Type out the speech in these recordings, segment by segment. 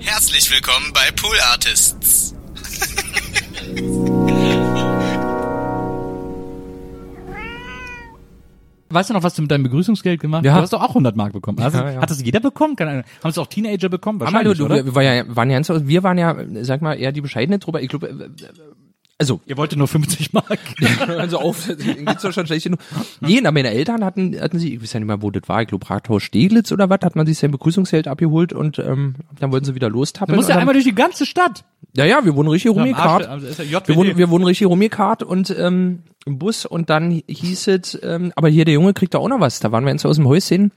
Herzlich willkommen bei Pool Artists. Weißt du noch, was du mit deinem Begrüßungsgeld gemacht hast? Ja. Du hast doch auch 100 Mark bekommen. Also, Ja, ja. Hat das jeder bekommen? Keine Ahnung. Haben es auch Teenager bekommen? Aber Wahrscheinlich, du, du, oder? wir, war ja, waren ja, wir waren ja, sag mal, eher die bescheidene Truppe. Ich glaube, äh, also, Ihr wolltet nur 50 Mark. also auf, geht's doch schon schlecht genug. Nee, na, meine Eltern hatten, hatten sie, ich weiß ja nicht mehr, wo das war, ich glaube, Rathaus Steglitz oder was, hat man sich sein Begrüßungsgeld abgeholt und ähm, dann wollten sie wieder Du lostappeln. musst ja einmal durch die ganze Stadt. ja, ja, wir wurden richtig rumgekarrt. Also ja Wir wurden, wir wurden richtig rumgekarrt und ähm, im Bus und dann hieß es, ähm, aber hier der Junge kriegt da auch noch was. Da waren wir jetzt aus dem Häuschen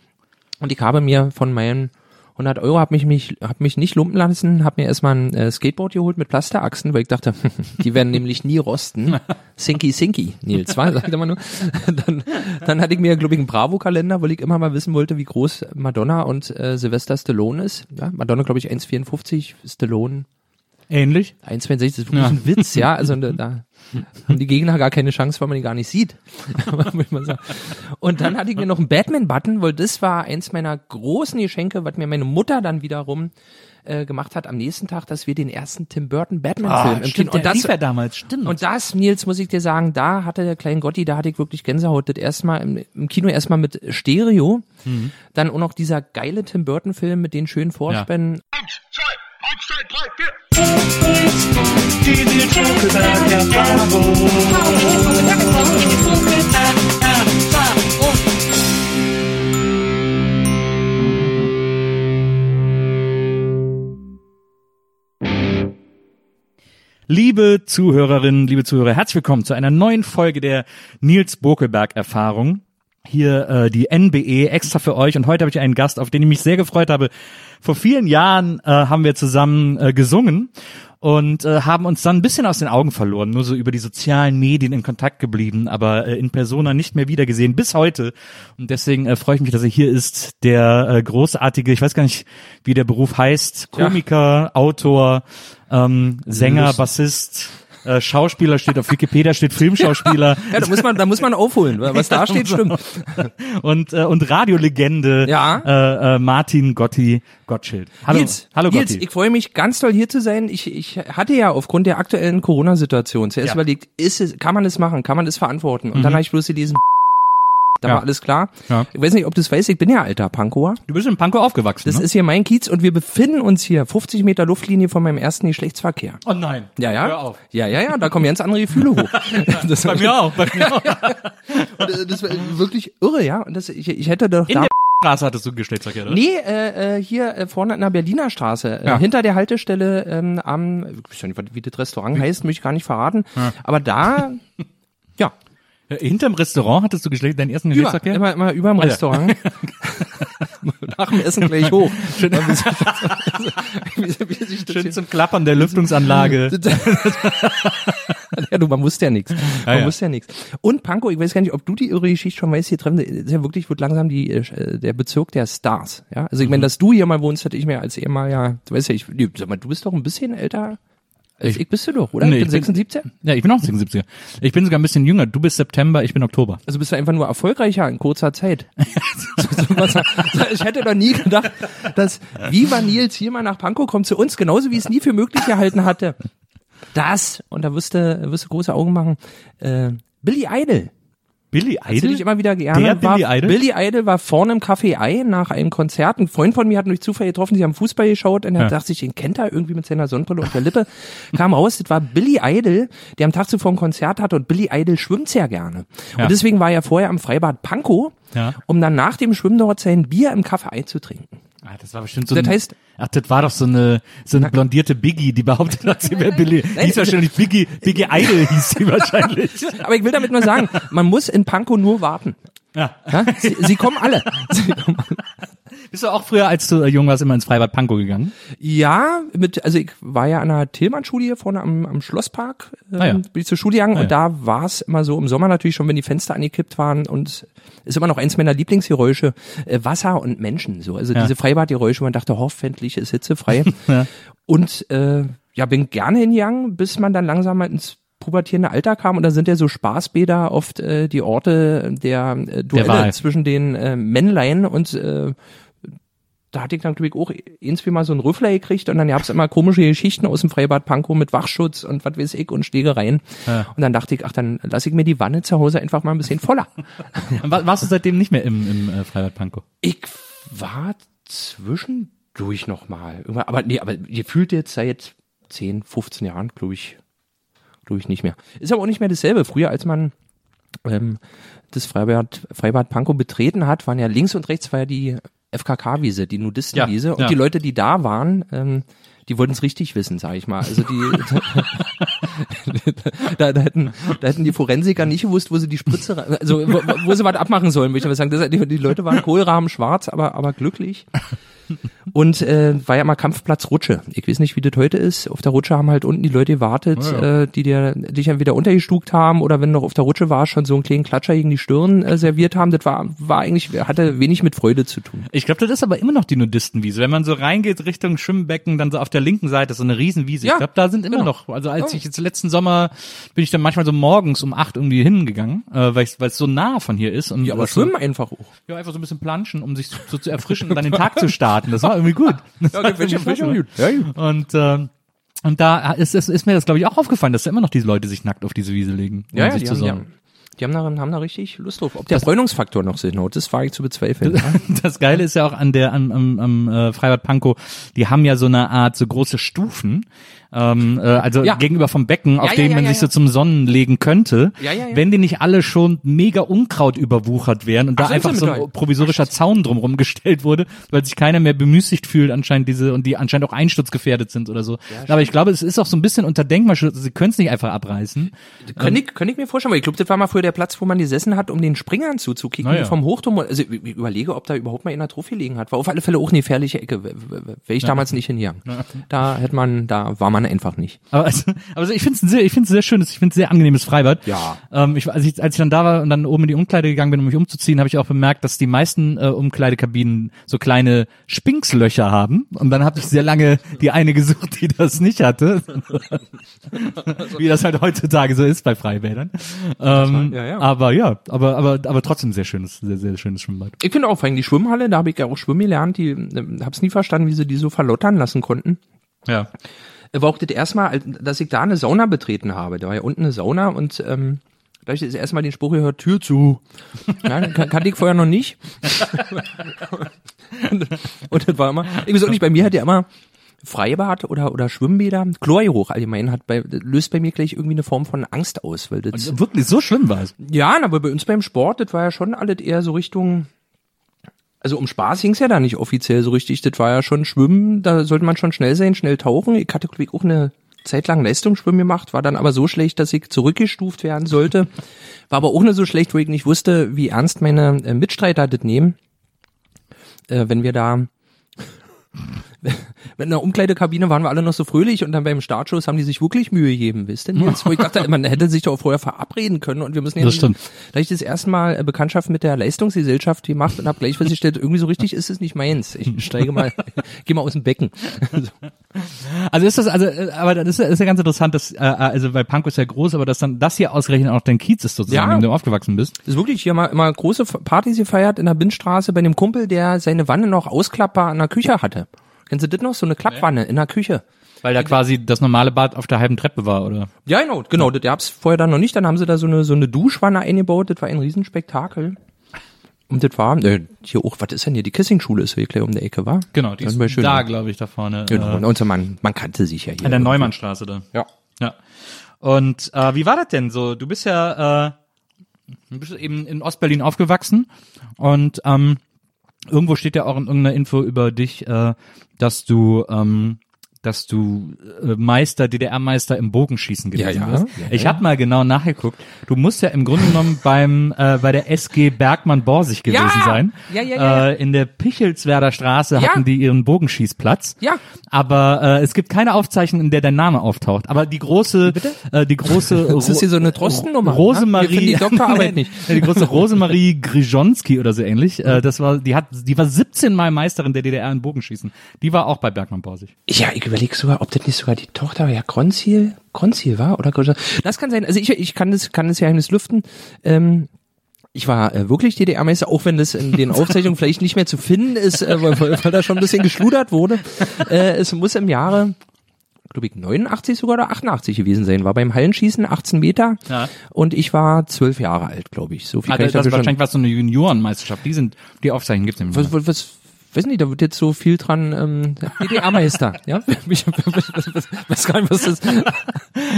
und ich habe mir von meinen 100 Euro, hab mich, mich, hab mich nicht lumpen lassen, hab mir erstmal ein äh, Skateboard geholt mit Plasterachsen, weil ich dachte, die werden nämlich nie rosten. Sinky, sinky, Nils, war, sagt er mal nur. Dann, dann hatte ich mir, glaube ich, einen Bravo-Kalender, weil ich immer mal wissen wollte, wie groß Madonna und äh, Sylvester Stallone ist. Ja, Madonna, glaube ich, 1,54, Stallone Ähnlich. 1,62, das ist wirklich Ja. ein Witz, ja. Also da, da haben die Gegner gar keine Chance, weil man die gar nicht sieht. Muss man sagen. Und dann hatte ich mir noch einen Batman-Button, weil das war eins meiner großen Geschenke, was mir meine Mutter dann wiederum äh, gemacht hat am nächsten Tag, dass wir den ersten Tim Burton Batman-Film im Kino. Ah, der lief ja damals, stimmt. Und das, Nils, muss ich dir sagen, da hatte der kleine Gotti, da hatte ich wirklich Gänsehaut. Das erstmal im, im Kino erstmal mit Stereo, Mhm. dann auch noch dieser geile Tim Burton-Film mit den schönen Vorspänen. Liebe Zuhörerinnen, liebe Zuhörer, herzlich willkommen zu einer neuen Folge der Nils Bokelberg Erfahrung. Hier äh, die NBE extra für euch und heute habe ich einen Gast, auf den ich mich sehr gefreut habe. Vor vielen Jahren äh, haben wir zusammen äh, gesungen und äh, haben uns dann ein bisschen aus den Augen verloren, nur so über die sozialen Medien in Kontakt geblieben, aber äh, in Persona nicht mehr wiedergesehen bis heute. Und deswegen äh, freue ich mich, dass er hier ist, der äh, großartige, ich weiß gar nicht, wie der Beruf heißt, Komiker, Autor, ähm, Sänger, Bassist, äh, Schauspieler steht auf Wikipedia steht Filmschauspieler Ja, da muss man, da muss man aufholen. Was da steht, stimmt. und äh, und Radiolegende Ja. äh, äh, Martin Gotti Gottschild. Hallo, Nils, hallo Nils, Gotti. ich freue mich ganz doll hier zu sein. Ich, ich hatte ja aufgrund der aktuellen Corona-Situation zuerst Ja. überlegt, ist es, kann man das machen, kann man das verantworten? Und dann habe ich bloß gelesen, da Ja. war alles klar. Ja. Ich weiß nicht, ob du es weißt, ich bin ja alter Pankower. du bist in Pankow aufgewachsen, Das ne? ist hier mein Kiez und wir befinden uns hier 50 Meter Luftlinie von meinem ersten Geschlechtsverkehr. oh nein. Ja, ja. Hör auf. Ja, ja, ja, da kommen ganz andere Gefühle hoch. Das, Bei mir auch, bei mir auch. Und, äh, das war wirklich irre, ja. Und das, ich, ich hätte doch In da der Straße hattest du Geschlechtsverkehr, oder? Nee, äh, äh, hier äh, vorne an der Berliner Straße, äh, Ja. hinter der Haltestelle ähm, am, ich weiß ja nicht, wie das Restaurant heißt, möchte ich gar nicht verraten, aber da, ja, Hinterm Restaurant hattest du Geschlecht, deinen ersten über, Geschlechtsverkehr? immer, immer über dem Ah. Restaurant. Nach dem Essen gleich hoch. Schön, Schön zum Klappern der Lüftungsanlage. ja, du, man muss ja nichts. Man ja. muss ja nichts. Und Pankow, ich weiß gar nicht, ob du die irre Geschichte schon weißt, hier treffen, ist ja wirklich, wird langsam die, äh, der Bezirk der Stars, ja. Also ich Mhm. meine, dass du hier mal wohnst, hätte ich mir als ehemaliger, du weißt ja, ich, sag mal, du bist doch ein bisschen älter als ich, bist du doch, oder? Nee, ich bin ich bin- 76. Ja, ich bin auch 76er. Ich bin sogar ein bisschen jünger. Du bist September, ich bin Oktober. Also bist du einfach nur erfolgreicher in kurzer Zeit. So, so was- ich hätte doch nie gedacht, dass Viva Nils hier mal nach Pankow kommt zu uns, genauso wie ich es nie für möglich gehalten hatte. Das, und da wirst du, wirst du große Augen machen, äh, Billy Idol. Billy Idol? ich immer wieder gerne. Der war, Billy Idol? Billy Idol war vorne im Café Ei nach einem Konzert. Ein Freund von mir hat durch Zufall getroffen, sie haben Fußball geschaut und er Ja. dachte sich, den kennt er irgendwie mit seiner Sonnenbrille und der Lippe. Kam raus, das war Billy Idol, der am Tag zuvor ein Konzert hatte und Billy Idol schwimmt sehr gerne. Ja. Und deswegen war er vorher am Freibad Pankow, Ja. um dann nach dem Schwimmen dort sein Bier im Café Ei zu trinken. Ah, das war bestimmt so Das ein, heißt- ach, das war doch so eine, so eine blondierte Biggie, die behauptet hat, sie wäre Billy. Nein, hieß wahrscheinlich Biggie, Biggie Idol hieß sie wahrscheinlich. Aber ich will damit nur sagen, man muss in Pankow nur warten. Ja. Ja? Sie, sie kommen alle. Sie kommen alle. Bist du auch früher, als du äh, jung warst, immer ins Freibad Pankow gegangen? Ja, mit, also ich war ja an der Tillmann-Schule hier vorne am, am Schlosspark, ähm, Ah ja. bin ich zur Schule gegangen Ah und ja. da war es immer so im Sommer natürlich schon, wenn die Fenster angekippt waren und ist immer noch eins meiner Lieblingsgeräusche, äh, Wasser und Menschen, so, also Ja. diese Freibadgeräusche, man dachte, hoffentlich ist hitzefrei. Ja. Und äh, ja, bin gerne hingegangen, bis man dann langsam mal ins pubertierende Alter kam und da sind ja so Spaßbäder oft äh, die Orte der äh, Duelle Wahl. zwischen den äh, Männlein und äh, da hatte ich dann glaub ich auch irgendwie mal so einen Rüffler gekriegt und dann gab's immer komische Geschichten aus dem Freibad Pankow mit Wachschutz und was weiß ich und Stegereien. Ja. Und dann dachte ich, ach, dann lasse ich mir die Wanne zu Hause einfach mal ein bisschen voller. War, warst du seitdem nicht mehr im, im äh, Freibad Pankow? Ich war zwischendurch noch mal, Irgendwann- aber nee, aber gefühlt jetzt seit 10, 15 Jahren, glaube ich, glaube ich nicht mehr. Ist aber auch nicht mehr dasselbe. Früher, als man ähm, das Freibad, Freibad Pankow betreten hat, waren ja links und rechts war ja die FKK-Wiese, die Nudistenwiese. Ja, und ja. die Leute, die da waren, ähm, die wollten es richtig wissen, sag ich mal. Also die, da, da, hätten, da hätten die Forensiker nicht gewusst, wo sie die Spritze, also wo, wo sie was abmachen sollen, würde ich mal sagen. Das, die, die Leute waren Kohlrahmen schwarz, aber, aber glücklich. Und äh, war ja mal Kampfplatz Rutsche. Ich weiß nicht, wie das heute ist. Auf der Rutsche haben halt unten die Leute gewartet, äh, die dir dich entweder untergestuckt haben oder wenn du noch auf der Rutsche warst, schon so einen kleinen Klatscher gegen die Stirn äh, serviert haben. Das war, war eigentlich, hatte wenig mit Freude zu tun. Ich glaube, das ist aber immer noch die Nudistenwiese. Wenn man so reingeht Richtung Schwimmbecken, dann so auf der linken Seite so eine Riesenwiese. Ja, ich glaube, da sind immer genau. noch, also als ich jetzt letzten Sommer bin ich dann manchmal so morgens um acht irgendwie hingegangen, äh, weil es so nah von hier ist. Und Ja, aber das so, schwimmen einfach auch. Ja, einfach so ein bisschen planschen, um sich so zu erfrischen und dann den Tag zu starten. Das war irgendwie gut. Das war. Ja, gut. Und ähm, und da ist, ist, ist mir das, glaube ich, auch aufgefallen, dass da immer noch diese Leute sich nackt auf diese Wiese legen. um Ja, ja, sich die zu haben, die, sonnen. haben, die haben, da, haben da richtig Lust drauf. Ob der Bräunungsfaktor noch Sinn hat, das wage ich zu bezweifeln. Das Geile ist ja auch an der am, am, am äh, Freibad Pankow, die haben ja so eine Art so große Stufen, ähm, äh, also Ja. gegenüber vom Becken, auf Ja, denen ja, man sich so zum Sonnen legen könnte, wenn die nicht alle schon mega Unkraut überwuchert wären und Ach, da einfach so ein provisorischer Zaun drumherum gestellt wurde, weil sich keiner mehr bemüßigt fühlt anscheinend diese und die anscheinend auch einsturzgefährdet sind oder so. Aber ich glaube, es ist auch so ein bisschen unter Denkmalschutz, sie können es nicht einfach abreißen. Könnte ich, könnte ich mir vorstellen, weil ich glaube, das war mal früher der Platz, wo man gesessen hat, um den Springern zuzukicken Na ja. vom Hochturm. Also ich ich überlege, ob da überhaupt mal in der Trophy liegen hat. War auf alle Fälle auch eine gefährliche Ecke. Wäre ich damals nicht hingegangen. Da hätte man, da war man einfach nicht. Aber also, also ich finde es sehr, ich finde es sehr schönes, ich finde es sehr angenehmes Freibad. Ja. Ähm, ich, als, ich, als ich dann da war und dann oben in die Umkleide gegangen bin, um mich umzuziehen, habe ich auch bemerkt, dass die meisten äh, Umkleidekabinen so kleine Spinkslöcher haben. Und dann habe ich sehr lange die eine gesucht, die das nicht hatte. Wie das halt heutzutage so ist bei Freibädern. Ähm, Ja, ja. Aber ja, aber aber aber trotzdem sehr schönes, sehr sehr schönes Schwimmbad. Ich finde auch vor allem die Schwimmhalle, da habe ich ja auch schwimmen gelernt, die äh, hab's nie verstanden, wie sie die so verlottern lassen konnten. Ja. Auch das erste Mal, als- dass ich da eine Sauna betreten habe. Da war ja unten eine Sauna und ähm, da habe ich das erste Mal den Spruch gehört, Tür zu. Ja, kan kannte ich vorher noch nicht. und, und das war immer, ich weiß auch nicht, bei mir hat ja immer Freibad oder, oder Schwimmbäder, Chlorgeruch allgemein hat bei, löst bei mir gleich irgendwie eine Form von Angst aus, weil das, Also wirklich so schlimm war es. ja, aber bei uns beim Sport, das war ja schon alles eher so Richtung, also um Spaß ging's ja da nicht offiziell so richtig, das war ja schon Schwimmen, da sollte man schon schnell sein, schnell tauchen. Ich hatte, ich, auch eine Zeit lang Leistungsschwimmen gemacht, war dann aber so schlecht, dass ich zurückgestuft werden sollte. War aber auch nicht so schlecht, wo ich nicht wusste, wie ernst meine äh, Mitstreiter das nehmen. Äh, wenn wir da in der Umkleidekabine waren wir alle noch so fröhlich und dann beim Startschuss haben die sich wirklich Mühe gegeben, wisst ihr? Jetzt, wo ich dachte, man hätte sich doch vorher verabreden können und wir müssen Das stimmt. Da ich das erste Mal äh, Bekanntschaft mit der Leistungsgesellschaft gemacht und habe gleich festgestellt, irgendwie so richtig ist es nicht meins. Ich steige mal, geh mal aus dem Becken. Also ist das, also, äh, aber das ist, ja- ist ja ganz interessant, dass, äh, also bei Pankow ist ja groß, aber dass dann das hier ausgerechnet auch dein Kiez ist sozusagen, Ja. in dem du aufgewachsen bist. Ist wirklich hier mal immer große Partys gefeiert in der Bindstraße bei einem Kumpel, der seine Wanne noch ausklappbar in der Küche hatte. Kennst du das noch? So eine Klappwanne in der Küche. Weil da quasi das normale Bad auf der halben Treppe war, oder? Ja, genau, genau, das gab's vorher dann noch nicht. Dann haben sie da so eine, so eine Duschwanne eingebaut. Das war ein Riesenspektakel. Und das war, äh, hier auch, was ist denn hier? Die Kissing-Schule ist hier gleich um der Ecke, war? Genau, die ist schön. da, glaube ich, da vorne. Genau. Äh, Und so, man, man kannte sich ja hier. an der Neumannstraße da. Ja. Ja. Und äh, wie war das denn so? Du bist ja, äh, du bist eben in Ostberlin aufgewachsen und ähm, irgendwo steht ja auch in irgendeiner Info über dich, äh, dass du ähm, dass du äh, Meister, DDR-Meister im Bogenschießen gewesen Ja, ja. bist. Ja, ich habe mal genau nachgeguckt. Du musst ja im Grunde genommen beim äh, bei der SG Bergmann Borsig gewesen sein. Ja, ja, ja, Äh, in der Pichelswerder Straße hatten die ihren Bogenschießplatz. Ja. Aber äh, es gibt keine Aufzeichnung, in der dein Name auftaucht. Aber die große, äh, die große Das ist hier so eine Drostennummer. ne? Rosemarie, die nicht. Die große Rosemarie Grijonski oder so ähnlich. Äh, das war, die hat, die war 17 Mal Meisterin der DDR in Bogenschießen. Die war auch bei Bergmann Borsig. Ja, ich überlege sogar, ob das nicht sogar die Tochter war, ja, Gronziel, Gronziel war, oder? Das kann sein. Also ich, ich kann das, kann das Geheimnis lüften. Ähm, ich war äh, wirklich DDR-Meister, auch wenn das in den Aufzeichnungen vielleicht nicht mehr zu finden ist, äh, weil, weil, weil da schon ein bisschen geschludert wurde. Äh, es muss im Jahre, glaube ich, 89 sogar oder 88 gewesen sein. War beim Hallenschießen 18 Meter Ja. und ich war zwölf Jahre alt, glaube ich. So viel Ah, kann das, ich das wahrscheinlich war so eine Juniorenmeisterschaft. Die sind, die Aufzeichnungen gibt's nämlich. Was, was, was, weiß nicht, da wird jetzt so viel dran, ähm, DDR-Meister, ja? Ich weiß gar nicht, was das,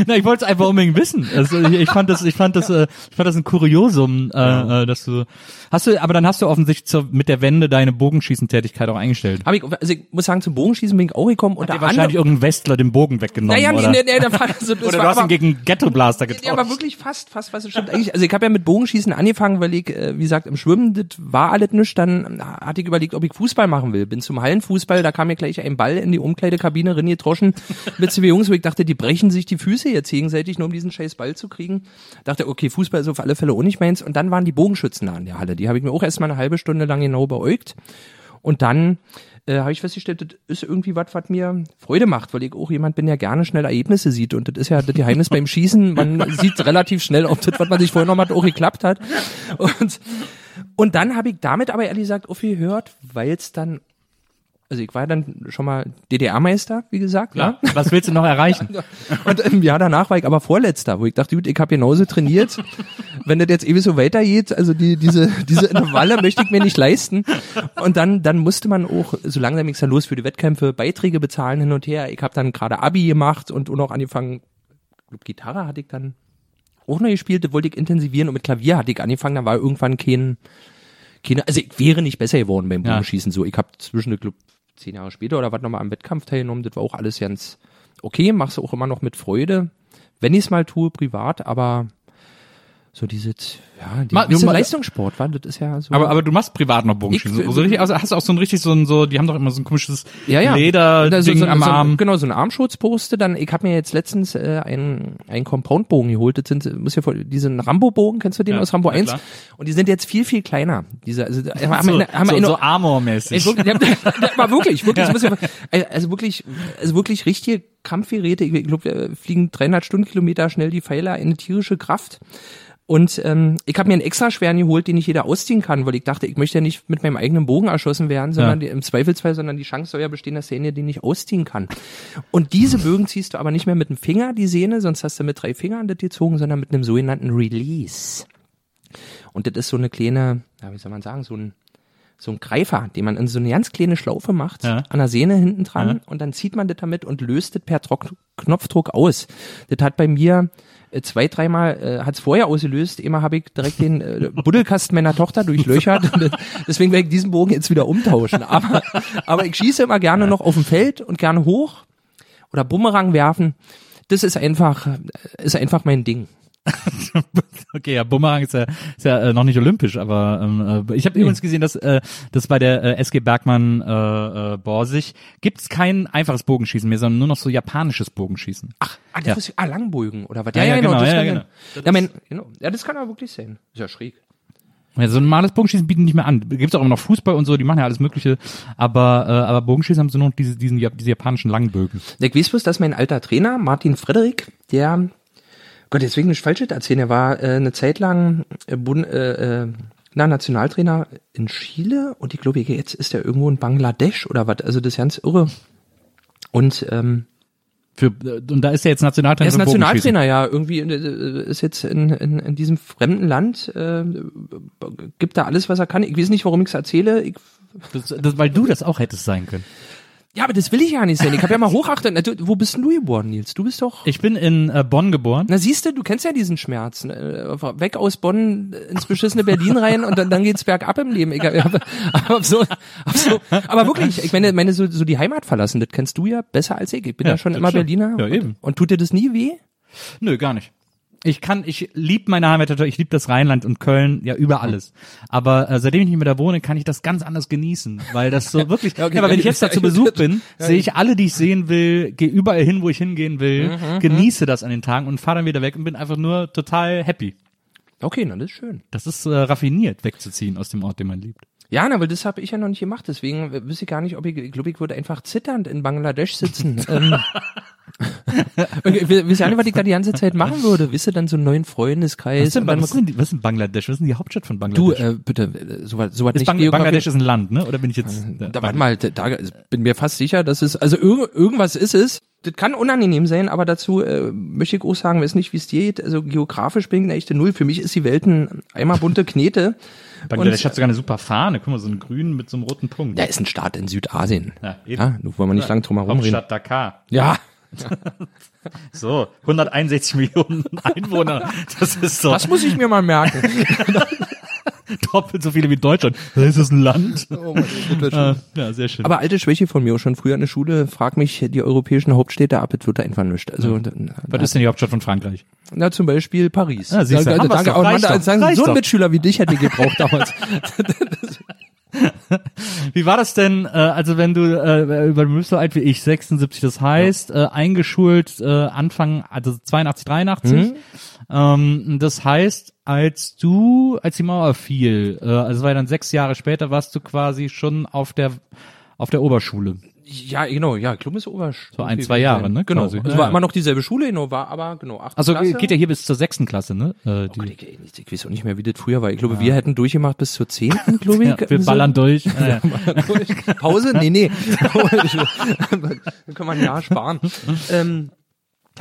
Na, ich wollte es einfach unbedingt wissen. Also ich, ich fand das, ich fand das, äh, ich fand das ein Kuriosum, äh, äh, dass du, hast du, aber dann hast du offensichtlich zur, mit der Wende deine Bogenschießentätigkeit auch eingestellt. Hab ich, also ich muss sagen, zum Bogenschießen bin ich auch gekommen. Unter wahrscheinlich irgendein Westler den Bogen weggenommen, naja, oder? nee, nee, nee, da war, also, oder du hast ihn gegen Ghetto Blaster Ja, getauscht. aber wirklich fast, fast, was stimmt eigentlich. Also ich habe ja mit Bogenschießen angefangen, weil ich, äh, wie gesagt, im Schwimmen, das war alles nicht. Dann hatte ich überlegt, ob ich Fußball machen will. Bin zum Hallenfußball, da kam mir gleich ein Ball in die Umkleidekabine reingetroschen mit zwei Jungs, wo ich dachte, die brechen sich die Füße jetzt gegenseitig, nur um diesen scheiß Ball zu kriegen. Dachte, okay, Fußball ist auf alle Fälle auch nicht meins. Und dann waren die Bogenschützen da in der Halle. Die habe ich mir auch erstmal eine halbe Stunde lang genau beäugt. Und dann äh, habe ich festgestellt, das ist irgendwie was, was mir Freude macht, weil ich auch jemand bin, der gerne schnell Ergebnisse sieht. Und das ist ja das Geheimnis beim Schießen. Man sieht relativ schnell, ob das, was man sich vorgenommen hat, auch geklappt hat. Und, und dann habe ich damit aber ehrlich gesagt aufgehört, weil es dann, also ich war dann schon mal DDR-Meister, wie gesagt. ja. ne? Was willst du noch erreichen? Und im Jahr danach war ich aber Vorletzter, wo ich dachte, gut, ich habe genauso trainiert. Wenn das jetzt ewig so weitergeht, also die, diese, diese Intervalle möchte ich mir nicht leisten. Und dann, dann musste man auch, so langsam ging's dann los für die Wettkämpfe, Beiträge bezahlen hin und her. Ich habe dann gerade Abi gemacht und auch noch angefangen, Gitarre hatte ich dann auch noch gespielt, das wollte ich intensivieren und mit Klavier hatte ich angefangen, da war irgendwann kein, keine, also ich wäre nicht besser geworden beim Ja. Bogenschießen so. Ich habe zwischen, ich glaub, zehn Jahre später oder was nochmal am Wettkampf teilgenommen, das war auch alles ganz okay, mach's auch immer noch mit Freude, wenn ich's mal tue, privat, aber so dieses, ja, die, Ma- bisschen Leistungssport, war, das ist ja so. Aber, aber du machst privat noch Bogenschießen. Ich- so, so richtig, also hast du auch so ein richtig so ein, so, die haben doch immer so ein komisches ja, ja. Leder Da so, so, am so, Arm. Genau, so ein Armschutzposte. Dann, ich habe mir jetzt letztens äh, einen, einen Compoundbogen geholt. Das sind, muss ja vor, diesen Rambo-Bogen, kennst du den Ja, aus Rambo ja, 1? klar. Und die sind jetzt viel, viel kleiner. Diese, also, haben, so, wir- haben so, in- so Armor-mäßig. Ey, wirklich, wirklich, ja, also wirklich, also wirklich richtige Kampfgeräte. Ich, ich glaube, wir fliegen 300 Stundenkilometer schnell die Pfeiler, eine tierische Kraft. Und ähm, ich habe mir einen extra schweren geholt, den nicht jeder ausziehen kann, weil ich dachte, ich möchte ja nicht mit meinem eigenen Bogen erschossen werden, sondern die, im Zweifelsfall, sondern die Chance soll ja bestehen, dass derjenige den nicht ausziehen kann. Und diese Bögen ziehst du aber nicht mehr mit dem Finger, die Sehne, sonst hast du mit drei Fingern das gezogen, sondern mit einem sogenannten Release. Und das ist so eine kleine, ja, wie soll man sagen, so ein so ein Greifer, den man in so eine ganz kleine Schlaufe macht, Ja. an der Sehne hinten dran Ja. und dann zieht man das damit und löst das per Trock Knopfdruck aus. Das hat bei mir zwei, dreimal äh, hat's vorher ausgelöst. Immer habe ich direkt den äh, Buddelkasten meiner Tochter durchlöchert. Deswegen werde ich diesen Bogen jetzt wieder umtauschen. Aber, aber ich schieße immer gerne noch auf dem Feld und gerne hoch oder Bumerang werfen. Das ist einfach, ist einfach mein Ding. Okay, ja, Bumerang ist ja, ist ja äh, noch nicht olympisch, aber ähm, äh, ich habe übrigens gesehen, dass äh, dass bei der äh, SG Bergmann äh, äh, Borsig gibt's kein einfaches Bogenschießen mehr, sondern nur noch so japanisches Bogenschießen. Ach, ah, das Ja. ist ah, Langbogen oder was? Ja, ja, genau, das ja, ja, genau. Ja, mein, genau. ja, das kann aber wirklich sein. Ist ja schräg. Ja, so ein normales Bogenschießen bieten nicht mehr an. Gibt's auch immer noch Fußball und so, die machen ja alles Mögliche, aber äh, aber Bogenschießen haben sie nur noch diese diesen diese japanischen Langbögen. Ich weiß bloß, dass mein alter Trainer, Martin Frederik, der, Gott, deswegen nicht falsch erzählen, er war äh, eine Zeit lang äh, Bund, äh, äh, na, Nationaltrainer in Chile und ich glaube, jetzt ist er irgendwo in Bangladesch oder was, also das ist ganz irre. Und ähm, Für, und da ist er jetzt Nationaltrainer. Er ist. Nationaltrainer, ja. Irgendwie äh, ist jetzt in, in, in diesem fremden Land, äh, gibt da alles, was er kann. Ich weiß nicht, warum ich es erzähle. Ich, Das, das, weil du das auch hättest sein können. Ja, aber das will ich ja nicht sein. Ich habe ja mal hochachtet. Wo bist denn du geboren, Nils? Du bist doch. Ich bin in äh, Bonn geboren. Na siehst du, du kennst ja diesen Schmerz. Ne? Weg aus Bonn ins beschissene Berlin rein und dann, dann geht's bergab im Leben. Egal, aber, aber, so, aber, so, aber wirklich, ich meine, meine so, so die Heimat verlassen, das kennst du ja besser als ich. Ich bin ja, Ja, schon immer stimmt. Berliner. Ja, und, eben. Und tut dir das nie weh? Nö, gar nicht. Ich kann, ich lieb meine Heimat, ich lieb das Rheinland und Köln, ja über alles. Aber äh, seitdem ich nicht mehr da wohne, kann ich das ganz anders genießen, weil das so wirklich. Ja, okay, ja, aber wenn ja, ich jetzt da ja, zu ja, Besuch ja. bin, sehe ich alle, die ich sehen will, gehe überall hin, wo ich hingehen will, Mhm, genieße das an den Tagen und fahre dann wieder weg und bin einfach nur total happy. Okay, das ist schön. Das ist äh, raffiniert, wegzuziehen aus dem Ort, den man liebt. Ja, na, aber das habe ich ja noch nicht gemacht. Deswegen äh, wüsste ich gar nicht, ob ich, ich glaube, ich würde einfach zitternd in Bangladesch sitzen. ähm, und ich weiß ja nicht, was ich da die ganze Zeit machen würde. Wisst ihr, dann so einen neuen Freundeskreis. Was ist, denn, was, ist denn, die- was ist denn Bangladesch? Was ist denn die Hauptstadt von du, Bangladesch? äh, bitte, äh, so was, so was nicht Bang Bangladesch ist ein Land, ne? Oder bin ich jetzt? Da, warte mal, da, da bin mir fast sicher, dass es, also irg irgendwas ist es. Das kann unangenehm sein, aber dazu äh, möchte ich auch sagen, weiß nicht, wie es dir geht. Also geografisch bin ich eine echte Null. Für mich ist die Welt ein einmal bunte Knete. Bangladesch Und- hat sogar eine super Fahne. Guck mal, so einen grünen mit so einem roten Punkt. Da ist ein Staat in Südasien. Ja, eben. Ja, da wollen wir nicht lang drum herum reden. Hauptstadt Dakar. Ja, So, 161 Millionen Einwohner. Das ist so das muss ich mir mal merken. doppelt so viele wie Deutschland. Ist das ein Land? Oh Äh, ja, sehr schön. Aber alte Schwäche von mir, schon früher in der Schule, frag mich die europäischen Hauptstädte ab, es wird da einfach nichts. Also, Was ist denn die Hauptstadt von Frankreich? na, zum Beispiel Paris. Ah, siehst du, Da- wir's danke, doch, Mann, da sagen, so ein doch. Mitschüler wie dich hätte ich gebraucht damals. Wie war das denn, äh, also wenn du, äh, über bist so alt wie ich, 76, das heißt, äh, eingeschult äh, Anfang, also 82, 83. Ähm, das heißt, als du, als die Mauer fiel, äh, also es war ja dann sechs Jahre später, warst du quasi schon auf der auf der Oberschule. Ja, genau, ja, Klum ist Obersch. So ein, zwei Jahre, ne, Genau. quasi. Es Ja, war ja. immer noch dieselbe Schule, genau, war aber, genau, achte Also Klasse. geht ja hier bis zur sechsten Klasse, ne? Äh, Oh die, Gott, ich, ich, weiß auch nicht mehr, wie das früher war. Ich glaube, wir hätten durchgemacht bis zur zehnten, glaube ich. ja, wir So. ballern durch. Ja, ja. Pause? Nee, nee. Dann kann man Jahr sparen. ähm,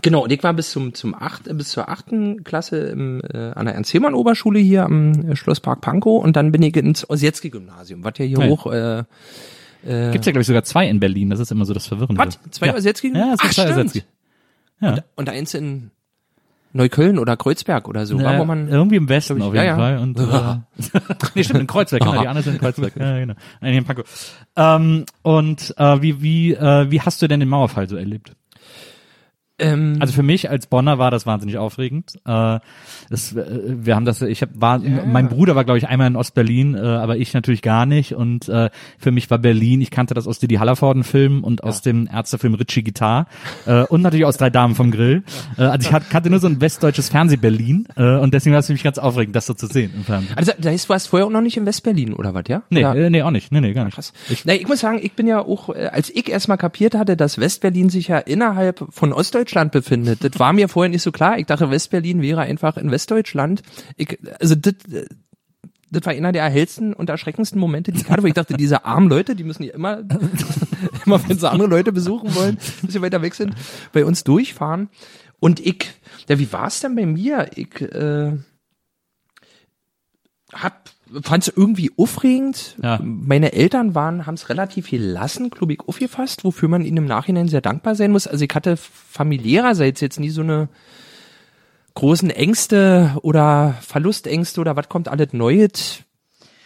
genau, und ich war bis zum, zum acht, bis zur achten Klasse im, äh, an der Ernst-Hillmann-Oberschule hier am äh, Schlosspark Pankow und dann bin ich ins Ossietzky-Gymnasium, was ja hier Ja. hoch, äh, Gibt's ja, glaube ich, sogar zwei in Berlin. Das ist immer so das Verwirrende. was? Zwei ja. Ossietzky? Ja, es Ach, zwei. Ossietzky. Ja. Und eins in Neukölln oder Kreuzberg oder so, Ja, war, wo man, irgendwie im Westen glaub auf ich, jeden ja, ja. Fall. Und, äh, nee, stimmt, in Kreuzberg, genau, die anderen sind in Kreuzberg. Ja, genau. Nein, hier in Pankow. Ähm, und äh, wie, wie, äh, wie hast du denn den Mauerfall so erlebt? Ähm, Also für mich als Bonner war das wahnsinnig aufregend. Äh, das, äh, wir haben das, ich hab, war, mein Bruder war glaube ich einmal in Ostberlin, äh, aber ich natürlich gar nicht. Und äh, für mich war Berlin, ich kannte das aus Didi Hallervorden-Film und aus dem Ärztefilm Ritchie Guitar äh, und natürlich aus Drei Damen vom Grill. Äh, also ich hat, kannte nur so ein westdeutsches Fernseh-Berlin und deswegen war es für mich ganz aufregend, das so zu sehen im Fernsehen. also, da ist, warst vorher auch noch nicht in Westberlin, oder was, ja? Nee, äh, nee, auch nicht. Nee, nee, gar nicht. Krass. Ich, nee, ich muss sagen, ich bin ja auch, als ich erstmal kapiert hatte, dass Westberlin sich ja innerhalb von Ostdeutschland befindet, das war mir vorher nicht so klar. Ich dachte, Westberlin wäre einfach in Westdeutschland. Ich, also das, das war einer der erhellsten und erschreckendsten Momente, die ich hatte, wo ich dachte, diese armen Leute, die müssen ja immer, immer wenn sie andere Leute besuchen wollen, ein bisschen weiter weg sind, bei uns durchfahren. Und ich, ja, wie war es denn bei mir? Ich, äh, hab fand es irgendwie aufregend. Ja. Meine Eltern waren, haben es relativ gelassen, ich, aufgefasst, wofür man ihnen im Nachhinein sehr dankbar sein muss. Also ich hatte familiärerseits jetzt nie so eine großen Ängste oder Verlustängste oder was kommt alles Neues.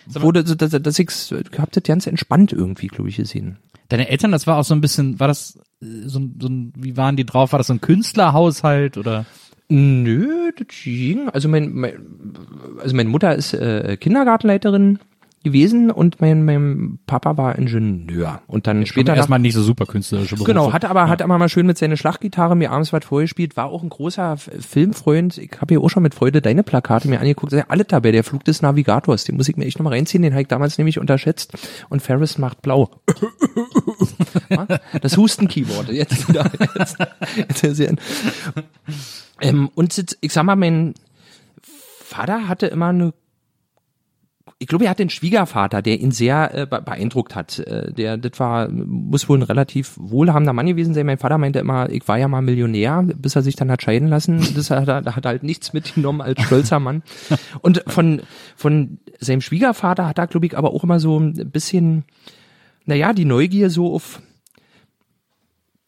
Wurde, so, dass, dass ich's, ich hab das ganz entspannt irgendwie, glaube ich, gesehen. Deine Eltern, das war auch so ein bisschen, war das äh, so, ein- so ein, wie waren die drauf? War das so ein Künstlerhaushalt oder? Nö, das ging. Also mein, mein also meine Mutter ist äh, Kindergartenleiterin gewesen und mein, mein Papa war Ingenieur. Und dann später nach, erstmal nicht so super künstlerische Berufe. Genau, hat aber, hat aber mal schön mit seiner Schlaggitarre mir abends was vorgespielt, war auch ein großer Filmfreund. Ich habe hier auch schon mit Freude deine Plakate mir angeguckt. Ja, alle dabei, der Flug des Navigators, den muss ich mir echt nochmal reinziehen, den habe ich damals nämlich unterschätzt. Und Ferris macht blau. das Husten-Keyboard, jetzt wieder. Jetzt, jetzt ähm, und ich sag mal, mein Vater hatte immer eine ich glaube, er hat den Schwiegervater, der ihn sehr äh, be- beeindruckt hat. Äh, der, das war, muss wohl ein relativ wohlhabender Mann gewesen sein. Mein Vater meinte immer, ich war ja mal Millionär, bis er sich dann hat scheiden lassen. Das hat er, da hat halt nichts mitgenommen als stolzer Mann. Und von, von seinem Schwiegervater hat er, glaube ich, aber auch immer so ein bisschen, naja, die Neugier so auf,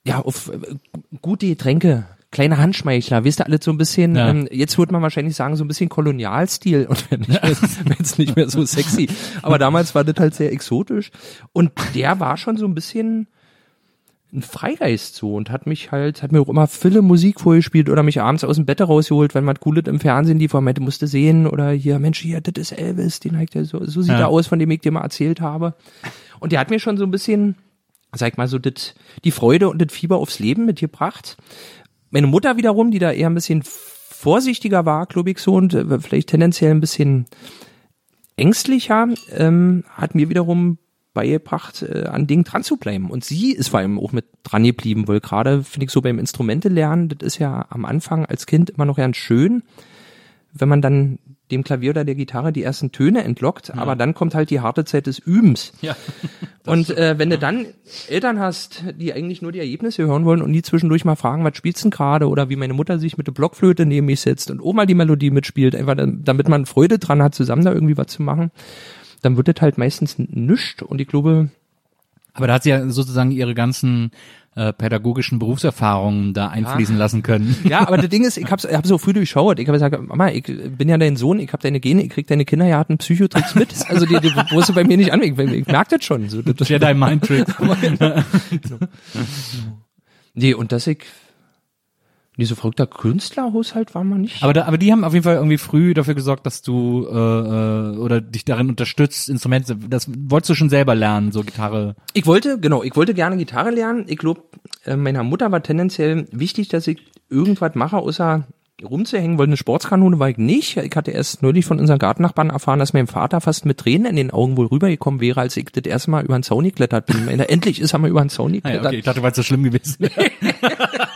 ja, auf äh, gute Getränke, kleine Handschmeichler, wisst ihr, alles so ein bisschen, Ja. ähm, jetzt würde man wahrscheinlich sagen, so ein bisschen Kolonialstil und wenn wenn's nicht mehr so sexy. Aber damals war das halt sehr exotisch. Und der war schon so ein bisschen ein Freigeist so und hat mich halt, hat mir auch immer viele Musik vorgespielt oder mich abends aus dem Bett rausgeholt, wenn man cooles im Fernsehen lief, wo man meinte, musste sehen oder hier, Mensch, hier, das ist Elvis, den hat der so, so sieht Ja. er aus, von dem ich dir mal erzählt habe. Und der hat mir schon so ein bisschen, sag ich mal so, das, die Freude und das Fieber aufs Leben mitgebracht. Meine Mutter wiederum, die da eher ein bisschen vorsichtiger war, glaube ich so, und äh, vielleicht tendenziell ein bisschen ängstlicher, ähm, hat mir wiederum beigebracht, äh, an Dingen dran zu bleiben. Und sie ist vor allem auch mit dran geblieben, weil gerade, finde ich, so beim Instrumente lernen, das ist ja am Anfang als Kind immer noch ganz schön, wenn man dann dem Klavier oder der Gitarre die ersten Töne entlockt, aber dann kommt halt die harte Zeit des Übens. Ja. Und äh, wenn du dann Eltern hast, die eigentlich nur die Ergebnisse hören wollen und die zwischendurch mal fragen, was spielst du denn gerade oder wie meine Mutter sich mit der Blockflöte neben mich setzt und mal die Melodie mitspielt, einfach damit man Freude dran hat, zusammen da irgendwie was zu machen, dann wird das halt meistens nischt und ich glaube, Aber da hat sie ja sozusagen ihre ganzen äh, pädagogischen Berufserfahrungen da einfließen lassen können. ja, aber das Ding ist, ich hab's, ich hab so früh durchschaut. Ich habe gesagt, Mama, ich bin ja dein Sohn, ich hab deine Gene, ich krieg deine Kindergarten Psychotricks mit. Also die, die musst du bei mir nicht an, ich, ich merk das schon. So, das, Jedi Mind Trick. nee, und dass ich nee, so verrückter Künstlerhaushalt war man nicht. Aber, da, aber die haben auf jeden Fall irgendwie früh dafür gesorgt, dass du äh, äh, oder dich darin unterstützt, Instrumente. Das wolltest du schon selber lernen, so Gitarre. Ich wollte, genau, ich wollte gerne Gitarre lernen. Ich glaube, äh, meiner Mutter war tendenziell wichtig, dass ich irgendwas mache, außer rumzuhängen, weil eine Sportskanone war ich nicht. Ich hatte erst neulich von unseren Gartennachbarn erfahren, dass mein Vater fast mit Tränen in den Augen wohl rübergekommen wäre, als ich das erste Mal über den Zaun geklettert bin. Endlich ist er mal über den Zaun Ah, ja, geklettert. okay. Ich dachte, weil es so schlimm gewesen wäre.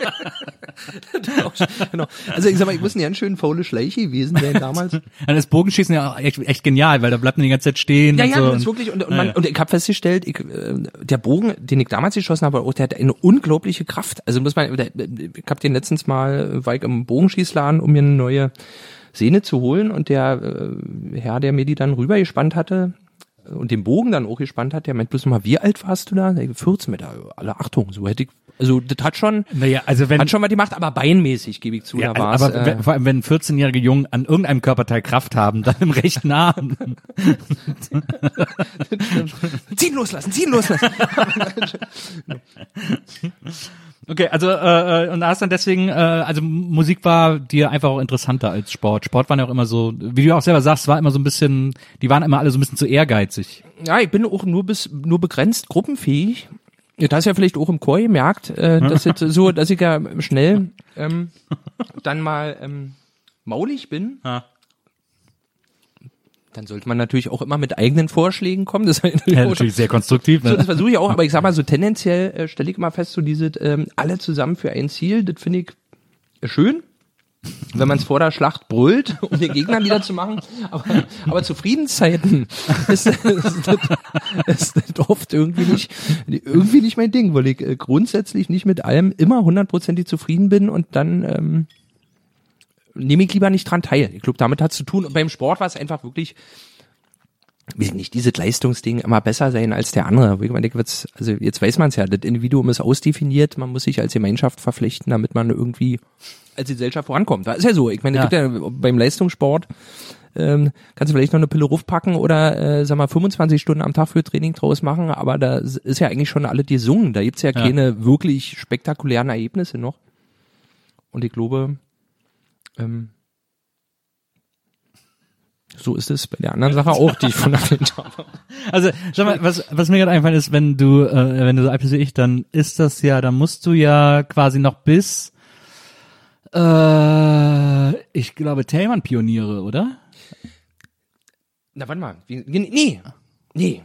genau. Also ich sag mal, ich muss ein ganz schön faule Schleiche gewesen sein damals. Dann ist Bogenschießen ja auch echt, echt genial, weil da bleibt man die ganze Zeit stehen. Ja, ja, so. das ist wirklich, und, und, man, Ja, und ich habe festgestellt, ich, äh, der Bogen, den ich damals geschossen habe, auch, der hat eine unglaubliche Kraft. Also muss man, ich habe den letztens mal, war ich im Bogenschießladen, um mir eine neue Sehne zu holen und der äh, Herr, der mir die dann rübergespannt hatte und den Bogen dann auch gespannt hat, der meint bloß mal, wie alt warst du da? Der 14 mit alle Achtung, so hätte ich, also das hat schon, Naja, also wenn hat schon was gemacht, aber beinmäßig gebe ich zu, ja, da war's, aber äh, wenn, vor allem wenn 14-jährige Jungen an irgendeinem Körperteil Kraft haben, dann im rechten Arm. ziehen loslassen, ziehen loslassen. Okay, also äh, äh, und hast dann deswegen, äh, also Musik war dir einfach auch interessanter als Sport. Sport waren ja auch immer so, wie du auch selber sagst, war immer so ein bisschen, die waren immer alle so ein bisschen zu ehrgeizig. Ja, ich bin auch nur bis nur begrenzt gruppenfähig. Ja, das ist ja vielleicht auch im Chor gemerkt, äh, dass jetzt so, dass ich ja schnell ähm, dann mal ähm, maulig bin. Ja. Dann sollte man natürlich auch immer mit eigenen Vorschlägen kommen. Das, ist natürlich Ja, auch- natürlich sehr konstruktiv. so, das Ne? versuche ich auch, aber ich sag mal so tendenziell äh, stelle ich immer fest, so diese ähm, alle zusammen für ein Ziel, das finde ich äh, schön. Wenn man es vor der Schlacht brüllt, um den Gegner niederzumachen, aber, aber zu Friedenszeiten ist, ist, das, ist das oft irgendwie nicht, irgendwie nicht mein Ding, weil ich äh, grundsätzlich nicht mit allem immer hundertprozentig zufrieden bin und dann ähm, nehme ich lieber nicht dran teil. Ich glaube, damit hat zu tun. Und beim Sport war es einfach wirklich, will nicht dieses Leistungsding immer besser sein als der andere. Ich meine, wird's, also jetzt weiß man es ja, das Individuum ist ausdefiniert, man muss sich als Gemeinschaft verpflichten, damit man irgendwie als Gesellschaft vorankommt. Das ist ja so. Ich meine, Ja. gibt ja beim Leistungssport ähm, kannst du vielleicht noch eine Pille packen oder äh, sag mal 25 Stunden am Tag für Training draus machen, aber da ist ja eigentlich schon alle gesungen. Da gibt's ja, Ja. keine wirklich spektakulären Ergebnisse noch. Und ich glaube, ähm, so ist es bei der anderen Sache auch, die ich von erwähnt habe. Also, sag mal, was, was mir gerade einfallen ist, wenn du, äh, wenn du so alt bist wie ich, dann ist das ja, dann musst du ja quasi noch bis, äh, ich glaube, Tellmann Pioniere, oder? Na, warte mal. Wie, nee, nee.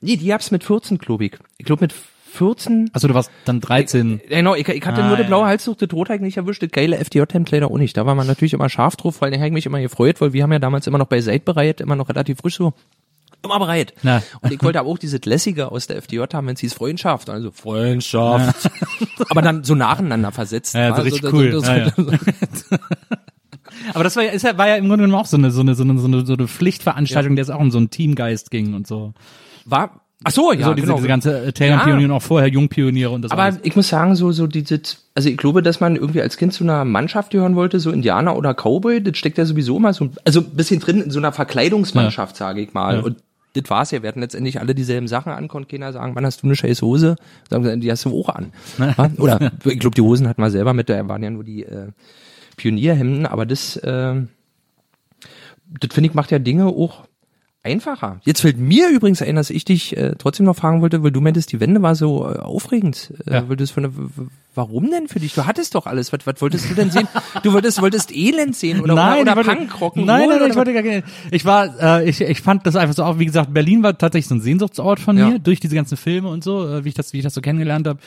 Nee, die hab's mit 14, glaube ich. Ich glaube mit 14. Also du warst dann 13. Genau, ich, ich hatte Ah, nur die ja. blaue Halstuch, das Rot hab ich nicht erwischt, das geile FDJ-Hemd leider auch nicht. Da war man natürlich immer scharf drauf, weil da hab ich mich immer gefreut, weil wir haben ja damals immer noch bei Seid bereit, immer noch relativ frisch so immer bereit. Na. Und ich wollte aber auch dieses Lässige aus der FDJ haben, wenn es hieß Freundschaft. Also Freundschaft. aber dann so nacheinander versetzt. Ja, war richtig so, cool. So, Ja, ja. Aber das war ja, ist ja, war ja im Grunde genommen auch so eine, so eine, so eine, so eine, so eine Pflichtveranstaltung, der es auch um so einen Teamgeist ging und so. War, ach so, ja, so diese, genau. diese ganze äh, Taylor-Pionier und auch vorher Jungpioniere und das Aber alles. ich muss sagen, so, so dieses, also ich glaube, dass man irgendwie als Kind zu einer Mannschaft gehören wollte, so Indianer oder Cowboy, das steckt ja sowieso immer so, also ein bisschen drin in so einer Verkleidungsmannschaft, sage ich mal. Ja. Und das war's ja, wir hatten letztendlich alle dieselben Sachen an, konnte keiner sagen, wann hast du eine scheiß Hose? Sagen sie, die hast du auch an. Oder, ich glaube, die Hosen hatten wir selber mit, da waren ja nur die äh, Pionierhemden, aber das, äh, das finde ich macht ja Dinge auch einfacher. Jetzt fällt mir übrigens ein, dass ich dich äh, trotzdem noch fragen wollte, weil du meintest, die Wende war so äh, aufregend. Äh, Ja. wolltest von der, warum denn für dich? Du hattest doch alles. Was, was wolltest du denn sehen? Du wolltest, wolltest Elend sehen oder, nein, oder, oder wollte, Punkrocken. nein, nein, nein, ich wollte gar nicht. Ich war, äh, ich, ich fand das einfach so auch, wie gesagt, Berlin war tatsächlich so ein Sehnsuchtsort von Ja. mir, durch diese ganzen Filme und so, äh, wie ich das, wie ich das so kennengelernt habe.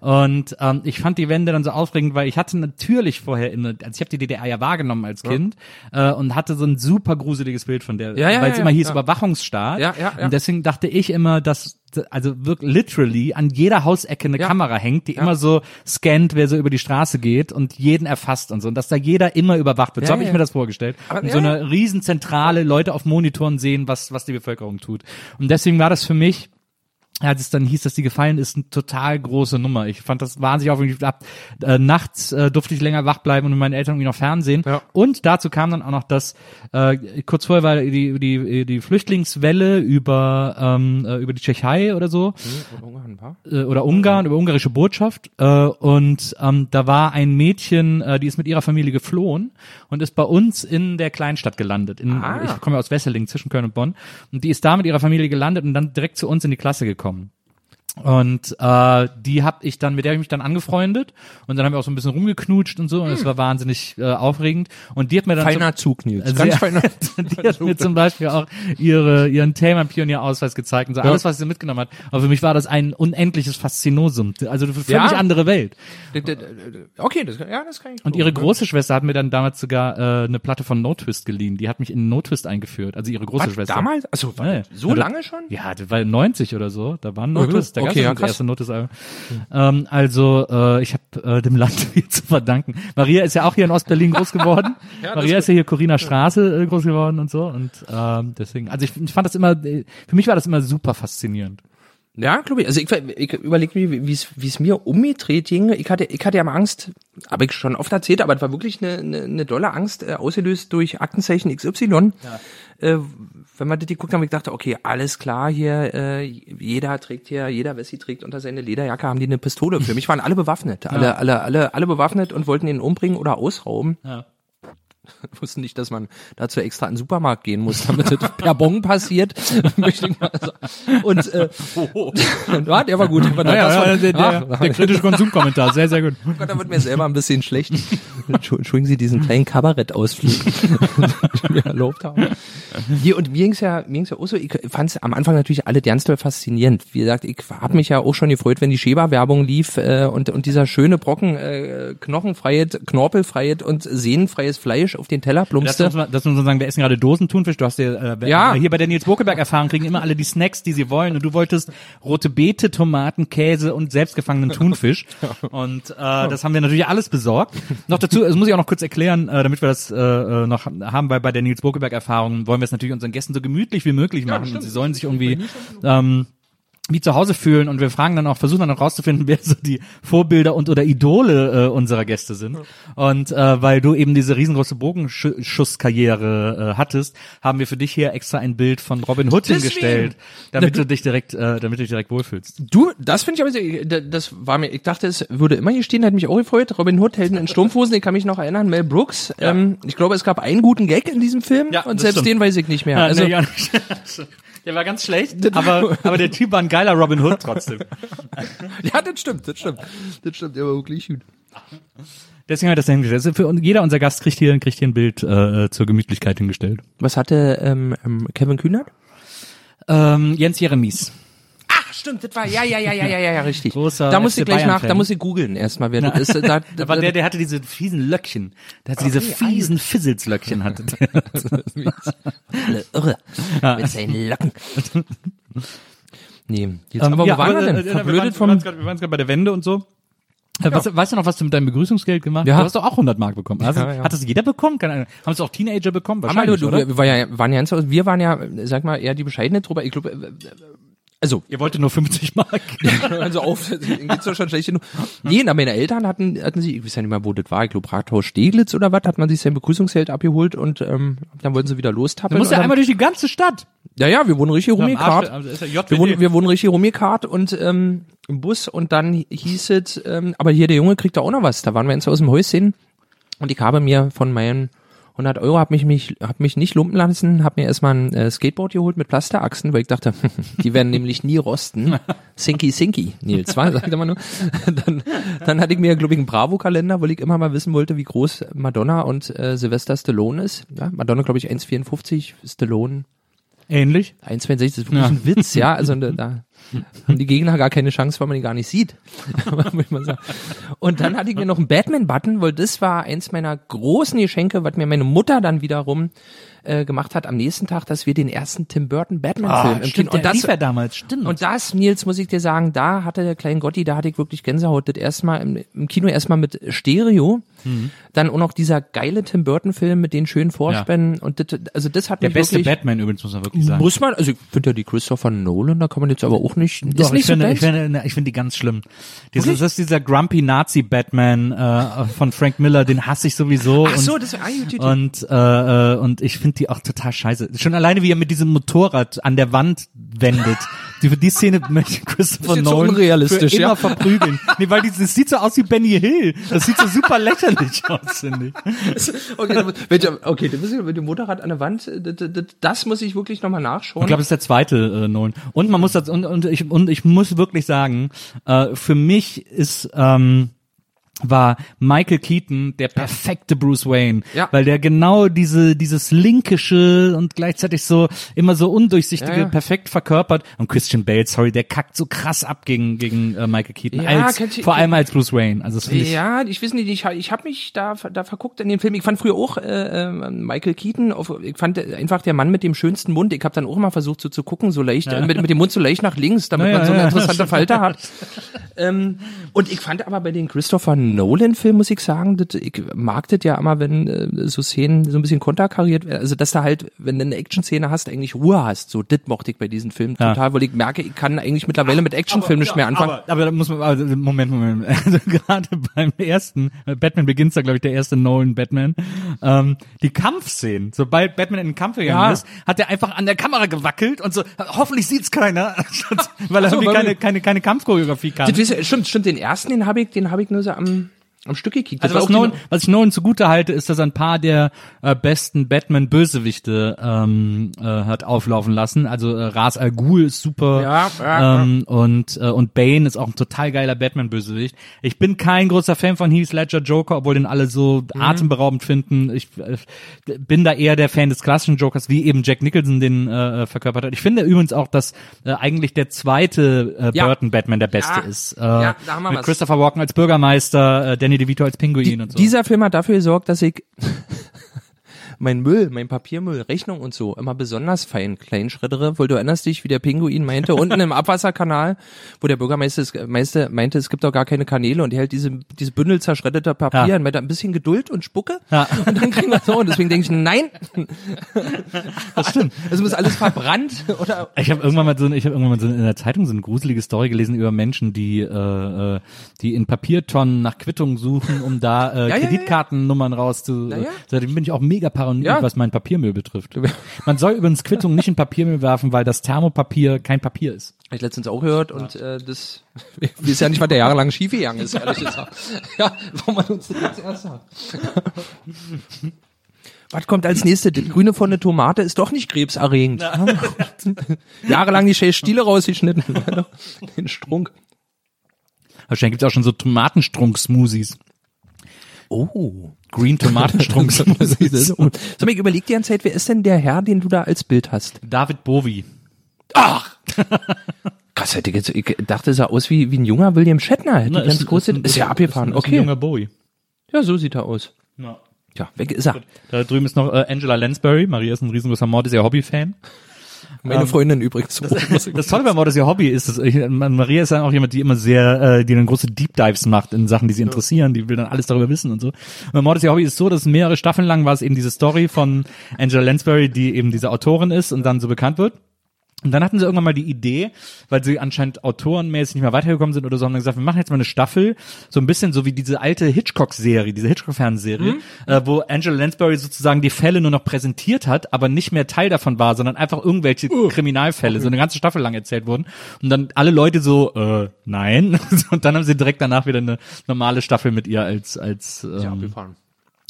Und ähm, ich fand die Wende dann so aufregend, weil ich hatte natürlich vorher, in, also ich habe die DDR ja wahrgenommen als Kind äh, und hatte so ein super gruseliges Bild von der, Ja, ja, weil es ja, immer ja, hieß ja. Überwachungsstaat. Ja, ja, ja. Und deswegen dachte ich immer, dass also wirklich literally an jeder Hausecke eine Ja. Kamera hängt, die Ja. immer so scannt, wer so über die Straße geht und jeden erfasst und so. Und dass da jeder immer überwacht wird. so Ja, habe ich mir das vorgestellt. Aber- und so eine Riesenzentrale, Leute auf Monitoren sehen, was, was die Bevölkerung tut. Und deswegen war das für mich als es dann hieß, dass die gefallen ist, eine total große Nummer. Ich fand das wahnsinnig aufregend. Ab, äh, nachts äh, durfte ich länger wach bleiben und mit meinen Eltern irgendwie noch Fernsehen. Ja. Und dazu kam dann auch noch, dass äh, kurz vorher war die, die, die Flüchtlingswelle über, ähm, äh, über die Tschechei oder so äh, oder Ungarn, über ungarische Botschaft. Äh, und ähm, da war ein Mädchen, äh, die ist mit ihrer Familie geflohen und ist bei uns in der Kleinstadt gelandet. In, Ah. Ich komme ja aus Wesseling, zwischen Köln und Bonn. Und die ist da mit ihrer Familie gelandet und dann direkt zu uns in die Klasse gekommen kommen. Und äh, die hab ich dann, mit der habe ich mich dann angefreundet und dann haben wir auch so ein bisschen rumgeknutscht und so und es war wahnsinnig äh, aufregend. Und die hat mir dann Feiner Zug, Nils. also Ganz sie- feiner. die hat mir zum Beispiel auch ihre, ihren Thälmann-Pionierausweis gezeigt und so alles, was sie mitgenommen hat. Aber für mich war das ein unendliches Faszinosum. Also eine völlig Ja. andere Welt. Okay, das, ja, das kann ich. Und ihre große Schwester hat mir dann damals sogar äh, eine Platte von No Twist geliehen. Die hat mich in No Twist eingeführt. Also ihre große Was, Schwester. damals? Also, Ja, ja. so Ja, lange schon? Ja, war 90 oder so. Da war No Twist. Da okay, ja ja, krass. erste No Twist Album. Ähm, also äh, ich habe äh, dem Land viel zu verdanken. Maria ist ja auch hier in Ostberlin groß geworden. Maria ist ja hier Corina Straße äh, groß geworden und so. Und ähm, deswegen, also ich, ich fand das immer, äh, für mich war das immer super faszinierend. Ja, glaube ich. Also ich, ich überlege mir, wie es mir umgedreht ging. Ich hatte ich hatte ja mal Angst, habe ich schon oft erzählt, aber es war wirklich eine, eine, eine dolle Angst, äh, ausgelöst durch Aktenzeichen XY. Äh, wenn man das geguckt haben, ich dachte, okay, alles klar hier, äh, jeder trägt hier, jeder Wessi trägt unter seine Lederjacke, haben die eine Pistole. Für mich waren alle bewaffnet. Alle, alle, alle, alle bewaffnet und wollten ihn umbringen oder ausrauben. Ja. wussten nicht, dass man dazu extra in den Supermarkt gehen muss, damit das per Bon passiert. Und äh, ja, der war gut. Der, war- das war- der, der, Ach, der kritische Konsumkommentar, sehr, sehr gut. Oh Gott, da wird mir selber ein bisschen schlecht. Entschu- Entschuldigen Sie diesen kleinen Kabarettausflug, den mir erlaubt habe. Hier, und mir ging's ja, mir ging's ja auch so, ich fand es am Anfang natürlich alle ganz doll faszinierend. Wie gesagt, ich habe mich ja auch schon gefreut, wenn die Sheba-Werbung lief äh, und, und dieser schöne Brocken äh, Knochenfreiheit, Knorpelfreiheit und sehnenfreies Fleisch auf den Teller Das plumpste. muss, man, das muss man sagen, wir essen gerade Dosentunfisch. Du hast ja, äh, Ja. hier bei der Nils Bokeberg Erfahrung kriegen immer alle die Snacks, die sie wollen. Und du wolltest rote Beete, Tomaten, Käse und selbstgefangenen Thunfisch. Und äh, das haben wir natürlich alles besorgt. Noch dazu, das muss ich auch noch kurz erklären, äh, damit wir das äh, äh, noch haben, weil bei der Nils Bokeberg Erfahrung wollen wir es natürlich unseren Gästen so gemütlich wie möglich machen. und sie sollen sich irgendwie ähm, wie zu Hause fühlen und wir fragen dann auch, versuchen dann auch rauszufinden, wer so die Vorbilder und oder Idole äh, unserer Gäste sind. Und äh, weil du eben diese riesengroße Bogenschusskarriere äh, hattest, haben wir für dich hier extra ein Bild von Robin Hood Deswegen. hingestellt, damit du dich direkt, äh, damit du dich direkt wohlfühlst. Du, das finde ich aber das war mir, ich dachte, es würde immer hier stehen, hat mich auch gefreut. Robin Hood, Helden in Strumpfhosen, ich kann mich noch erinnern, Mel Brooks. Ähm, ich glaube, es gab einen guten Gag in diesem Film Ja, und selbst stimmt. den weiß ich nicht mehr. Ja, Also, nee, ja. Der war ganz schlecht, aber, aber der Typ war ein geiler Robin Hood trotzdem. ja, das stimmt, das stimmt. Das stimmt, der war wirklich gut. Deswegen haben wir das hingestellt. Also für jeder unser Gast kriegt hier, kriegt hier ein Bild äh, zur Gemütlichkeit hingestellt. Was hatte ähm, ähm, Kevin Kühnert? Ähm, Jens Jeremies. Stimmt, das war, ja, ja, ja, ja, ja, ja, ja richtig. Großer da muss ich FC gleich nach, da muss ich googeln erstmal, wer das ist. Da, Da war der, der hatte diese fiesen Löckchen. Der hatte diese fiesen Fizzles-Löckchen hatte. Alle irre. Mit seinen Locken. Nee, jetzt, Ähm, aber ja, wo waren aber, wir äh, denn? äh, Verblödet wir waren vom, wir waren gerade bei der Wende und so. Äh, Was, weißt du noch, was du mit deinem Begrüßungsgeld gemacht hast? Ja. Du hast doch auch 100 Mark bekommen. Also, Ja, ja. Hat das jeder bekommen? Keine Ahnung. Haben es auch Teenager bekommen? Aber Wahrscheinlich, du, oder? du, wir, war ja, waren ja, wir waren ja, sag mal, eher die bescheidene Truppe. Ich glaube, äh, also, Ihr wolltet nur 50 Mark. also auf, geht's doch schon schlecht genug. Nee, na, meine Eltern hatten, hatten sie, ich weiß ja nicht mehr, wo das war, ich glaube, Rathaus Steglitz oder was, hat man sich sein Begrüßungsgeld abgeholt und ähm, dann wollten sie wieder Du lostappeln. musst ja einmal durch die ganze Stadt. ja, ja, wir wurden richtig rumgekarrt. also. Wir wurden, wir wurden richtig rumgekarrt und ähm, im Bus und dann hieß es, ähm, aber hier der Junge kriegt da auch noch was. Da waren wir jetzt aus dem Häuschen und ich habe mir von meinen 100 Euro hab mich, mich, hab mich nicht lumpen lassen, hab mir erstmal ein äh, Skateboard geholt mit Plasterachsen, weil ich dachte, die werden nämlich nie rosten. Sinky, sinky, Nils, war, sagt er mal nur. Dann, dann hatte ich mir, glaube ich, einen Bravo-Kalender, weil ich immer mal wissen wollte, wie groß Madonna und äh, Sylvester Stallone ist. Ja, Madonna, glaube ich, 1,54, Stallone Ähnlich. 1,62 das ist wirklich Ja. ein Witz, ja. Also da haben die Gegner gar keine Chance, weil man die gar nicht sieht. Und dann hatte ich mir noch einen Batman-Button, weil das war eins meiner großen Geschenke, was mir meine Mutter dann wiederum äh, gemacht hat am nächsten Tag, dass wir den ersten Tim Burton Batman-Film im Kino. und das lief ja damals, stimmt. Und das, Nils, muss ich dir sagen, da hatte der kleine Gotti, da hatte ich wirklich Gänsehaut. Das erstmal im, im Kino erstmal mit Stereo, Mhm. dann auch noch dieser geile Tim Burton-Film mit den schönen Vorspänen. Und das, also das hat der mich beste wirklich, Batman übrigens, muss man wirklich sagen. muss man, also ich finde ja die Christopher Nolan, da kann man jetzt aber auch nicht, Doch, ist nicht ich finde, so ich deins? finde, ne, ich finde die ganz schlimm. Dieses, das ist dieser grumpy Nazi Batman äh, von Frank Miller, den hasse ich sowieso. Ach so, und, das ah, gut, gut. und äh, äh, und ich finde die auch total scheiße. Schon alleine wie er mit diesem Motorrad an der Wand wendet. Die, die Szene möchte ich Christopher Nolan unrealistisch, für immer ja. verprügeln. Nee, weil die, das sieht so aus wie Benny Hill. Das sieht so super lächerlich aus, finde ich. okay, dann- welcher- okay, du bist mit dem Motorrad an der Wand, äh, das muss ich wirklich nochmal nachschauen. Ich glaube, das ist der zweite äh, Nolan. Und man muss das und, und ich und ich muss wirklich sagen, äh, für mich ist ähm, war Michael Keaton der perfekte Bruce Wayne, Ja. weil der genau diese dieses linkische und gleichzeitig so immer so undurchsichtige Ja, ja. perfekt verkörpert und Christian Bale, sorry, der kackt so krass ab gegen gegen äh, Michael Keaton Ja, als ihr- vor allem als Bruce Wayne. Also ich Ja, ich weiß nicht, ich, ich habe mich da, da verguckt in den Film. Ich fand früher auch äh, äh, Michael Keaton, auf, ich fand einfach der Mann mit dem schönsten Mund. Ich habe dann auch mal versucht so zu gucken, so leicht, äh, mit, mit dem Mund so leicht nach links, damit man so eine interessante Falte hat. ähm, und ich fand aber bei den Christopher Nolan-Filmen, muss ich sagen, das, ich mag das ja immer, wenn äh, so Szenen so ein bisschen konterkariert werden. Also dass du halt, wenn du eine Action-Szene hast, eigentlich Ruhe hast. So, das mochte ich bei diesen Filmen Ja. total, weil ich merke, ich kann eigentlich mittlerweile mit Actionfilmen nicht mehr anfangen. Aber, aber da muss man, also, Moment, Moment. Also gerade beim ersten, äh, Batman Begins da, glaube ich, der erste Nolan Batman, ähm, die Kampfszenen, sobald Batman in den Kampf gegangen Ja. ist, hat er einfach an der Kamera gewackelt und so, hoffentlich sieht's keiner, weil er so, irgendwie keine, keine, keine Kampfchoreografie kann. Das, stimmt, stimmt, den ersten, den habe ich, den habe ich nur so am, am Stück gekickt. Also was, Nolan, was ich Nolan zugute halte, ist, dass er ein paar der äh, besten Batman-Bösewichte ähm, äh, hat auflaufen lassen. Also äh, Ras Al Ghul ist super Ja, ja, ähm, und äh, und Bane ist auch ein total geiler Batman-Bösewicht. Ich bin kein großer Fan von Heath Ledger Joker, obwohl den alle so Mhm. atemberaubend finden. Ich äh, bin da eher der Fan des klassischen Jokers, wie eben Jack Nicholson den äh, verkörpert hat. Ich finde übrigens auch, dass äh, eigentlich der zweite äh, Ja. Burton Batman der beste Ja. ist. Äh, Ja, da haben wir mit was. Christopher Walken als Bürgermeister, äh, Danny DeVito als Pinguin und so. Dieser Film hat dafür gesorgt, dass ich mein Müll, mein Papiermüll, Rechnung und so immer besonders fein kleinschrittere, weil du erinnerst dich, wie der Pinguin meinte, unten im Abwasserkanal, wo der Bürgermeister es- meiste, meinte, es gibt doch gar keine Kanäle und er hält diese, diese Bündel zerschreddeter Papier Ja. und meinte, ein bisschen Geduld und Spucke Ja. und dann kriegen wir so und deswegen denke ich, nein, Das stimmt. es muss alles verbrannt oder Ich habe irgendwann mal so, ich habe irgendwann mal so in der Zeitung so eine gruselige Story gelesen über Menschen, die äh, äh, die in Papiertonnen nach Quittungen suchen, um da äh, Ja. Kreditkartennummern rauszu. Seitdem bin ich auch mega paranoid, Ja. was mein Papiermüll betrifft. Man soll übrigens Quittungen nicht in Papiermüll werfen, weil das Thermopapier kein Papier ist. Hab ich letztens auch gehört und äh, das weiß ja nicht, was der jahrelang schiefgegangen ist, ehrlich gesagt. Ja, warum man uns das jetzt erst sagt. Was kommt als nächstes? Die grüne von der Tomate ist doch nicht krebserregend. Jahrelang die scheiß Stiele rausgeschnitten. Den Strunk. Wahrscheinlich gibt's auch schon so Tomatenstrunk-Smoothies. Oh. Green Tomatenstrunk-Smoothies. Sag mal, ich überleg dir eine Zeit, wer ist denn der Herr, den du da als Bild hast? David Bowie. Krass, hätte ich jetzt, ich dachte, sah aus wie, wie ein junger William Shatner. Hätte Na, ganz kurz, ist, ja abgefahren. Ist, ist ein okay. junger Bowie. Ja, so sieht er aus. Ja. Ja, weg ist er. Da drüben ist noch äh, Angela Lansbury. Maria ist ein riesengroßer Mord, ist ja Hobby-Fan. Meine Freundin übrigens. Das Tolle bei Mord ist ja Hobby ist, dass ich, Maria ist dann auch jemand, die immer sehr, äh, die dann große Deep Dives macht in Sachen, die sie interessieren, die will dann alles darüber wissen und so. Und bei Mord ist ja Hobby ist so, dass mehrere Staffeln lang war es eben diese Story von Angela Lansbury, die eben diese Autorin ist und dann so bekannt wird. Und dann hatten sie irgendwann mal die Idee, weil sie anscheinend autorenmäßig nicht mehr weitergekommen sind oder so, haben dann gesagt, wir machen jetzt mal eine Staffel, so ein bisschen so wie diese alte Hitchcock-Serie, diese Hitchcock-Fernsehserie, äh, wo Angela Lansbury sozusagen die Fälle nur noch präsentiert hat, aber nicht mehr Teil davon war, sondern einfach irgendwelche Kriminalfälle, so eine ganze Staffel lang erzählt wurden. Und dann alle Leute so, äh, nein. Und dann haben sie direkt danach wieder eine normale Staffel mit ihr als, als, ähm, Ja.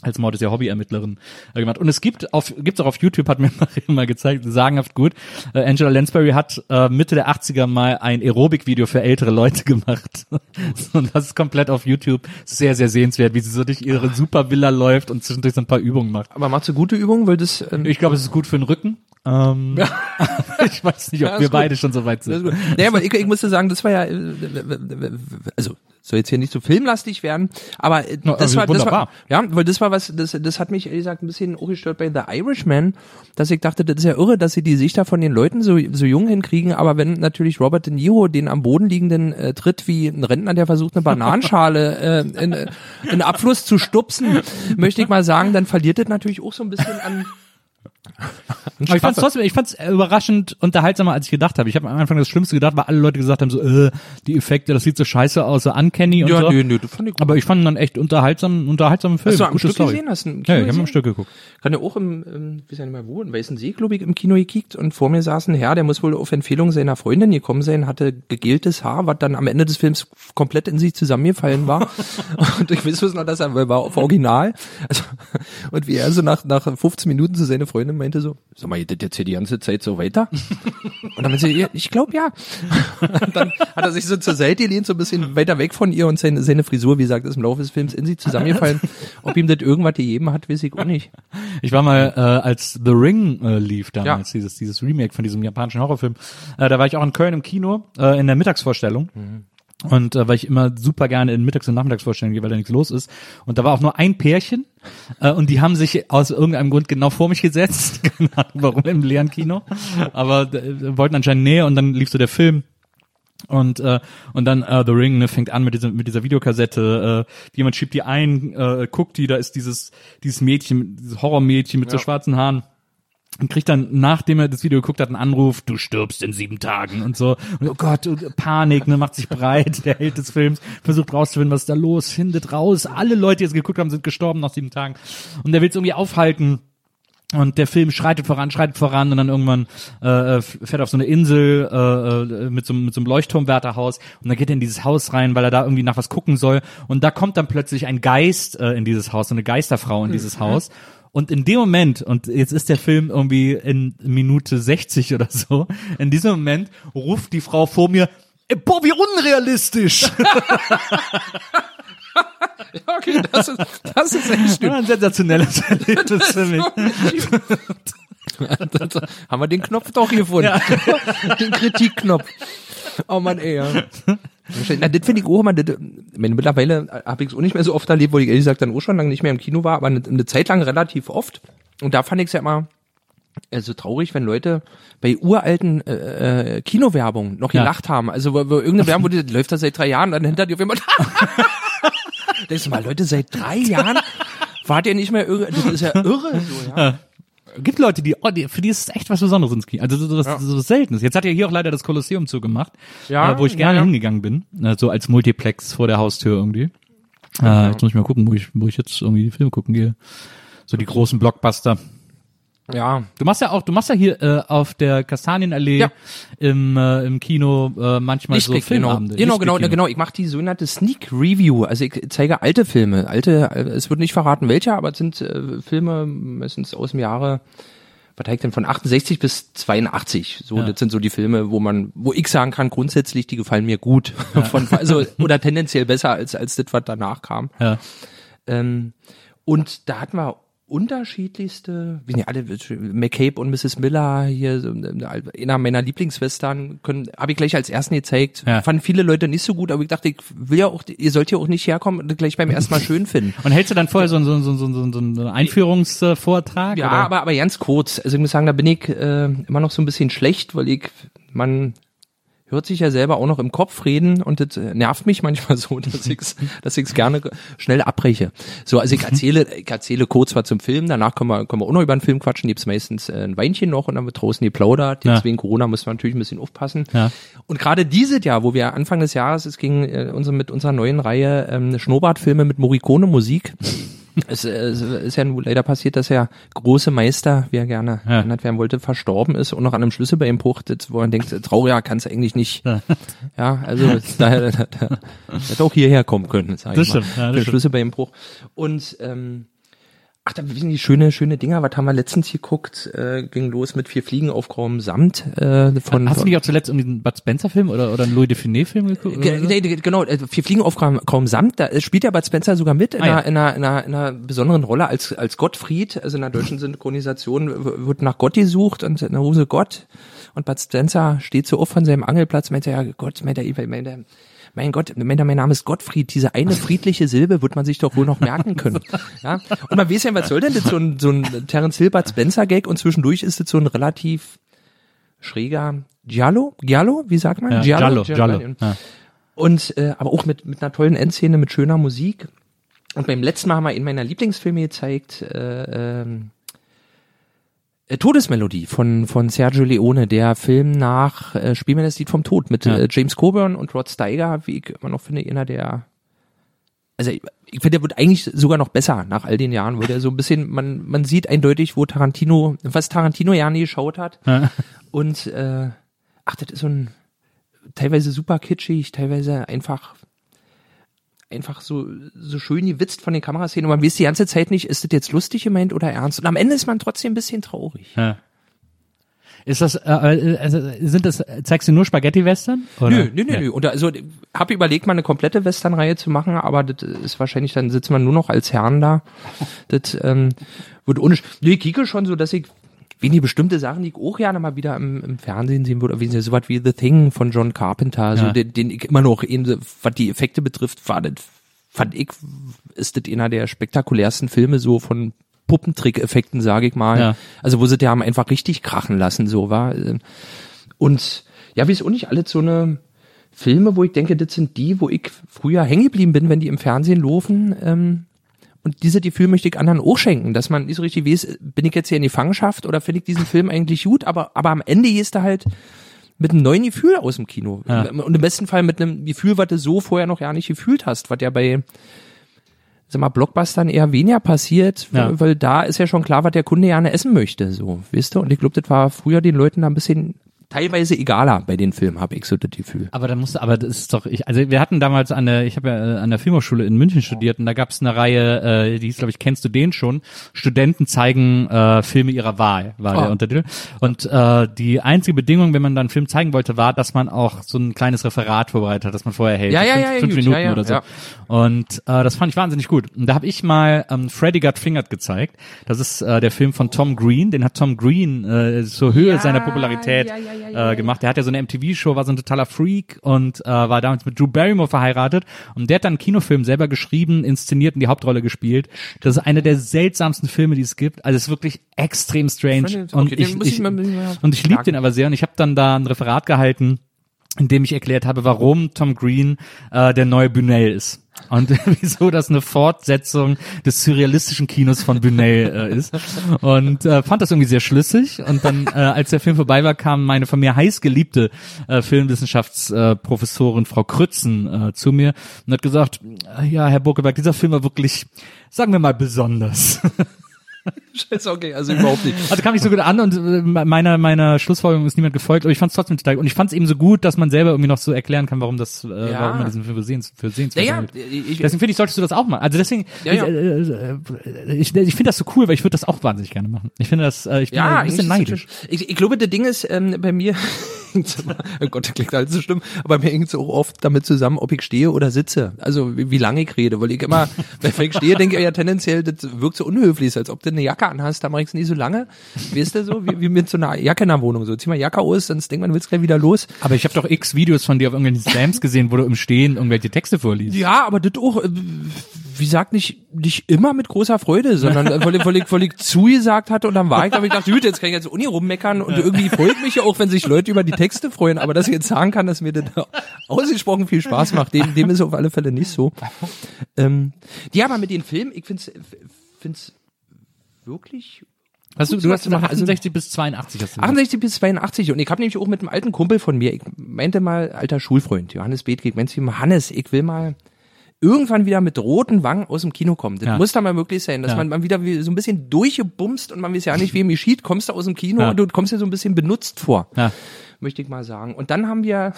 Als Mord ist ja Hobby-Ermittlerin äh, gemacht. Und es gibt auf, gibt's auch auf YouTube, hat mir Maria mal gezeigt, sagenhaft gut. Äh, Angela Lansbury hat äh, Mitte der 80er mal ein Aerobic-Video für ältere Leute gemacht. und das ist komplett auf YouTube sehr, sehr sehenswert, wie sie so durch ihre Supervilla läuft und zwischendurch so ein paar Übungen macht. Aber macht sie gute Übungen, weil das, ähm, Ich glaube, es ist gut für den Rücken. Ähm, ich weiß nicht, ob Ja, wir gut. beide schon so weit sind. Naja, aber ich, ich musste sagen, das war ja, äh, also soll jetzt hier nicht so filmlastig werden, aber äh, das also war, das war, ja, weil das war was, das, das hat mich ehrlich gesagt ein bisschen auch gestört bei The Irishman, dass ich dachte, das ist ja irre, dass sie die Sichter von den Leuten so, so jung hinkriegen, aber wenn natürlich Robert De Niro den am Boden liegenden äh, tritt wie ein Rentner, der versucht eine Bananenschale äh, in, in einen Abfluss zu stupsen, möchte ich mal sagen, dann verliert das natürlich auch so ein bisschen an Aber ich fand's trotzdem, ich fand's überraschend unterhaltsamer, als ich gedacht habe. Ich habe am Anfang das Schlimmste gedacht, weil alle Leute gesagt haben, so, äh, die Effekte, das sieht so scheiße aus, so uncanny und ja, so. nö, nö, das fand ich gut. Aber ich fand dann echt unterhaltsam, unterhaltsamen Film. Hast du am Stück Story. gesehen? Hast du Ja, ich habe am Stück geguckt. kann ja auch im, im weiß ja nicht mehr wo, in Weißen See, glaube ich, im Kino gekickt und vor mir saß ein Herr, der muss wohl auf Empfehlung seiner Freundin gekommen sein, hatte gegeltes Haar, was dann am Ende des Films komplett in sich zusammengefallen war. und ich weiß bloß noch, dass er weil er war auf Original. Also, und wie er so nach, nach 15 Minuten zu seiner Freundin meinte so, sag mal, geht das jetzt hier die ganze Zeit so weiter? Und dann meinte sie, ich glaube ja. Und dann hat er sich so zur Seite gelehnt, so ein bisschen weiter weg von ihr und seine, seine Frisur, wie gesagt, ist im Laufe des Films in sich zusammengefallen. Ob ihm das irgendwas gegeben hat, weiß ich auch nicht. Ich war mal, äh, als The Ring äh, lief damals, Ja. dieses, dieses Remake von diesem japanischen Horrorfilm, äh, da war ich auch in Köln im Kino, äh, in der Mittagsvorstellung. Und äh, weil ich immer super gerne in Mittags- und Nachmittagsvorstellungen gehe, weil da nichts los ist. Und da war auch nur ein Pärchen äh, und die haben sich aus irgendeinem Grund genau vor mich gesetzt. Keine Ahnung warum im leeren Kino. Aber äh, wollten anscheinend Nähe und dann lief so der Film. Und äh, und dann äh, The Ring ne, fängt an mit dieser mit dieser Videokassette. Äh, jemand schiebt die ein, äh, guckt die, da ist dieses dieses Mädchen, dieses Horrormädchen mit so schwarzen Haaren und kriegt dann, nachdem er das Video geguckt hat, einen Anruf, du stirbst in sieben Tagen und so. Und oh Gott, Panik, ne, macht sich breit, der Held des Films, versucht rauszufinden, was ist da los, findet raus. Alle Leute, die es geguckt haben, sind gestorben nach sieben Tagen. Und der will es irgendwie aufhalten. Und der Film schreitet voran, schreitet voran und dann irgendwann äh, fährt auf so eine Insel äh, äh, mit, so, mit so einem Leuchtturmwärterhaus und dann geht er in dieses Haus rein, weil er da irgendwie nach was gucken soll. Und da kommt dann plötzlich ein Geist äh, in dieses Haus, so eine Geisterfrau in dieses Haus. Und in dem Moment, und jetzt ist der Film irgendwie in Minute 60 oder so, in diesem Moment ruft die Frau vor mir, "Ey, boah, wie unrealistisch! Okay, das ist, das ist echt schön. ein sensationelles Erlebnis für mich. Das, haben wir den Knopf doch gefunden. den Kritikknopf. Oh man, ey, ja. Na, das finde ich auch immer, das, meine, mittlerweile habe ich es auch nicht mehr so oft erlebt, wo ich ehrlich gesagt dann auch schon lange nicht mehr im Kino war, aber eine, eine Zeit lang relativ oft. Und da fand ich es ja immer äh, so traurig, wenn Leute bei uralten äh, äh, Kinowerbung noch Ja. gelacht haben. Also wo, wo irgendeine Werbung, wo die, die läuft da seit drei Jahren, dann hinter dir auf jemand. Denkst du mal, Leute, seit drei Jahren wart ihr nicht mehr irre? Das ist ja irre. So, ja. Gibt Leute, die, oh, die, für die ist es echt was Besonderes ins Kino. Also so, so, so Seltenes. Jetzt hat ja hier auch leider das Kolosseum zugemacht, Ja, äh, wo ich ja, gerne ja. hingegangen bin. Äh, so als Multiplex vor der Haustür irgendwie. Äh, jetzt muss ich mal gucken, wo ich, wo ich jetzt irgendwie die Filme gucken gehe. So die großen Blockbuster. Ja, Du machst ja auch, du machst ja hier äh, auf der Kastanienallee Ja. im, äh, im Kino äh, manchmal so Lichtblick, genau. Filmabende. Genau, genau, Lichtblick-Kino. genau. Ich mache die sogenannte Sneak Review. Also ich zeige alte Filme. Alte, äh, es wird nicht verraten welche, aber es sind äh, Filme meistens aus dem Jahre, was heißt denn, von 68 bis 82. So, Ja. das sind so die Filme, wo man, wo ich sagen kann, grundsätzlich, die gefallen mir gut. Von, also, oder tendenziell besser als, als das, was danach kam. Ja. Ähm, und da hatten wir unterschiedlichste, wie nicht alle, McCabe und Mrs. Miller hier, so, einer meiner Lieblingswestern, können, habe ich gleich als ersten gezeigt. Ja. Fanden viele Leute nicht so gut, aber ich dachte, ich will ja auch, ihr sollt ja auch nicht herkommen und gleich beim ersten Mal schön finden. Und hältst du dann vorher so, einen- so, so, so, einen- so einen Einführungsvortrag? Ja, oder? aber, aber ganz kurz. Also ich muss sagen, da bin ich äh, immer noch so ein bisschen schlecht, weil ich, man hört sich ja selber auch noch im Kopf reden und das nervt mich manchmal so, dass ich's, dass ich's gerne schnell abbreche. So, also ich erzähle, ich erzähle kurz was zum Film, danach können wir, können wir auch noch über den Film quatschen, gibt's meistens äh, ein Weinchen noch und dann wird draußen geplaudert. Jetzt Ja. wegen Corona muss man natürlich ein bisschen aufpassen. Ja. Und gerade dieses Jahr, wo wir Anfang des Jahres, es ging äh, unsere, mit unserer neuen Reihe ähm, Schnurrbartfilme mit Morricone Musik. Es, es ist ja nun leider passiert, dass der große Meister, wie er gerne Ja. genannt werden wollte, verstorben ist und noch an einem Schlüsselbeinbruch, wo man denkt, äh, trauriger kann es eigentlich nicht. Ja, also daher da, da, da hätte auch hierher kommen können, sag ich Das mal. stimmt, ja, das Der. Schlüsselbeinbruch. Und ähm, Ach, da sind die schöne, schöne Dinger. Was haben wir letztens geguckt? Äh, ging los mit vier Fliegen auf grauem Samt. Äh, von, Hast du nicht auch zuletzt um diesen Bud Spencer Film oder, oder einen Louis Define Film geguckt? Ge- nee, genau, äh, wir fliegen auf kaum, kaum Samt, da äh, spielt ja Bud Spencer sogar mit in, Ah, ja. einer, in, einer, in, einer, in einer besonderen Rolle als, als Gottfried, also in der deutschen Synchronisation wird nach Gott gesucht und in der Hose Gott und Bud Spencer steht so auf von seinem Angelplatz, meint er, ja Gott, meint er, meint er, mein Gott, mein Name ist Gottfried, diese eine friedliche Silbe wird man sich doch wohl noch merken können. Ja? Und man weiß ja, was soll denn das, so ein, so ein Terence Bud Spencer Gag und zwischendurch ist das so ein relativ schräger Giallo, Giallo, wie sagt man? Ja, Giallo, Giallo. Ja. Und äh, aber auch mit mit einer tollen Endszene, mit schöner Musik. Und beim letzten Mal haben wir in meiner Lieblingsfilme gezeigt, äh, ähm, äh, Todesmelodie von von Sergio Leone, der Film nach äh, Spiel mir das Lied vom Tod mit Ja. äh, James Coburn und Rod Steiger, wie ich immer noch finde, einer der also ich, ich finde, der wird eigentlich sogar noch besser nach all den Jahren, wo der so ein bisschen, man, man sieht eindeutig, wo Tarantino, was Tarantino ja nie geschaut hat. Ja. Und äh, ach, das ist so ein teilweise super kitschig, teilweise einfach einfach so so schön gewitzt von den Kameraszenen. Und man weiß die ganze Zeit nicht, ist das jetzt lustig gemeint oder ernst. Und am Ende ist man trotzdem ein bisschen traurig. Ja. Ist das, äh, äh, also sind das, zeigst du nur Spaghetti-Western? Nö, nö, nö, Ja. nö. Und also habe überlegt, mal eine komplette Westernreihe zu machen, aber das ist wahrscheinlich, dann sitzt man nur noch als Herrn da. Das ähm, wird ohne. Nee, ich kicke schon so, dass ich wenige bestimmte Sachen, die ich auch gerne mal wieder im, im Fernsehen sehen würde, wie so was wie The Thing von John Carpenter, so Ja. den, den ich immer noch, in, was die Effekte betrifft, war das, fand ich, ist das einer der spektakulärsten Filme so von Puppentrick-Effekten, sage ich mal. Ja. Also wo sie die haben einfach richtig krachen lassen, so war. Und ja, wie es auch nicht alles so eine Filme, wo ich denke, das sind die, wo ich früher hängen geblieben bin, wenn die im Fernsehen laufen. Ähm, und diese Gefühl möchte ich anderen auch schenken, dass man nicht so richtig weiß, bin ich jetzt hier in die Gefangenschaft oder finde ich diesen Film eigentlich gut, aber, aber am Ende gehst du halt mit einem neuen Gefühl aus dem Kino. Ja. Und im besten Fall mit einem Gefühl, was du so vorher noch gar nicht gefühlt hast, was ja bei sag mal, Blockbustern eher weniger passiert, Ja. weil, weil da ist ja schon klar, was der Kunde gerne essen möchte, so, weißt du? Und ich glaube, das war früher den Leuten da ein bisschen teilweise egaler bei den Filmen, habe ich so das Gefühl. Aber da musste, aber das ist doch, ich, also wir hatten damals an der, ich habe ja äh, an der Filmhochschule in München studiert und da gab es eine Reihe, äh, die hieß, glaube ich, kennst du den schon? Studenten zeigen äh, Filme ihrer Wahl, war Oh. der Untertitel. Und äh, die einzige Bedingung, wenn man dann einen Film zeigen wollte, war, dass man auch so ein kleines Referat vorbereitet hat, das man vorher hält. Ja, ja, fünf, ja, fünf gut, Minuten ja, ja, oder so. ja. Und äh, das fand ich wahnsinnig gut. Und da habe ich mal ähm, Freddy Got Fingered gezeigt. Das ist äh, der Film von Tom Green. Den hat Tom Green äh, zur Höhe seiner Popularität ja, ja, äh, gemacht. Der hat ja so eine MTV-Show, war so ein totaler Freak und äh, war damals mit Drew Barrymore verheiratet. Und der hat dann einen Kinofilm selber geschrieben, inszeniert und die Hauptrolle gespielt. Das ist einer der seltsamsten Filme, die es gibt. Also es ist wirklich extrem strange. Okay, und den ich, ich ich, und ich liebe den aber sehr. Und ich habe dann da ein Referat gehalten, in dem ich erklärt habe, warum Tom Green äh, der neue Bunel ist. Und wieso das eine Fortsetzung des surrealistischen Kinos von Bunel äh, ist. Und äh, fand das irgendwie sehr schlüssig. Und dann, äh, als der Film vorbei war, kam meine von mir heißgeliebte äh, Filmwissenschaftsprofessorin äh, Frau Krützen äh, zu mir und hat gesagt, äh, ja, Herr Burkeberg, dieser Film war wirklich, sagen wir mal, besonders. Scheiße, okay, also überhaupt nicht. Also kam nicht so gut an und äh, meiner meiner Schlussfolgerung ist niemand gefolgt, aber ich fand es trotzdem total und ich fand es eben so gut, dass man selber irgendwie noch so erklären kann, warum das äh, Ja. warum man diesen Film für sehens für sehenswert Ja, ja, hält. ich- deswegen finde ich solltest du das auch mal. Also deswegen Ja, ja. ich, äh, äh, ich, ich finde das so cool, weil ich würde das auch wahnsinnig gerne machen. Ich finde das äh, ich bin Ja, ein bisschen neidisch. Ich, ich glaube, das Ding ist, ähm, bei mir, oh Gott, das klingt alles so schlimm, aber mir hängt es auch oft damit zusammen, ob ich stehe oder sitze. Also wie, wie lange ich rede, weil ich immer, wenn ich stehe, denke ich ja tendenziell, das wirkt so unhöflich, als ob du eine Jacke anhast, da mache ich es nie so lange. Weißt du so, wie, wie mit so einer Jacke in der Wohnung, so zieh mal Jacke aus, sonst denkt man, du willst gleich wieder los. Aber ich habe doch x Videos von dir auf irgendwelchen Slams gesehen, wo du im Stehen irgendwelche Texte vorliest. Ja, aber das auch, äh, wie gesagt, nicht, nicht immer mit großer Freude, sondern äh, weil weil ich, weil ich zugesagt hatte und dann war ich, da hab ich gedacht, gut, jetzt kann ich jetzt Uni rummeckern und irgendwie freut mich ja auch, wenn sich Leute über die Texte freuen, aber dass ich jetzt sagen kann, dass mir das ausgesprochen viel Spaß macht, dem, dem ist auf alle Fälle nicht so. Ähm, ja, aber mit den Filmen, ich find's, find's wirklich Hast du, du hast machen. 68 bis 82 hast du. gesagt. 68 bis 82 und ich habe nämlich auch mit einem alten Kumpel von mir, ich meinte mal, alter Schulfreund, Johannes Bethke, ich meinte ihm, Hannes, ich will mal irgendwann wieder mit roten Wangen aus dem Kino kommen. Das Ja. muss da mal möglich sein, dass Ja. man, man wieder wie, so ein bisschen durchgebumst und man weiß ja nicht, wem geschieht, kommst du aus dem Kino Ja. und du kommst dir so ein bisschen benutzt vor. Ja. Möchte ich mal sagen. Und dann haben wir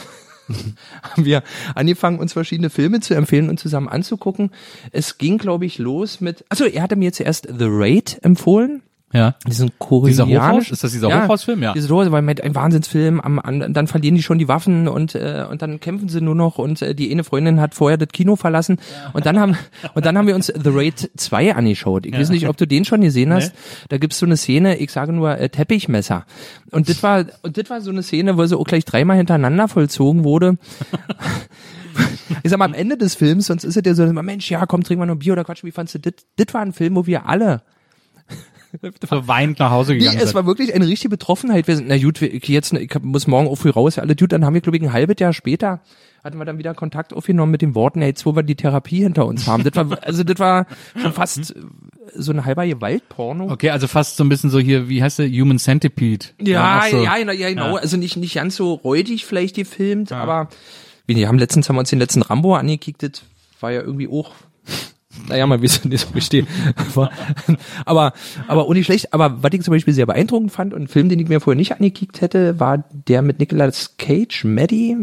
haben wir angefangen, uns verschiedene Filme zu empfehlen und zusammen anzugucken. Es ging, glaube ich, los mit, also er hatte mir zuerst The Raid empfohlen. Ja. Diesen koreanischen. Dieser Hochhaus? Ist das dieser Hochhausfilm? Ja. Diese Hochhaus, weil mit ein Wahnsinnsfilm, am, an, dann verlieren die schon die Waffen und äh, und dann kämpfen sie nur noch und äh, die eine Freundin hat vorher das Kino verlassen und dann haben und dann haben wir uns The Raid 2 angeschaut. Ich weiß nicht, ob du den schon gesehen hast. Da gibt's so eine Szene, ich sage nur äh, Teppichmesser. Und das war und das war so eine Szene, wo sie auch gleich dreimal hintereinander vollzogen wurde. Ich sag mal, am Ende des Films, sonst ist es ja so, Mensch, ja, komm, trink mal noch ein Bier oder Quatsch, wie fandst du das? Das war ein Film, wo wir alle Weinend nach Hause Nee, gegangen es seid. war wirklich eine richtige Betroffenheit. Wir sind, na gut, jetzt, ich muss morgen auch früh raus, ja, alle gut, dann haben wir, glaube ich, ein halbes Jahr später hatten wir dann wieder Kontakt aufgenommen mit den Worten, hey, jetzt wo wir die Therapie hinter uns haben. Das war, also das war schon fast äh, so ein halber Gewaltporno. Okay, also fast so ein bisschen so hier, wie heißt der, Human Centipede. Ja, auch so. ja, ja, ja, genau. Ja. Also nicht, nicht ganz so räudig vielleicht gefilmt, aber wir haben letztens haben wir uns den letzten Rambo angekickt, das war ja irgendwie auch naja, mal wissen, nicht so richtig. Aber, aber, aber nicht schlecht. Aber was ich zum Beispiel sehr beeindruckend fand und ein Film, den ich mir vorher nicht angekickt hätte, war der mit Nicolas Cage, Maddie,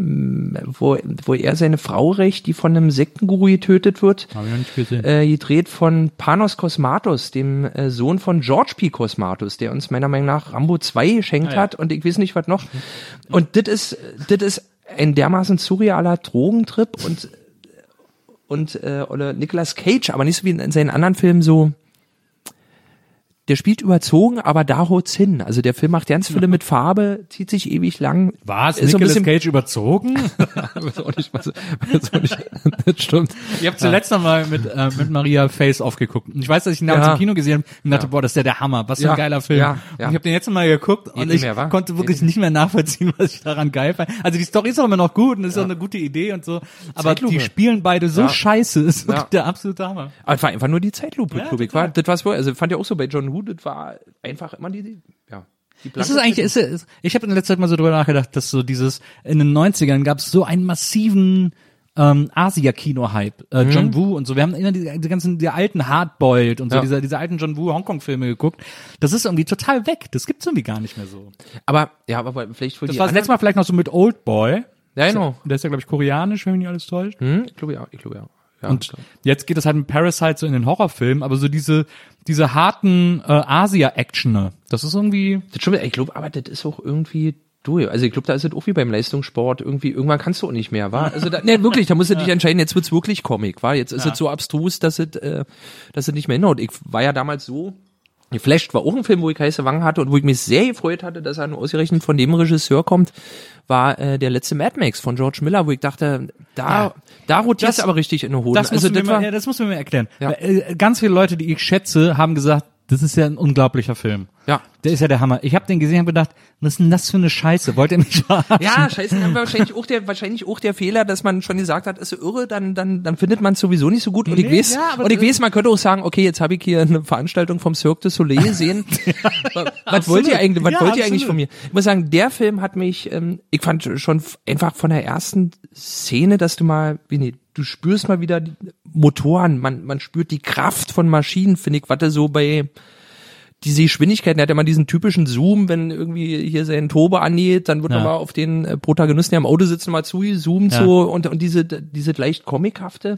wo, wo er seine Frau rächt, die von einem Sektenguru getötet wird. Hab ich noch nicht gesehen. Äh, gedreht von Panos Kosmatos, dem äh, Sohn von George P. Kosmatos, der uns meiner Meinung nach Rambo 2 geschenkt Ah, ja. hat und ich weiß nicht, was noch. Und das ist, das ist ein dermaßen surrealer Drogentrip und und äh, oder Nicolas Cage, aber nicht so wie in seinen anderen Filmen so. Der spielt überzogen, aber da holt's hin. Also der Film macht ganz viele mit Farbe, zieht sich ewig lang. Was? Ist so ein Nicolas bisschen- Cage überzogen? Weiß auch nicht, was, weiß auch nicht, das stimmt. Ich habe zuletzt noch mal mit, äh, mit Maria Face aufgeguckt. Und ich weiß, dass ich ihn damals Ja. im Kino gesehen habe und dachte, boah, das ist ja der Hammer. Was für Ja. ein geiler Film. Ja. Und Ja. ich habe den jetzt noch mal geguckt und ich mehr, konnte wirklich Geht nicht mehr nachvollziehen, was ich daran geil fand. Also die Story ist auch immer noch gut und ist auch eine gute Idee und so. Aber Zeitlupe. die spielen beide so Ja. scheiße. Ist wirklich Ja. der absolute Hammer. Aber es war einfach nur die Zeitlupe, Ja, total. War, das war's wohl. Also fand ich auch so bei John Woo, das war einfach immer die, ja. Die Das ist eigentlich, ist, ist, ich habe in letzter Zeit mal so drüber nachgedacht, dass so dieses, in den 90ern gab es so einen massiven ähm, Asia-Kino-Hype, äh, Mhm. John Woo und so. Wir haben immer die, die ganzen, die alten Hardboiled und so, Ja. diese, diese alten John Woo Hongkong-Filme geguckt. Das ist irgendwie total weg. Das gibt's irgendwie gar nicht mehr so. Aber, ja, aber vielleicht für Das war das letzte Mal vielleicht noch so mit Old Boy. Ja, genau. Der ist ja, glaube ich, koreanisch, wenn mich nicht alles täuscht. Hm, ich glaube ja, ich glaube ja. Ja Und klar. jetzt geht es halt mit Parasite so in den Horrorfilm, aber so diese, diese harten äh, Asia-Actioner, das ist irgendwie, das stimmt, ich glaube, aber das ist auch irgendwie du. Also ich glaube, da ist es auch wie beim Leistungssport irgendwie, irgendwann kannst du auch nicht mehr, war? Also da, nee, wirklich, da musst du dich entscheiden, jetzt wird's wirklich Comic, war? Jetzt ist es so abstrus, dass es, äh, dass es nicht mehr hinhaut. Ich war ja damals so, Geflasht war auch ein Film, wo ich heiße Wangen hatte und wo ich mich sehr gefreut hatte, dass er nur ausgerechnet von dem Regisseur kommt, war äh, der letzte Mad Max von George Miller, wo ich dachte, da, da rotiert Das- aber richtig in den Hoden. Das, also musst du mir das mal, war, ja, das musst du mir mal erklären. Ja. Äh, ganz viele Leute, die ich schätze, haben gesagt, das ist ja ein unglaublicher Film. ja. Der ist ja der Hammer. Ich habe den gesehen und gedacht, was ist denn das für eine Scheiße? Wollt ihr mich verarschen? Ja, scheiße, dann war wahrscheinlich auch der, wahrscheinlich auch der Fehler, dass man schon gesagt hat, ist so irre, dann, dann, dann findet man es sowieso nicht so gut. Und ich Nee, weiß, ja, und ich weiß, man könnte auch sagen, okay, jetzt habe ich hier eine Veranstaltung vom Cirque du Soleil gesehen. was was wollt ihr eigentlich, was Ja, wollt ihr eigentlich von mir? Ich muss sagen, der Film hat mich, ähm, ich fand schon einfach von der ersten Szene, dass du mal, wie nee, du spürst mal wieder die Motoren, man, man spürt die Kraft von Maschinen, finde ich, was du so bei, diese Geschwindigkeit, der hat ja immer diesen typischen Zoom, wenn irgendwie hier sein Turbo annäht, dann wird Ja. nochmal auf den äh, Protagonisten, der im Auto sitzt, mal zugezoomt Ja. so und, und diese, diese leicht comichafte.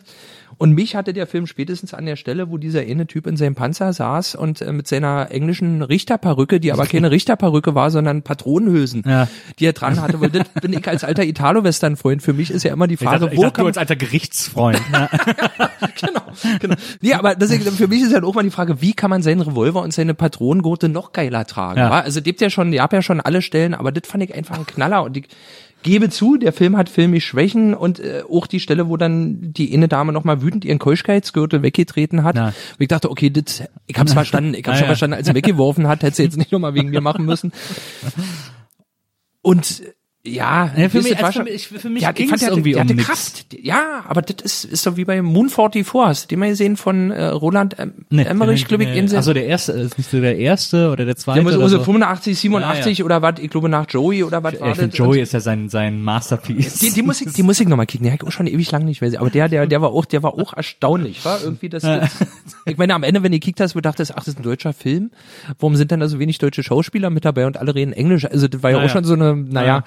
Und mich hatte der Film spätestens an der Stelle, wo dieser eine Typ in seinem Panzer saß und äh, mit seiner englischen Richterperücke, die aber keine Richterperücke war, sondern Patronenhülsen, Ja. die er dran hatte. Weil das bin ich als alter Italo-Western-Freund. Für mich ist ja immer die Ich Frage, ich wo dachte, kann du als alter Gerichtsfreund. Ja. genau, genau. Nee, aber deswegen, für mich ist ja auch mal die Frage, wie kann man seinen Revolver und seine Patronengurte noch geiler tragen? Ja. wa? Also gibt ja schon, ihr habt ja schon alle Stellen, aber das fand ich einfach ein Knaller und ich gebe zu, der Film hat filmisch Schwächen und äh, auch die Stelle, wo dann die eine Dame nochmal wütend ihren Keuschkeitsgürtel weggetreten hat. Ja. Und ich dachte, okay, das, ich hab's verstanden, ich hab's Ja, schon verstanden, als er weggeworfen hat, hätte sie jetzt nicht nochmal wegen mir machen müssen. Und ja, Ja, für wisst mich- ihr, also für mich- für mich ja, ich der hatte- irgendwie der um hatte. Kraft. Ja, aber das ist, ist doch wie bei Moon 44. Hast du den mal gesehen von äh, Roland ähm, Emmerich, glaube ich, in Also der erste, ist nicht so der erste oder der zweite muss oder also so. 85, 87 Ja, oder was, ich glaube nach Joey oder was Ja, war ich das? Joey ist ja sein, sein Masterpiece. Die, die Musik, die Musik nochmal kicken, die hab ich auch schon ewig lang nicht mehr gesehen. Aber der, der, der war auch, der war auch erstaunlich, war irgendwie das, das ich meine, am Ende, wenn du kickt hast, du dachtest, ach, das ist ein deutscher Film. Warum sind denn da so wenig deutsche Schauspieler mit dabei und alle reden Englisch? Also, das war ja auch schon so eine, naja,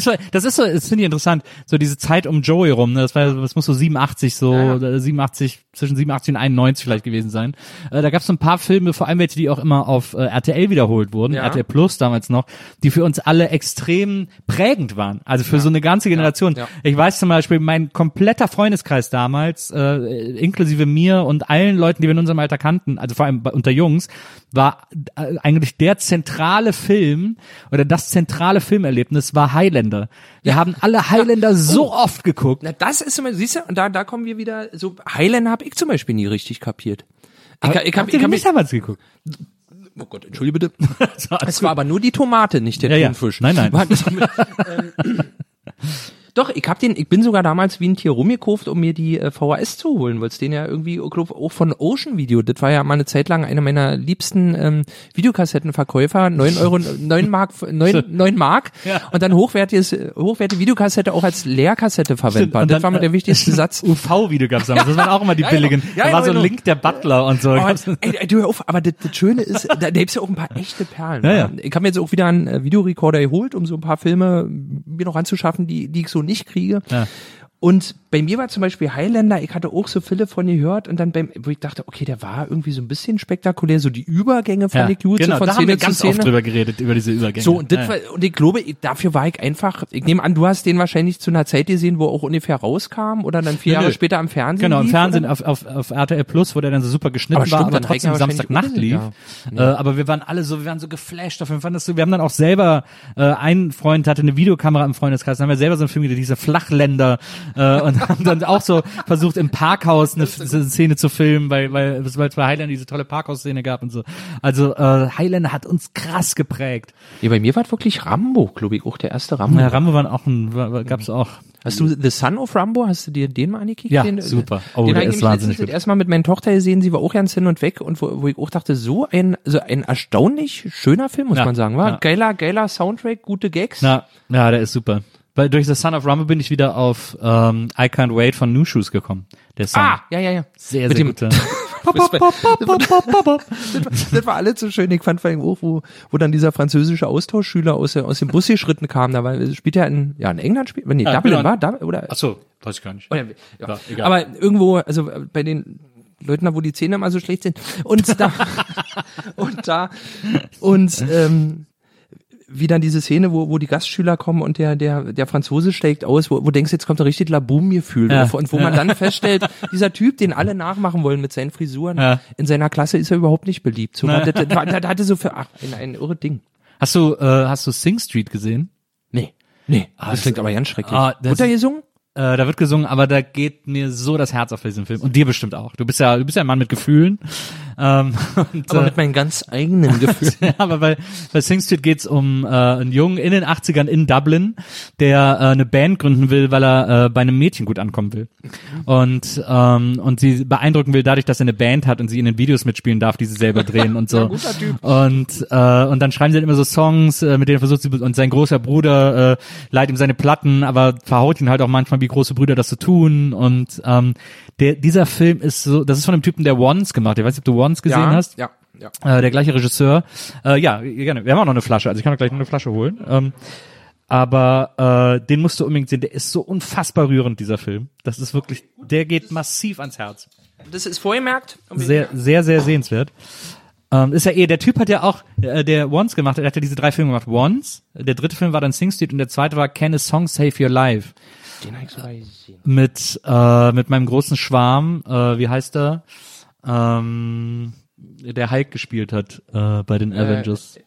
so. Das ist so, das finde ich interessant, so diese Zeit um Joey rum, ne? das war, das muss so 87, so Ja, äh, 87, zwischen 87 und 91 vielleicht gewesen sein. Äh, da gab es so ein paar Filme, vor allem welche, die auch immer auf äh, RTL wiederholt wurden, Ja. RTL Plus damals noch, die für uns alle extrem prägend waren. Also für so eine ganze Generation. Ich weiß zum Beispiel, mein kompletter Freundeskreis damals, äh, inklusive mir und allen Leuten, die wir in unserem Alter kannten, also vor allem bei, unter Jungs, war äh, eigentlich der zentrale Film oder das zentrale Filmerlebnis war Highlander. Wir haben alle Highlander so oft geguckt. Na, das ist immer, siehst du, und da, da kommen wir wieder, so, Highlander habe ich zum Beispiel nie richtig kapiert. Ich, Aber ich, habt hab, ich hab nicht damals geguckt? oh Gott, entschuldige bitte. Es war aber nur die Tomate, nicht der Ja, ja. Thunfisch. Nein, nein. Doch, ich hab den, ich bin sogar damals wie ein Tier rumgekauft, um mir die äh, VHS zu holen, weil es den ja irgendwie, ich glaub, auch von Ocean Video, das war ja mal eine Zeit lang einer meiner liebsten ähm, Videokassettenverkäufer, neun Euro, neun Mark, neun, neun Mark Ja. und dann hochwertiges, hochwertige Videokassette auch als Leerkassette verwendbar. Und Das dann, war mal der äh, wichtigste Satz. UV-Video gab's damals. Das waren auch immer die Ja, billigen. ja, da war so genau. Link der Butler und so. Aber, ey, du hör auf, aber das, das Schöne ist, da, da gibt's ja auch ein paar echte Perlen. Ich habe mir jetzt auch wieder einen äh, Videorekorder geholt, um so ein paar Filme mir noch anzuschaffen, die, die ich so nicht kriege. Ja. Und bei mir war zum Beispiel Highlander, ich hatte auch so viele von gehört und dann beim, wo ich dachte, okay, der war irgendwie so ein bisschen spektakulär, so die Übergänge fand ja, ich gut, genau, so von da haben Szene wir zu ganz Szene. oft drüber geredet, über diese Übergänge. So, und, ja. war, und ich glaube, ich- dafür war ich einfach, ich nehme an, du hast den wahrscheinlich zu einer Zeit gesehen, wo er auch ungefähr rauskam oder dann vier Nö, Jahre nö. später am Fernsehen Genau, im lief, Fernsehen oder? auf, auf, auf RTL Plus, wo der dann so super geschnitten Aber war, stimmt, aber er trotzdem Samstagnacht lief. gesehen, Äh, aber wir waren alle so, wir waren so geflasht davon. Wir, fanden das so, wir haben dann auch selber, äh, ein Freund hatte eine Videokamera im Freundeskreis, dann haben wir selber so einen Film gedreht, diese Flachländer, äh, und haben dann auch so versucht, im Parkhaus eine, eine Szene zu filmen, weil, weil, weil es bei Highlander diese tolle Parkhaus-Szene gab und so. Also, äh, Highlander hat uns krass geprägt. Nee, bei mir war es wirklich Rambo, glaube ich, auch der erste Rambo. Ja, Rambo waren auch ein, war, gab's auch. Hast du The Son of Rambo, hast du dir den mal angekickt? Ja, den, super. Oh, den der ist wahnsinnig gut. Erstmal mit meiner Tochter gesehen, sie war auch ganz hin und weg und wo, wo ich auch dachte, so ein, so ein erstaunlich schöner Film, muss Ja, man sagen, war? ja. Geiler, geiler Soundtrack, gute Gags. Na, ja, der ist super. Weil durch The Son of Rumble bin ich wieder auf ähm, I Can't Wait von New Shoes gekommen. Der Song. Ah, ja, ja, ja. sehr, mit sehr guter. Das, das war alles so schön. Ich fand vor allem auch, wo, wo dann dieser französische Austauschschüler aus, der, aus dem Bus geschritten kam. Da war, spielt er in, ja, in England spielt, nee, Ja, Dublin genau. war, Dub- oder? Ach so, weiß ich gar nicht. Oder, ja. Ja, egal. Aber irgendwo, also bei den Leuten da, wo die Zähne mal so schlecht sind. Und da, und da, und ähm, wie dann diese Szene, wo, wo die Gastschüler kommen und der, der, der Franzose steigt aus, wo, wo du denkst, jetzt kommt ein richtig Laboom-Gefühl Ja. Und wo man dann feststellt, dieser Typ, den alle nachmachen wollen mit seinen Frisuren, Ja. in seiner Klasse ist er überhaupt nicht beliebt. So, Na. das, das, hatte so für, ach, ein, ein irre Ding. Hast du, äh, hast du Sing Street gesehen? Nee. Nee, Ah, das klingt aber ganz schrecklich. ah, Wird er gesungen? Äh, da wird gesungen, aber da geht mir so das Herz auf bei diesem Film. Und dir bestimmt auch. Du bist ja, du bist ja ein Mann mit Gefühlen. Ähm, und, Aber äh, mit meinen ganz eigenen Gefühlen. ja, aber bei, bei Sing Street geht's um äh, einen Jungen in den 80ern in Dublin, der äh, eine Band gründen will, weil er äh, bei einem Mädchen gut ankommen will. Und, ähm, und sie beeindrucken will dadurch, dass er eine Band hat und sie in den Videos mitspielen darf, die sie selber drehen und so. guter Typ. Und, äh, und dann schreiben sie dann immer so Songs, äh, mit denen er versucht sie, und sein großer Bruder äh, leiht ihm seine Platten, aber verhaut ihn halt auch manchmal, wie große Brüder das so tun. Und ähm, der, dieser Film ist so, das ist von einem Typen, der Ones gemacht. Ich weiß nicht, ob du Ones gesehen ja, hast. Ja. Äh, der gleiche Regisseur. Äh, ja, gerne. Wir haben auch noch eine Flasche, also ich kann auch gleich noch eine Flasche holen. Ähm, aber äh, den musst du unbedingt sehen. Der ist so unfassbar rührend, dieser Film. Das ist wirklich, der geht massiv ans Herz. Das ist vorgemerkt. Sehr, sehr, sehr sehenswert. Ähm, ist ja eh, der Typ hat ja auch, äh, der Once gemacht, der hat ja diese drei Filme gemacht. Once, der dritte Film war dann Sing Street und der zweite war Can a Song Save Your Life? Den hab ich sogar gesehen. Mit, äh, mit meinem großen Schwarm, äh, wie heißt er? Ähm, der Hulk gespielt hat äh, bei den Avengers.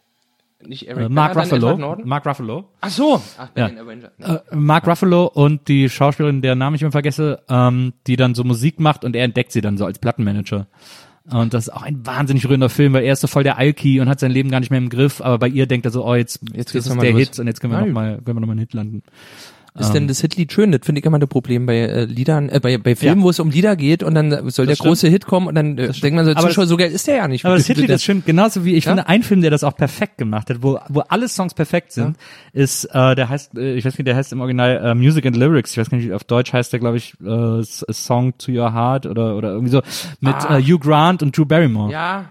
Nicht Äh, Eric Mark Bana, dann Ruffalo. Mark Ruffalo. Ach so. Ach, bei Ja. den Avengers. Äh, Mark Ruffalo und die Schauspielerin, deren Namen ich immer vergesse, ähm, die dann so Musik macht und er entdeckt sie dann so als Plattenmanager. Und das ist auch ein wahnsinnig rührender Film, weil er ist so voll der Alki und hat sein Leben gar nicht mehr im Griff, aber bei ihr denkt er so, oh, jetzt, Jetzt jetzt ist noch mal der los. Hit und jetzt können wir Ah, noch mal, können wir noch mal einen Hit landen. Ist denn das Hitlied schön? Das finde ich immer das Problem bei äh, Liedern, äh, bei, bei Filmen, Ja. wo es um Lieder geht und dann soll der stimmt. große Hit kommen und dann äh, denkt man so, Aber Zuschauer, das- so geil ist der ja nicht. Aber das Hitlied Der- ist schön, genauso wie ich Ja? finde, ein Film, der das auch perfekt gemacht hat, wo, wo alle Songs perfekt sind, ist, äh, der heißt, äh, ich weiß nicht, der heißt im Original äh, Music and Lyrics, ich weiß gar nicht, auf Deutsch heißt der, glaube ich, äh, Song to Your Heart oder, oder irgendwie so, mit Ah. äh, Hugh Grant und Drew Barrymore. Ja.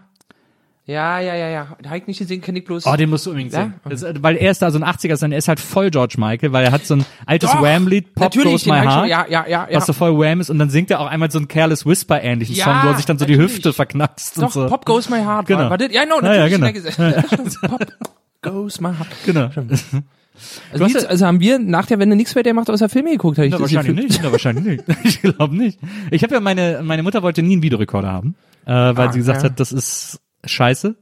Ja, ja, ja, ja. Da hab ich nicht gesehen, kenne ich bloß. Oh, den musst du unbedingt Ja? sehen. Das, äh, weil er ist da so ein 80er, sondern er ist halt voll George Michael, weil er hat so ein altes Wham-Lied, Pop natürlich, Goes My Heart, ja, ja, ja, ja. was so voll Wham ist und dann singt er auch einmal so ein Careless Whisper ähnlichen Ja, Song, wo er sich dann so die natürlich. Hüfte verknackst und Doch, so. Pop Goes My Heart. Genau. War, war das? Ja, no, Ja, ja, natürlich. genau. Ja, genau. Pop Goes My Heart. Genau. Also, wie, also haben wir nach der Wende nichts weiter gemacht, außer Filme geguckt. Hab ich Na, das wahrscheinlich nicht. Na, wahrscheinlich nicht. Ich glaube nicht. Ich habe ja meine, meine Mutter wollte nie einen Videorekorder haben, äh, weil Ah, sie gesagt ja. hat, das ist scheiße.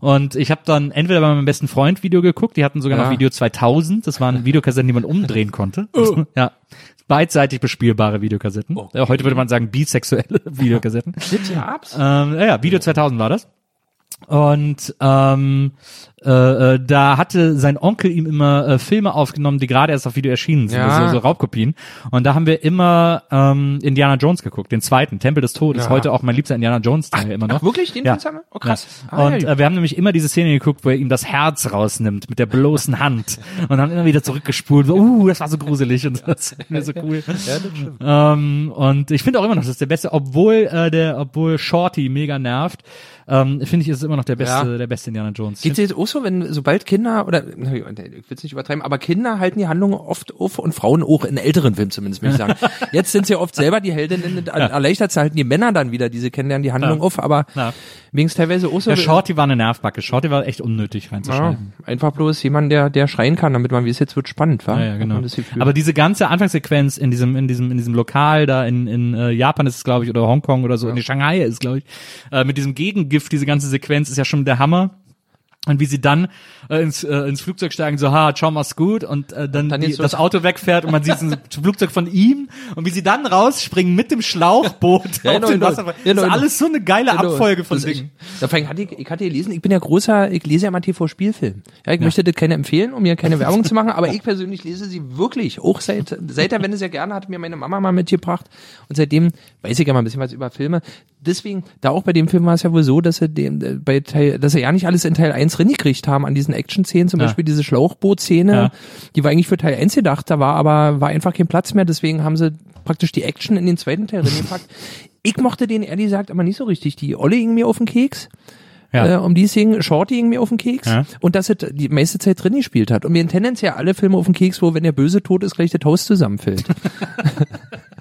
Und ich habe dann entweder bei meinem besten Freund Video geguckt, die hatten sogar Ja. noch Video 2000, das waren Videokassetten, die man umdrehen konnte. Oh. ja. Beidseitig bespielbare Videokassetten. Äh, Heute würde man sagen bisexuelle Videokassetten. Das gab's? Ähm, ja, ja, Video 2000 war das. Und ähm, äh, äh, da hatte sein Onkel ihm immer äh, Filme aufgenommen, die gerade erst auf Video erschienen sind, Ja. also so Raubkopien. Und da haben wir immer ähm, Indiana Jones geguckt, den zweiten, Tempel des Todes, Ja. heute auch mein liebster Indiana Jones Teil immer noch. Ach, wirklich? Den ja. Haben wir? Oh, krass. Ja. Ah, und äh, wir haben nämlich immer diese Szene geguckt, wo er ihm das Herz rausnimmt mit der bloßen Hand und dann immer wieder zurückgespult. So, uh, das war so gruselig und das ist mir so cool. Ja, das. Ähm, und ich finde auch immer noch, das ist der beste, obwohl äh, der, obwohl Shorty mega nervt, ähm, finde ich, ist es immer noch der beste, Ja. der beste Indiana Jones. Geht dir auch so, wenn sobald Kinder oder ich will es nicht übertreiben, aber Kinder halten die Handlung oft auf und Frauen auch in älteren Filmen zumindest, würde ich sagen. Jetzt sind sie oft selber die Heldinnen, erleichtert sie halten die Männer dann wieder, diese kennenlernen die Handlung Ja. auf, aber Ja. wegen es teilweise auch so Der Shorty war eine Nervbacke. Shorty war echt unnötig ja, reinzuschreiben. einfach bloß jemand, der der schreien kann, damit man wie es jetzt wird spannend, war. Ja, ja, genau. Aber diese ganze Anfangssequenz in diesem, in diesem, in diesem Lokal da in, in äh, Japan ist es, glaube ich, oder Hongkong oder so, in Shanghai ist, glaube ich, äh, mit diesem Gegengift, diese ganze Sequenz ist ja schon der Hammer. Und wie sie dann äh, ins, äh, ins Flugzeug steigen, so, ha, ciao, mach's gut. Und äh, dann, dann die, so- das Auto wegfährt und man sieht ein Flugzeug von ihm. Und wie sie dann rausspringen mit dem Schlauchboot Ja, auf genau, den genau. Wasserfall. Genau, das ist genau. alles so eine geile Genau. Abfolge von Dingen. Hatte ich, ich hatte gelesen, ich bin ja großer, ich lese ja mal TV-Spielfilm. Ja, ich möchte das keine empfehlen, um mir keine Werbung zu machen, aber ich persönlich lese sie wirklich, auch seit, seit der Wende sehr gerne, hat mir meine Mama mal mitgebracht und seitdem weiß ich ja mal ein bisschen was über Filme. Deswegen, da auch bei dem Film war es ja wohl so, dass sie dem, äh, bei Teil, dass sie ja nicht alles in Teil 1 gekriegt haben an diesen Action-Szenen, zum Ja. Beispiel diese Schlauchboot-Szene, Ja. die war eigentlich für Teil 1 gedacht, da war aber, war einfach kein Platz mehr, deswegen haben sie praktisch die Action in den zweiten Teil reingepackt. Ich mochte den ehrlich gesagt aber nicht so richtig. Die Olle ging mir auf den Keks. Ja. Äh, um die es ging, Shorty ging mir auf den Keks Ja. und dass es die meiste Zeit drin gespielt hat. Und mir tendenziell alle Filme auf den Keks, wo wenn der Böse tot ist, gleich das Haus zusammenfällt.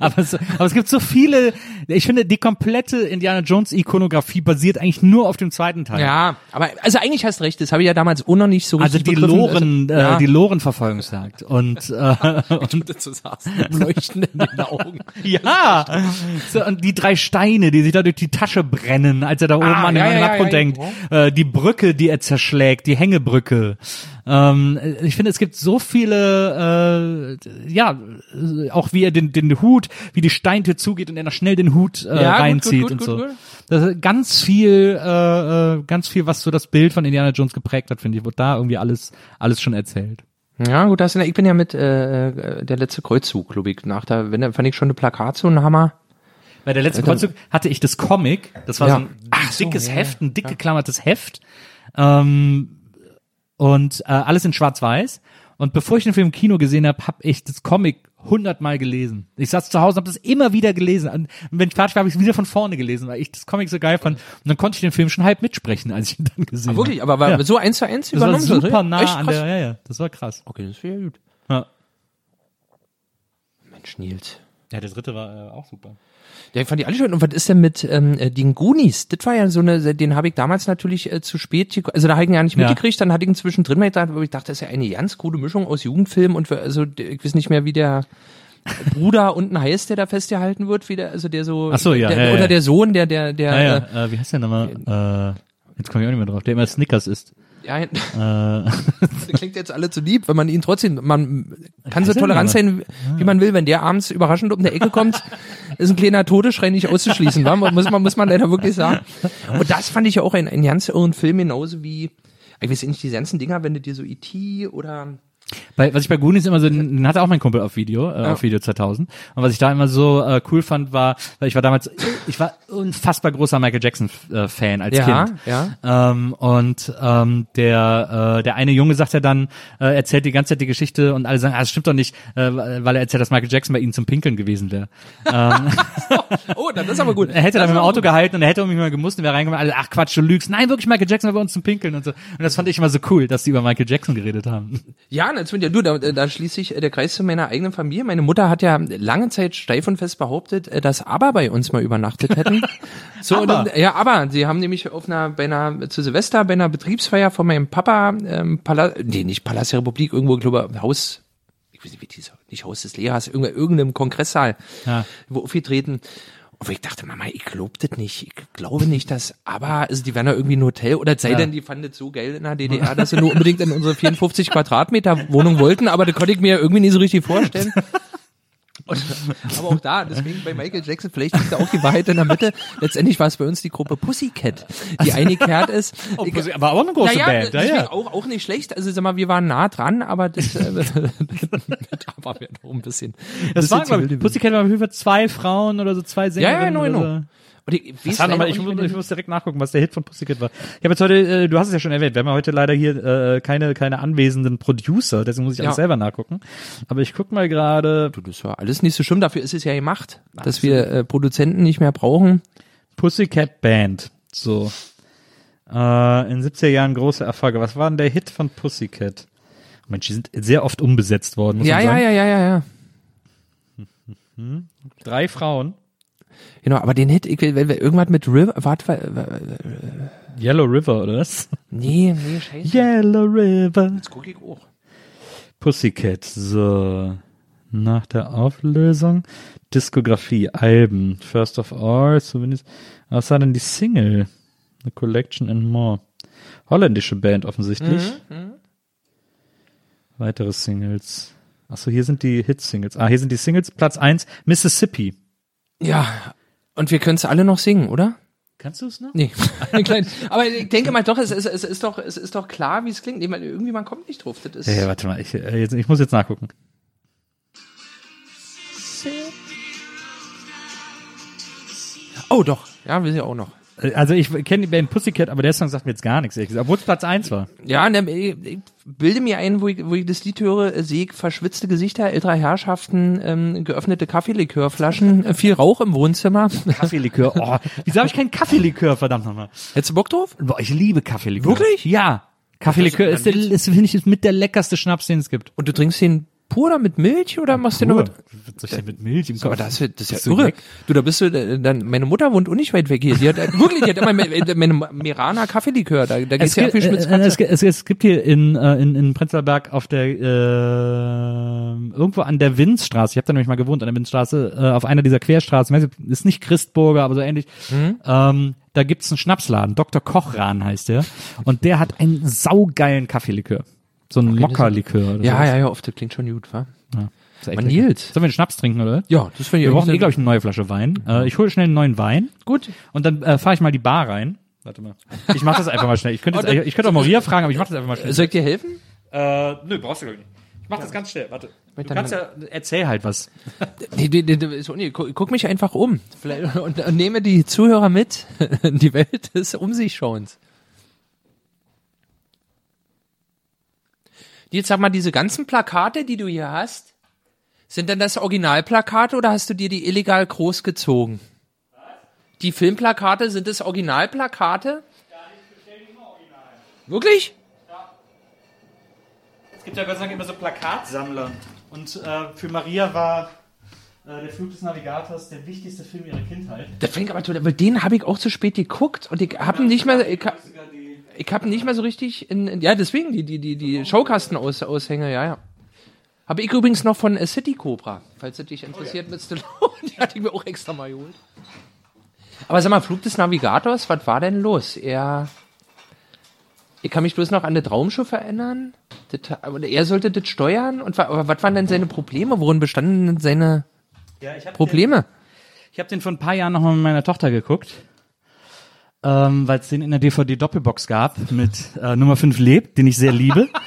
Aber es, aber es gibt so viele, ich finde, die komplette Indiana Jones Ikonografie basiert eigentlich nur auf dem zweiten Teil. ja, aber also eigentlich hast recht, das habe ich ja damals auch noch nicht so Also richtig die begriffen. Loren, also, ja. äh, die Lorenverfolgungsjagd. Und, äh, und das so saß, mit dem Leuchten in den Augen. ja, so, und die drei Steine, die sich da durch die Tasche brennen, als er da oben Ah, an den ja, an den ja, Abgrund ja, denkt. Äh, die Brücke, die er zerschlägt, die Hängebrücke. Ähm, ich finde, es gibt so viele, äh, ja, äh, auch wie er den, den Hut, wie die Steintür zugeht und er noch schnell den Hut äh, Ja, reinzieht gut, gut, und gut, so. gut. Das ist ganz viel, äh, äh, ganz viel, was so das Bild von Indiana Jones geprägt hat, finde ich, wurde da irgendwie alles, alles schon erzählt. Ja, gut, das, ich bin ja mit äh, äh, der letzte Kreuzzug, glaube ich, nach der, wenn fand ich schon eine Plakat so ein Hammer. Bei der letzten Äh, dann- Kreuzzug hatte ich das Comic, das war Ja. so ein Ach so, dickes ja, Heft, ja, ein dick geklammertes Heft ähm, und äh, alles in schwarz-weiß. Und bevor ich den Film im Kino gesehen habe, habe ich das Comic hundertmal gelesen. Ich saß zu Hause und habe das immer wieder gelesen. Und wenn ich fertig war, habe ich es wieder von vorne gelesen, weil ich das Comic so geil fand. Und dann konnte ich den Film schon halb mitsprechen, als ich ihn dann gesehen Ah, habe. wirklich, aber war Ja. so eins zu eins Das war übernommen? super nah Echt an der, ja, ja, das war krass. Okay, das wäre gut. Ja. Mensch, Nils. Ja, der dritte war äh, auch super. Ja, ich fand die alle schön. Und was ist denn mit ähm, äh, den Goonies? Das war ja so eine, den habe ich damals natürlich äh, zu spät, also da habe ich ihn ja nicht Ja. mitgekriegt, dann hatte ich ihn zwischendrin mal gedacht, aber ich dachte, das ist ja eine ganz gute Mischung aus Jugendfilm und also ich weiß nicht mehr, wie der Bruder unten heißt, der da festgehalten wird, wie der, also der so, Ach so, ja, der, ja, ja. oder der Sohn, der, der, der, Ja, äh, ja, äh, wie heißt der nochmal? Äh, jetzt komme ich auch nicht mehr drauf. Der immer Snickers isst. Ja, Äh, das klingt jetzt alle zu lieb, wenn man ihn trotzdem, man kann so tolerant sein, wie man will, wenn der abends überraschend um der Ecke kommt, ist ein kleiner Todesschrei nicht auszuschließen, muss man, muss man leider wirklich sagen. Und das fand ich ja auch ein, ein ganz irren Film, genauso wie, ich weiß nicht, die ganzen Dinger, wenn du dir so E.T. oder, Bei, was ich bei Goonies immer so, den hatte auch mein Kumpel auf Video, äh, auf Video 2000. Und was ich da immer so äh, cool fand, war, weil ich war damals, ich war unfassbar großer Michael Jackson äh, Fan als Ja, Kind. ja. Ähm, und ähm, der äh, der eine Junge sagt ja dann, äh, erzählt die ganze Zeit die Geschichte und alle sagen, ah, das stimmt doch nicht, äh, weil er erzählt, dass Michael Jackson bei ihnen zum Pinkeln gewesen wäre. oh, das ist aber gut. Er hätte Das dann mit ist dem aber Auto gut. gehalten und er hätte um mich mal gemusst und wäre reingekommen, alle, ach Quatsch, du lügst. Nein, wirklich Michael Jackson war bei uns zum Pinkeln und so. Und das fand ich immer so cool, dass die über Michael Jackson geredet haben. Ja, natürlich, du, da, da schließt sich äh, der Kreis zu meiner eigenen Familie. Meine Mutter hat ja lange Zeit steif und fest behauptet, äh, dass ABBA bei uns mal übernachtet hätten. So, ABBA? dann- ja, aber sie haben nämlich auf einer, bei einer, zu Silvester, bei einer Betriebsfeier von meinem Papa, ähm, Palast, nee, nicht Palast der Republik, irgendwo, ich glaube, Haus, ich weiß nicht, wie dieser, nicht Haus des Lehrers, irgendein, irgendeinem Kongresssaal, Ja. wo aufgetreten. Und ich dachte, Mama, ich glaub das nicht. Ich glaube nicht, dass, aber, also die werden ja irgendwie ein Hotel oder sei Ja. denn, die fanden es so geil in der DDR, dass sie nur unbedingt in unsere 54 Quadratmeter Wohnung wollten, aber das konnte ich mir irgendwie nicht so richtig vorstellen. Und, aber auch da, deswegen bei Michael Jackson, vielleicht liegt da auch die Wahrheit in der Mitte. Letztendlich war es bei uns die Gruppe Pussycat, die eingekehrt ist. Oh, Pussy- aber auch eine große naja, Band, ja, ja. Auch, auch nicht schlecht. Also sag mal, wir waren nah dran, aber das, äh, aber wir noch ein bisschen. Das waren, zu glaube ich, Pussycat war auf jeden Fall zwei Frauen oder so, zwei Sängerinnen. Ja, ja, oder genau. so. Und ich, war nochmal, leider ich, muss, ich muss direkt nachgucken, was der Hit von Pussycat war. Ich habe jetzt heute, äh, du hast es ja schon erwähnt, wir haben ja heute leider hier äh, keine, keine anwesenden Producer, deswegen muss ich alles Ja. selber nachgucken. Aber ich guck mal gerade, Du, das war alles nicht so schlimm, dafür ist es ja gemacht, dass wir äh, Produzenten nicht mehr brauchen. Pussycat Band. So. Äh, in 70er Jahren große Erfolge. Was war denn der Hit von Pussycat? Mensch, die sind sehr oft umbesetzt worden, muss Ja, man ja, sagen. ja, ja, ja, ja. Drei Frauen. Genau, aber den Hit, ich wenn wir irgendwas mit River, warte, wa- wa- Yellow River, oder was? nee, nee, scheiße. Yellow River. Jetzt guck ich auch. Pussycat, so. Nach der Auflösung. Diskografie, Alben. First of all, zumindest. Was war denn die Single? The Collection and More. Holländische Band offensichtlich. Weitere Singles. Achso, hier sind die Hit-Singles. Ah, hier sind die Singles. Platz eins Mississippi. Ja, und wir können es alle noch singen, oder? Kannst du es noch? Nee, aber ich denke mal doch, es ist, es ist doch, es ist doch klar, wie es klingt. Nee, weil irgendwie man kommt nicht drauf. Das ist, Ja, ja, warte mal, ich, äh, jetzt, ich muss jetzt nachgucken. Oh, doch. Ja, will ich auch noch. Also ich kenne die Band Pussycat, aber der Song sagt mir jetzt gar nichts, ehrlich gesagt, obwohl es Platz eins war. Ja, ne, ich, ich bilde mir ein, wo ich, wo ich das Lied höre, sehe verschwitzte Gesichter älterer Herrschaften, ähm, geöffnete Kaffeelikörflaschen, äh, viel Rauch im Wohnzimmer. Kaffeelikör. Oh, wieso habe ich keinen Kaffeelikör, verdammt nochmal? Hättest du Bock drauf? Boah, ich liebe Kaffeelikör. Wirklich? Ja. Kaffeelikör ist, der, ist finde ich, ist mit der leckerste Schnaps, den es gibt. Und du trinkst den pur oder mit Milch oder machst du den noch mit? Was soll ich denn mit Milch im Aber das, ist- das ist ja irre. Du, da bist du, äh, dann, meine Mutter wohnt auch nicht weit weg hier. Die hat, äh, wirklich, die hat immer meine, meine Mirana Kaffeelikör. Da, da geht's Es ja gibt, viel äh, Schmitzkatze. es, gibt- es, es gibt hier in, äh, in, in Prenzlauer auf der äh, irgendwo an der Winzstraße, ich habe da nämlich mal gewohnt, an der Winzstraße, äh, auf einer dieser Querstraßen, weiß ich, ist nicht Christburger, aber so ähnlich. Mhm. Ähm, da gibt's einen Schnapsladen, Dr. Kochran heißt der. Und der hat einen saugeilen Kaffeelikör. So ein Mokka-Likör. ja, sowas. ja, ja, oft, das klingt schon gut, wa? ja. Man. Nils. Sollen wir einen Schnaps trinken, oder? Ja, das finde ich Wir brauchen eh, glaube ich, eine neue Flasche Wein. Äh, ich hole schnell einen neuen Wein. gut. Und dann äh, fahre ich mal die Bar rein. Warte mal. Ich mache das einfach mal schnell. Ich könnte, ich könnte auch Maria fragen, aber ich mache das einfach mal schnell. Soll ich dir helfen? Äh, nö, brauchst du ich nicht. Ich mach das ganz schnell. Warte. Du kannst ja, erzähl halt was. Nee, nee, nee, nee, so, nee, guck, guck mich einfach um Vielleicht, und, und nehme die Zuhörer mit in die Welt des Um sich Schauens. Jetzt sag mal, diese ganzen Plakate, die du hier hast, Sind denn das Originalplakate oder hast du dir die illegal groß gezogen? Die Filmplakate, sind es Originalplakate? Wirklich? Es gibt ja Gott sei Dank immer so Plakatsammler. Und äh, für Maria war äh, der Flug des Navigators der wichtigste Film ihrer Kindheit. Das fängt aber weil den habe ich auch zu spät geguckt und ich habe ihn nicht mehr, ich, ich habe nicht mehr so richtig in, in ja deswegen die die die die Showkasten-Aushänge, ja ja. Habe ich übrigens noch von äh, City Cobra, falls es dich interessiert mit Stallone, die hatte ich mir auch extra mal geholt. Aber sag mal, Flug des Navigators, was war denn los? Er, ich kann mich bloß noch an das Raumschiff erinnern. Das, aber er sollte das steuern und aber was waren denn seine Probleme? Worin bestanden denn seine Ja, ich hab Probleme? Ich habe den vor ein paar Jahren nochmal mit meiner Tochter geguckt, ähm, weil es den in der DVD-Doppelbox gab mit äh, Nummer 5 lebt, den ich sehr liebe.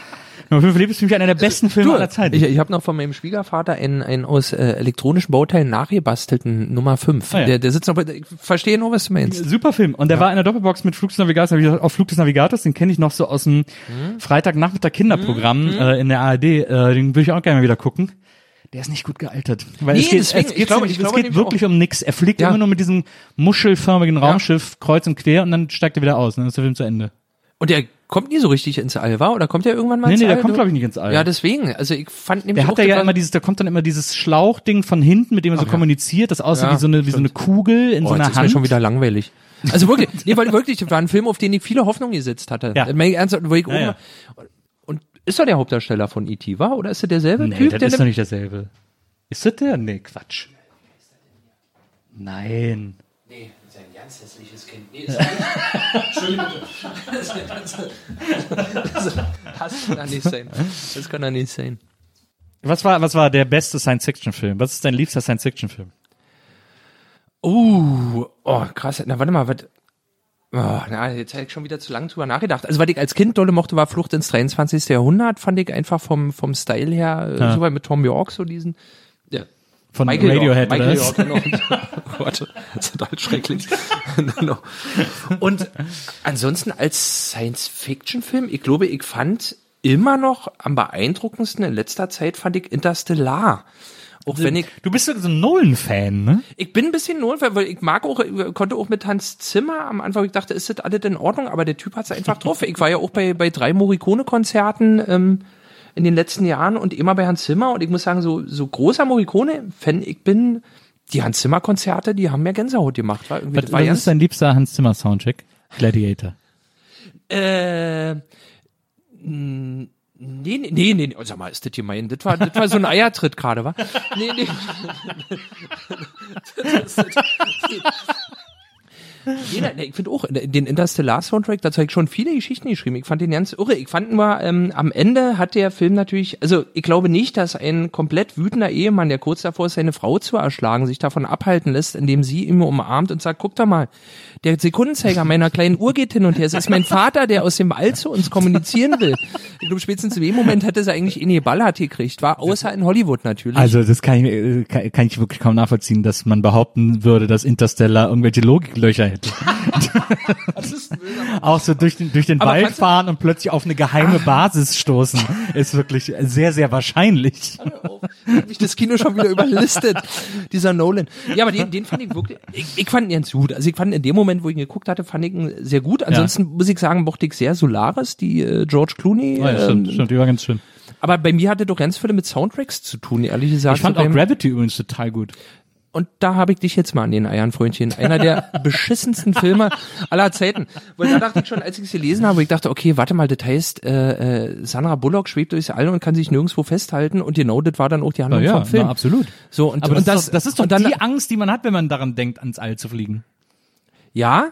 Nummer 5 lebt ist für mich einer der besten Filme aller Zeiten. Ich, ich habe noch von meinem Schwiegervater einen, einen aus äh, elektronischen Bauteilen nachgebastelten Nummer 5. Ah, ja. der, der sitzt noch bei, ich verstehe nur, was du meinst. Super Film. Und der war in der Doppelbox mit Flug des Navigators. Hab ich gesagt, Auf Flug des Navigators, den kenne ich noch so aus dem Freitagnachmittag Kinderprogramm äh, in der ARD. Äh, den würde ich auch gerne mal wieder gucken. Der ist nicht gut gealtert. Weil Nee, es geht, deswegen, es geht, glaube- es geht wirklich um nix. Er fliegt Ja. immer nur mit diesem muschelförmigen Raumschiff kreuz und quer und dann steigt er wieder aus. Und dann ist der Film zu Ende. Und der kommt nie so richtig ins All, war? Oder kommt der irgendwann mal Nee, ins nee, All? der kommt, glaube ich, nicht ins All. Ja, deswegen. Also ich fand nämlich Der auch, hat ja immer dieses, da kommt dann immer dieses Schlauchding von hinten, mit dem er so kommuniziert, das aussieht Ja, wie so eine, wie so eine Kugel in oh, so jetzt einer ist mir Hand. schon wieder langweilig. Also wirklich, nee, weil wirklich, das war ein Film, auf den ich viele Hoffnungen gesetzt hatte. Ja. Mein Ernst, wo ich Ja, auch ja. Ist doch der Hauptdarsteller von E.T., war? Oder ist er derselbe Nee, Typ? das der ist doch nicht derselbe. Ist das der? Nee, Quatsch. Nein. Nee, sein ganz hässliches Kind. Nee, ist Entschuldigung. Das kann er nicht sein. Das kann er nicht sein. Was war, was war der beste Science-Fiction-Film? Was ist dein liebster Science-Fiction-Film? Uh, oh, krass. Na, warte mal, was. Oh, na, jetzt habe ich schon wieder zu lang drüber nachgedacht. Also, was ich als Kind dolle mochte, war Flucht ins 23. Jahrhundert, fand ich einfach vom, vom Style her, äh, Ja. super mit Tom York, so diesen. Ja. Von Michael Radiohead York, Michael? York, genau. oh Gott, das ist total schrecklich. Genau. Und ansonsten als Science-Fiction-Film, ich glaube, ich fand immer noch am beeindruckendsten in letzter Zeit fand ich Interstellar. Auch wenn ich Du bist so ein Nolan-Fan, ne? ich bin ein bisschen notfall, weil ich mag auch, ich konnte auch mit Hans Zimmer am Anfang, ich dachte, ist das alles in Ordnung, aber der Typ hat's einfach drauf. Ich war ja auch bei, bei drei Morricone-Konzerten ähm, in den letzten Jahren und immer bei Hans Zimmer und ich muss sagen, so, so großer Morricone-Fan ich bin, die Hans Zimmer-Konzerte, die haben mir Gänsehaut gemacht. War irgendwie, Was, war was ist dein liebster Hans Zimmer Soundtrack? Gladiator. äh, mh, Nee, nee, nee, nee, sag mal, ist das gemein? Das war, das war so ein Eiertritt gerade, wa? Nee, nee. Das ist- Jeder, nee, ich finde auch, den Interstellar-Soundtrack, dazu habe ich schon viele Geschichten geschrieben. Ich fand den ganz irre. Ich fand nur, ähm, am Ende hat der Film natürlich, also ich glaube nicht, dass ein komplett wütender Ehemann, der kurz davor ist, seine Frau zu erschlagen, sich davon abhalten lässt, indem sie ihn umarmt und sagt, guck doch mal, der Sekundenzeiger meiner kleinen Uhr geht hin und her. Es ist mein Vater, der aus dem All zu uns kommunizieren will. Ich glaube, spätestens in dem Moment hätte sie eigentlich in die Ballert gekriegt. War außer in Hollywood natürlich. Also das kann ich, äh, kann, kann ich wirklich kaum nachvollziehen, dass man behaupten würde, dass Interstellar irgendwelche Logiklöcher hätte. Auch so durch den, durch den Aber Wald fahren und plötzlich auf eine geheime Basis stoßen, ist wirklich sehr, sehr wahrscheinlich. hat mich das Kino schon wieder überlistet, dieser Nolan. Ja, aber den, den fand ich wirklich, ich, ich fand ihn ganz gut. Also ich fand in dem Moment, wo ich ihn geguckt hatte, fand ich ihn sehr gut. Ansonsten muss ich sagen, mochte ich sehr Solaris, die äh, George Clooney. Ja, stimmt, ähm, stimmt, die war ganz schön. aber bei mir hatte doch ganz viele mit Soundtracks zu tun, ehrlich gesagt. Ich fand auch Gravity übrigens total gut. Und da habe ich dich jetzt mal an den Eiern, Freundchen. Einer der beschissensten Filme aller Zeiten. Weil da dachte ich schon, als ich es gelesen habe, ich dachte, okay, warte mal, das heißt, äh, äh, Sandra Bullock schwebt durchs All und kann sich nirgendwo festhalten. Und genau das war dann auch die Handlung Ja, vom Film. na, absolut. So, und, Aber und das, ist doch, das ist doch dann, die Angst, die man hat, wenn man daran denkt, ans All zu fliegen. Ja.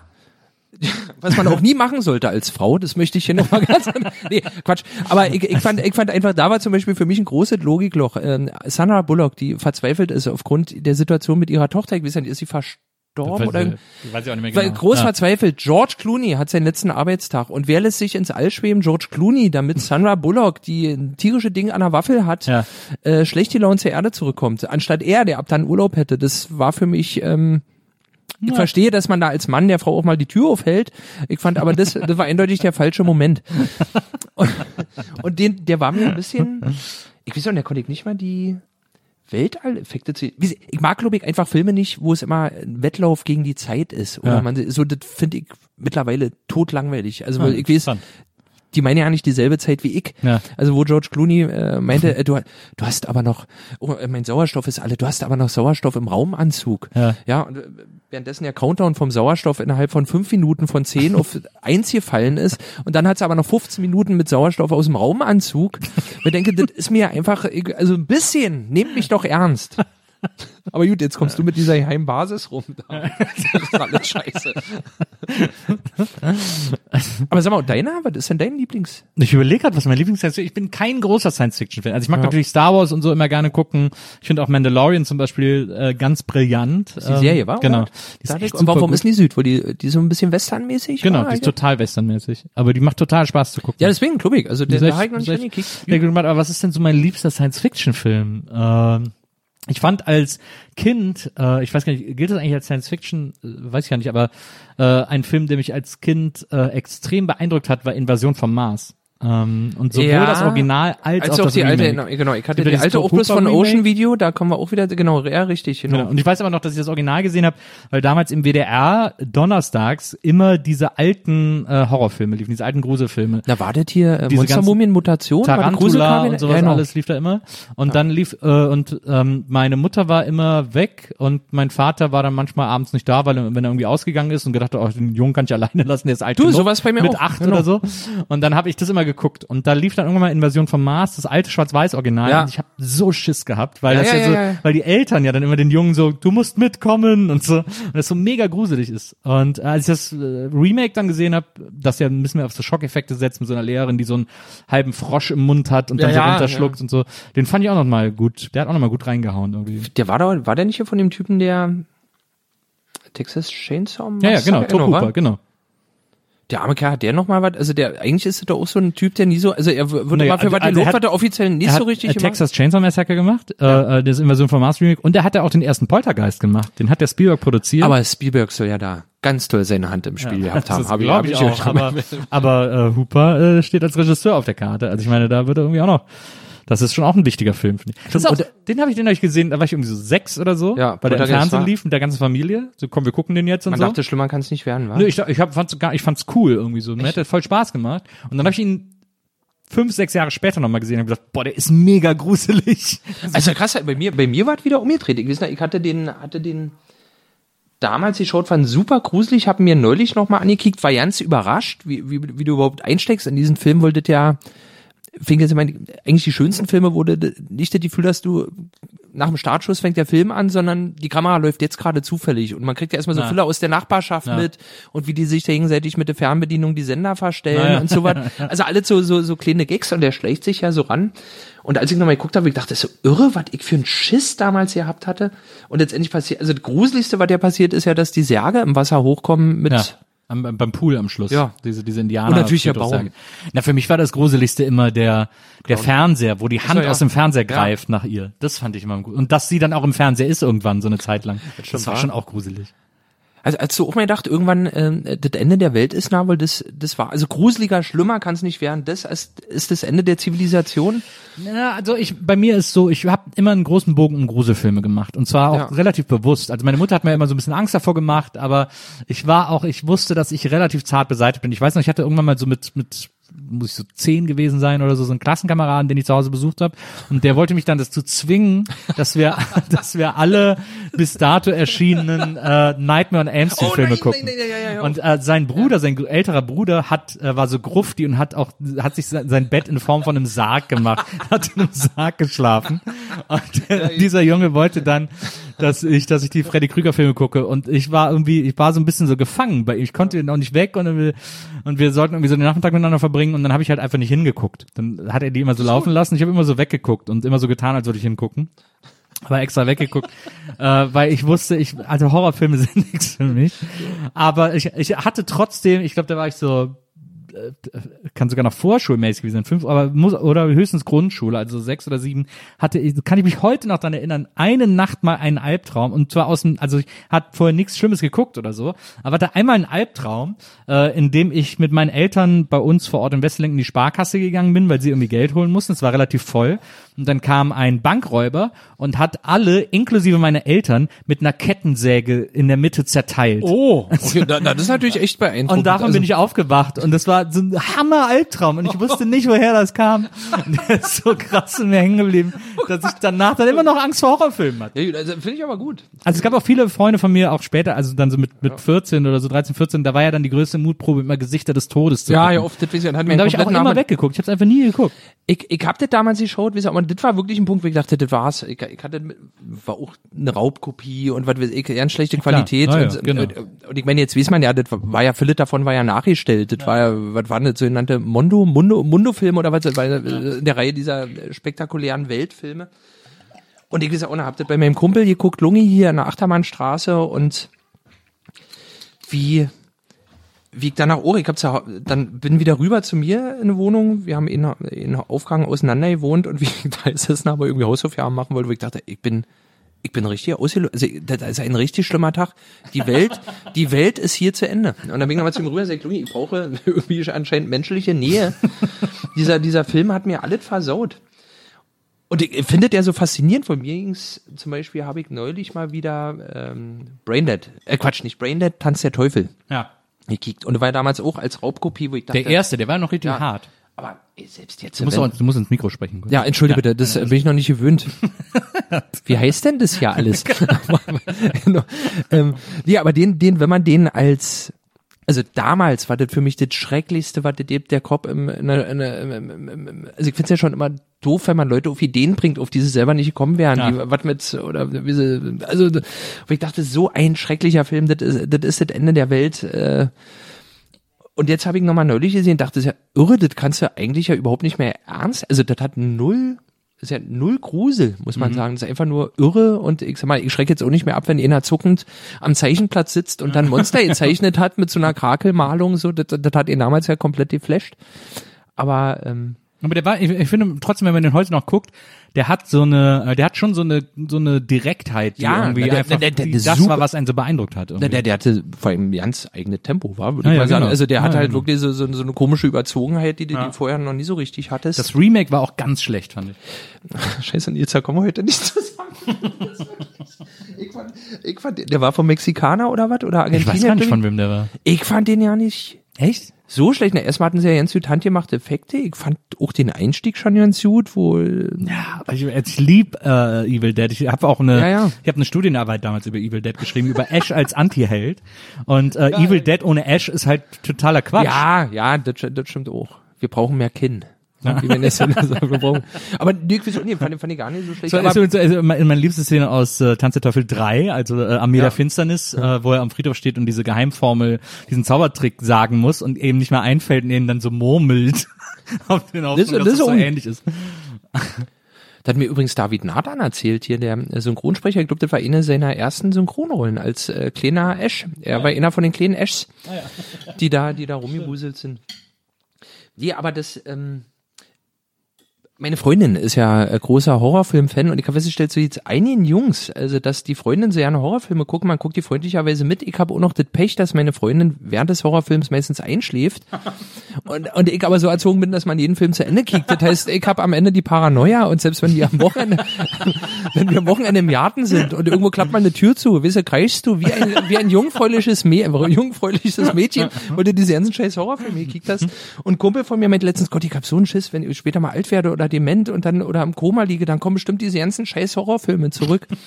Was man auch nie machen sollte als Frau, das möchte ich hier nochmal ganz, nee, Quatsch. Aber ich, ich fand, ich fand einfach, da war zum Beispiel für mich ein großes Logikloch. Ähm, Sandra Bullock, die verzweifelt ist aufgrund der Situation mit ihrer Tochter, ich weiß nicht, ist sie verstorben oder? weiß ich auch nicht mehr genau. groß Ja. verzweifelt, George Clooney hat seinen letzten Arbeitstag und wer lässt sich ins All schweben? George Clooney, damit Sandra Bullock, die ein tierische Ding an der Waffel hat, Ja. äh, schlecht die Laune zur Erde zurückkommt. Anstatt er, der ab dann Urlaub hätte. Das war für mich, ähm, ich verstehe, dass man da als Mann der Frau auch mal die Tür aufhält. Ich fand aber das, das war eindeutig der falsche Moment. Und, und den, der war mir ein bisschen, ich weiß auch, der konnte ich nicht mal die, Weltall-Effekte zu. Ich mag, glaube ich, einfach Filme nicht, wo es immer ein Wettlauf gegen die Zeit ist. Oder Ja. man so, das finde ich mittlerweile totlangweilig. Also, Ah, ich weiß, die meinen ja nicht dieselbe Zeit wie ich. Ja. Also wo George Clooney äh, meinte, äh, du, du hast aber noch, oh, mein Sauerstoff ist alle, du hast aber noch Sauerstoff im Raumanzug. Ja. ja und äh, währenddessen der Countdown vom Sauerstoff innerhalb von fünf Minuten von zehn auf eins gefallen ist und dann hat es aber noch 15 Minuten mit Sauerstoff aus dem Raumanzug. Ich denke, das ist mir einfach, also ein bisschen, nehmt mich doch ernst. Aber gut, jetzt kommst du mit dieser geheimen Basis rum. Das ist alles scheiße. Aber sag mal, deiner, was ist denn dein Lieblings? Ich überlege gerade, was mein Lieblings ist. Ich bin kein großer Science-Fiction-Fan. Also ich mag Ja. natürlich Star Wars und so immer gerne gucken. Ich finde auch Mandalorian zum Beispiel äh, ganz brillant. Die Serie, war? Genau. Die ist echt und warum super ist gut. die Süd? Wo die, die so ein bisschen westernmäßig Genau, war? die ist total westernmäßig. Aber die macht total Spaß zu gucken. Ja, deswegen, glaube ich. Also der, der habe ich noch nicht sehr- hingekickt. sehr gut gemacht. Aber was ist denn so mein liebster Science-Fiction-Film? Ähm, ich fand als Kind, äh, ich weiß gar nicht, gilt das eigentlich als Science-Fiction? Äh, weiß ich ja nicht, aber äh, ein Film, der mich als Kind äh, extrem beeindruckt hat, war Invasion vom Mars. Ähm, und sowohl Ja, das Original als, Als auch auch das die alte, Remake. genau, ich hatte die alte Opus Hooper von Remake. Ocean Video, da kommen wir auch wieder, genau, ja, richtig, genau. Genau. Und ich weiß aber noch, dass ich das Original gesehen habe, weil damals im WDR donnerstags immer diese alten äh, Horrorfilme liefen, diese alten Gruselfilme. Da wartet hier äh, Monstermumien Mutation, war Tarantula und sowas Ja, genau. alles lief da immer. Und dann lief, äh, und ähm, meine Mutter war immer weg und mein Vater war dann manchmal abends nicht da, weil wenn er irgendwie ausgegangen ist und gedacht hat, oh, den Jungen kann ich alleine lassen, der ist alt Du, genug, sowas bei mir mit auch, acht genau. oder so. Und dann habe ich das immer geguckt. Und da lief dann irgendwann mal Invasion vom Mars, das alte Schwarz-Weiß-Original. Ja. Und ich habe so Schiss gehabt, weil Ja, das ja, ja, so, ja, weil die Eltern ja dann immer den Jungen so, du musst mitkommen und so. Und das so mega gruselig ist. Und als ich das äh, Remake dann gesehen habe, das ja ein bisschen mehr auf so Schockeffekte setzt mit so einer Lehrerin, die so einen halben Frosch im Mund hat und dann so runterschluckt und so, den fand ich auch noch mal gut. Der hat auch noch mal gut reingehauen irgendwie. Der war da, war der nicht hier von dem Typen, der Texas Chainsaw Ja, ja, genau, Massacre? Top? Hooper, genau. Der arme Kerl, hat der noch mal was, also der, eigentlich ist er doch auch so ein Typ, der nie so, also er w- wird Naja, immer für was also er gelobt, hat- was er offiziell nicht hat so richtig äh, gemacht. Texas Chainsaw Massacre gemacht, äh, äh, das Invasion von Mars Remake und er hat ja auch den ersten Poltergeist gemacht. Den hat der Spielberg produziert. Aber Spielberg soll ja da ganz toll seine Hand im Spiel gehabt haben. das Hab glaube hab ich auch. Aber, aber äh, Hooper äh, steht als Regisseur auf der Karte. Also ich meine, da wird er irgendwie auch noch. Das ist schon auch ein wichtiger Film. Finde ich. Das ist auch, den habe ich den hab ich gesehen. Da war ich irgendwie so sechs oder so, Ja, weil der im Fernsehen war- lief mit der ganzen Familie. So komm, wir gucken den jetzt und Man so. dachte, schlimmer kann es nicht werden, wa? Nö, ich, ich hab, fand's gar, ich fand's cool irgendwie so. Mir hat der voll Spaß gemacht. Und dann habe ich ihn fünf, sechs Jahre später nochmal gesehen und hab gedacht, boah, der ist mega gruselig. Also krass, bei mir, bei mir war es wieder umgedreht. Ich ich hatte den, hatte den damals geschaut, fand super gruselig, habe mir neulich nochmal angekickt, war ganz überrascht, wie, wie, wie du überhaupt einsteckst. In diesen Film wolltet ja, fing jetzt immer, eigentlich die schönsten Filme, du nicht das Gefühl hast, du nach dem Startschuss fängt der Film an, sondern die Kamera läuft jetzt gerade zufällig und man kriegt ja erstmal so Ja. Füller aus der Nachbarschaft Ja. mit und wie die sich da gegenseitig mit der Fernbedienung die Sender verstellen ja. und so was. Also alles so, so, so kleine Gags und der schleicht sich ja so ran. Und als ich nochmal geguckt habe, ich dachte, das ist so irre, was ich für einen Schiss damals gehabt hatte. Und letztendlich passiert, also das Gruseligste, was ja passiert, ist ja, dass die Särge im Wasser hochkommen mit. Am, beim Pool am Schluss. Ja. Diese, diese Indianer. Und natürlich der. Baum. Na, für mich war das Gruseligste immer der, der Fernseher, wo die Hand ja. aus dem Fernseher greift nach ihr. Das fand ich immer gut. Und dass sie dann auch im Fernseher ist irgendwann so eine Zeit lang. Das, war wahr. schon auch gruselig. Also als du auch mal gedacht, irgendwann ähm, das Ende der Welt ist nah, weil das das war also gruseliger, schlimmer kann es nicht werden. Das ist, ist das Ende der Zivilisation. Ja, also ich, bei mir ist so, ich habe immer einen großen Bogen um Gruselfilme gemacht und zwar auch Ja. relativ bewusst. Also meine Mutter hat mir immer so ein bisschen Angst davor gemacht, aber ich war auch, ich wusste, dass ich relativ zart beseitigt bin. Ich weiß noch, ich hatte irgendwann mal so mit mit muss ich so zehn gewesen sein oder so, so einen Klassenkameraden, den ich zu Hause besucht habe. Und der wollte mich dann dazu zwingen, dass wir, dass wir alle bis dato erschienenen äh, Nightmare on Elm Street Filme gucken. Und äh, sein Bruder, sein älterer Bruder, hat äh, war so grufti und hat auch hat sich sein, sein Bett in Form von einem Sarg gemacht, hat in einem Sarg geschlafen. Und äh, dieser Junge wollte dann, dass ich, dass ich die Freddy Krüger Filme gucke. Und ich war irgendwie, ich war so ein bisschen so gefangen, weil ich konnte noch nicht weg und wir, und wir sollten irgendwie so den Nachmittag miteinander verbringen und dann habe ich halt einfach nicht hingeguckt. Dann hat er die immer so laufen lassen. Ich habe immer so weggeguckt und immer so getan, als würde ich hingucken. Aber extra weggeguckt, äh, weil ich wusste, ich also Horrorfilme sind nichts für mich. Aber ich, ich hatte trotzdem, ich glaube, da war ich so kann sogar noch vorschulmäßig gewesen sein, fünf, aber muss, oder höchstens Grundschule, also sechs oder sieben, hatte, kann ich mich heute noch dran erinnern, eine Nacht mal einen Albtraum und zwar aus dem, also ich hatte vorher nichts Schlimmes geguckt oder so, aber hatte einmal einen Albtraum, äh, in dem ich mit meinen Eltern bei uns vor Ort in Westlenken in die Sparkasse gegangen bin, weil sie irgendwie Geld holen mussten, es war relativ voll und dann kam ein Bankräuber und hat alle, inklusive meine Eltern, mit einer Kettensäge in der Mitte zerteilt. Oh, okay, da, das ist natürlich echt beeindruckend. Und davon Also- bin ich aufgewacht und das war so ein Hammer-Albtraum und ich wusste nicht, woher das kam. Und der ist so krass in mir hängen geblieben, dass ich danach dann immer noch Angst vor Horrorfilmen hatte. Ja, also finde ich aber gut. Also es gab auch viele Freunde von mir, auch später, also dann so mit, mit 14 oder so 13, 14, da war ja dann die größte Mutprobe, immer Gesichter des Todes zu Ja, gucken. ja, oft, das hat mir Und da habe ich auch immer weggeguckt. Ich habe es einfach nie geguckt. Ich, ich hab das damals geschaut, wie gesagt, und das war wirklich ein Punkt, wo ich dachte, das war's. Ich, ich hatte, war auch eine Raubkopie und was weiß ich, ganz schlechte Klar. Qualität. Ja, ja, und, genau. und, und ich meine, jetzt weiß man ja, das war ja, vieles davon war ja nachgestellt. Das war ja, was war das, sogenannte Mondo, Mundo, Mundo-Film oder was, das war äh, in der Reihe dieser spektakulären Weltfilme. Und ich gesagt, auch, hab das bei meinem Kumpel geguckt, Lungi hier in der Achtermannstraße und wie, wie ich danach oh, ich hab zu, Hau- dann bin wieder rüber zu mir in eine Wohnung. Wir haben in, in Aufgang auseinander gewohnt und wie ich da gesessen habe, irgendwie Hausaufgaben machen wollte, wo ich dachte, ich bin, ich bin richtig ausgelöst. Also, das ist ein richtig schlimmer Tag. Die Welt, die Welt ist hier zu Ende. Und dann bin ich nochmal zu ihm rüber und sag, ich brauche irgendwie anscheinend menschliche Nähe. dieser, dieser Film hat mir alles versaut. Und ich finde der so faszinierend. Von mir ging's, zum Beispiel habe ich neulich mal wieder ähm, Braindead, äh Quatsch, nicht Braindead, Tanz der Teufel Ja. Gekickt. Und war damals auch als Raubkopie, wo ich dachte, Der erste, der war noch richtig Ja. hart. aber ey, selbst jetzt. Du musst, wenn- auch, du musst ins Mikro sprechen. ja, entschuldige bitte, das bin ich noch nicht gewöhnt. Wie heißt denn das hier alles? ähm, ja, aber den, den, wenn man den als, also damals war das für mich das Schrecklichste, was das der Kopf im, in, in, im also ich finde es ja schon immer doof, wenn man Leute auf Ideen bringt, auf die sie selber nicht gekommen wären, Ja. die, was mit, oder wie sie, also, ich dachte, so ein schrecklicher Film, das ist, das ist das Ende der Welt, äh, und jetzt habe ich nochmal neulich gesehen, dachte, das ist ja irre, das kannst du eigentlich ja überhaupt nicht mehr ernst. Also das hat null, ist ja null Grusel, muss man sagen. Das ist einfach nur irre und ich sag mal, ich schrecke jetzt auch nicht mehr ab, wenn einer zuckend am Zeichenplatz sitzt und dann Monster gezeichnet hat mit so einer Krakelmalung, so, das, das hat ihn damals ja komplett geflasht. Aber ähm, Aber der war, ich, ich finde trotzdem, wenn man den heute noch guckt, der hat so eine, äh, der hat schon so eine, so eine Direktheit, die Ja, irgendwie der- einfach, der- der- das super- war, was einen so beeindruckt hat. der, der, hatte vor allem ganz eigene Tempo, war, würde Ja, ich ja, mal sagen. genau. Also der hat Ja, halt genau. wirklich so, so, so eine komische Überzogenheit, die du vorher noch nie so richtig hattest. das Remake war auch ganz schlecht, fand ich. Scheiße, Nils, da kommen wir heute nicht zusammen. ich, fand, ich fand, der war vom Mexikaner oder was? Oder Ich Argentinien? weiß gar nicht, von wem der war. Ich fand den ja nicht Echt? So schlecht. Na, erstmal hatten sie ja ganz gut handgemachte Effekte. Ich fand auch den Einstieg schon ganz gut, wohl. Ja, aber ich, ich lieb äh, Evil Dead. Ich habe auch eine, Ja, ja. ich habe eine Studienarbeit damals über Evil Dead geschrieben, über Ash als Anti-Held. Und äh, Evil Dead ohne Ash ist halt totaler Quatsch. Ja, ja, das, das stimmt auch. Wir brauchen mehr Kinn. Ja, das brauchen. Aber nee, ich weiß auch nicht, fand, fand ich gar nicht so schlecht. So, aber, also, also, meine meine liebste Szene aus äh, Tanz der Teufel 3, also äh, Armee Ja. der Finsternis, äh, wo er am Friedhof steht und diese Geheimformel, diesen Zaubertrick sagen muss und eben nicht mehr einfällt und ihn dann so murmelt auf den Hoffnung, Das- dass das ist so ähnlich ist. Das hat mir übrigens David Nathan erzählt, hier der äh, Synchronsprecher. Ich glaube, das war eine seiner ersten Synchronrollen als äh, kleiner Ash. Er war einer von den kleinen Ashs, die da, die da rumgewuselt sind. Nee, aber das, ähm, meine Freundin ist ja äh, großer Horrorfilm-Fan und ich habe festgestellt, so jetzt einigen Jungs, also dass die Freundin sehr gerne Horrorfilme gucken, man guckt die freundlicherweise mit. Ich habe auch noch das Pech, dass meine Freundin während des Horrorfilms meistens einschläft und, und ich aber so erzogen bin, dass man jeden Film zu Ende kickt. Das heißt, ich habe am Ende die Paranoia und selbst wenn die am Wochenende, wenn wir am Wochenende im Garten sind und irgendwo klappt mal eine Tür zu, weißt du, kreischst du wie ein, wie ein jungfräuliches, Mä jungfräuliches Mädchen, wo du diese ganzen scheiß Horrorfilme gekickt hast. Und Kumpel von mir meinte letztens, Gott, ich hab so einen Schiss, wenn ich später mal alt werde oder dement und dann oder im Koma liege, dann kommen bestimmt diese ganzen scheiß Horrorfilme zurück.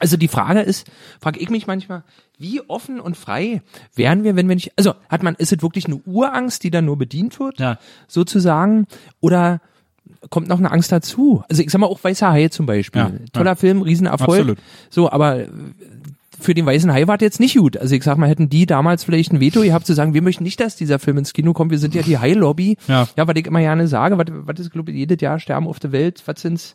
Also die Frage ist, frage ich mich manchmal, wie offen und frei wären wir, wenn wir nicht, also hat man, ist es wirklich eine Urangst, die dann nur bedient wird, Ja. sozusagen, oder kommt noch eine Angst dazu? Also ich sag mal auch Weißer Hai zum Beispiel, Ja, toller ja. Film, Riesenerfolg, Absolut. so, aber für den Weißen Hai war das jetzt nicht gut. Also ich sag mal, hätten die damals vielleicht ein Veto gehabt zu sagen, wir möchten nicht, dass dieser Film ins Kino kommt, wir sind ja die Hai-Lobby. Ja. ja, was ich immer gerne sage, was, was ist, glaube ich, jedes Jahr sterben auf der Welt, was sind's?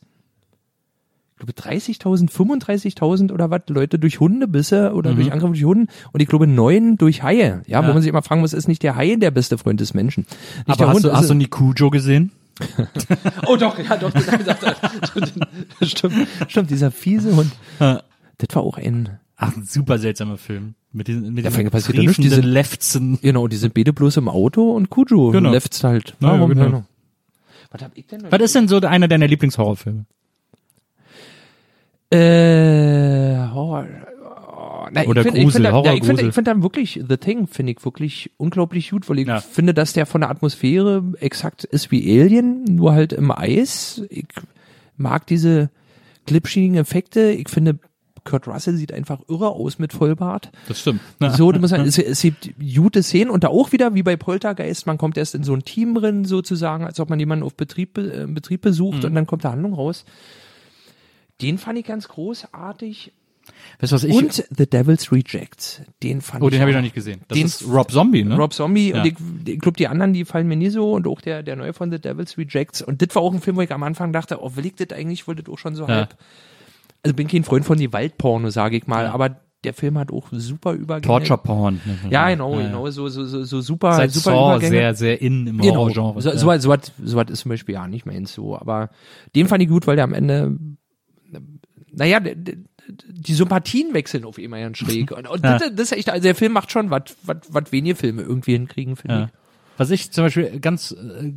ich glaube 30.000, 35.000 oder was Leute durch Hundebisse oder Mhm. durch Angriffe durch Hunden und ich glaube neun durch Haie. Ja, wo Ja. man sich immer fragen muss, ist nicht der Hai der beste Freund des Menschen? Nicht Aber der hast, Hund. du, hast du nie Cujo gesehen? oh doch, ja doch, das stimmt, stimmt, dieser fiese Hund. Das war auch ein, Ach, ein super seltsamer Film. Mit diesen, mit Ja, diesen passiert ja triefenden diese- Lefzen. genau, die sind beide bloß im Auto und Cujo Genau. läuft's halt. Ja, ja, Warum? genau. Was hab ich denn noch? Was ist denn so einer deiner Lieblingshorrorfilme? Äh, Horror. oh, Na, Oder ich find, ich Grusel, find, da- ja, ich finde ich find dann wirklich The Thing finde ich wirklich unglaublich gut, weil ich Ja. finde, dass der von der Atmosphäre exakt ist wie Alien, nur halt im Eis. Ich mag diese glitschigen Effekte. Ich finde Kurt Russell sieht einfach irre aus mit Vollbart. Das stimmt. So, du musst sagen, es, es gibt gute Szenen und da auch wieder wie bei Poltergeist, man kommt erst in so ein Team drin sozusagen, als ob man jemanden auf Betrieb, be- äh, Betrieb besucht und dann kommt da Handlung raus. Den fand ich ganz großartig. Weißt was ich... und The Devil's Rejects, den fand oh, ich den habe ich noch nicht gesehen. Das Den- ist Rob Zombie, ne? Rob Zombie Ja. und ich, ich glaube die anderen, die fallen mir nie so und auch der, der neue von The Devil's Rejects und das war auch ein Film, wo ich am Anfang dachte, oh, will ich das eigentlich, wollte das auch schon so Ja. halb. Also bin kein Freund von die Waldporno, sage ich mal, aber der Film hat auch super Übergänge. Torture Porn. Ja, genau, Ja, ja. genau, so, so, so, so super, Seit super Saw Übergänge. sehr, sehr in im Genau. Horrorgenre. So, ja. so, so, was, so was ist zum Beispiel ja nicht meins so, aber den fand ich gut, weil der am Ende, naja, die Sympathien wechseln auf immer ganz schräg. Und, und Ja. das, das ist echt, also der Film macht schon, was, was, was wenige Filme irgendwie hinkriegen, finde Ja. ich. Was ich zum Beispiel ganz äh,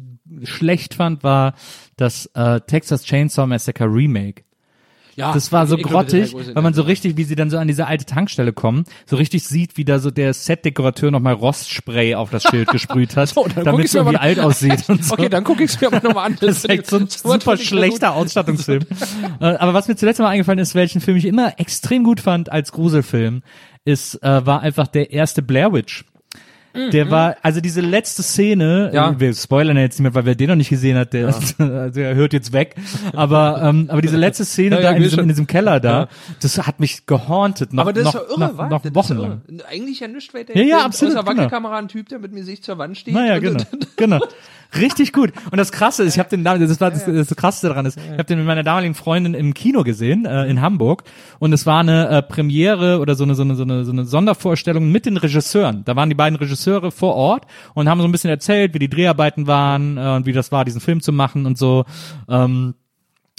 schlecht fand, war das äh, Texas Chainsaw Massacre Remake. Ja, Das war so grottig, weil man so richtig, wie sie dann so an diese alte Tankstelle kommen, so richtig sieht, wie da so der Setdekorateur nochmal Rostspray auf das Schild gesprüht hat, So, damit es irgendwie alt aussieht und so. Okay, dann gucke ich es mir aber nochmal an. Das ist echt so ein super schlechter Ausstattungsfilm. Äh, Aber was mir zuletzt mal eingefallen ist, welchen Film ich immer extrem gut fand als Gruselfilm, ist, äh, war einfach der erste Blair Witch. Der war, also diese letzte Szene, Mhm. Ja. wir spoilern ja jetzt nicht mehr, weil wer den noch nicht gesehen hat, der, der hört jetzt weg. Aber, ähm, aber diese letzte Szene Ja, ja, da in diesem, in diesem Keller da, Ja. das hat mich gehauntet, noch, Aber das noch, ist doch irre, noch, noch wochenlang. Eigentlich ja nichts weiter. Ja, ja, absolut, Außer genau. Wackelkamera ein Typ, der mit mir sich zur Wand steht. Naja, genau, genau. Richtig gut. Und das Krasse ist, ich habe den, das war das, das Krasse daran ist, ich habe den mit meiner damaligen Freundin im Kino gesehen äh, in Hamburg und es war eine äh, Premiere oder so eine, so eine so eine so eine Sondervorstellung mit den Regisseuren. Da waren die beiden Regisseure vor Ort und haben so ein bisschen erzählt, wie die Dreharbeiten waren äh, und wie das war, diesen Film zu machen und so. Ähm,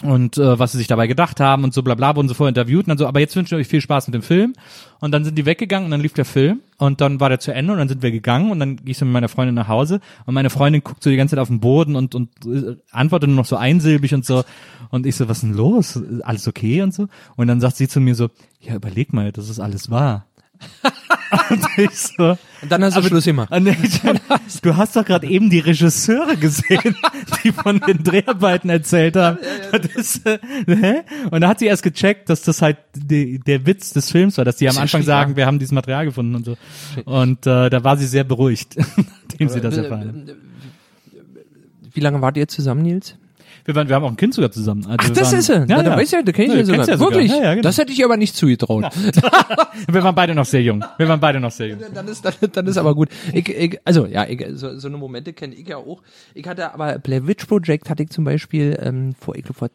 und äh, was sie sich dabei gedacht haben und so bla bla wurden sie vorher interviewt und dann so, aber jetzt wünsche ich euch viel Spaß mit dem Film. Und dann sind die weggegangen und dann lief der Film und dann war der zu Ende und dann sind wir gegangen und dann gehe ich so mit meiner Freundin nach Hause und meine Freundin guckt so die ganze Zeit auf den Boden und, und äh, antwortet nur noch so einsilbig und so. Und ich so, was ist denn los? Alles okay und so? Und dann sagt sie zu mir so, ja, überleg mal, das ist alles wahr. Und ich so, Und dann hast du aber- Schluss gemacht. Du hast doch gerade eben die Regisseure gesehen, die von den Dreharbeiten erzählt haben. Das äh? Und da hat sie erst gecheckt, dass das halt die, der Witz des Films war, dass die am Anfang sagen, wir haben dieses Material gefunden und so. Und äh, da war sie sehr beruhigt, nachdem sie das erfahren hat. Wie lange wart ihr zusammen, Nils? Wir, waren, wir haben auch ein Kind sogar zusammen. Also Ach, das waren, ist er. Ja, ja. da weiß ja, da kenn ich Ja, du sogar. ja sogar. Wirklich? Ja, ja, genau. Das hätte ich aber nicht zugetraut. Wir waren beide noch sehr jung. Wir waren beide noch sehr jung. dann ist dann, dann ist aber gut. Ich, ich, also ja, ich, so, so eine Momente kenne ich ja auch. Ich hatte aber Blair Witch Project hatte ich zum Beispiel ähm, vor, ich glaube vor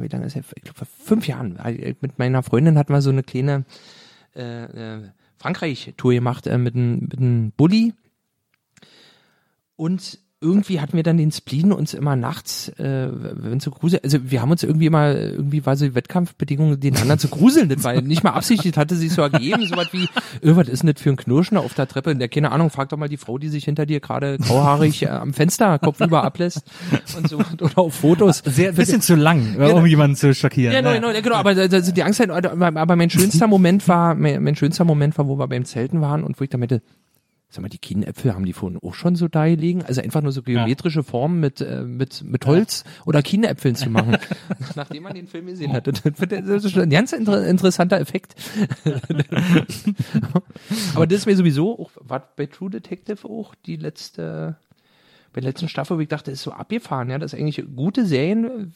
wie lange ist das? Ich glaube vor fünf Jahren. Mit meiner Freundin hatten wir so eine kleine äh, äh, Frankreich-Tour gemacht äh, mit einem mit einem Bulli. Und irgendwie hatten wir dann den Spleen uns immer nachts, äh, wenn so grusel, also wir haben uns irgendwie immer, irgendwie war so die Wettkampfbedingungen, den anderen zu gruseln, das war nicht mal absichtlich, hatte sich so ergeben, so was wie, äh, was ist das für ein Knirschen auf der Treppe? Und der, keine Ahnung, frag doch mal die Frau, die sich hinter dir gerade grauhaarig äh, am Fenster kopfüber ablässt und so, oder auf Fotos. Sehr, bisschen zu lang, um jemanden zu schockieren. Ja, genau, Ja. genau, genau, aber da- da- die Angst, aber mein schönster Moment war, mein, schönster Moment war, wo wir beim Zelten waren und wo ich da meinte, sag mal, die Kienäpfel haben die vorhin auch schon so da gelegen? Also einfach nur so geometrische Formen mit, äh, mit, mit Holz oder Kienäpfeln zu machen. Nachdem man den Film gesehen hat. Das das ist schon ein ganz inter interessanter Effekt. aber das ist mir sowieso, auch, war bei True Detective auch die letzte, bei der letzten Staffel, wo ich dachte, ist so abgefahren, ja, das ist eigentlich gute Serien,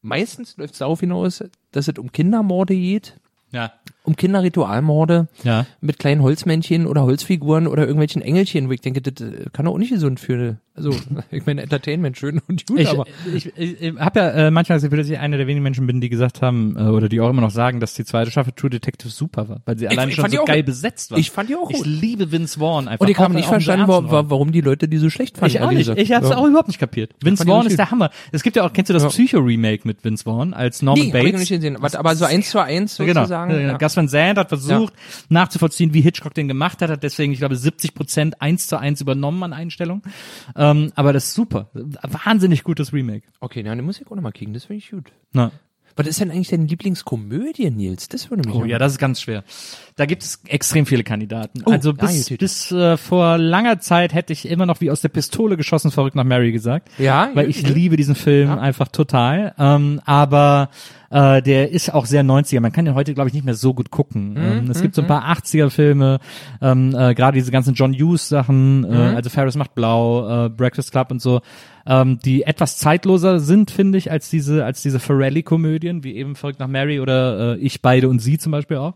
meistens läuft es darauf hinaus, dass es um Kindermorde geht. Ja. Um Kinderritualmorde Ja. mit kleinen Holzmännchen oder Holzfiguren oder irgendwelchen Engelchen, wo ich denke, das äh, kann doch auch nicht gesund für also ich meine Entertainment schön und gut, Ich, aber ich, ich, ich habe ja äh, manchmal das Gefühl, dass ich einer der wenigen Menschen bin, die gesagt haben, äh, oder die auch immer noch sagen, dass die zweite Staffel True Detective super war, weil sie allein ich schon so auch- geil besetzt war. ich fand die auch Ich gut. liebe Vince Vaughn einfach. und ich habe nicht verstanden, wa ernsten wa Rollen. warum die Leute die so schlecht fanden. Ich auch nicht. Ich habe es Ja. auch überhaupt nicht kapiert. Vince Vaughn ist der Hammer. Es gibt ja auch, kennst du das Ja. Psycho-Remake mit Vince Vaughn als Norman Nee, hab ich Bates? nicht gesehen, aber, aber so eins zu eins genau. sozusagen. Genau. ja. Gus Van Sant hat versucht nachzuvollziehen, wie Hitchcock den gemacht hat, hat deswegen, ich glaube, 70 Prozent eins zu eins übernommen an Einstellung. Ähm, aber das ist super. Wahnsinnig gutes Remake. Okay, na, den muss ich auch noch mal kriegen, das finde ich gut. Na. Was ist denn eigentlich deine Lieblingskomödie, Nils? Das würde mich Oh ja, das ist ganz schwer. Da gibt es extrem viele Kandidaten. Oh, also bis, gut. bis äh, vor langer Zeit hätte ich immer noch wie aus der Pistole geschossen verrückt nach Mary gesagt. Ja, Weil ich liebe diesen Film Ja. einfach total. Ähm, aber äh, der ist auch sehr 90er. Man kann den heute, glaube ich, nicht mehr so gut gucken. Mhm, ähm, es gibt so ein paar 80er-Filme, ähm, äh, gerade diese ganzen John Hughes-Sachen, Mhm. äh, also Ferris macht blau, äh, Breakfast Club und so, ähm, die etwas zeitloser sind, finde ich, als diese, als diese Ferrelli-Komödien, wie eben Verrückt nach Mary oder äh, Ich, beide und sie zum Beispiel auch.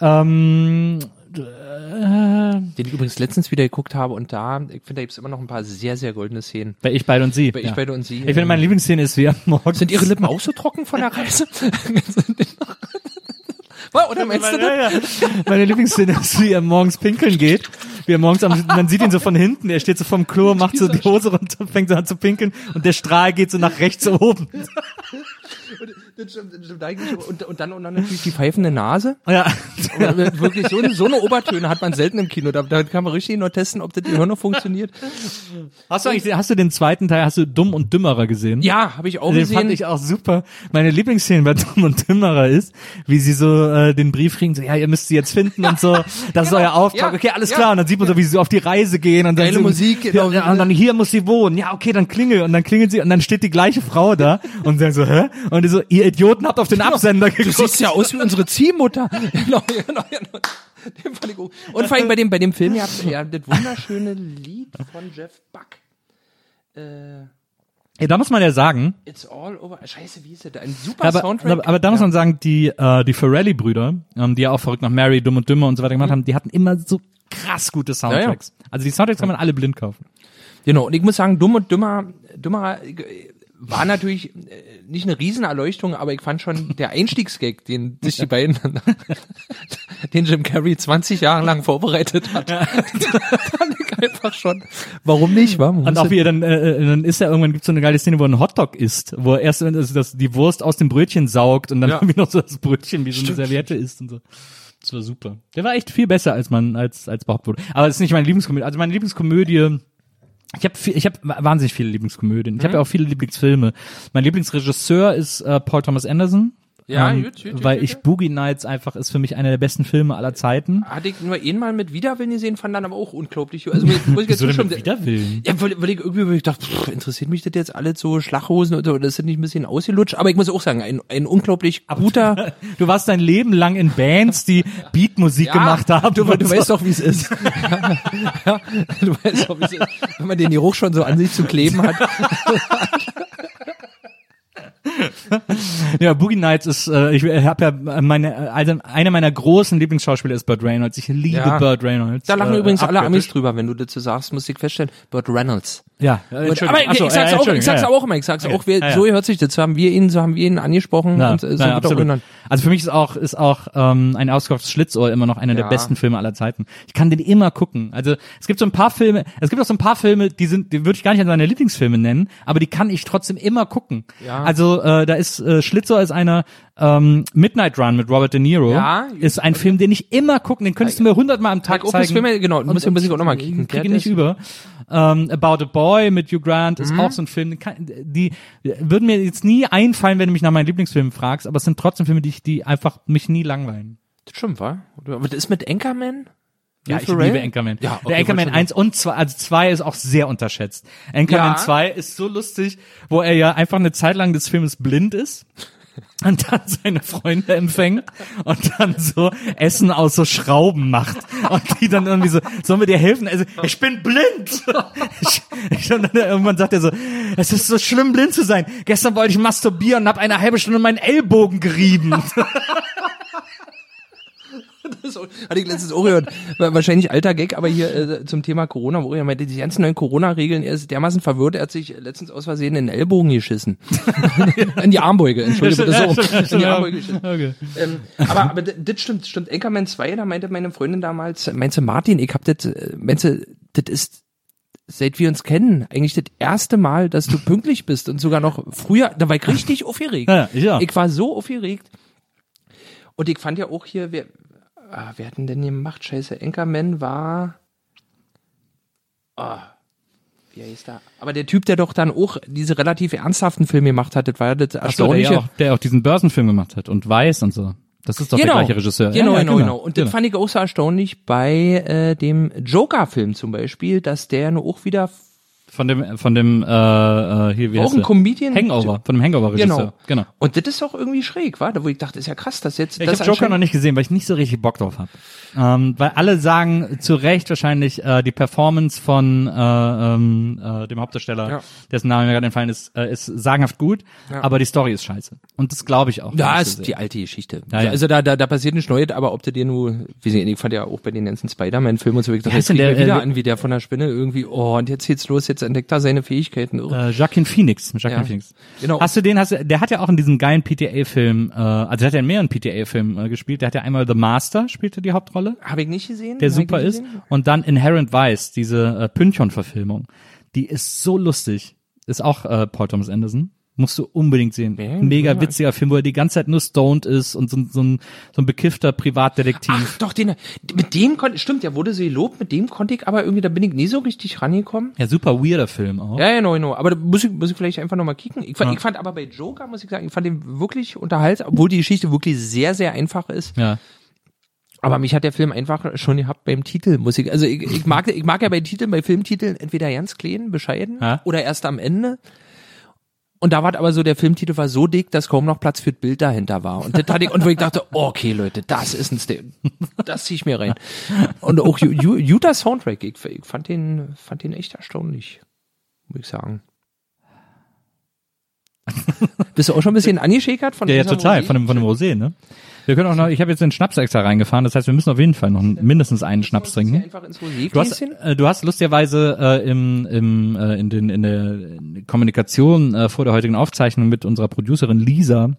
Ähm, Den ich übrigens letztens wieder geguckt habe und da, ich finde, da gibt's immer noch ein paar sehr, sehr goldene Szenen. bei Ich, beide und sie. Bei Ich, beide und sie, Ich finde, ähm, meine Lieblingsszene ist, wie er morgens Sind ihre Lippen auch so trocken von der Reise? Oder meinst du das? Ja, ja. Meine Lieblingsszene ist, wie er morgens pinkeln geht. Wie er morgens am, man sieht ihn so von hinten, er steht so vom Klo, macht so die Hose runter, fängt so an zu pinkeln und der Strahl geht so nach rechts oben. Das stimmt, das stimmt eigentlich. Und, und, dann, und dann natürlich die pfeifende Nase. Ja. Wirklich, so eine, so eine Obertöne hat man selten im Kino. Da, da kann man richtig nur testen, ob das Gehirn noch funktioniert. Hast du eigentlich, hast du den zweiten Teil, hast du Dumm und Dümmerer gesehen? Ja, habe ich auch Den gesehen. fand ich auch super. Meine Lieblingsszene bei Dumm und Dümmerer ist, wie sie so äh, den Brief kriegen, so, ja, ihr müsst sie jetzt finden und so. Das ist euer Auftrag. Ja, Okay, alles ja. klar. Und dann sieht man so, wie sie auf die Reise gehen und dann Geile so, Musik, Ja, genau. ja, und dann hier muss sie wohnen. Ja, okay, dann klingel. Und dann klingelt sie und dann steht die gleiche Frau da und sagen so, hä? Und die so, ihr Idioten habt auf den Absender Du geguckt. siehst ja aus wie unsere Ziehmutter. genau, genau, genau. Den fand ich gut. Und vor allem bei dem, bei dem Film, ihr habt ja das wunderschöne Lied von Jeff Buck. Äh, Ja, da muss man ja sagen, It's all over. Scheiße, wie ist das? Ein super aber, Soundtrack. aber, aber da muss man sagen, die, äh, die Ferrelli-Brüder, ähm, die ja auch verrückt nach Mary, Dumm und Dümmer und so weiter gemacht haben, die hatten immer so krass gute Soundtracks. Also die Soundtracks kann man alle blind kaufen. Genau, und ich muss sagen, dumm und dümmer, dümmer äh, war natürlich äh, nicht eine Riesenerleuchtung, aber ich fand schon der Einstiegsgag, den sich die beiden, den Jim Carrey 20 Jahre lang vorbereitet hat, fand ich einfach schon. Warum nicht, wa? Und auch ja- wie er dann, äh, äh, dann ist er irgendwann gibt's so eine geile Szene, wo er einen Hotdog isst, wo er erst also das, die Wurst aus dem Brötchen saugt und dann Ja. irgendwie noch so das Brötchen wie so eine Serviette isst und so. Das war super. Der war echt viel besser als man als als behauptet wurde. Aber das ist nicht meine Lieblingskomödie. Also meine Lieblingskomödie. Ich habe ich habe wahnsinnig viele Lieblingskomödien. Ich habe ja auch viele Lieblingsfilme. Mein Lieblingsregisseur ist äh, Paul Thomas Anderson. Ja, ähm, gut, gut, weil gut, ich. Boogie Nights einfach ist für mich einer der besten Filme aller Zeiten. hatte ich nur einmal mit Widerwillen gesehen, fand dann aber auch unglaublich. Also muss ich jetzt schon mit Widerwillen? Ja, weil, weil ich irgendwie weil ich dachte, pff, interessiert mich das jetzt alles so Schlachhosen oder, das nicht ein bisschen ausgelutscht? Aber ich muss auch sagen, ein, ein unglaublich guter. Du warst dein Leben lang in Bands, die Beatmusik gemacht haben. Du, du so. weißt doch, wie es ist. ja, du weißt doch, wie es ist. Wenn man den Geruch schon so an sich zu kleben hat. Ja, Boogie Nights ist, äh, ich habe ja meine, also eine meiner großen Lieblingsschauspieler ist Burt Reynolds. Ich liebe Ja. Burt Reynolds. Da lachen äh, übrigens alle. Amis drüber, wenn du dazu sagst, muss ich feststellen, Burt Reynolds. Ja, äh, Aber Entschuldigung. ich, sag's äh, auch, ich sag's ja, auch immer, ich sag's auch, wir, Ja, so hört sich das, so haben wir ihn, so haben wir ihn angesprochen Ja, und äh, so ja, wird auch genannt. Also für mich ist auch ist auch ähm, ein ausgekauftes Schlitzohr immer noch einer der besten Filme aller Zeiten. Ich kann den immer gucken. Also es gibt so ein paar Filme, es gibt auch so ein paar Filme, die sind, die würde ich gar nicht als meine Lieblingsfilme nennen, aber die kann ich trotzdem immer gucken. Ja. Also äh, da ist äh, Schlitzohr ist einer ähm, Midnight Run mit Robert De Niro. Ja. ist ein Film, den ich immer gucken. Den könntest du mir hundertmal am Tag zeigen. Filme, genau, muss ich, muss ich auch nochmal kicken. Kriege Der nicht über. Ähm, About a Boy mit Hugh Grant Mhm. ist auch so ein Film. den Kann, die würden mir jetzt nie einfallen, wenn du mich nach meinen Lieblingsfilmen fragst, aber es sind trotzdem Filme, die, ich, die einfach mich nie langweilen. Das stimmt, wa? Oder- Aber das ist mit Anchorman? Ja, Will ich Ferrell? liebe Anchorman. Ja, okay, der Anchorman wollte 1 und 2, also 2 ist auch sehr unterschätzt. Anchorman Ja. 2 ist so lustig, wo er ja einfach eine Zeit lang des Films blind ist. Und dann seine Freunde empfängt und dann so Essen aus so Schrauben macht. Und die dann irgendwie so, sollen wir dir helfen? Also, ich bin blind! Ich, ich, und dann irgendwann sagt er so, es ist so schlimm, blind zu sein. Gestern wollte ich masturbieren und habe eine halbe Stunde meinen Ellbogen gerieben. Hatte ich letztens auch gehört. Wahrscheinlich alter Gag, aber hier äh, zum Thema Corona, wo er meinte, die ganzen neuen Corona-Regeln, er ist dermaßen verwirrt, er hat sich letztens aus Versehen in den Ellbogen geschissen. in die Armbeuge, Entschuldigung, bitte so. In die Armbeuge geschissen. Okay. Ähm, aber, aber das stimmt, stimmt. Anchorman 2, da meinte meine Freundin damals, meinte Martin, ich hab das, äh, meinte, das ist, seit wir uns kennen, eigentlich das erste Mal, dass du pünktlich bist und sogar noch früher, da war ich richtig aufgeregt. Ja, ich auch. Ich war so aufgeregt. Und ich fand ja auch hier, wer, ah, wer hat denn denn gemacht? Scheiße, Anchorman war, ah, wie heißt der? Aber der Typ, der doch dann auch diese relativ ernsthaften Filme gemacht hat, das war das Ach so, der, Erstaunliche. auch, der auch diesen Börsenfilm gemacht hat und Weiß und so. Das ist doch der gleiche Regisseur. Genau, ja, ja, genau, genau. Und das genau. fand ich auch so erstaunlich bei äh, dem Joker-Film zum Beispiel, dass der nur auch wieder Von dem, von dem, äh, äh, hier, wie auch heißt ein der? Comedian. Hangover, von dem Hangover-Regisseur. Genau. genau. Und das ist auch irgendwie schräg, war? Da wo ich dachte, ist ja krass, dass jetzt Ich das habe Joker noch nicht gesehen, weil ich nicht so richtig Bock drauf habe. Ähm, weil alle sagen zu Recht wahrscheinlich äh, die Performance von äh, ähm, äh, dem Hauptdarsteller, Ja. dessen Name mir gerade entfallen ist, äh, ist sagenhaft gut, Ja. aber die Story ist scheiße. Und das glaube ich auch. Ja, ich ist die alte Geschichte. Ja, ja. Also da, da, da passiert nicht Neues, aber ob du dir nur, wie sie, ich fand ja auch bei den ganzen Spider-Man-Filmen und so, ich dachte, er der, wieder äh, an, wie der von der Spinne irgendwie, oh, und jetzt geht's los, jetzt entdeckt er seine Fähigkeiten. Äh, Joaquin Phoenix, Joaquin Ja. Phoenix. Genau. Hast du den, hast du, der hat ja auch in diesem geilen PTA-Film, äh, also der hat ja in mehreren PTA-Filmen äh, gespielt. Der hat ja einmal The Master, spielte die Hauptrolle, Habe ich nicht gesehen. der Hab super ist. gesehen. Und dann Inherent Vice, diese äh, Pynchon-Verfilmung. Die ist so lustig. Ist auch äh, Paul Thomas Anderson. Musst du unbedingt sehen. Ja, Mega ja. witziger Film, wo er die ganze Zeit nur stoned ist und so, ein- so, ein, so ein bekiffter Privatdetektiv. Ach doch, den, mit dem konnte, stimmt, der wurde so gelobt, mit dem konnte ich, aber irgendwie, da bin ich nie so richtig rangekommen. Ja, super weirder Film auch. Ja, ja, no, no. Aber da muss ich, muss ich vielleicht einfach nochmal kicken. Ich fand, ich fand aber bei Joker, muss ich sagen, ich fand den wirklich unterhaltsam, obwohl die Geschichte wirklich sehr, sehr einfach ist. Ja. Aber mich hat der Film einfach schon gehabt beim Titel, muss ich, also ich, ich mag, ich mag ja bei Titeln, bei Filmtiteln entweder ganz klein, bescheiden Ja. oder erst am Ende. Und da war aber so, der Filmtitel war so dick, dass kaum noch Platz für das Bild dahinter war. Und das hatte ich, und wo ich dachte, okay, Leute, das ist ein Stil. Das zieh ich mir rein. Und auch Utah Soundtrack, ich, ich fand den, fand den echt erstaunlich, muss ich sagen. Bist du auch schon ein bisschen angeschäkert von Ja, ja, total, Rosé? von dem, von dem Rosé, ne? Wir können auch noch, ich habe jetzt den Schnaps extra reingefahren, das heißt, wir müssen auf jeden Fall noch mindestens einen Schnaps trinken. Du hast, äh, du hast lustigerweise äh, im, im, äh, in, den, in der Kommunikation äh, vor der heutigen Aufzeichnung mit unserer Producerin Lisa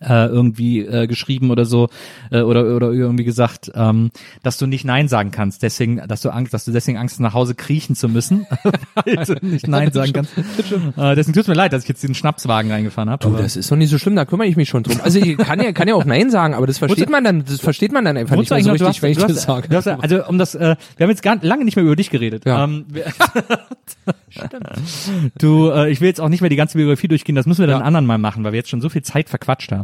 äh, irgendwie äh, geschrieben oder so äh, oder oder irgendwie gesagt, ähm, dass du nicht Nein sagen kannst, deswegen, dass du Angst, dass du deswegen Angst hast, nach Hause kriechen zu müssen, weil du nicht Nein sagen kannst. Äh, deswegen tut's mir leid, dass ich jetzt diesen Schnapswagen reingefahren habe. Du, das ist doch nicht so schlimm, da kümmere ich mich schon drum. Also ich kann ja, kann ja auch Nein sagen, aber das versteht man dann, das versteht man dann einfach nicht mehr so richtig, wenn ich hast, das sage. hast, also um das, äh, wir haben jetzt gar lange nicht mehr über dich geredet. Ja. Ähm, wir, du, äh, ich will jetzt auch nicht mehr die ganze Biografie durchgehen, das müssen wir dann Ja. anderen Mal machen, weil wir jetzt schon so viel Zeit verquatscht haben.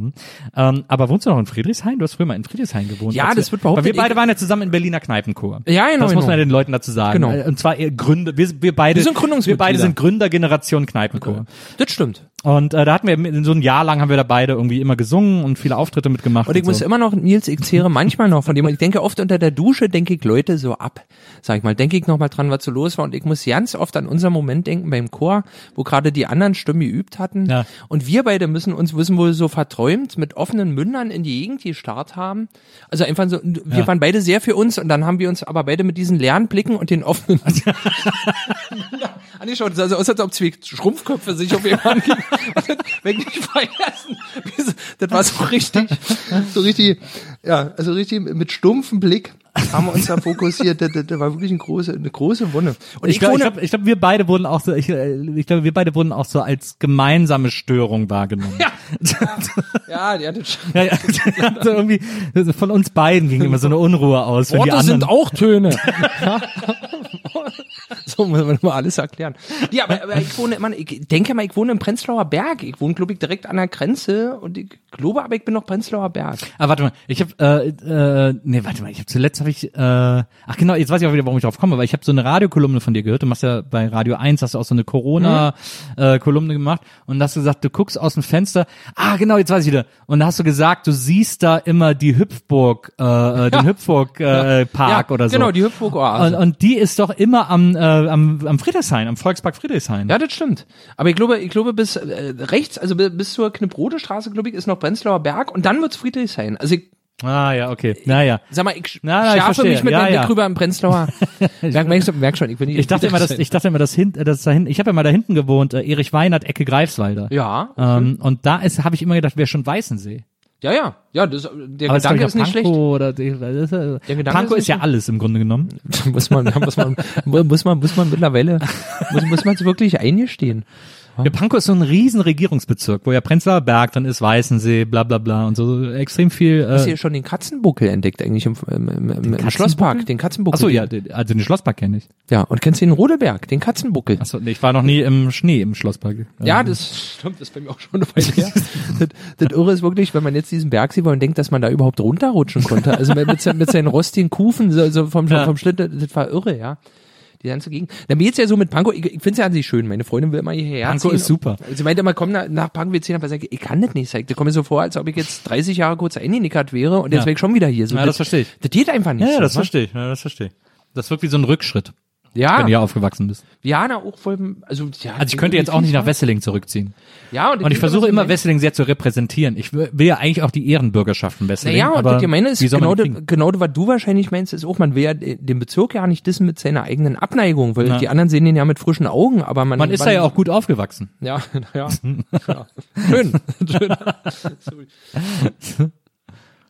Ähm, aber wohnst du noch in Friedrichshain? Du hast früher mal in Friedrichshain gewohnt. Ja, das wir, wird behauptet, Weil wir beide waren ja zusammen in Berliner Kneipenchor. Ja, genau, Das muss man genau. ja den Leuten dazu sagen. Genau. Äh, Und zwar ihr Gründer, wir, wir beide, Wir sind Gründungsmitglieder. wir beide sind Gründergeneration Kneipenchor. Das stimmt. Und äh, da hatten wir so ein Jahr lang haben wir da beide irgendwie immer gesungen und viele Auftritte mitgemacht. Und ich muss so. immer noch, Nils, ich zehre manchmal noch von dem, ich denke oft unter der Dusche, denke ich Leute so ab, sag ich mal, denke ich noch mal dran, was so los war und ich muss ganz oft an unseren Moment denken beim Chor, wo gerade die anderen Stimmen geübt hatten Ja. und wir beide müssen uns, müssen wohl so verträumt mit offenen Mündern in die Gegend gestarrt haben. Also einfach so, wir Ja. waren beide sehr für uns und dann haben wir uns aber beide mit diesen leeren Blicken und den offenen angeschaut. Es sah so aus, als ob zwei Schrumpfköpfe sich auf jemanden vergessen. Wie so- Das war so richtig, so richtig, ja, also richtig mit stumpfem Blick haben wir uns da fokussiert. Das, das, das war wirklich eine große, eine große Wunde. Und ich glaube, ich, glaub, ich glaub, wir beide wurden auch so, ich, äh, ich glaube, wir beide wurden auch so als gemeinsame Störung wahrgenommen. Ja. ja, die hatte schon. Ja, ja. Also irgendwie, von uns beiden ging immer so eine Unruhe aus. Wenn die Worte anderen, sind auch Töne. Ja. so muss man mal alles erklären. Ja, aber, aber ich wohne immer, ich denke mal, ich wohne im Prenzlauer Berg. Ich wohne, glaube ich, direkt an der Grenze und ich glaube aber, ich bin noch Prenzlauer Berg. Ah, warte mal, ich habe, äh, äh, nee, warte mal, ich habe zuletzt habe ich, äh, ach genau, jetzt weiß ich auch wieder, warum ich drauf komme, weil ich habe so eine Radiokolumne von dir gehört. Du machst ja bei Radio 1, hast du auch so eine Corona-Kolumne gemacht und hast gesagt, du guckst aus dem Fenster. Ah, genau, jetzt weiß ich wieder. Und da hast du gesagt, du siehst da immer die Hüpfburg, äh, äh, den Hüpfburg äh, Park ja, oder so. Genau, die Hüpfburg Oase. Und, und die ist doch immer am, äh, am, am Friedrichshain, am Volkspark Friedrichshain. Ja, das stimmt. Aber ich glaube, ich glaube bis äh, rechts, also bi- bis zur Kniprode Straße, glaube ich, ist noch Prenzlauer Berg und dann wird's Friedrichshain. Also ich, Ah, ja, okay. Naja. Sag mal, ich Na, na, ich schärfe verstehe. mich mit Ja, meinem ja. Blick rüber im Prenzlauer. merk, merk, merk schon, ich bin nicht Ich dachte immer, dass, ich dachte immer, dass hin, äh, dass da hinten, ich habe ja mal da hinten gewohnt, äh, Erich Weinert, Ecke Greifswalder. Ja, Ähm, und da ist, habe ich immer gedacht, wäre schon Weißensee. Ja, ja, ja, das, der Aber Gedanke ist ich, nicht auch schlecht. Die, ist, äh, Der Gedanke Pankow ist ist ja alles im Grunde genommen. muss man, muss man, muss man, muss man mittlerweile, muss, muss man es wirklich eingestehen. Ja, Pankow ist so ein riesen Regierungsbezirk, wo ja Prenzlauer Berg, dann ist Weißensee, bla bla bla und so extrem viel. Hast du Äh, ja schon den Katzenbuckel entdeckt eigentlich im, im, im, im, im? Schlosspark, den Katzenbuckel. achso, ja, den- also den Schlosspark kenne ich. Ja, und kennst du den Rodeberg, den Katzenbuckel? Achso, nee, ich war noch nie im Schnee im Schlosspark. Ja, das stimmt, das ist bei mir auch schon eine Weile her. das, das Irre ist wirklich, wenn man jetzt diesen Berg sieht, wo man denkt, dass man da überhaupt runterrutschen konnte. Also mit, mit, seinen- rostigen Kufen so, so vom, Ja. vom Schlitt, das, das war irre, ja. Die ganze Gegend. Na, mir jetzt ja so mit Pankow, ich, ich finde es ja an sich schön. Meine Freundin will immer hierher Pankow ist super. Sie meinte immer, komm nach, nach Pankow, wir ziehen, aber ich sage, ich kann das nicht. Ich, das kommt mir so vor, als ob ich jetzt 30 Jahre kurz eingenickert wäre und jetzt Ja. wäre ich schon wieder hier. So, Ja, das verstehe ich. Das geht einfach nicht. Ja, ja, so, das ne? verstehe ich. Ja, das verstehe ich. Das wirkt wie so ein Rückschritt, Ja, wenn du hier aufgewachsen bist. ja, na, auch voll, also, ja. Also ich könnte jetzt auch nicht nach Wesseling zurückziehen. Ja, Und ich versuche immer Wesseling sehr zu repräsentieren. Ich will ja eigentlich auch die Ehrenbürgerschaft von Wesseling. Naja, und aber was ich meine ist, genau, kriegen? genau was du wahrscheinlich meinst, ist auch, man will ja den Bezirk ja nicht dissen mit seiner eigenen Abneigung, weil Ja. die anderen sehen den ja mit frischen Augen, aber man... Man ist da ja auch gut aufgewachsen. Ja, ja. ja. Schön. Schön.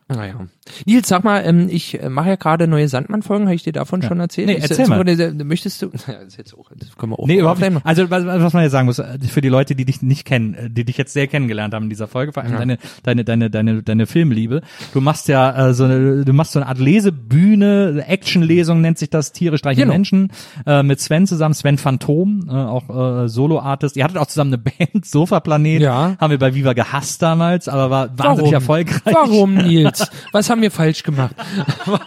Naja. Nils, sag mal, ähm, ich äh, mache ja gerade neue Sandmann-Folgen, habe ich dir davon schon erzählt? Nee, Ich- erzähl so- mal. äh, Möchtest du, ja, das, jetzt auch, das können wir auch Nee, überhaupt nicht. Also was, was man ja sagen muss, äh, für die Leute, die dich nicht kennen, äh, die dich jetzt sehr kennengelernt haben in dieser Folge, vor allem deine, deine, deine, deine, deine Filmliebe. Du machst ja äh, so eine, du machst so eine Art Lesebühne, Actionlesung nennt sich das, Tiere streichen Genau. Menschen, äh, mit Sven zusammen, Sven Phantom, äh, auch äh, Solo-Artist. Ihr hattet auch zusammen eine Band, Sofa-Planet, Ja. haben wir bei Viva gehasst damals, aber war wahnsinnig erfolgreich. Warum, Nils? Was haben wir falsch gemacht?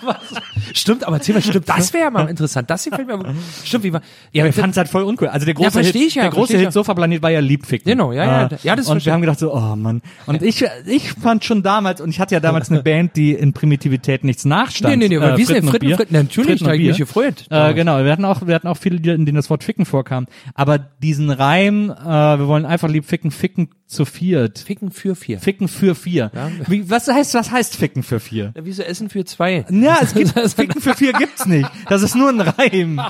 stimmt, aber erzähl mal, stimmt, das wäre mal interessant. Das hier fällt mir, stimmt, wie war, Ja, wir fanden es halt voll uncool. Also der große versteh Hit, ich ja, der große Hit ja. Sofa-Planet war ja Liebficken. Genau, ja, ja, Äh, ja, das Und wir haben gedacht so, oh Mann. Und ich, ich fand schon damals, und ich hatte ja damals eine Band, die in Primitivität nichts nachstand. Nee, nee, nee, aber wie ist denn Fritten. Fritten, natürlich, Fritten da ich mich gefreut. Äh, genau, wir hatten auch, wir hatten auch viele, in denen das Wort Ficken vorkam. Aber diesen Reim, äh, wir wollen einfach lieb ficken, ficken zu viert. Ficken für vier. Ficken für vier. Wie, was heißt, was heißt Ficken für vier? Ja, Wieso Essen für zwei? Ja, es gibt Ficken für vier gibt's nicht. Das ist nur ein Reim.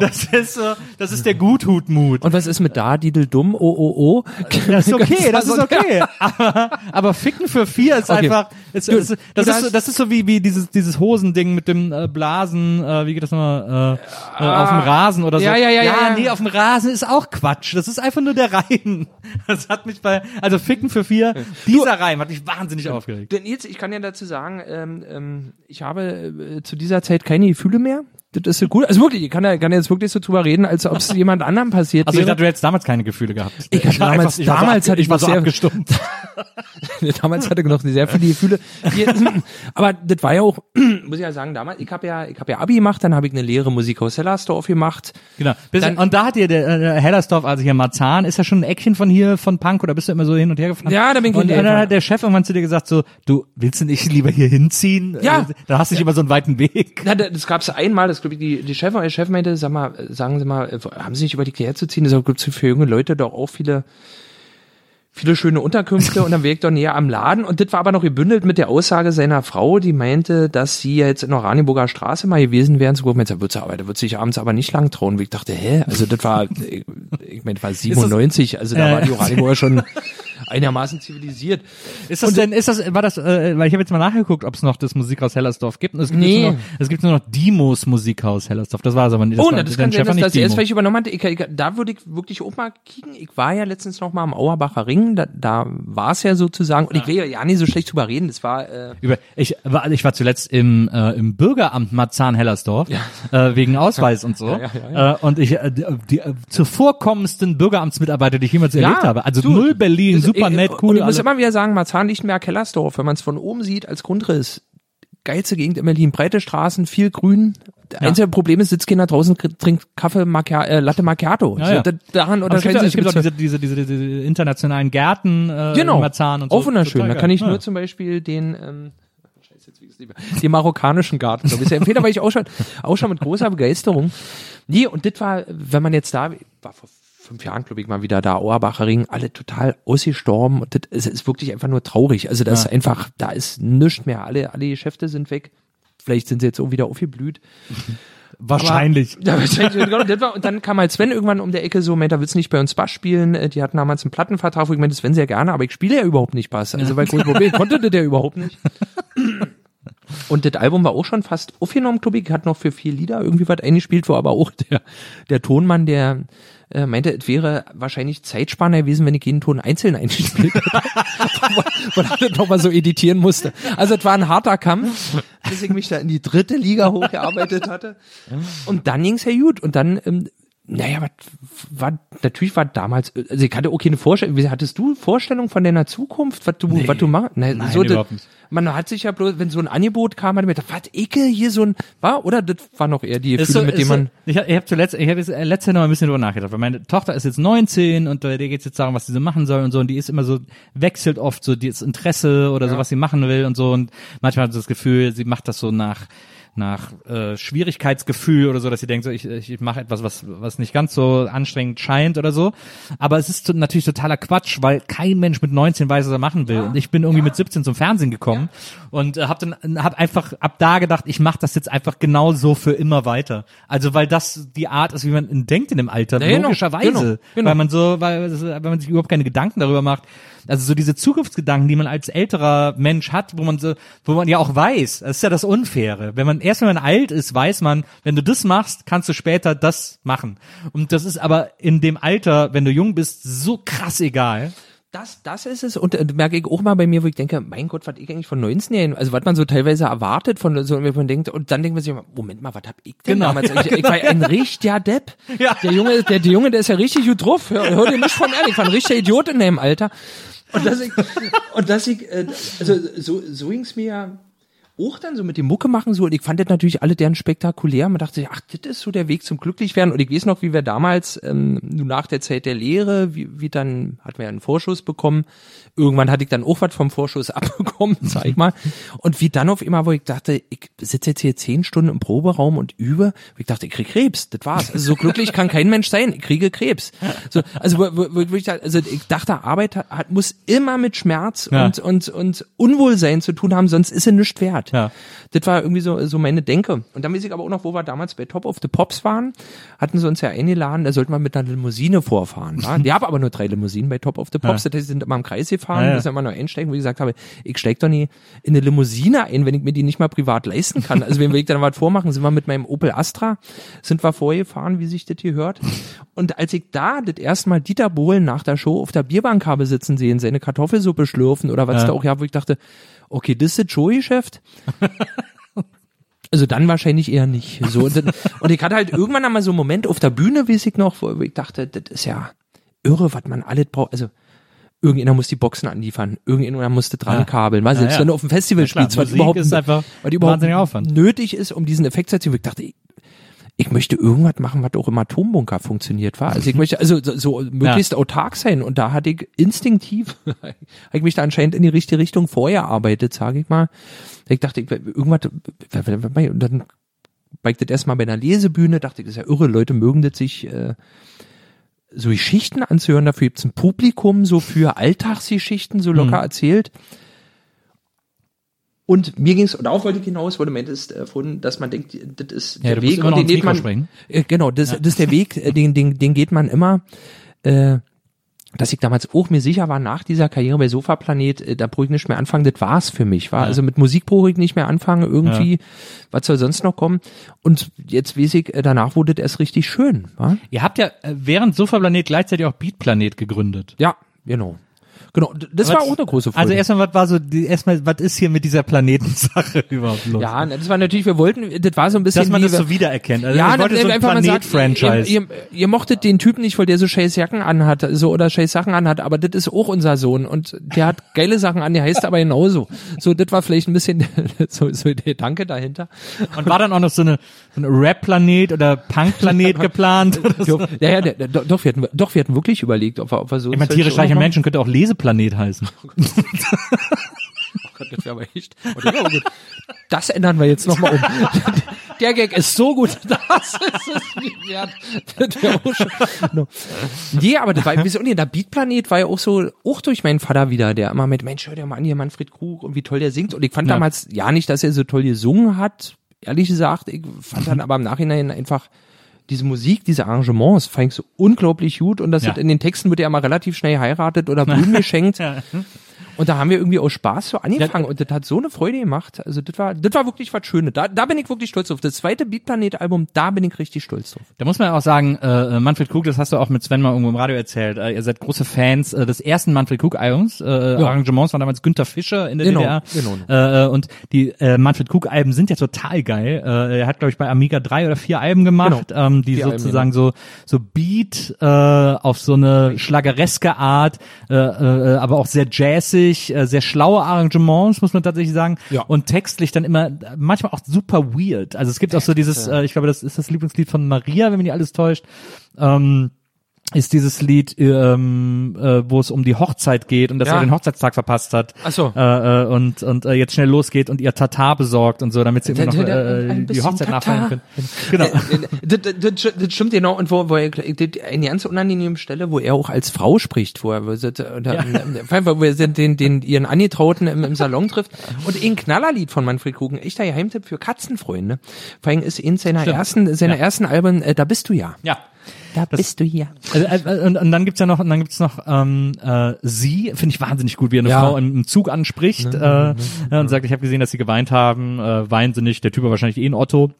Das ist so, das ist der Guthutmut. Und was ist mit da, Didel dumm, oh, oh, oh? Das ist okay, das ist okay. Aber, aber Ficken für vier ist Okay. einfach, ist, Du- ist, das, du ist so, das ist so wie, wie dieses, dieses Hosending mit dem äh, Blasen, äh, wie geht das nochmal, äh, äh, auf dem Rasen oder so. Ja, ja, ja, ja, ja. nee, auf dem Rasen ist auch Quatsch. Das ist einfach nur der Reim. Das hat mich bei, also Ficken für vier, dieser Reim hat mich wahnsinnig aufgeregt. Denn jetzt, ich kann ja dazu sagen, ähm, ähm, ich habe äh, zu dieser Zeit keine Gefühle mehr. Das ist so gut. Also wirklich, ich kann ja, kann ja jetzt wirklich so drüber reden, als ob es jemand anderem passiert Also ich wäre. dachte, du hättest damals keine Gefühle gehabt. Ich hatte damals- ich war damals so, hatte ich ich war so sehr- abgestumpft. damals hatte ich noch sehr viele Gefühle. Aber das war ja auch, muss ich ja sagen, damals, ich habe ja, ich habe ja Abi gemacht, dann habe ich eine Lehre Musikhaus Hellersdorf gemacht. Genau. Dann- und da hat dir der äh, Hellersdorf, also hier Marzahn, ist ja schon ein Eckchen von hier, von Punk, oder bist du immer so hin und her gefahren? Ja, da bin ich Und und dann hat der Chef irgendwann zu dir gesagt so, du, willst du nicht lieber hier hinziehen? Ja. Äh, Da hast du nicht immer so einen weiten Weg. Na, das gab's einmal, das glaube ich, die, die Chef, der Chef meinte, sag mal, äh, sagen Sie mal, äh, haben Sie nicht überlegt, hierher zu ziehen? Das gibt für junge Leute doch auch viele, viele schöne Unterkünfte und dann wäre ich doch näher am Laden. Und das war aber noch gebündelt mit der Aussage seiner Frau, die meinte, dass sie jetzt in der Oranienburger Straße mal gewesen wären. So gut, da wird sie aber, da wird sich abends aber nicht lang trauen. Wie ich dachte, hä? Also das war, ich, ich meine, das war 97, also da war die Oranienburger schon einigermaßen zivilisiert. Ist das denn, ist das, war das, äh, weil ich habe jetzt mal nachgeguckt, ob es noch das Musikhaus Hellersdorf gibt. Und es gibt Nee. nur noch, es gibt nur noch Dimos Musikhaus Hellersdorf. Das war es aber nicht. Das oh, war, das kann sein, dass nicht das erst Dimo. vielleicht übernommen hatte. Ich, ich, da würde ich wirklich auch mal kicken. Ich war ja letztens noch mal am Auerbacher Ring, da, da war es ja sozusagen. Und ich will ja, ja nicht so schlecht drüber reden. Das war äh, Über, ich, war, ich war zuletzt im, äh, im Bürgeramt Marzahn-Hellersdorf äh, wegen Ausweis und so. Äh, und ich äh, die, äh, zuvorkommendsten Bürgeramtsmitarbeiter, die ich jemals erlebt habe. Also du, null Berlin, das- super ich- nett, Und cool. ich muss alle. immer wieder sagen, Marzahn-Lichtenberg-Hellersdorf, wenn man es von oben sieht als Grundriss, geilste Gegend in Berlin, breite Straßen, viel Grün. Das einzige Problem ist, sitzt keiner draußen, trinkt Kaffee, Macchia, äh, Latte Macchiato. Ja, ja. da, daran Aber es gibt, unterscheiden ja, sich es gibt auch die diese, diese, diese, diese internationalen Gärten äh, Genau. Marzahn und so. Auch wunderschön. Da kann ich ja. nur zum Beispiel den, ähm, den marokkanischen Garten so ein bisschen empfehlen, war ich auch schon, auch schon mit großer Begeisterung. Nee, und das war, wenn man jetzt da, war vor fünf Jahren, glaube ich, mal wieder da, Auerbacher Ring, alle total ausgestorben. Und das ist, wirklich einfach nur traurig. Also das ist einfach, da ist nichts mehr. Alle, alle Geschäfte sind weg. Vielleicht sind sie jetzt auch wieder aufgeblüht. Wahrscheinlich. Aber, ja, wahrscheinlich. und dann kam halt Sven irgendwann um der Ecke so, meint, da willst du nicht bei uns Bass spielen. Äh, Die hatten damals einen Plattenvertrag, wo ich meinte, Sven sehr gerne, aber ich spiele ja überhaupt nicht Bass. Also weil groß Problem konnte das ja überhaupt nicht. Und das Album war auch schon fast aufgenommen, ich. Hat noch für vier Lieder irgendwie was eingespielt, wo aber auch der, der Tonmann, der äh, meinte, es wäre wahrscheinlich Zeitspanner gewesen, wenn ich jeden Ton einzeln eingespielt hätte. weil er das nochmal so editieren musste. Also es war ein harter Kampf, bis ich mich da in die dritte Liga hochgearbeitet hatte. Und dann ging's ja gut. Und dann, ähm, naja, was war, natürlich war damals, also ich hatte okay eine Vorstellung, wie hattest du Vorstellung von deiner Zukunft, was du, was du machst? Nein, Nein, so, das- überhaupt nicht. man hat sich ja bloß, wenn so ein Angebot kam, hat man gedacht, was, Ecke, hier so ein, war, oder? Das war noch eher die Gefühle, so- mit dem man, so, ich habe hab zuletzt, ich habe jetzt äh, letzte noch ein bisschen drüber nachgedacht, weil meine Tochter ist jetzt 19 und der geht jetzt darum, was sie so machen soll und so und die ist immer so, wechselt oft so das Interesse oder so, was sie machen will und so und manchmal hat sie das Gefühl, sie macht das so nach nach äh, Schwierigkeitsgefühl oder so, dass sie denkt, so ich, ich mache etwas, was was nicht ganz so anstrengend scheint oder so. Aber es ist natürlich totaler Quatsch, weil kein Mensch mit 19 weiß, was er machen will. Und ich bin irgendwie mit 17 zum Fernsehen gekommen und äh, habe dann hab einfach ab da gedacht, ich mache das jetzt einfach genau so für immer weiter. Also weil das die Art ist, wie man denkt in dem Alter, Ja, genau, logischerweise, genau, genau. weil man so, weil, weil man sich überhaupt keine Gedanken darüber macht. Also so diese Zukunftsgedanken, die man als älterer Mensch hat, wo man so, wo man ja auch weiß, das ist ja das Unfaire. Wenn man erst wenn man alt ist, weiß man, wenn du das machst, kannst du später das machen. Und das ist aber in dem Alter, wenn du jung bist, so krass egal. das, das ist es. Und äh, merke ich auch mal bei mir, wo ich denke, mein Gott, was ich eigentlich von 19 Jahren, also was man so teilweise erwartet von so, wenn man denkt, und dann denkt man sich Moment mal, was hab ich denn Genau, damals? ja, ich, ich war ein richtiger Depp. Ja. Der Junge, der, der Junge, der ist ja richtig gut drauf. Hör, hör dir nicht von ehrlich, ich war ein richtiger Idiot in dem Alter. Und dass ich, und dass ich, äh, also so, so ging's mir ja auch dann so mit dem Mucke machen so und ich fand das natürlich alle deren spektakulär. Man dachte sich, ach, das ist so der Weg zum Glücklichwerden. Und ich weiß noch, wie wir damals, ähm, nach der Zeit der Lehre, wie, wie dann, hatten wir einen Vorschuss bekommen. Irgendwann hatte ich dann auch was vom Vorschuss abbekommen, sag ich mal. Und wie dann auf immer, wo ich dachte, ich sitze jetzt hier zehn Stunden im Proberaum und übe, wo ich dachte, ich krieg Krebs, das war's. Also so glücklich kann kein Mensch sein, ich kriege Krebs. So, also, wo, wo, wo ich, also ich dachte, Arbeit hat, muss immer mit Schmerz Ja. und, und, und Unwohlsein zu tun haben, sonst ist sie nichts wert. Ja. Das war irgendwie so, so meine Denke. Und dann weiß ich aber auch noch, wo wir damals bei Top of the Pops waren, hatten sie uns ja eingeladen, da sollten wir mit einer Limousine vorfahren. Wa? Die haben aber nur drei Limousinen bei Top of the Pops, das heißt, sind immer im Kreis gefahren, Ja, ja. bis wir immer noch einsteigen, wo ich gesagt habe, ich steig doch nie in eine Limousine ein, wenn ich mir die nicht mal privat leisten kann. Also wenn wir dann was vormachen, sind wir mit meinem Opel Astra, sind wir vorgefahren, wie sich das hier hört. Und als ich da das erste Mal Dieter Bohlen nach der Show auf der Bierbank habe sitzen sehen, seine Kartoffelsuppe schlürfen oder was Ja. da auch ja, wo ich dachte, okay, das ist das Showgeschäft. Also dann wahrscheinlich eher nicht. So, und, und ich hatte halt irgendwann einmal so einen Moment auf der Bühne, weiß ich noch, wo ich dachte, das ist ja irre, was man alles braucht. Also irgendjemand muss die Boxen anliefern, irgendjemand musste dran Ja. kabeln. Weil Ja, selbst ja. wenn du auf dem Festival Ja, spielst, was überhaupt, ist einfach was überhaupt nötig ist, um diesen Effekt zu erzielen. Ich dachte, ich, ich möchte irgendwas machen, was auch im Atombunker funktioniert war. Also ich möchte also so, so möglichst autark sein und da hatte ich instinktiv, habe ich mich da anscheinend in die richtige Richtung vorher arbeitet, sage ich mal. Ich dachte, ich, irgendwas, und dann war ich das erstmal bei einer Lesebühne, dachte ich, das ist ja irre, Leute mögen das sich äh, so Geschichten anzuhören, dafür gibt's ein Publikum, so für Alltagsgeschichten, so locker erzählt. Und mir ging's, und darauf wollte ich hinaus, du meintest, äh, vorhin, dass man denkt, das ist Ja, der Weg und den geht man, äh, genau, das, das ist der Weg, äh, den, den, den geht man immer, äh, dass ich damals auch mir sicher war, nach dieser Karriere bei Sofa Planet, äh, da brauche ich nicht mehr anfangen, das war's für mich, war. Also mit Musik brauche ich nicht mehr anfangen, irgendwie, was soll sonst noch kommen? Und jetzt weiß ich, äh, danach wurde das erst richtig schön, war? Ihr habt ja äh, während Sofa-Planet gleichzeitig auch Beat-Planet gegründet. Ja, genau. Genau, das war auch eine große Freude. Also erstmal, was war so, die, erstmal, was ist hier mit dieser Planetensache überhaupt los? ja, ne, das war natürlich, wir wollten, das war so ein bisschen Dass man das so wiedererkennt. Also ja, ich wollte dann so ein Planet-Franchise. ihr, ihr, ihr mochtet den Typen nicht, weil der so scheiß Jacken anhat, so oder scheiß Sachen anhat, aber das ist auch unser Sohn und der hat geile Sachen an, der heißt aber genauso. So, das war vielleicht ein bisschen so, so der Gedanke dahinter. Und war dann auch noch so eine, so eine Rap-Planet oder Punk-Planet geplant? Oder so? Ja, ja, doch, wir hatten, doch, wir hatten wirklich überlegt, ob wir, ob wir so. Ich meine, tierisch reiche Menschen könnte auch Leseplanet heißen. Oh Gott, das wäre aber echt. Oh, das, gut. das ändern wir jetzt nochmal um. der Gag ist so gut, das ist es wert. Das wär auch schon- no. Nee, aber das war, wieso nicht, der Beatplanet war ja auch so, auch durch meinen Vater wieder, der immer mit, Mensch, hör dir mal an, hier Manfred Krug und wie toll der singt. Und ich fand Ja. damals, ja nicht, dass er so toll gesungen hat, ehrlich gesagt, ich fand dann aber im Nachhinein einfach, diese Musik, diese Arrangements fand ich so unglaublich gut und das Ja. hat in den Texten wird ja immer relativ schnell heiratet oder Blumen geschenkt. Ja. Und da haben wir irgendwie aus Spaß so angefangen und das hat so eine Freude gemacht. Also das war, das war wirklich was Schönes. Da, da bin ich wirklich stolz drauf. Das zweite Beatplanet-Album, da bin ich richtig stolz drauf. Da muss man auch sagen, äh, Manfred Krug, das hast du auch mit Sven mal irgendwo im Radio erzählt. Äh, ihr seid große Fans äh, des ersten Manfred Krug Albums. Äh, Arrangements waren damals Günther Fischer in der Genau, DDR. genau. Äh, und die äh, Manfred Krug Alben sind ja total geil. Äh, er hat glaube ich bei Amiga drei oder vier Alben gemacht, Genau. ähm, die Vier Alben, sozusagen so so Beat äh, auf so eine schlagereske Art, äh, äh, aber auch sehr jazzig, äh, sehr schlaue Arrangements muss man tatsächlich sagen. Ja. Und textlich dann immer manchmal auch super weird. Also es gibt auch so dieses, äh, ich glaube, das ist das Lieblingslied von Maria, wenn mich nicht alles täuscht. Ähm, ist dieses Lied, ähm, äh, wo es um die Hochzeit geht und dass Ja. er den Hochzeitstag verpasst hat. Ach so. Äh, äh, und und äh, jetzt schnell losgeht und ihr Tatar besorgt und so, damit sie immer noch äh, Ein die bisschen Hochzeit nachfeiern können. Genau. das, das, das, stimmt genau. Und wo, wo er, eine ganz unangenehme Stelle, wo er auch als Frau spricht, wo er, wo er, oder, wo er den, den, ihren Angetrauten im, im Salon trifft. Und ein Knallerlied von Manfred Krug, ein echter Geheimtipp für Katzenfreunde. Vor allem ist in seiner Stimmt. ersten, seiner Ja. ersten Alben, äh, da bist du ja. Ja. Da bist du ja. Also, äh, und, und dann gibt's ja noch, und dann gibt's noch ähm, äh, sie, finde ich wahnsinnig gut, wie er eine Ja. Frau im, im Zug anspricht äh, ja, und sagt, ich habe gesehen, dass sie geweint haben, äh, weinen sie nicht, der Typ war wahrscheinlich eh ein Otto.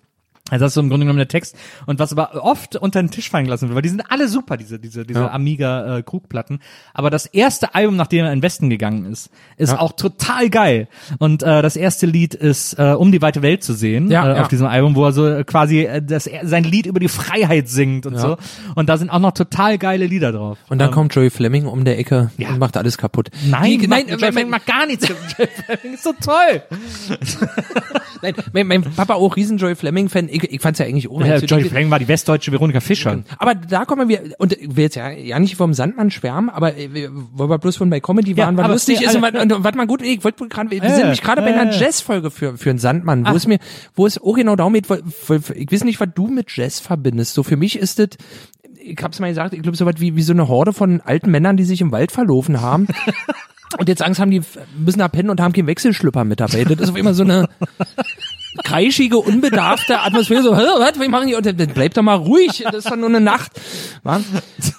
Also das ist so im Grunde genommen der Text. Und was aber oft unter den Tisch fallen gelassen wird, weil die sind alle super, diese, diese, diese Ja. Amiga äh, Krugplatten. Aber das erste Album, nachdem er in den Westen gegangen ist, ist Ja. auch total geil. Und äh, das erste Lied ist äh, Um die weite Welt zu sehen Ja, äh, auf diesem Album, wo er so äh, quasi äh, das, sein Lied über die Freiheit singt und so. Und da sind auch noch total geile Lieder drauf. Und dann Ähm, kommt Joey Fleming um der Ecke und macht alles kaputt. Nein, Die, nein, nein, Joy mein, macht gar nichts. Joy Fleming ist so toll. nein, mein, mein Papa auch riesen Joey Fleming-Fan. Ich, ich fand's ja eigentlich auch Ja, die- Fleming war die westdeutsche Veronika Fischer. Aber da kommen wir, und ich will jetzt ja, ja nicht vom Sandmann schwärmen, aber äh, wir- weil wir bloß von bei Comedy Ja, waren, was aber lustig ist und was, und was mal gut, ich wollte gerade, wir Äh, sind nämlich gerade bei einer äh. Jazz-Folge für, für einen Sandmann, wo Ach. es mir, wo es auch genau darum geht, ich weiß nicht, was du mit Jazz verbindest. So für mich ist es, ich hab's mal gesagt, ich glaube so was wie, wie so eine Horde von alten Männern, die sich im Wald verlaufen haben. Und jetzt Angst haben, die müssen da pennen und haben keinen Wechselschlüpper mit dabei. Das ist auf immer so eine kreischige, unbedarfte Atmosphäre, so, "Hä, was, was machen die? Und dann bleib doch mal ruhig, das ist doch nur eine Nacht.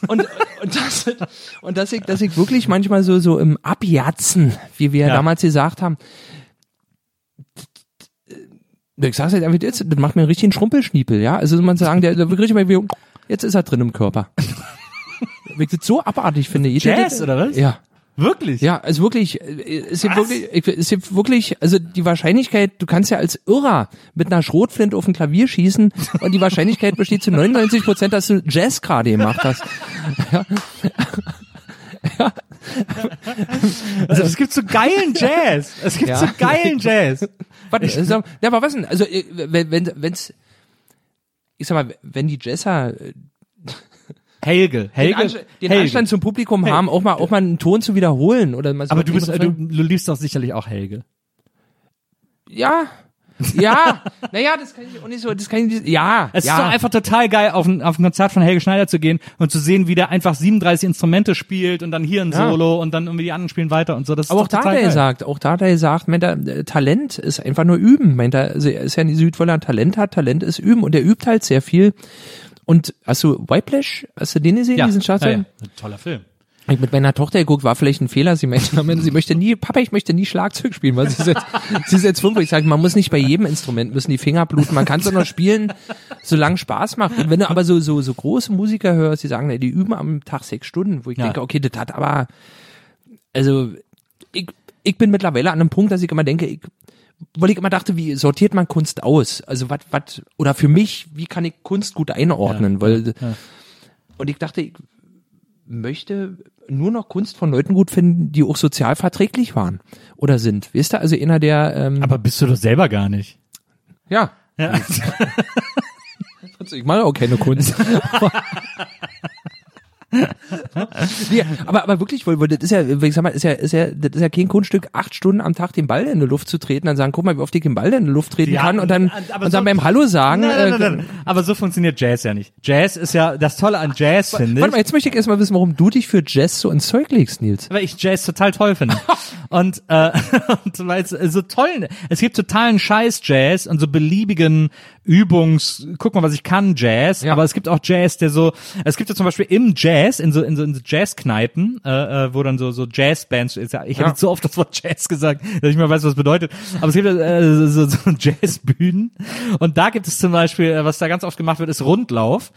Und, und, das, und dass ich, dass ich wirklich manchmal so, so im Abjatzen, wie wir Ja. damals gesagt haben, ich sag's jetzt einfach jetzt, das macht mir einen richtigen Schrumpelschniepel, ja. Also man sagen, der, der wirklich mal wie, jetzt ist er drin im Körper. Ich das so abartig finde. Jeder- Jazz, oder was? Ja. Wirklich? Ja, also wirklich, äh, es gibt wirklich, ich- es gibt wirklich, also die Wahrscheinlichkeit, du kannst ja als Irrer mit einer Schrotflinte auf ein Klavier schießen und die Wahrscheinlichkeit besteht zu 99 Prozent, dass du Jazz gerade gemacht hast. Also es gibt so geilen Jazz. Es gibt Ja. so geilen Jazz. Warte, ja, aber was denn? Also äh, wenn, wenn, wenn's, ich sag mal, wenn die Jazzer äh, Helge, den, Helge, Anst den Helge. Anstand zum Publikum haben, auch mal, auch mal einen Ton zu wiederholen oder mal so Aber du bist, du, du liebst doch sicherlich auch Helge. ja, ja, naja, das kann ich auch nicht so, das kann ich nicht, ja, Es ja. ist doch einfach total geil, auf ein, auf ein Konzert von Helge Schneider zu gehen und zu sehen, wie der einfach 37 Instrumente spielt und dann hier ein Ja. Solo und dann irgendwie die anderen spielen weiter und so. Das ist Aber doch auch da hat er gesagt, auch da hat er gesagt, meint er, äh, Talent ist einfach nur üben. Meint er, also er ist ja in Südwoller Talent hat, Talent ist üben und er übt halt sehr viel. Und hast du Whiplash, hast du den gesehen, Ja, diesen ja, Staatsfilm? ja. Toller Film. Ich mit meiner Tochter geguckt, war vielleicht ein Fehler. Sie meinte, sie möchte nie, Papa, ich möchte nie Schlagzeug spielen, weil sie ist jetzt, sie ist jetzt fünf. Ich sage, man muss nicht bei jedem Instrument müssen die Finger bluten. Man kann es doch noch spielen, solange Spaß macht. Und wenn du aber so, so, so große Musiker hörst, die sagen, die üben am Tag sechs Stunden, wo ich Ja. denke, okay, das hat aber, also, ich, ich bin mittlerweile an einem Punkt, dass ich immer denke, ich, weil ich immer dachte, wie sortiert man Kunst aus? Also was, was, oder für mich, wie kann ich Kunst gut einordnen? weil, und ich dachte, ich möchte nur noch Kunst von Leuten gut finden, die auch sozial verträglich waren oder sind. Weißt du, also einer der, ähm, Aber bist du doch selber gar nicht. ja, Ja. ich mache auch keine Kunst. nee, aber, aber wirklich, weil, weil das ist ja, ich sag mal, ist ja, ist ja, das ist ja kein Kunststück, acht Stunden am Tag den Ball in die Luft zu treten, dann sagen, guck mal, wie oft ich den Ball in die Luft treten Ja, kann und dann, und dann so- beim Hallo sagen, Nein, nein, äh, nein, nein. Aber so funktioniert Jazz ja nicht. Jazz ist ja, das Tolle an Jazz, finde Warte mal, ich. jetzt möchte ich erstmal wissen, warum du dich für Jazz so ins Zeug legst, Nils. Weil ich Jazz total toll finde. und, äh, und weil es so toll, es gibt totalen Scheiß-Jazz und so beliebigen Übungs, guck mal, was ich kann, Jazz, Ja. aber es gibt auch Jazz, der so, es gibt ja zum Beispiel im Jazz, in so, in so, in so Jazz-Kneipen, äh, äh, wo dann so, so Jazz-Bands, ich habe Ja. jetzt so oft das Wort Jazz gesagt, dass ich mal weiß, was bedeutet, aber es gibt äh, so, so Jazz-Bühnen und da gibt es zum Beispiel, äh, was da ganz oft gemacht wird, ist Rundlauf.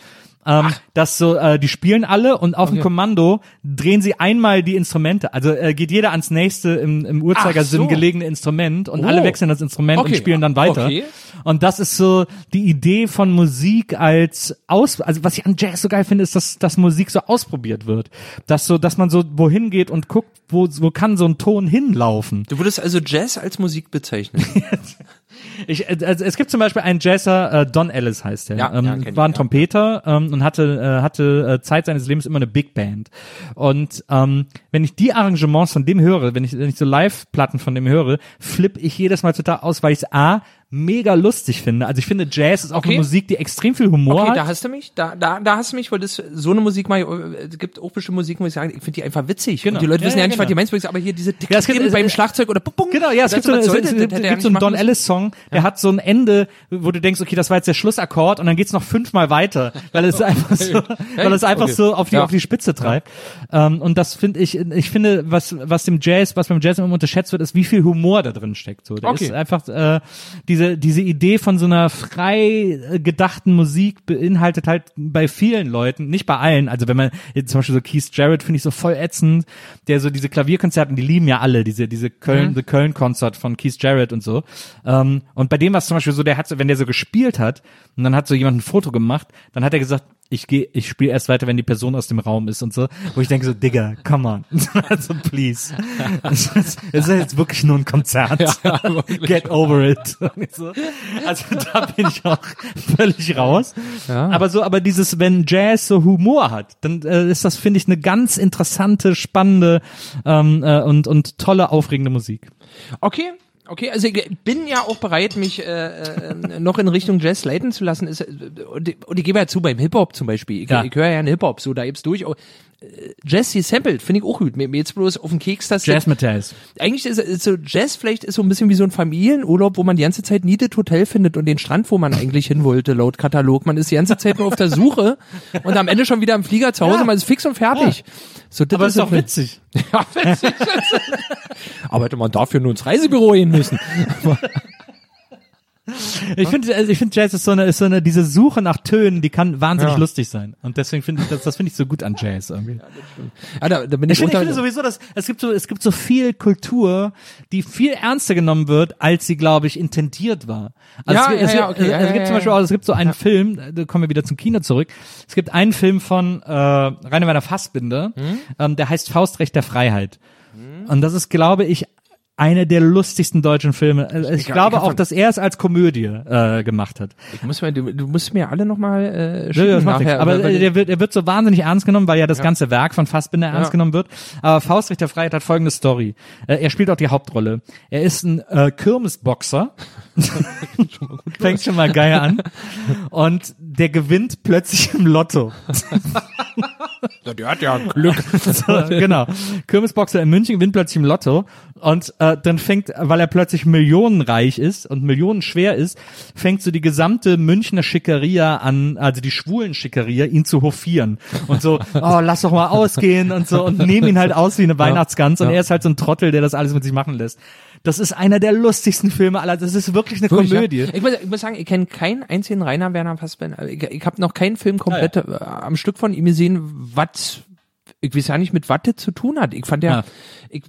Ähm, dass so, äh, die spielen alle und auf dem Kommando drehen sie einmal die Instrumente. Also äh, geht jeder ans nächste im, im Uhrzeigersinn so. gelegene Instrument und Oh. alle wechseln das Instrument und Okay. spielen dann weiter. Okay. Und das ist so die Idee von Musik als aus, also was ich an Jazz so geil finde, ist, dass, dass Musik so ausprobiert wird. Dass so, dass man so wohin geht und guckt, wo, wo kann so ein Ton hinlaufen. Du würdest also Jazz als Musik bezeichnen. Ich, also es gibt zum Beispiel einen Jazzer, äh, Don Ellis heißt der, Ja, ähm, ja, ich, war ein ja. Trompeter ähm, und hatte äh, hatte äh, Zeit seines Lebens immer eine Big Band. Und ähm, wenn ich die Arrangements von dem höre, wenn ich wenn ich so Live-Platten von dem höre, flippe ich jedes Mal total aus, weil ich es a mega lustig finde. Also ich finde Jazz ist auch Okay. eine Musik, die extrem viel Humor Okay, hat. da hast du mich, da, da, da hast du mich, weil das so eine Musik mal, es gibt auch bestimmte Musik, wo ich sagen, ich finde die einfach witzig. Genau. Und die Leute Ja, wissen ja, ja, nicht, was genau. die meinst, aber hier diese Ja, es gibt- es- beim Schlagzeug oder pum, pum. Genau, ja, es gibt so, was es, gibt so einen Don. Ellis Song, der hat so ein Ende, wo du denkst, okay, das war jetzt der Schlussakkord und dann geht's noch fünfmal weiter, weil es einfach so, weil es einfach Okay. so auf die Ja. auf die Spitze treibt. Ähm, und das finde ich, ich finde, was was dem Jazz, was beim Jazz immer unterschätzt wird, ist, wie viel Humor da drin steckt. So, der Okay. ist einfach äh, diese diese Idee von so einer frei äh, gedachten Musik beinhaltet halt bei vielen Leuten, nicht bei allen. Also wenn man jetzt zum Beispiel so Keith Jarrett finde ich so voll ätzend, der so diese Klavierkonzerten, die lieben ja alle diese diese Köln Mhm. The Köln Konzert von Keith Jarrett und so. Ähm, und bei dem war es zum Beispiel so, der hat so, wenn der so gespielt hat und dann hat so jemand ein Foto gemacht, dann hat er gesagt, ich gehe, ich spiele erst weiter, wenn die Person aus dem Raum ist und so, wo ich denke so, Digga, come on, also please, es ist, jetzt wirklich nur ein Konzert, get over it. So, also da bin ich auch völlig raus. Ja. Aber so, aber dieses, wenn Jazz so Humor hat, dann äh, ist das, finde ich, eine ganz interessante, spannende ähm, äh, und und tolle, aufregende Musik. Okay. Okay, also ich bin ja auch bereit, mich äh, äh, noch in Richtung Jazz leiten zu lassen. Ist, äh, und, ich- und ich gebe ja zu, beim Hip-Hop zum Beispiel. Ich, Ja. ich höre ja einen Hip-Hop, so da gibt's durch. Jazz gesampelt, finde ich auch gut. Mir, jetzt bloß auf den Keks, dass Jazz Metalls. eigentlich ist, ist so Jazz vielleicht ist so ein bisschen wie so ein Familienurlaub, wo man die ganze Zeit nie das Hotel findet und den Strand, wo man eigentlich hin wollte, laut Katalog. Man ist die ganze Zeit nur auf der Suche und am Ende schon wieder im Flieger zu Hause, Ja. man ist fix und fertig. So, das Aber ist so doch witzig. Ja, witzig. Aber hätte man dafür nur ins Reisebüro gehen müssen. Ich finde, also ich finde Jazz ist so eine, ist so eine, diese Suche nach Tönen, die kann wahnsinnig Ja. lustig sein. Und deswegen finde ich, das, das finde ich so gut an Jazz irgendwie. Ja, da, da bin Ich ich, finde, ich finde sowieso, dass es gibt so, es gibt so viel Kultur, die viel ernster genommen wird, als sie, glaube ich, intendiert war. Also Ja, es, gibt- ja, es, ja, okay, es ja, gibt zum Beispiel auch, es gibt so einen Film, da kommen wir wieder zum Kino zurück. Es gibt einen Film von äh, Rainer Werner Fassbinder, Hm? ähm, der heißt Faustrecht der Freiheit. Und das ist, glaube ich, einer der lustigsten deutschen Filme. Äh, Ich, ich glaube hab auch, dass er es als Komödie äh, gemacht hat. ich muss mir, du, du musst mir alle nochmal äh, Ja, schicken ja, nachher. Aber weil- weil- der wird, er wird so wahnsinnig ernst genommen, weil ja das ganze Werk von Fassbinder ernst Ja. genommen wird. Aber Faustrecht der Freiheit hat folgende Story. Äh, er spielt auch die Hauptrolle. Er ist ein äh, Kirmesboxer. Fängt schon mal geil an. Und der gewinnt plötzlich im Lotto. der hat ja Glück. So, genau. Kirmesboxer in München gewinnt plötzlich im Lotto und äh, dann fängt, weil er plötzlich millionenreich ist und millionenschwer ist, fängt so die gesamte Münchner Schickeria an, also die schwulen Schickeria, ihn zu hofieren und so, oh, lass doch mal ausgehen und so und nehmen ihn halt aus wie eine Weihnachtsgans und Ja. er ist halt so ein Trottel, der das alles mit sich machen lässt. Das ist einer der lustigsten Filme aller. Das ist wirklich eine Wirklich, Komödie. Ja. Ich, muss, ich muss sagen, ich kenne keinen einzigen Rainer Werner Fassbinder. Ich, ich habe noch keinen Film komplett äh, am Stück von ihm gesehen, was ich weiß ja nicht, mit das zu tun hat. Ich fand ja, Ja. ich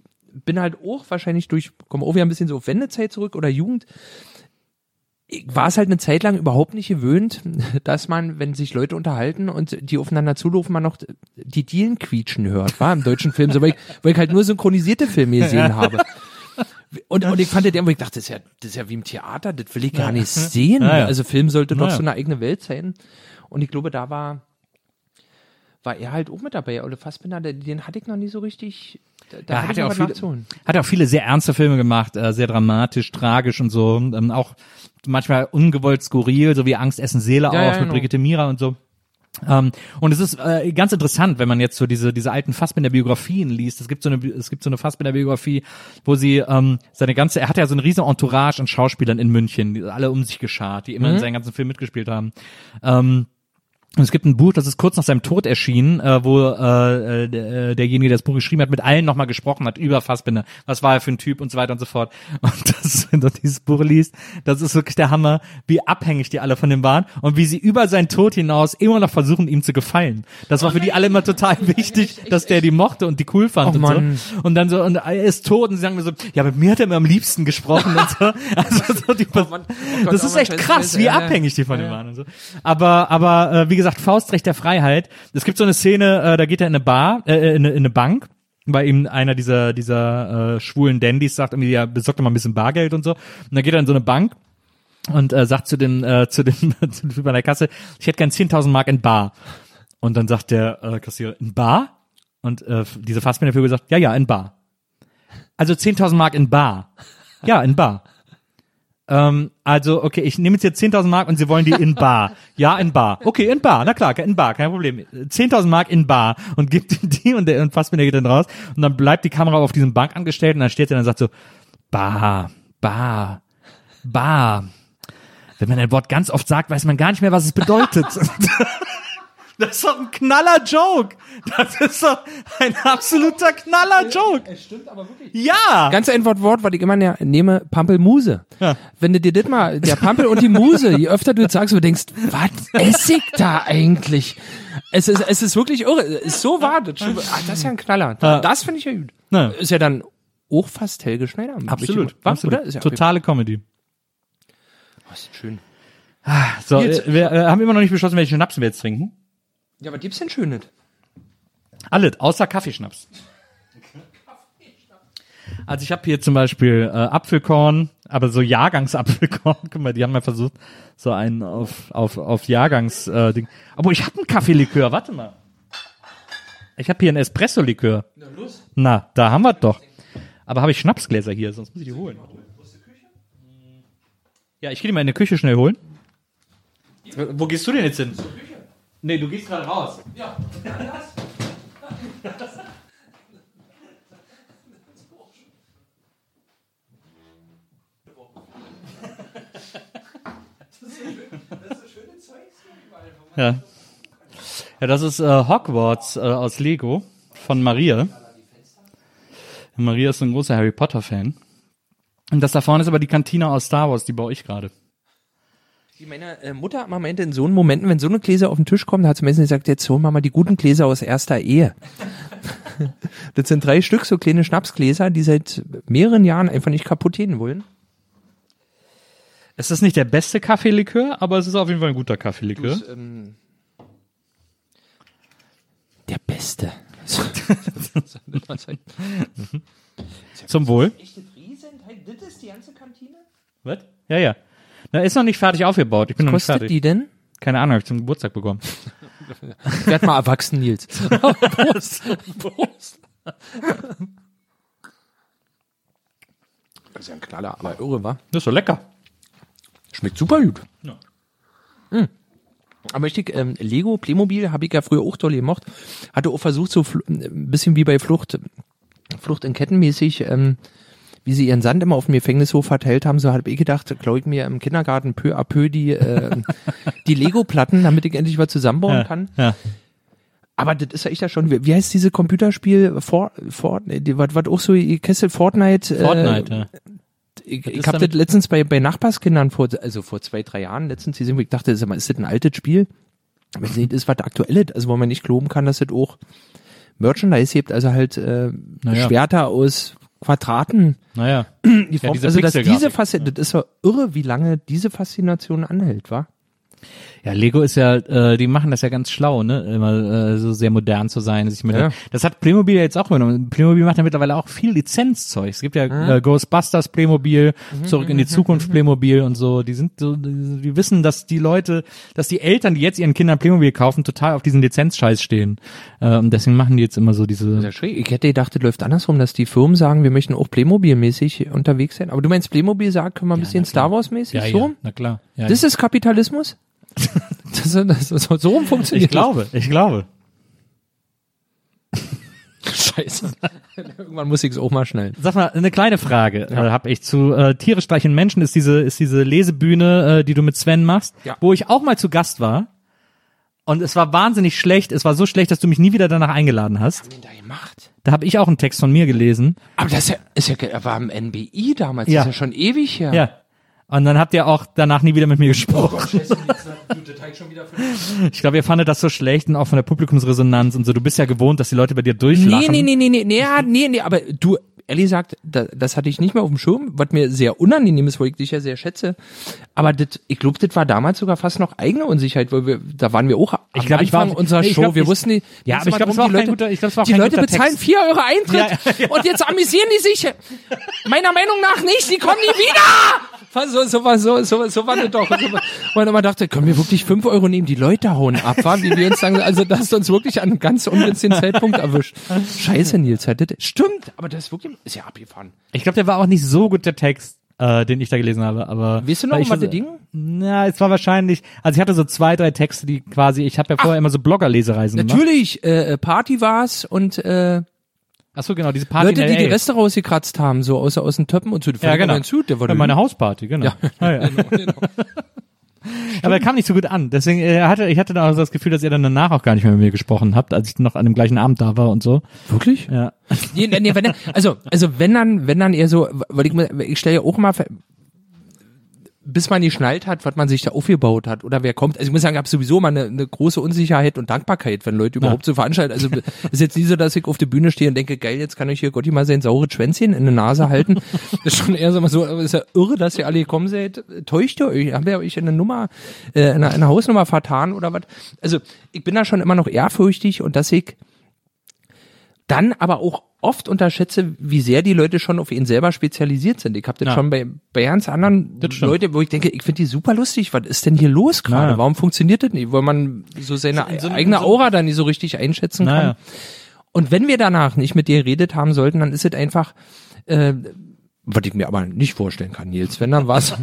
bin halt auch wahrscheinlich durch, komme auch wieder ein bisschen so auf Wendezeit zurück oder Jugend. Ich war es halt eine Zeit lang überhaupt nicht gewöhnt, dass man, wenn sich Leute unterhalten und die aufeinander zulaufen, man noch die Dielen quietschen hört, war im deutschen Film, so weil ich, weil ich halt nur synchronisierte Filme gesehen habe. Und, und ich fand den, wo ich dachte, das ist ja, das ist ja wie im Theater, das will ich gar nicht sehen. Ja, ja. Also Film sollte doch so eine eigene Welt sein. Und ich glaube, da war, war er halt auch mit dabei. Ole Fassbinder, der- den hatte ich noch nie so richtig. Da, Ja, hatte hat noch auch viele, hat auch viele sehr ernste Filme gemacht, äh, sehr dramatisch, tragisch und so. Ähm, auch manchmal ungewollt skurril, so wie Angst essen Seele ja, auf mit genau. Brigitte Mira und so. Ähm, und es ist äh, ganz interessant, wenn man jetzt so diese diese alten Fassbinder-Biografien liest. Es gibt so eine es gibt so eine Fassbinder-Biografie, wo sie ähm, seine ganze er hat ja so eine riesen Entourage an Schauspielern in München, die alle um sich geschart, die immer Mhm. in seinen ganzen Film mitgespielt haben. Ähm, und es gibt ein Buch, das ist kurz nach seinem Tod erschienen, äh, wo äh, äh, der- äh, derjenige, der das Buch geschrieben hat, mit allen nochmal gesprochen hat über Fassbinder. Was war er für ein Typ und so weiter und so fort. Und das, wenn du dieses Buch liest, das ist wirklich der Hammer, wie abhängig die alle von dem waren und wie sie über seinen Tod hinaus immer noch versuchen, ihm zu gefallen. Das war für die alle immer total wichtig, dass der die mochte und die cool fand Och, und Mann. so. Und dann so, und er ist tot und sie sagen mir so, ja, mit mir hat er mir am liebsten gesprochen und so. Also so die, Mann. Oh Gott, das oh ist echt krass, wie ja. abhängig die von Ja, ihm ja. waren und so. Aber, aber äh, wie gesagt, Faustrecht der Freiheit. Es gibt so eine Szene, äh, da geht er in eine Bar, äh, in, eine, in eine Bank, weil ihm einer dieser dieser äh, schwulen Dandys sagt irgendwie, ja, besorgt doch mal ein bisschen Bargeld und so. Und dann geht er in so eine Bank und äh, sagt zu dem äh, zu dem zu dem an der Kasse, ich hätte gern 10.000 Mark in Bar. Und dann sagt der äh, Kassierer, in Bar? Und äh, diese Fassbinderfigur sagt, ja, ja, in Bar. Also 10.000 Mark in Bar. Ja, in Bar. Ähm, also, okay, ich nehme jetzt hier 10.000 Mark und Sie wollen die in Bar. Ja, in Bar. Okay, in Bar. Na klar, in Bar, kein Problem. 10.000 Mark in Bar und gibt die und der und Fassbinder geht dann raus und dann bleibt die Kamera auf diesem Bankangestellten und dann steht er und sagt so, Bar, Bar, Bar. Wenn man ein Wort ganz oft sagt, weiß man gar nicht mehr, was es bedeutet. Das ist doch ein knaller Joke. Das ist doch ein absoluter knaller Joke. Es stimmt aber wirklich. Ja. Ganz einfach Wort, was ich immer ne- nehme, Pampelmuse. Ja. Wenn du dir das mal, der Pampel und die Muse, je öfter du das sagst, du denkst, was esse ich da eigentlich? Es ist, es ist wirklich irre. Es ist so wahr. Das, ah, das ist ja ein Knaller. Das finde ich ja gut. Ja. Ist ja dann auch fast Helge Schneider. Absolut. Was, absolut. oder? Ist ja Totale Comedy. Oh, ist schön. So, Nils. äh, wir äh, haben immer noch nicht beschlossen, welchen Schnaps wir jetzt trinken. Ja, was gibt's denn Schönes? Alles, außer Kaffeeschnaps. Also ich habe hier zum Beispiel äh, Apfelkorn, aber so Jahrgangsapfelkorn. Guck mal, die haben ja versucht, so einen auf, auf, auf Jahrgangs äh, Ding. Aber ich habe einen Kaffeelikör, warte mal. Ich habe hier einen Espresso-Likör. Na, los. Na, da haben wir doch. Aber habe ich Schnapsgläser hier, sonst muss ich die holen. Ja, ich gehe die mal in die Küche schnell holen. Wo gehst du denn jetzt hin? Nee, du gehst gerade raus. Ja. Ja, das ist äh, Hogwarts äh, aus Lego von Maria. Maria ist ein großer Harry Potter Fan. Und das da vorne ist aber die Kantine aus Star Wars, die baue ich gerade. Wie meine äh, Mutter immer meinte, in so einen Momenten, wenn so eine Gläser auf den Tisch kommt, hat sie meistens gesagt, jetzt holen wir mal die guten Gläser aus erster Ehe. das sind drei Stück, so kleine Schnapsgläser, die seit mehreren Jahren einfach nicht kaputt gehen wollen. Es ist nicht der beste Kaffeelikör, aber es ist auf jeden Fall ein guter Kaffeelikör. ähm, der Beste. Zum Wohl. Echte Friesen? Das ist die ganze Kantine? Was? Ja, ja. Na, ist noch nicht fertig aufgebaut. Ich bin noch nicht Kostet fertig. die denn? Keine Ahnung, hab ich zum Geburtstag bekommen. Werd mal erwachsen, Nils. Prost. Prost. Das ist ja ein Knaller, aber irre, wa? Das ist so lecker. Schmeckt super gut. Ja. Mm. Aber richtig, ähm, Lego, Playmobil habe ich ja früher auch toll gemocht. Hatte auch versucht, so ein bisschen wie bei Flucht, Flucht in Ketten mäßig, ähm, wie sie ihren Sand immer auf dem Gefängnishof verteilt haben, so habe ich gedacht, glaube ich mir im Kindergarten peu à peu die, äh, die Lego-Platten, damit ich endlich was zusammenbauen Ja, kann. ja. Aber das ist ja echt ja schon, wie wie heißt diese Computerspiel, Fort, Fort, was, was auch so, Kessel Fortnite, Fortnite, äh, ja. ich, ich habe das letztens bei, bei Nachbarskindern vor, also vor zwei, drei Jahren letztens gesehen, wo ich dachte, mal, ist das ein altes Spiel? Ich sehe, das ist was Aktuelles, also wo man nicht glauben kann, dass das auch Merchandise gibt, also halt äh, Naja. Schwerter aus Quadraten. Naja. Die Form, diese also dass diese Faszination, das ist so irre, wie lange diese Faszination anhält, wa? Ja, Lego ist ja, äh, die machen das ja ganz schlau, ne? Immer äh, so sehr modern zu sein. Sich mit, Ja. Das hat Playmobil jetzt auch übernommen. Playmobil macht ja mittlerweile auch viel Lizenzzeug. Es gibt ja äh, Ghostbusters Playmobil, Zurück in die Zukunft Playmobil und so. Die sind so, die, die wissen, dass die Leute, dass die Eltern, die jetzt ihren Kindern Playmobil kaufen, total auf diesen Lizenzscheiß stehen. Äh, und deswegen machen die jetzt immer so diese. Ja, schräg. Ich hätte gedacht, das läuft andersrum, dass die Firmen sagen, wir möchten auch Playmobil-mäßig unterwegs sein. Aber du meinst, Playmobil sagt, können wir ein bisschen Star Wars-mäßig ja, so? ja, na klar. Ja, Das ist Kapitalismus? das, das, das, so rum funktioniert ich glaube, ich glaube. Scheiße. Irgendwann muss ich es auch mal schnell. Sag mal, eine kleine Frage äh, habe ich zu äh, Tiere streichen Menschen ist diese ist diese Lesebühne, äh, die du mit Sven machst, Ja. wo ich auch mal zu Gast war. Und es war wahnsinnig schlecht. Es war so schlecht, dass du mich nie wieder danach eingeladen hast. Was da gemacht? Da habe ich auch einen Text von mir gelesen. Aber das ist ja, ist ja, er war im NBI damals, Ja. das ist ja schon ewig her. Ja. Und dann habt ihr auch danach nie wieder mit mir gesprochen. Ich glaube, ihr fandet das so schlecht und auch von der Publikumsresonanz und so. Du bist ja gewohnt, dass die Leute bei dir durchlachen. Nee, nee, nee, nee, nee, nee, ja, nee, nee, aber du, Ellie sagt, da, das hatte ich nicht mehr auf dem Schirm, was mir sehr unangenehm ist, weil ich dich ja sehr schätze. Aber das, ich glaube, das war damals sogar fast noch eigene Unsicherheit, weil wir, da waren wir auch am Ich glaub, ich war Anfang unserer nee, ich Show. glaub, wir ich- wussten nicht, Ja, aber ich immer glaub, es drum, war auch die Leute, guter- ich glaub, es war die Leute bezahlen Text. vier Euro Eintritt Ja, ja. und jetzt amüsieren die sich. Meiner Meinung nach nicht, die kommen nie wieder! So, so, war- so, so, so war das doch. So, war- wo man immer dachte, können wir wirklich fünf Euro nehmen? Die Leute hauen ab, wa? wie wir uns sagen. Also das ist uns wirklich an einem ganz ungünstigen Zeitpunkt erwischt. Scheiße, Nils, das, stimmt, aber das ist wirklich, ist ja abgefahren. Ich glaube, der war auch nicht so gut, der Text, äh, den ich da gelesen habe. Aber Weißt du noch, weil um ich was so- das ging? Na, es war wahrscheinlich, also ich hatte so zwei, drei Texte, die quasi, ich habe ja vorher immer so Blogger-Lesereisen gemacht. Natürlich, äh, Party war's und äh, Ach so, genau, diese Party Leute, in die die. Reste rausgekratzt haben, so aus, aus den Töppen und so. Ja, genau. Zu, der war ja, meine Hausparty, genau. Ja. Ja, genau. Aber er kam nicht so gut an. Deswegen äh, hatte ich hatte da auch so das Gefühl, dass ihr dann danach auch gar nicht mehr mit mir gesprochen habt, als ich noch an dem gleichen Abend da war und so. Wirklich? Ja. Nee, nee, nee, wenn, dann- also, also wenn dann, wenn dann eher so, weil ich, ich stelle ja auch mal, bis man geschnallt hat, was man sich da aufgebaut hat oder wer kommt. Also ich muss sagen, ich habe sowieso mal eine, eine große Unsicherheit und Dankbarkeit, wenn Leute überhaupt so veranstalten. Also ist jetzt nie so, dass ich auf der Bühne stehe und denke, geil, jetzt kann ich hier Gotti mal sein saure Schwänzchen in der Nase halten. Das ist schon eher so mal so, ist ja irre, dass ihr alle gekommen seid. Täuscht ihr euch? Habt ihr euch in eine Nummer, äh, in eine, eine Hausnummer vertan oder was? Also ich bin da schon immer noch ehrfürchtig und dass ich dann aber auch oft unterschätze, wie sehr die Leute schon auf ihn selber spezialisiert sind. Ich habe das Ja. schon bei, bei ganz anderen. Leuten, wo ich denke, ich finde die super lustig. Was ist denn hier los gerade? Naja. Warum funktioniert das nicht? Weil man so seine In so eigene so- Aura dann nicht so richtig einschätzen kann. Naja. Und wenn wir danach nicht mit dir geredet haben sollten, dann ist es einfach, äh, was ich mir aber nicht vorstellen kann, Nils. Wenn dann was.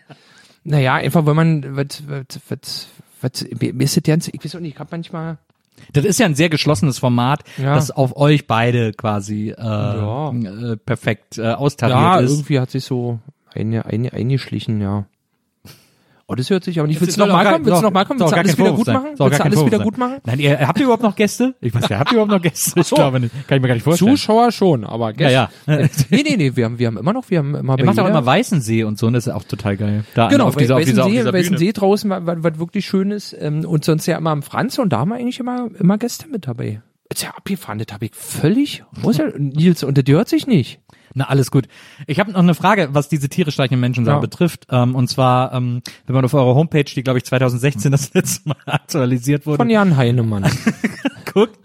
naja, einfach, weil man, was, was, was, was, mir ist das ganz, ich weiß auch nicht, ich hab manchmal, Das ist ja ein sehr geschlossenes Format, Ja. das auf euch beide quasi äh, Ja. äh, perfekt äh, austariert Ja, ist. irgendwie hat sich so eine, eine, eingeschlichen, ja. Oh, das hört sich aber nicht. Willst du soll noch mal auch gar- kommen? Willst du soll- noch mal kommen? Willst du gar alles wieder gut machen? Willst gar du alles wieder gut machen? Nein, ihr, habt ihr überhaupt noch Gäste? Ich weiß ja, habt ihr überhaupt noch Gäste? Ich glaube nicht. Kann ich mir gar nicht vorstellen. Zuschauer schon, aber ja, ja. nee, nee, nee, wir haben, wir haben immer noch, wir haben immer Ihr macht auch immer Weißensee und so, und das ist auch total geil. Da Genau, auf dieser, dieser, auf Weißensee, dieser. Weißensee draußen, was, was wirklich schön ist. Ähm, und sonst ja immer am Franz und da haben wir eigentlich immer, immer Gäste mit dabei. Ist ja abgefahren, das habe ich völlig, muss ja, Nils, und das hört sich nicht. Na, alles gut. Ich habe noch eine Frage, was diese Tiere streichenden Menschen Ja. betrifft. Ähm, und zwar, ähm, wenn man auf eurer Homepage, die glaube ich 2016 das letzte Mal aktualisiert wurde, Von Jan Heinemann. guckt,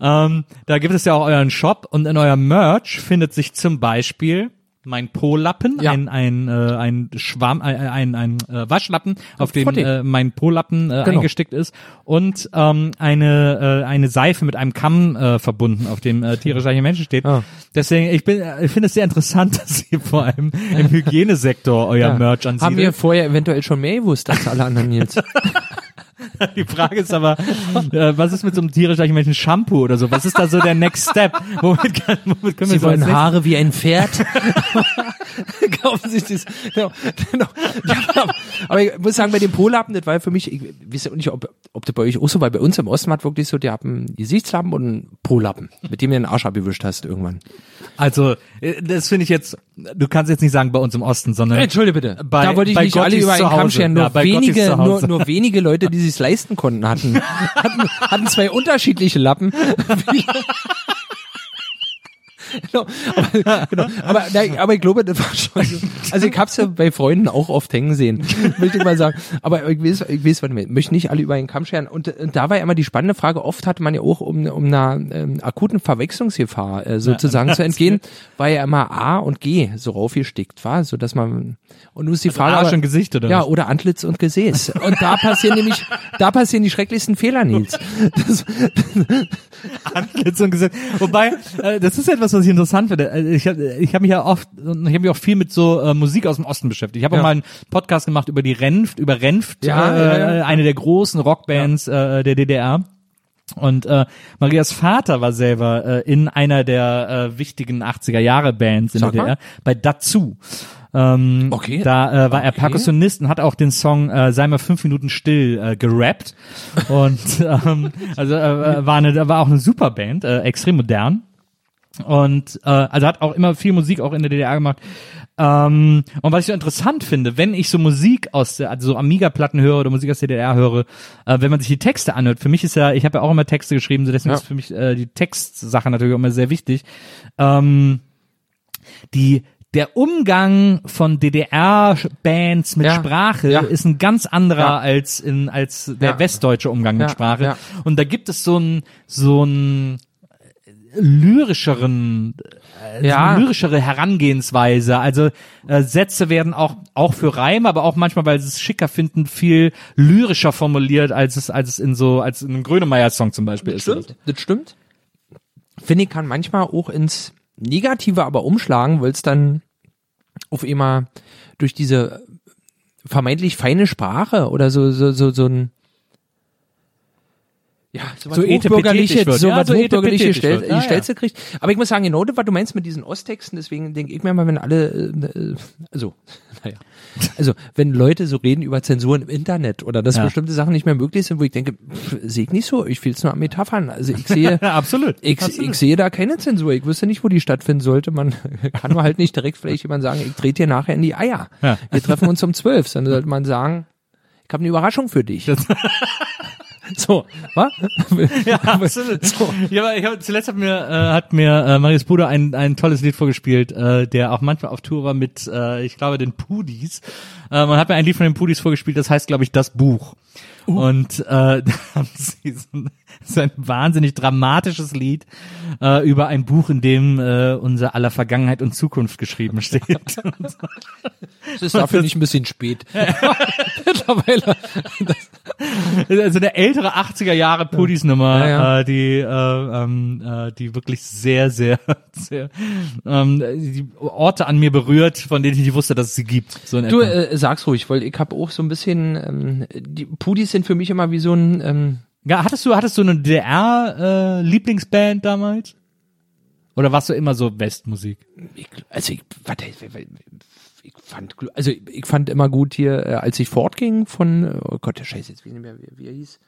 ähm, da gibt es ja auch euren Shop und in eurem Merch findet sich zum Beispiel mein Po-Lappen, Ja. ein ein äh, ein Schwamm, ein ein, ein äh, Waschlappen, auf dem äh, mein Po-Lappen äh, Genau. eingestickt ist und ähm, eine äh, eine Seife mit einem Kamm äh, verbunden, auf dem äh, tierisch reiche Menschen steht. Ah. Deswegen, ich bin, äh, ich finde es sehr interessant, dass ihr vor allem im Hygienesektor euer Ja. Merch Haben wir vorher eventuell schon mehr gewusst als alle anderen Nils. Die Frage ist aber, äh, was ist mit so einem tierisch Menschen Shampoo oder so? Was ist da so der Next Step? Womit, kann, womit können wir Sie so als wollen Haare wie ein Pferd. Kaufen sich das. Genau, genau. Ja, aber, aber ich muss sagen, bei den Polappen, das war ja für mich, ich weiß ja auch nicht, ob, ob das bei euch auch so war. Bei uns im Osten hat wirklich so, die haben Gesichtslappen und einen Polappen, mit dem du den Arsch abgewischt hast irgendwann. Also, äh, das finde ich jetzt, du kannst jetzt nicht sagen bei uns im Osten, sondern Entschuldige bitte. Bei- da wollte ich bei nicht alle Gottis über einen Kamm scheren. Nur Ja, wenige, nur, nur wenige Leute, die sich's leisten konnten, hatten, hatten, hatten zwei unterschiedliche Lappen. genau, aber, genau. Aber, nein, aber ich glaube, das war schon so. Also ich hab's ja bei Freunden auch oft hängen sehen, möchte ich mal sagen. Aber ich weiß, ich weiß, was ich möchte nicht alle über den Kamm scheren. Und, und da war ja immer die spannende Frage, oft hatte man ja auch, um, um einer ähm, akuten Verwechslungsgefahr äh, sozusagen zu entgehen, war ja immer A und G so raufgestickt, war, so dass man und nun ist die Frage, Arsch aber- und Gesicht, oder Ja, was? oder Antlitz und Gesäß. Und da passieren nämlich, da passieren die schrecklichsten Fehler, Nils. Das, Antlitz und gesagt. Wobei, äh, das ist etwas, was ich interessant finde. Äh, Ich habe ich hab mich ja oft, ich habe mich auch viel mit so äh, Musik aus dem Osten beschäftigt. Ich habe Ja. auch mal einen Podcast gemacht über die Renft, über Renft, Ja, äh, ja, eine der großen Rockbands äh, der DDR. Und äh, Marias Vater war selber äh, in einer der äh, wichtigen 80er Jahre Bands in Sag der. DDR, bei Dazu. Ähm, Okay. Da äh, war er Okay. Perkussionist und hat auch den Song äh, Sei mal fünf Minuten still äh, gerappt. Und ähm, also äh, war, eine, war auch eine super Band, äh, extrem modern. Und äh, also hat auch immer viel Musik auch in der DDR gemacht. Ähm, und was ich so interessant finde, wenn ich so Musik aus der, also so Amiga-Platten höre oder Musik aus der DDR höre, äh, wenn man sich die Texte anhört, für mich ist ja, ich habe ja auch immer Texte geschrieben, so deswegen Ja. ist für mich äh, die Textsache natürlich auch immer sehr wichtig. Ähm, die der Umgang von DDR-Bands mit Ja, Sprache ja. ist ein ganz anderer Ja. als in als der westdeutsche Umgang mit Sprache. Und da gibt es so ein so ein lyrischeren äh, Ja. lyrischere Herangehensweise. Also äh, Sätze werden auch auch für Reim, aber auch manchmal, weil sie es schicker finden, viel lyrischer formuliert, als es als es in so als in einem Grönemeyer-Song zum Beispiel ist. stimmt, das stimmt. Finde ich, kann manchmal auch ins Negative aber umschlagen, weil es dann auf immer durch diese vermeintlich feine Sprache oder so, so, so, so ein ja, so, So hochbürgerliche, so Ja, was so hochbürgerliche Stel wird. Ja, Stelze kriegt. Aber ich muss sagen, genau das, was du meinst mit diesen Osttexten, deswegen denke ich mir mal, wenn alle, äh, also, naja, also, wenn Leute so reden über Zensuren im Internet oder dass Ja. bestimmte Sachen nicht mehr möglich sind, wo ich denke, sehe ich nicht so, ich will es nur an Metaphern. Also ich sehe, absolut. ich, absolut. ich sehe da keine Zensur. Ich wüsste nicht, wo die stattfinden sollte. Man kann nur halt nicht direkt vielleicht jemand sagen, ich trete dir nachher in die Eier. Ja. Wir treffen uns um zwölf. Sondern sollte man sagen, ich habe eine Überraschung für dich. So, was? Ja, absolut. Ja, aber ich hab, zuletzt hat mir, äh, hat mir äh, Marius Bruder ein, ein tolles Lied vorgespielt, äh, der auch manchmal auf Tour war mit, äh, ich glaube, den Pudis. Äh, man hat mir ein Lied von den Pudis vorgespielt, das heißt, glaube ich, das Buch. Und äh, da haben sie so ein, so ein wahnsinnig dramatisches Lied äh, über ein Buch, in dem äh, unser aller Vergangenheit und Zukunft geschrieben steht. Es ist dafür nicht ein bisschen spät. Mittlerweile. also eine ältere 80er Jahre Pudis Nummer, Ja, ja. Äh, die äh, ähm, äh, die wirklich sehr sehr sehr ähm, die Orte an mir berührt, von denen ich nicht wusste, dass es sie gibt. So Du äh, sag's ruhig, weil ich habe auch so ein bisschen, ähm, die Pudis sind für mich immer wie so ein, ähm, ja, hattest du hattest du eine DDR äh, Lieblingsband damals? Oder warst du immer so Westmusik? ich, also ich, warte, ich fand, also ich fand immer gut hier, äh, als ich fortging von, oh Gott, der Scheiß jetzt, wie, wie, wie er hieß.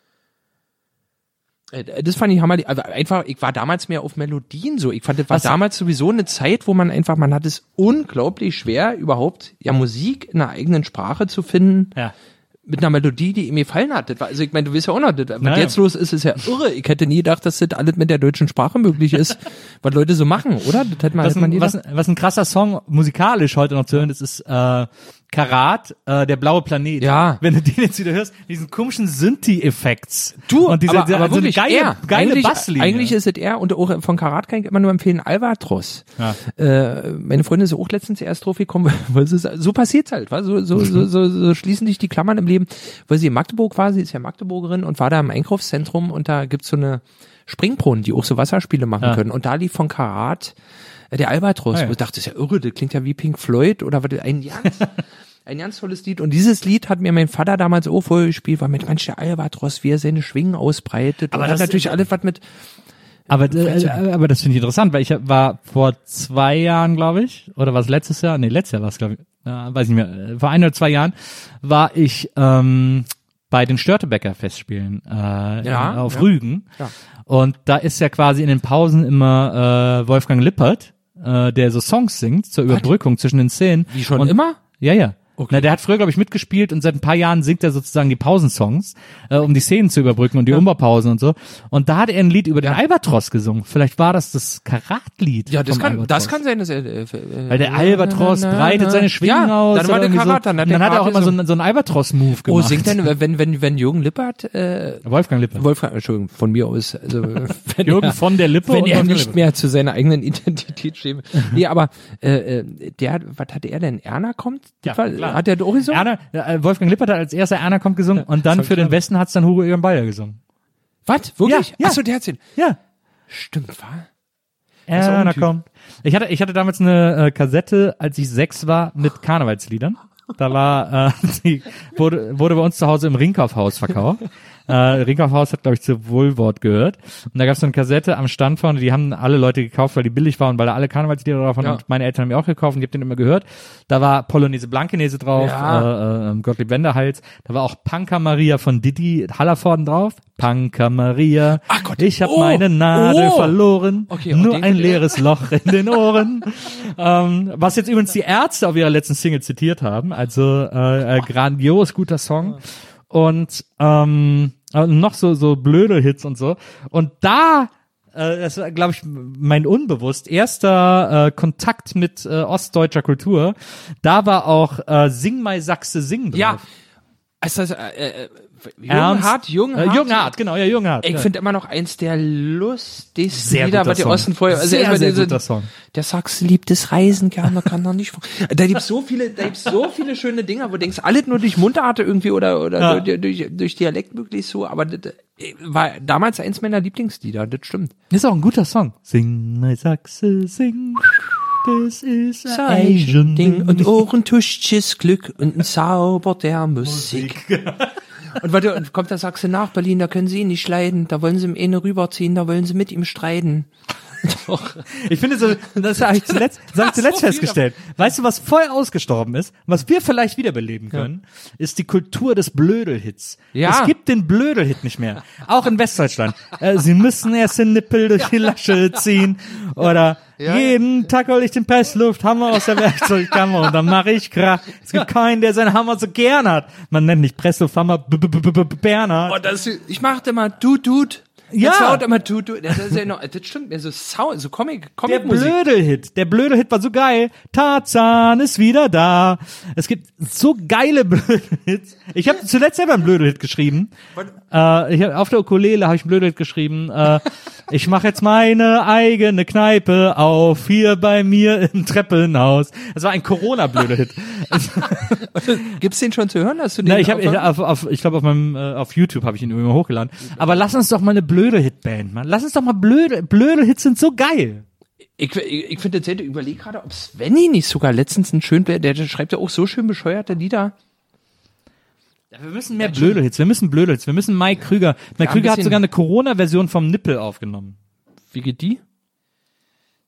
Äh, Das fand ich hammer, also einfach, ich war damals mehr auf Melodien so. Ich fand, das war Was- damals sowieso eine Zeit, wo man einfach, man hat es unglaublich schwer, überhaupt ja Musik in einer eigenen Sprache zu finden. Ja. Mit einer Melodie, die mir gefallen hat. Das war, also ich meine, du weißt ja auch noch, das, was Naja. jetzt los ist, ist ja irre. Ich hätte nie gedacht, dass das alles mit der deutschen Sprache möglich ist, was Leute so machen, oder? Das hätte man, Was hätte man nie ein, was, was ein krasser Song musikalisch heute noch zu hören ist, ist äh, Karat, äh, der blaue Planet. Ja. Wenn du den jetzt wieder hörst, diesen komischen Synthi-Effekts. Du, und diese, aber, diese, aber so eine wirklich geile, er. geile eigentlich, Basslinie. Eigentlich ist es er und auch von Karat kann ich immer nur empfehlen, Albatros. Ja. Äh, meine Freundin ist auch letztens erst drauf gekommen, weil es ist, so passiert's halt, wa? So, so, so, so, so schließen sich die Klammern im Leben, weil sie in Magdeburg war, sie ist ja Magdeburgerin und war da im Einkaufszentrum und da gibt's so eine Springbrunnen, die auch so Wasserspiele machen Ja. können und da lief von Karat äh, der Albatros, Ah, ja. wo ich dachte, das ist ja irre, das klingt ja wie Pink Floyd oder was, ein ganz, ein ganz tolles Lied. Und dieses Lied hat mir mein Vater damals auch vorgespielt, weil mit manch der Albatros, wie er seine Schwingen ausbreitet. Aber und hat das- natürlich alles was mit, Aber, äh, aber das finde ich interessant, weil ich war vor zwei Jahren, glaube ich, oder war es letztes Jahr? Nee, letztes Jahr war es, glaube ich. Ja, weiß nicht mehr. Äh, Vor ein oder zwei Jahren war ich ähm, bei den Störtebecker Festspielen äh, Ja, auf ja. Rügen. Ja. Und da ist ja quasi in den Pausen immer äh, Wolfgang Lippert, äh, der so Songs singt zur Überbrückung zwischen den Szenen. Wie schon Und, immer? Ja, ja. Na, der hat früher, glaube ich, mitgespielt und seit ein paar Jahren singt er sozusagen die Pausensongs, äh, um die Szenen zu überbrücken und die Umbaupausen und so. Und da hat er ein Lied über den Albatros gesungen. Vielleicht war das das Karatlied. Ja, das kann, Albatros. das kann sein, dass er, äh, äh, Weil der Albatros breitet seine Schwingen ja, aus. Dann war der Karat, so. dann hat dann hat er auch immer so so- einen, so einen Albatros-Move Oh, gemacht. singt denn, wenn, wenn, wenn Jürgen Lippert, äh, Wolfgang Lippe. Wolfgang, Entschuldigung, von mir aus, also, wenn Jürgen er, von der Lippe wenn er nicht mehr zu seiner eigenen Identität steht. nee, aber, äh, äh, der, was hatte er denn? Erna kommt? Ja, War- klar. Hat der auch gesungen? Erna, äh, Wolfgang Lippert hat als erster Erna kommt gesungen und dann für den klar. Westen hat's dann Hugo Egon Balder gesungen. Was? Wirklich? Ja, ja. Achso, der hat's den. Ja. Stimmt, war? Ja, auch ein na Typ. komm. Ich hatte, ich hatte damals eine äh, Kassette, als ich sechs war, mit Karnevalsliedern. Da war, äh, die wurde, wurde bei uns zu Hause im Ringkaufhaus verkauft. Äh, Ringkaufhaus hat, glaube ich, zu Wohlwort gehört. Und da gab es so eine Kassette am Stand vorne, die haben alle Leute gekauft, weil die billig waren und weil da alle Karnevalslieder drauf waren. Ja. Und meine Eltern haben die auch gekauft und ich habe den immer gehört. Da war Polonaise Blankenese drauf, Ja. äh, äh, Gottlieb Wenderhals. Da war auch Punker Maria von Didi Hallervorden drauf. Punker Maria. Ach Gott. Ich habe Oh. meine Nadel Oh. verloren. Okay, Nur ein leeres Loch in den Ohren. ähm, was jetzt übrigens die Ärzte auf ihrer letzten Single zitiert haben. Also äh, äh, grandios guter Song. Und ähm, äh, noch so so blöde Hits und so. Und da äh, das war, glaube ich, mein unbewusst erster äh, Kontakt mit äh, ostdeutscher Kultur. Da war auch äh, Sing mal Sachse Sing drauf. Ja. Ist das, äh, äh, Jürgen Ernst? Hart, Jürgen Äh, Hart? Jürgen Hart, genau, ja, Jürgen Hart. Ich ja. finde immer noch eins der lustigsten Sehr Lieder, was die. Osten vorher, also Sehr, sehr diese- guter Song. Der Sachse liebt das Reisen gerne, kann er nicht. Da gibt's so viele, da gibt's so viele schöne Dinger, wo du denkst, alles nur durch Mundart irgendwie oder, oder Ja. durch, durch, durch Dialekt möglichst so, aber das war damals eins meiner Lieblingslieder, das stimmt. Ist auch ein guter Song. Sing mal Sachse, sing. Das ist ein Ding und Ohrentusches Glück und ein Zauber der Musik. Und warte, und kommt der Sachse nach Berlin, da können sie ihn nicht leiden, da wollen sie ihm eine rüberziehen, da wollen sie mit ihm streiten. Doch. Ich finde so, das habe ich zuletzt, das hab ich zuletzt festgestellt. Weißt du, was voll ausgestorben ist, was wir vielleicht wiederbeleben können, ist die Kultur des Blödelhits. Ja. Es gibt den Blödelhit nicht mehr. Auch in Westdeutschland. Äh, Sie müssen erst den Nippel durch die Lasche ziehen. Oder jeden Tag hol ich den Presslufthammer aus der Werkzeugkammer und dann mache ich Krach. Es gibt keinen, der seinen Hammer so gern hat. Man nennt nicht Presslufthammer Bernhard. Oh, das, ich machte immer Dude, Dude. Ja. Laut immer Dude, Dude. Das ist ja noch, das stimmt, mir so Sound, so Comic, Der Comic-Musik. Blödelhit, der Blödelhit war so geil. Tarzan ist wieder da. Es gibt so geile Blödelhits. Ich habe zuletzt selber einen Blödelhit geschrieben. Äh, ich hab, auf der Ukulele habe ich einen Blödelhit geschrieben. Äh, ich mache jetzt meine eigene Kneipe auf hier bei mir im Treppenhaus. Das war ein Corona-Blödelhit. Gibt's den schon zu hören? Hast du den Na, ich habe, ich, auf- auf, ich glaube auf meinem, äh, auf YouTube habe ich ihn irgendwo hochgeladen. Aber lass uns doch mal eine Blödelhit-Band, Mann. Lass uns doch mal blöde, Blödelhits sind so geil. Ich, ich, ich finde tatsächlich, überleg gerade, ob Svenny nicht sogar letztens ein schön, der, der schreibt ja auch so schön bescheuerte Lieder. Ja, wir müssen mehr Blödelhits. Wir müssen Blödelhits. Wir müssen Mike Krüger. Mike ein Krüger hat sogar eine Corona-Version vom Nippel aufgenommen. Wie geht die?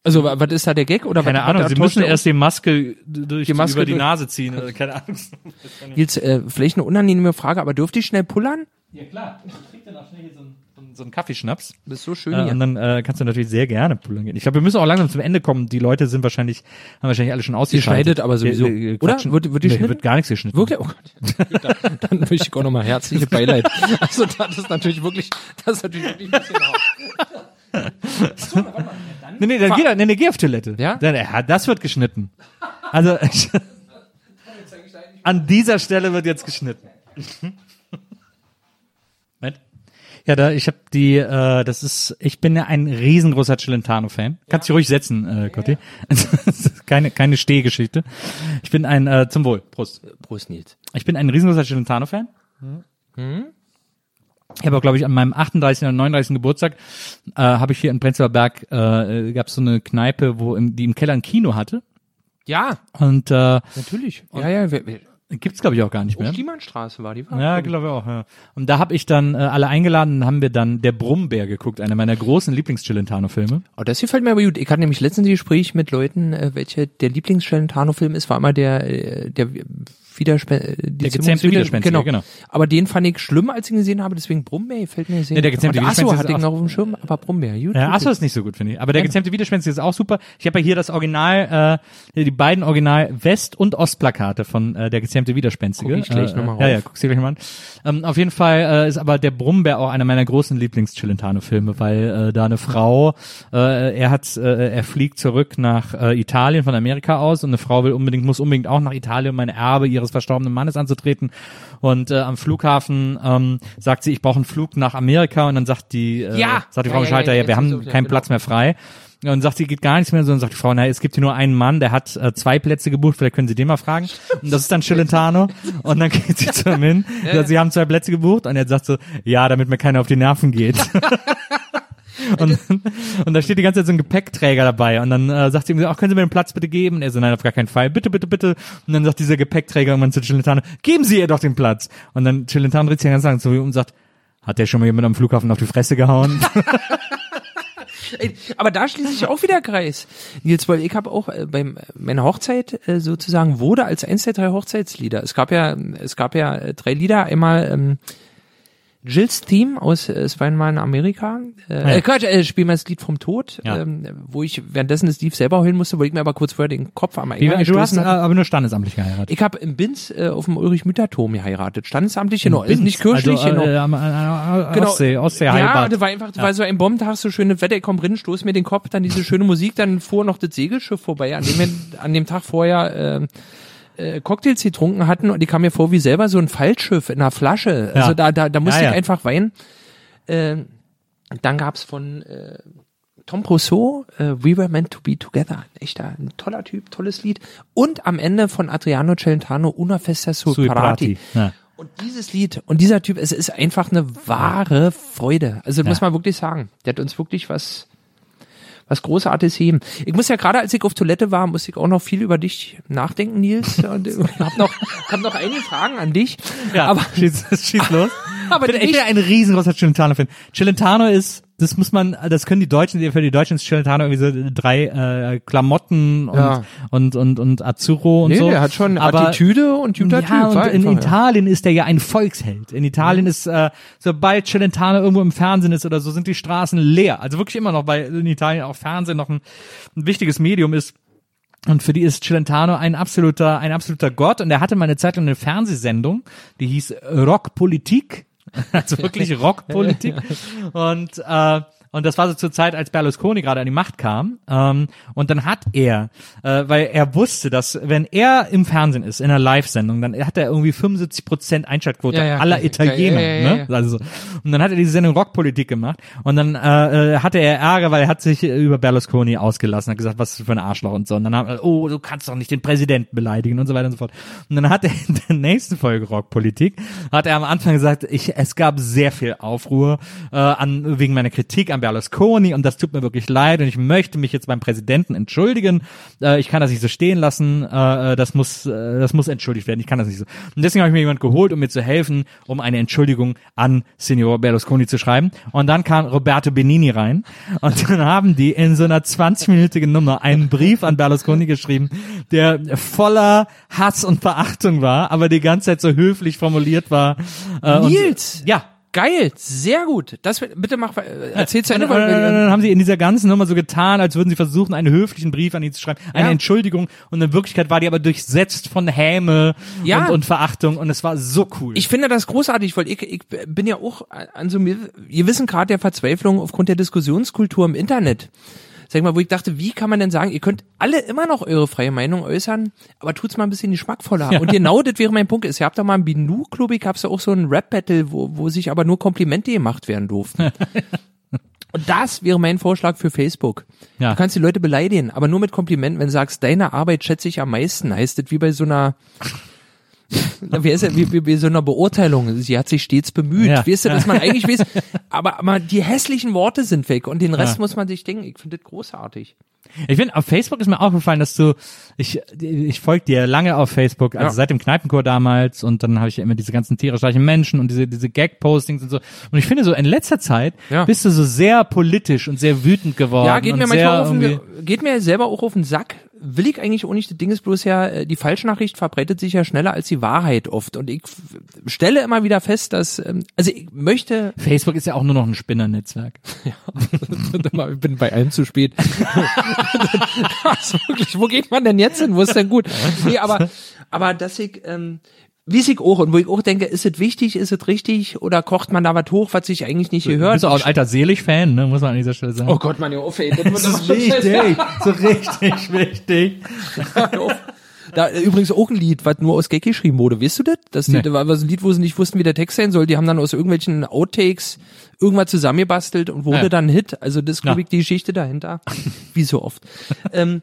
Also, wa- was ist da der Gag? Oder Keine was, Ahnung. was Sie müssen er erst die Maske durch Die Maske über die durch- Nase ziehen. Oder keine Ahnung. Jetzt, äh, vielleicht eine unangenehme Frage, aber dürfte ich schnell pullern? Ja klar. Ich krieg dann auch schnell hier so einen, so einen, Kaffeeschnaps. Das ist so schön Äh, und dann äh, kannst du natürlich sehr gerne pullern gehen. Ich glaube, wir müssen auch langsam zum Ende kommen. Die Leute sind wahrscheinlich, haben wahrscheinlich alle schon ausgeschaltet. schneidet aber sowieso. Wir, wir Oder? Wird- wird die nee, wird gar nichts geschnitten. Wirklich? Oh Gott. dann, dann möchte ich auch nochmal herzliche Beileid. Also das ist natürlich wirklich, das ist natürlich wirklich ein bisschen hart. Nee, nee, dann geh, dann, nee, nee, geh auf Toilette. Ja? Dann, ja, das wird geschnitten. Also, an dieser Stelle wird jetzt geschnitten. Ja, da, ich habe die, äh, das ist, ich bin ja ein riesengroßer Celentano-Fan. Kannst dich ruhig setzen, äh, Gotti. Keine, keine Stehgeschichte. Ich bin ein, äh, zum Wohl, Prost. Prost, Nils. Ich bin ein riesengroßer Celentano-Fan. Ich habe auch, glaube ich, an meinem 38. oder 39. Geburtstag äh, habe ich hier in Prenzlauer Berg, äh, gab es so eine Kneipe, wo im, die im Keller ein Kino hatte. Ja, Und äh, natürlich. Ja, ja, wer, wer, gibt's glaube ich auch gar nicht mehr. Stiemannstraße war die. War, Ja, glaube ich auch. Ja. Und da habe ich dann äh, alle eingeladen und haben wir dann Der Brummbär geguckt, einer meiner großen Lieblings-Celentano-Filme. Oh, das gefällt mir aber gut. Ich hatte nämlich letztens ein Gespräch mit Leuten, äh, welche der Lieblings-Celentano-Film ist, war immer der, äh, der Widerspe äh, Der gezähmte Widerspenstige, genau. genau. Aber den fand ich schlimm, als ich ihn gesehen habe, deswegen Brummbär fällt mir sehr. Nee, der gezähmte Asso Widerspenstige hatte ich noch auf dem Schirm, aber Brummbär, gut. Ja, gut. ist nicht so gut, finde ich. Aber der gezähmte Widerspenstige ist auch super. Ich habe ja hier das Original, äh, die beiden Original West- und Ostplakate von äh, der gezähmte Widerspenstige. Guck ich gleich äh, noch mal Ja, ja, guck's dir gleich mal an. Ähm, auf jeden Fall äh, ist aber der Brummbär auch einer meiner großen Lieblings-Chilentano-Filme, weil äh, da eine Frau, äh, er hat, äh, er fliegt zurück nach äh, Italien von Amerika aus und eine Frau will unbedingt, muss unbedingt auch nach Italien, um ein Erbe ihres verstorbenen Mannes anzutreten. Und äh, am Flughafen ähm, sagt sie, ich brauche einen Flug nach Amerika und dann sagt die, äh, Ja. sagt die Ja, Frau ja, Schalter, ja, ja, wir jetzt haben ja, keinen genau. Platz mehr frei. Und sagt sie, geht gar nichts mehr, sondern sagt die Frau, na, es gibt hier nur einen Mann, der hat äh, zwei Plätze gebucht, vielleicht können Sie den mal fragen. Und das ist dann Chilentano. Und dann geht sie zu ihm hin, sagt, sie haben zwei Plätze gebucht und er sagt so, ja, damit mir keiner auf die Nerven geht. Und, und da steht die ganze Zeit so ein Gepäckträger dabei und dann äh, sagt sie ihm so, ach, können Sie mir den Platz bitte geben? Und er so, nein, auf gar keinen Fall, bitte, bitte, bitte. Und dann sagt dieser Gepäckträger irgendwann zu Chilentano, geben Sie ihr doch den Platz. Und dann Chilentano dreht sich ganz lang zu ihm und sagt, hat der schon mal jemand am Flughafen auf die Fresse gehauen? Aber da schließe ich auch wieder Kreis. Nils, weil ich habe auch äh, beim meiner Hochzeit äh, sozusagen wurde als eins der drei Hochzeitslieder. Es gab ja es gab ja äh, drei Lieder. Einmal ähm, Jills Theme aus äh, Es war einmal in Amerika. Äh, Ja. äh, Quatsch, äh, spiel mal das Lied vom Tod, Ja. ähm, wo ich währenddessen das Lied selber heulen musste, wo ich mir aber kurz vorher den Kopf am Eingang du hast gestoßen äh, hatte. aber nur standesamtlich geheiratet. Ich habe im Binz äh, auf dem Ulrich-Mütter-Turm geheiratet. Standesamtlich, genau. Binz, Ist nicht kirchlich, also, genau. äh, am- äh, äh, Genau. Ostsee, Ostsee Ja, das war einfach, das war so ein Bombentag, so schöne Wetter, ich komm rein, stoß mir den Kopf, dann diese schöne Musik, dann fuhr noch das Segelschiff vorbei, an dem an dem Tag vorher äh, äh, Cocktails getrunken hatten und die kam mir vor wie selber so ein Fallschiff in einer Flasche. Ja. Also da, da, da musste Ja, ja. ich einfach weinen. Äh, dann gab's von äh, Tom Rousseau, äh, We Were Meant to Be Together. Ein echter, ein toller Typ, tolles Lied. Und am Ende von Adriano Celentano, Una Festa Sui Prati. Prati. Ja. Und dieses Lied und dieser Typ, es ist einfach eine wahre Freude. Also das muss man wirklich sagen. Der hat uns wirklich was, was Großartiges gegeben. Ich muss ja gerade, als ich auf Toilette war, musste ich auch noch viel über dich nachdenken, Nils. Und ich hab noch, hab noch einige Fragen an dich. Ja, aber schieß, schieß los. Aber ich bin, bin ein riesengroßer Chilentano-Fan. Chilentano ist, das muss man, das können die Deutschen, für die Deutschen ist Chilentano irgendwie so drei äh, Klamotten und, Ja. und, und, und Azzurro und nee, so. der hat schon Aber, Attitüde und guter ja, und in einfach, ja. Italien ist er ja ein Volksheld. In Italien ist, äh, sobald Celentano irgendwo im Fernsehen ist oder so, sind die Straßen leer. Also wirklich immer noch, weil in Italien auch Fernsehen noch ein, ein wichtiges Medium ist. Und für die ist Celentano ein absoluter, ein absoluter Gott. Und er hatte mal eine Zeit lang eine Fernsehsendung, die hieß Rockpolitik. Also wirklich Rockpolitik. Und, äh, und das war so zur Zeit, als Berlusconi gerade an die Macht kam. Ähm, und dann hat er, äh, weil er wusste, dass wenn er im Fernsehen ist, in einer Live-Sendung, dann hat er irgendwie 75 Prozent Einschaltquote Ja, ja, aller Italiener. ja, ne? Also, und dann hat er diese Sendung Rockpolitik gemacht. Und dann äh, äh, hatte er Ärger, weil er hat sich über Berlusconi ausgelassen, hat gesagt, was für ein Arschloch und so. Und dann haben oh, du kannst doch nicht den Präsidenten beleidigen und so weiter und so fort. Und dann hat er in der nächsten Folge Rockpolitik, hat er am Anfang gesagt, ich, es gab sehr viel Aufruhr äh, an, wegen meiner Kritik an Berlusconi und das tut mir wirklich leid und ich möchte mich jetzt beim Präsidenten entschuldigen. Äh, ich kann das nicht so stehen lassen. Äh, das muss, äh, das muss entschuldigt werden. Ich kann das nicht so. Und deswegen habe ich mir jemand geholt, um mir zu helfen, um eine Entschuldigung an Signor Berlusconi zu schreiben. Und dann kam Roberto Benini rein und dann haben die in so einer 20-minütigen Nummer einen Brief an Berlusconi geschrieben, der voller Hass und Verachtung war, aber die ganze Zeit so höflich formuliert war. Äh, und- Nils! ja, Geil, sehr gut. Das bitte mach, äh, erzähl zu Ende. und, wir- dann haben sie in dieser ganzen Nummer so getan, als würden sie versuchen, einen höflichen Brief an ihn zu schreiben, eine Ja. Entschuldigung. Und in Wirklichkeit war die aber durchsetzt von Häme Ja. und, und Verachtung. Und es war so cool. Ich finde das großartig, weil ich, ich bin ja auch an so mir, wir wissen gerade der Verzweiflung aufgrund der Diskussionskultur im Internet. Sag ich mal, wo ich dachte, wie kann man denn sagen, ihr könnt alle immer noch eure freie Meinung äußern, aber tut's mal ein bisschen geschmackvoller. Und genau das wäre mein Punkt. Ihr habt doch mal im Binu-Club, ich hab's ja auch so ein Rap-Battle, wo, wo sich aber nur Komplimente gemacht werden durften. Und das wäre mein Vorschlag für Facebook. Ja. Du kannst die Leute beleidigen, aber nur mit Komplimenten, wenn du sagst, deine Arbeit schätze ich am meisten, heißt das wie bei so einer Wie ist ja, wie, wie, wie so einer Beurteilung. Sie hat sich stets bemüht. Ja. Weißt du, dass man eigentlich weiß, aber, aber die hässlichen Worte sind weg und den Rest Ja. muss man sich denken. Ich finde das großartig. Ich finde, auf Facebook ist mir aufgefallen, dass du, ich, ich folge dir lange auf Facebook, also Ja. seit dem Kneipenchor damals und dann habe ich ja immer diese ganzen tierisch gleichen Menschen und diese, diese Gag-Postings und so. Und ich finde so, in letzter Zeit Ja. bist du so sehr politisch und sehr wütend geworden. Ja, geht mir manchmal auf den, geht mir selber auch auf den Sack, will ich eigentlich auch nicht. Das Ding ist bloß ja, äh, die Falschnachricht verbreitet sich ja schneller als die Wahrheit oft. Und ich stelle immer wieder fest, dass, ähm, also ich möchte, Facebook ist ja auch nur noch ein Spinnernetzwerk. ich bin bei allem zu spät. wirklich, wo geht man denn jetzt hin? Wo ist denn gut? Nee, aber, aber dass ich, ähm, wie ich auch und wo ich auch denke, ist es wichtig, ist es richtig oder kocht man da was hoch, was sich eigentlich nicht Du gehört? bist auch ein alter Selig-Fan, ne? muss man an dieser Stelle sagen. Oh Gott, man, ja, auf, ey. Das, das ist wichtig, so richtig wichtig. Da übrigens auch ein Lied, was nur aus Gag geschrieben wurde. Weißt du das? Das Nee. Lied, war was ein Lied, wo sie nicht wussten, wie der Text sein soll. Die haben dann aus irgendwelchen Outtakes irgendwas zusammengebastelt und wurde Ja. dann ein Hit. Also das ist, glaube Ja. ich, die Geschichte dahinter. Wie so oft. ähm,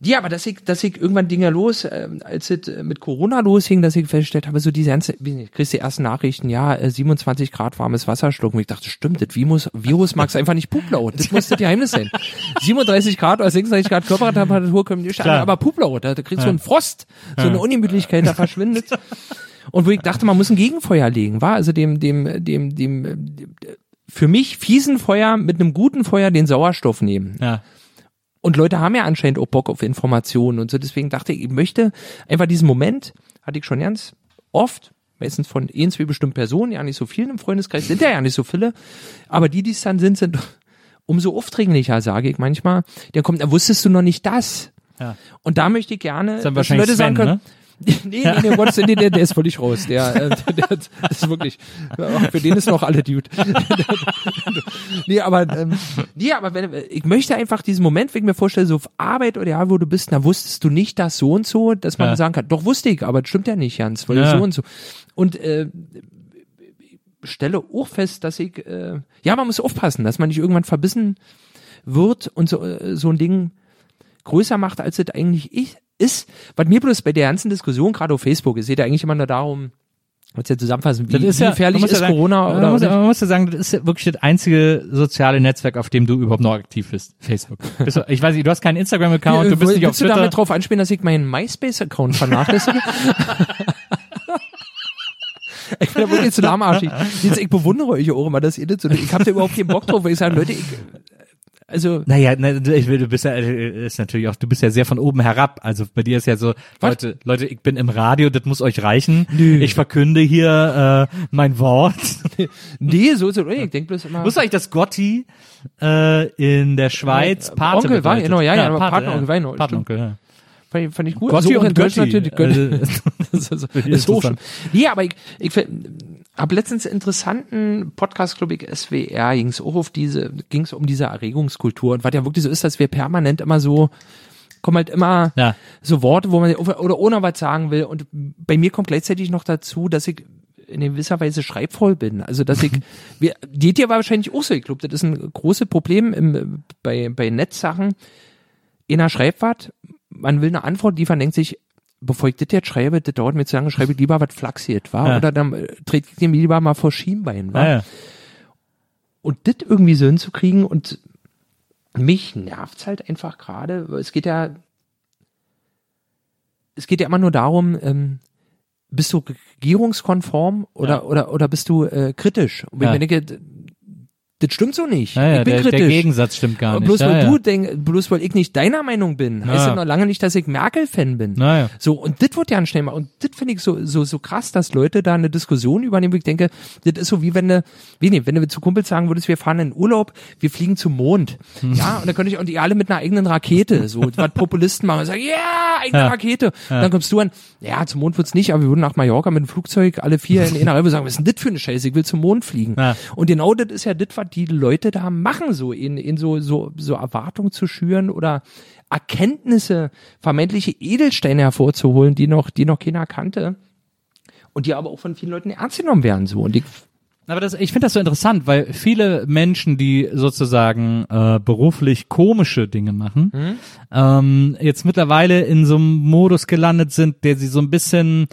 ja, aber dass ich, dass ich irgendwann Dinger los, ähm, als es äh, mit Corona losging, dass ich festgestellt habe, so diese ganze, wie nicht, kriegst die ersten Nachrichten, ja, äh, 27 Grad warmes Wasser schlucken. Ich dachte, stimmt, das Virus, Virus mag es einfach nicht Puplaut. Das muss das Geheimnis sein. 37 Grad oder 36 Grad Körpertemperatur können die Klar. aber Puplaut, da, da kriegst du einen Frost, so eine Ungemütlichkeit, da verschwindet. Und wo ich dachte, man muss ein Gegenfeuer legen, war also dem, dem, dem, dem, äh, dem für mich fiesen Feuer mit einem guten Feuer den Sauerstoff nehmen. Ja. Und Leute haben ja anscheinend auch Bock auf Informationen und so. Deswegen dachte ich, ich möchte einfach diesen Moment, hatte ich schon ganz oft, meistens von zwei bestimmten Personen, ja nicht so vielen im Freundeskreis, sind ja ja nicht so viele, aber die, die es dann sind, sind umso aufdringlicher, sage ich manchmal. Der kommt, da wusstest du noch nicht das. Ja. Und da möchte ich gerne, dann dass Leute sagen können, ne? Nee, nee, nee, Gottes Willen, der, der ist völlig raus. Der, äh, der, der ist wirklich, für den ist noch alle Dude. nee, aber, ähm, nee, aber wenn, ich möchte einfach diesen Moment, wenn ich mir vorstelle, so auf Arbeit oder ja, wo du bist, da wusstest du nicht das so und so, dass man Ja. sagen kann, doch wusste ich, aber das stimmt ja nicht, Jans, weil Ja. so und so. Und, äh, stelle auch fest, dass ich, äh, ja, man muss aufpassen, dass man nicht irgendwann verbissen wird und so, äh, so ein Ding größer macht, als es eigentlich ich, ist. Was mir bloß bei der ganzen Diskussion, gerade auf Facebook, es geht ja eigentlich immer nur darum, was ja zusammenfassen, wie, ist ja, gefährlich man muss ist ja sagen, Corona man oder, muss, oder man muss ja sagen, das ist ja wirklich das einzige soziale Netzwerk, auf dem du überhaupt noch aktiv bist. Facebook. Du, ich weiß nicht, du hast keinen Instagram-Account, du bist nicht auf willst du Twitter. damit drauf anspielen, dass ich meinen MySpace-Account vernachlässige? ich bin ja wirklich zu lahmarschig. Jetzt, ich bewundere euch auch immer, dass ihr das so, ich hab da überhaupt keinen Bock drauf, weil ich sage, Leute, ich, also, Naja, ne, du- ich will, du bist ja, äh, ist natürlich auch, du bist ja sehr von oben herab. Also bei dir ist ja so, Was? Leute, Leute, ich bin im Radio, das muss euch reichen. Ich verkünde hier äh, mein Wort. nee, so, so, ich denk bloß immer. Du eigentlich, dass Gotti äh, in der Schweiz Äh, Pate Onkel war, genau, ja, ja, aber Pate, Patenonkel ja. Fand ich, fand ich gut. Gotti so auch in und Deutschland Götti. natürlich. Also, das ist, Finde ich ist hoch schon. interessant. Nee, aber ich, ich habe letztens interessanten Podcast, glaube ich, SWR, ging es auch auf diese, ging es um diese Erregungskultur und was ja wirklich so ist, dass wir permanent immer so kommen halt immer Ja. so Worte, wo man oder ohne was sagen will und bei mir kommt gleichzeitig noch dazu, dass ich in gewisser Weise schreibvoll bin. Also dass ich, wir, geht dir wahrscheinlich auch so. Ich glaube, das ist ein großes Problem im, bei, bei Netzsachen. Einer schreibt was, man will eine Antwort liefern, denkt sich, bevor ich das jetzt schreibe, das dauert mir zu lange, schreibe ich lieber was flaxiert, war? Ja. Oder dann äh, trete ich dem lieber mal vor Schienbein, war? Ja, ja. Und das irgendwie so hinzukriegen und mich nervt's halt einfach gerade. weil Es geht ja, es geht ja immer nur darum, ähm, bist du regierungskonform oder Ja. oder oder bist du äh, kritisch? Und Ja. ich denke, das stimmt so nicht. Ja, ja, ich bin der, kritisch. der Gegensatz stimmt gar nicht. Bloß ja, weil du denk, bloß weil ich nicht deiner Meinung bin, heißt Ja. noch lange nicht, dass ich Merkel-Fan bin. So, und das wird ja schnell mal. Und das finde ich so, so, so krass, dass Leute da eine Diskussion übernehmen. wo Ich denke, das ist so wie wenn du, wie nee, wenn du zu Kumpels sagen würdest, wir fahren in Urlaub, wir fliegen zum Mond. Hm. Ja, und dann könnte ich, und die alle mit einer eigenen Rakete, so, was Populisten machen, und sagen, ja, eigene. Rakete. Und dann kommst du an, ja, zum Mond wird's nicht, aber wir würden nach Mallorca mit dem Flugzeug alle vier in einer Reihe sagen, was ist denn das für eine Scheiße, ich will zum Mond fliegen. Und genau das ist ja das, was die Leute da machen, so in, in so, so, so Erwartungen zu schüren oder Erkenntnisse, vermeintliche Edelsteine hervorzuholen, die noch, die noch keiner kannte. Und die aber auch von vielen Leuten ernst genommen werden, so. Und ich, Aber das, ich finde das so interessant, weil viele Menschen, die sozusagen äh, beruflich komische Dinge machen, ähm, jetzt mittlerweile in so einem Modus gelandet sind, der sie so ein bisschen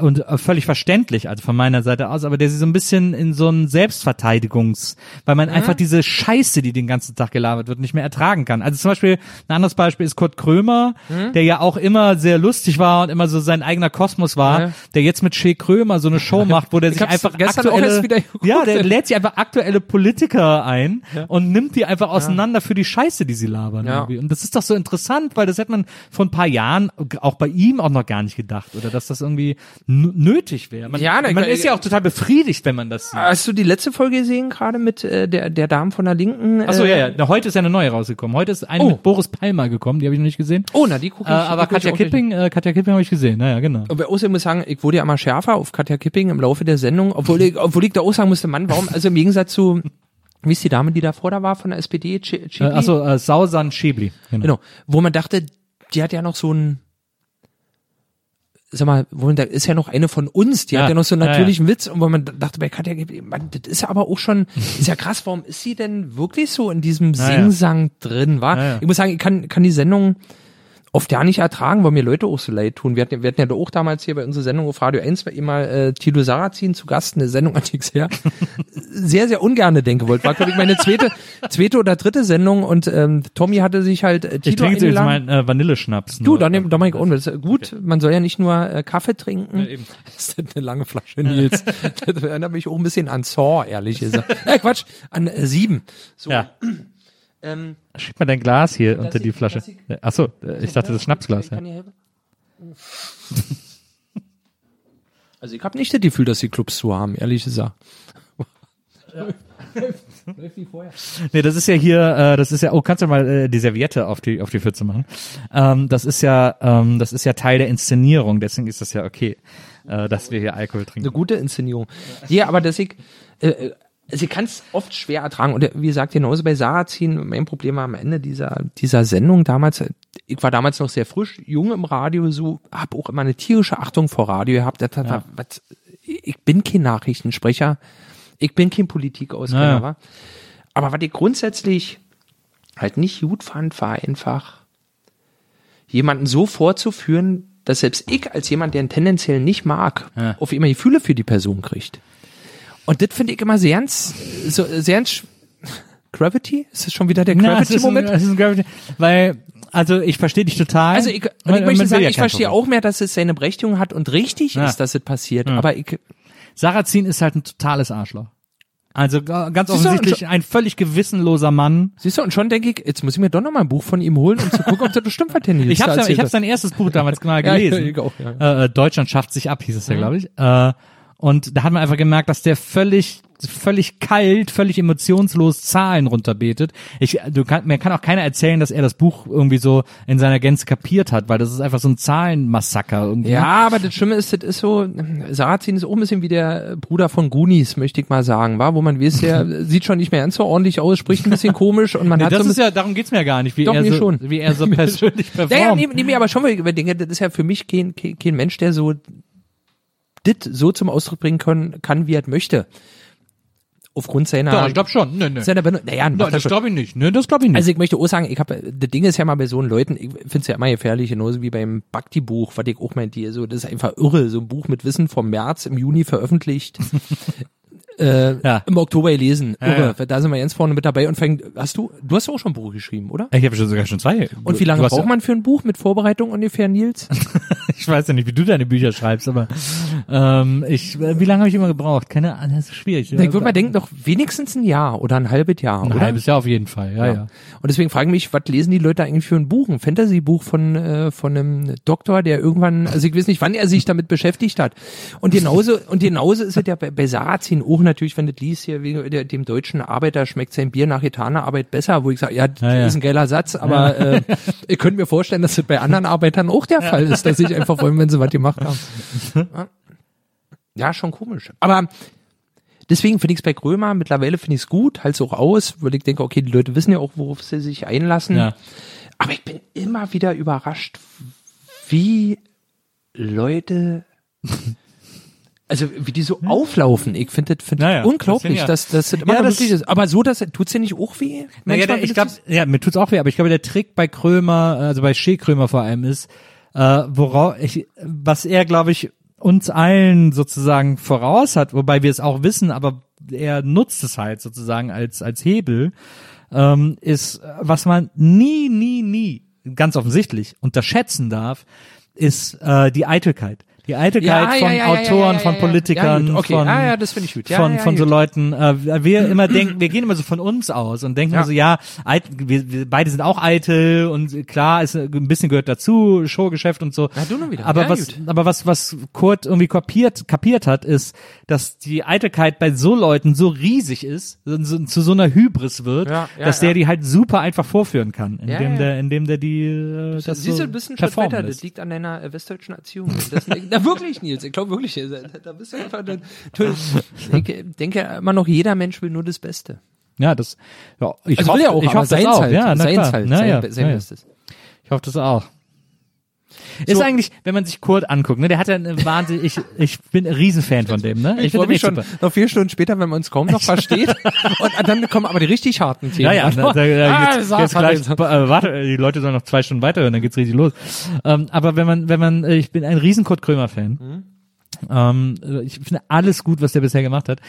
und äh, völlig verständlich, also von meiner Seite aus, aber der sie so ein bisschen in so ein Selbstverteidigungs, weil man einfach diese Scheiße, die den ganzen Tag gelabert wird, nicht mehr ertragen kann. Also zum Beispiel, ein anderes Beispiel ist Kurt Krömer, der ja auch immer sehr lustig war und immer so sein eigener Kosmos war, Ja. der jetzt mit Shea Krömer so eine Show macht, wo der Ich sich einfach aktuelle, ja, der lädt sich einfach aktuelle Politiker ein und nimmt die einfach auseinander für die Scheiße, die sie labern. Ja. irgendwie. Und das ist doch so interessant, weil das hätte man vor ein paar Jahren auch bei ihm auch noch gar nicht gedacht oder dass das irgendwie n- nötig wäre. Man, Ja, na, man ich- ist ja auch total befriedigt, wenn man das sieht. Hast du die letzte Folge gesehen, gerade mit äh, der, der Dame von der Linken? Achso, äh, ja, ja. Na, heute ist ja eine neue rausgekommen. Heute ist eine Oh. mit Boris Palmer gekommen, die habe ich noch nicht gesehen. Oh, na, die gucke Äh, ich. aber guck ich Katja nicht. Kipping, äh, Katja Kipping habe ich gesehen. Naja, genau. Aber außerdem muss ich sagen, ich wurde ja immer schärfer auf Katja Kipping im Laufe der Sendung, obwohl ich, obwohl ich da auch sagen musste, Mann, warum, also im Gegensatz zu, wie ist die Dame, die davor da war von der SPD? Ch Äh, Chibli? achso, äh, Sausan Schäbli. Genau. Genau. Wo man dachte, die hat ja noch so ein, sag mal, wo man da ist ja noch eine von uns, die Ja. hat ja noch so einen Ja, ja. natürlichen Witz und wo man dachte bei Katja, man, das ist ja aber auch schon, ist ja krass, warum ist sie denn wirklich so in diesem Ja, ja. Singsang drin, war? Ja, ja. Ich muss sagen, ich kann, kann die Sendung oft ja nicht ertragen, weil mir Leute auch so leid tun. Wir hatten, wir hatten ja da auch damals hier bei unserer Sendung auf Radio 1 war immer äh, Tilo Sarrazin zu Gast, eine Sendung an ich sehr, sehr, ungerne denken wollte. War, glaube ich, meine zweite, zweite oder dritte Sendung und ähm, Tommy hatte sich halt äh, Ich Tilo trinke jetzt mal äh, Vanilleschnaps. Du, dann nehm, dann mach ich auch. Das ist gut. Man soll ja nicht nur äh, Kaffee trinken. eben. Das ist eine lange Flasche, Nils. das erinnert mich auch ein bisschen an Saw, ehrlich gesagt. Äh, Quatsch, an äh, sieben. So, Ja. Ähm, Schieb mal dein Glas hier unter ich- die Flasche. lass ich- Achso, äh, ich dachte das Schnapsglas. Ja. Also ich habe nicht das Gefühl, dass die Clubs zu haben, ehrlich gesagt. Nee, das ist ja hier, äh, das ist ja, oh, kannst du mal äh, die Serviette auf die auf die Pfütze machen? Ähm, das ist ja, ähm, das ist ja Teil der Inszenierung, deswegen ist das ja okay, äh, dass wir hier Alkohol Eine trinken. gute Inszenierung. Ja, aber dass ich, äh, sie kann es oft schwer ertragen. Und wie gesagt, genauso bei Sarrazin, mein Problem war am Ende dieser, dieser Sendung damals, äh, ich war damals noch sehr frisch, jung im Radio, so, habe auch immer eine tierische Achtung vor Radio gehabt. Das, war, was, ich bin kein Nachrichtensprecher, ich bin kein Politikauskenner, Ja, ja. wa? Aber was ich grundsätzlich halt nicht gut fand, war einfach, jemanden so vorzuführen, dass selbst ich als jemand, der ihn tendenziell nicht mag, Ja. auf immer Gefühle für die Person kriegt. Und das finde ich immer sehr, ernst- so, sehr ernst- Gravity? Ist das schon wieder der Gravity-Moment? es ist ein Gravity, weil, also ich verstehe dich total. Also ich, und ich möchte sagen, ja ich verstehe auch mehr, dass es seine Berechtigung hat und richtig Ja. ist, dass es passiert. Aber ich, Sarrazin ist halt ein totales Arschloch. Also ga- ganz offensichtlich ein völlig gewissenloser Mann. siehst du, und schon denke ich, jetzt muss ich mir doch noch mal ein Buch von ihm holen, um zu gucken, ob das bestimmt was Ich habe ich hab sein erstes Buch damals mal Ja, gelesen. ich auch, ja. Äh, äh, Deutschland schafft sich ab, hieß es ja, glaube ich. Äh, und da hat man einfach gemerkt, dass der völlig völlig kalt, völlig emotionslos Zahlen runterbetet. Ich, du kann, mir kann auch keiner erzählen, dass er das Buch irgendwie so in seiner Gänze kapiert hat, weil das ist einfach so ein Zahlenmassaker irgendwie. Ja, aber das Schlimme ist, das ist so, Sarrazin ist auch ein bisschen wie der Bruder von Goonies, möchte ich mal sagen, war, wo man weiß, der sieht schon nicht mehr ganz so ordentlich aus, spricht ein bisschen komisch und man Nee, hat das so ist ja, darum geht's mir ja gar nicht, wie Doch, er so, schon. wie er so persönlich performt. Ja, ja, nee, nee, aber schon, weil ich denke, das ist ja für mich kein, kein Mensch, der so dit so zum Ausdruck bringen können, kann, wie er möchte. Aufgrund seiner, Doch, ich glaube schon. Nö, nö. seiner Benut naja, Nein, das glaube ich nicht. Nö, das glaube ich nicht. Also ich möchte auch sagen, ich habe, das Ding ist ja mal bei so Leuten, ich finde es ja immer gefährlich, genauso wie beim Bhakti-Buch, was ich auch meinte, so, das ist einfach irre, so ein Buch mit Wissen vom März im Juni veröffentlicht. äh, Ja. im Oktober gelesen. Ja, Irre. ja. Da sind wir ganz vorne mit dabei und fängt, hast du, du hast auch schon ein Buch geschrieben, oder? ich habe schon sogar schon zwei. Und wie lange braucht ja- man für ein Buch mit Vorbereitung ungefähr, Nils? Ich weiß ja nicht, wie du deine Bücher schreibst, aber ähm, ich, äh, wie lange habe ich immer gebraucht? Keine Ahnung, das ist schwierig. Ich würde mal denken, doch wenigstens ein Jahr oder ein halbes Jahr, ein oder? halbes Jahr auf jeden Fall. Ja, ja. Und deswegen frage ich mich, was lesen die Leute eigentlich für ein Buch? Ein Fantasy-Buch von, äh, von einem Doktor, der irgendwann, also ich weiß nicht, wann er sich damit beschäftigt hat. Und genauso, und genauso ist es ja bei, bei Sarrazin auch natürlich, wenn du liest hier, wegen der, dem deutschen Arbeiter schmeckt sein Bier nach getaner Arbeit besser, wo ich sage, ja, das Ja, ja. ist ein geiler Satz, aber äh, ihr könnt mir vorstellen, dass das bei anderen Arbeitern auch der Fall ist, dass sich einfach freuen, wenn sie was gemacht haben. Ja. Ja, schon komisch. Aber deswegen finde ich es bei Krömer, mittlerweile finde ich es gut, halt auch aus, weil ich denke, okay, die Leute wissen ja auch, worauf sie sich einlassen. Ja. Aber ich bin immer wieder überrascht, wie Leute, also wie die so auflaufen. Ich finde das, find Ja, ja. das unglaublich, Das ja- dass, dass das immer Ja, das- ist. Aber so, dass tut's dir nicht auch weh? Naja, Manchmal, ich glaube, ja, mir tut's auch weh, aber ich glaube, der Trick bei Krömer, also bei Shea Krömer vor allem ist, äh, worauf ich, was er, glaube ich, uns allen sozusagen voraus hat, wobei wir es auch wissen, aber er nutzt es halt sozusagen als, als Hebel, ähm, ist, was man nie, nie, nie, ganz offensichtlich unterschätzen darf, ist äh, die Eitelkeit. Die Eitelkeit Ja, von ja, ja, Autoren, von. Politikern, okay. von, Ah, das von, so. Leuten. Äh, wir immer denken, wir gehen immer so von uns aus und denken Ja. so, ja, eit, wir, wir beide sind auch eitel und klar, ist ein bisschen gehört dazu, Showgeschäft und so. Aber was, gut. aber was, was Kurt irgendwie kapiert, kapiert hat, ist, dass die Eitelkeit bei so Leuten so riesig ist, so, zu so einer Hybris wird, dass der die halt super einfach vorführen kann, indem der, indem der die, äh, das Siehst so ein performen weiter. Das liegt an deiner äh, westdeutschen Erziehung. Das, na wirklich, Nils. Ich glaube wirklich. Da, bist du einfach. Du, ich denke, immer noch, jeder Mensch will nur das Beste. Ja, das, ja, ich Also hoffe, will er auch, ich hoffe das seins auch. halt. Ja, na seins halt. Na, sein, ja, sein ja. Bestes. Ich hoffe das auch. Ist So. eigentlich, wenn man sich Kurt anguckt, ne, der hat ja eine wahnsinnig, ich, ich bin ein Riesenfan von dem, ne? Ich find freue mich schon super. noch vier Stunden später, wenn man uns kaum noch versteht. und dann kommen aber die richtig harten Themen. Ja, ja, da, da, da Ah, geht's sag, gleich, äh, warte, die Leute sollen noch zwei Stunden weiterhören, dann geht's richtig los. Ähm, aber wenn man, wenn man, äh, ich bin ein riesen Kurt Krömer Fan. Mhm. Ähm, äh, ich finde alles gut, was der bisher gemacht hat.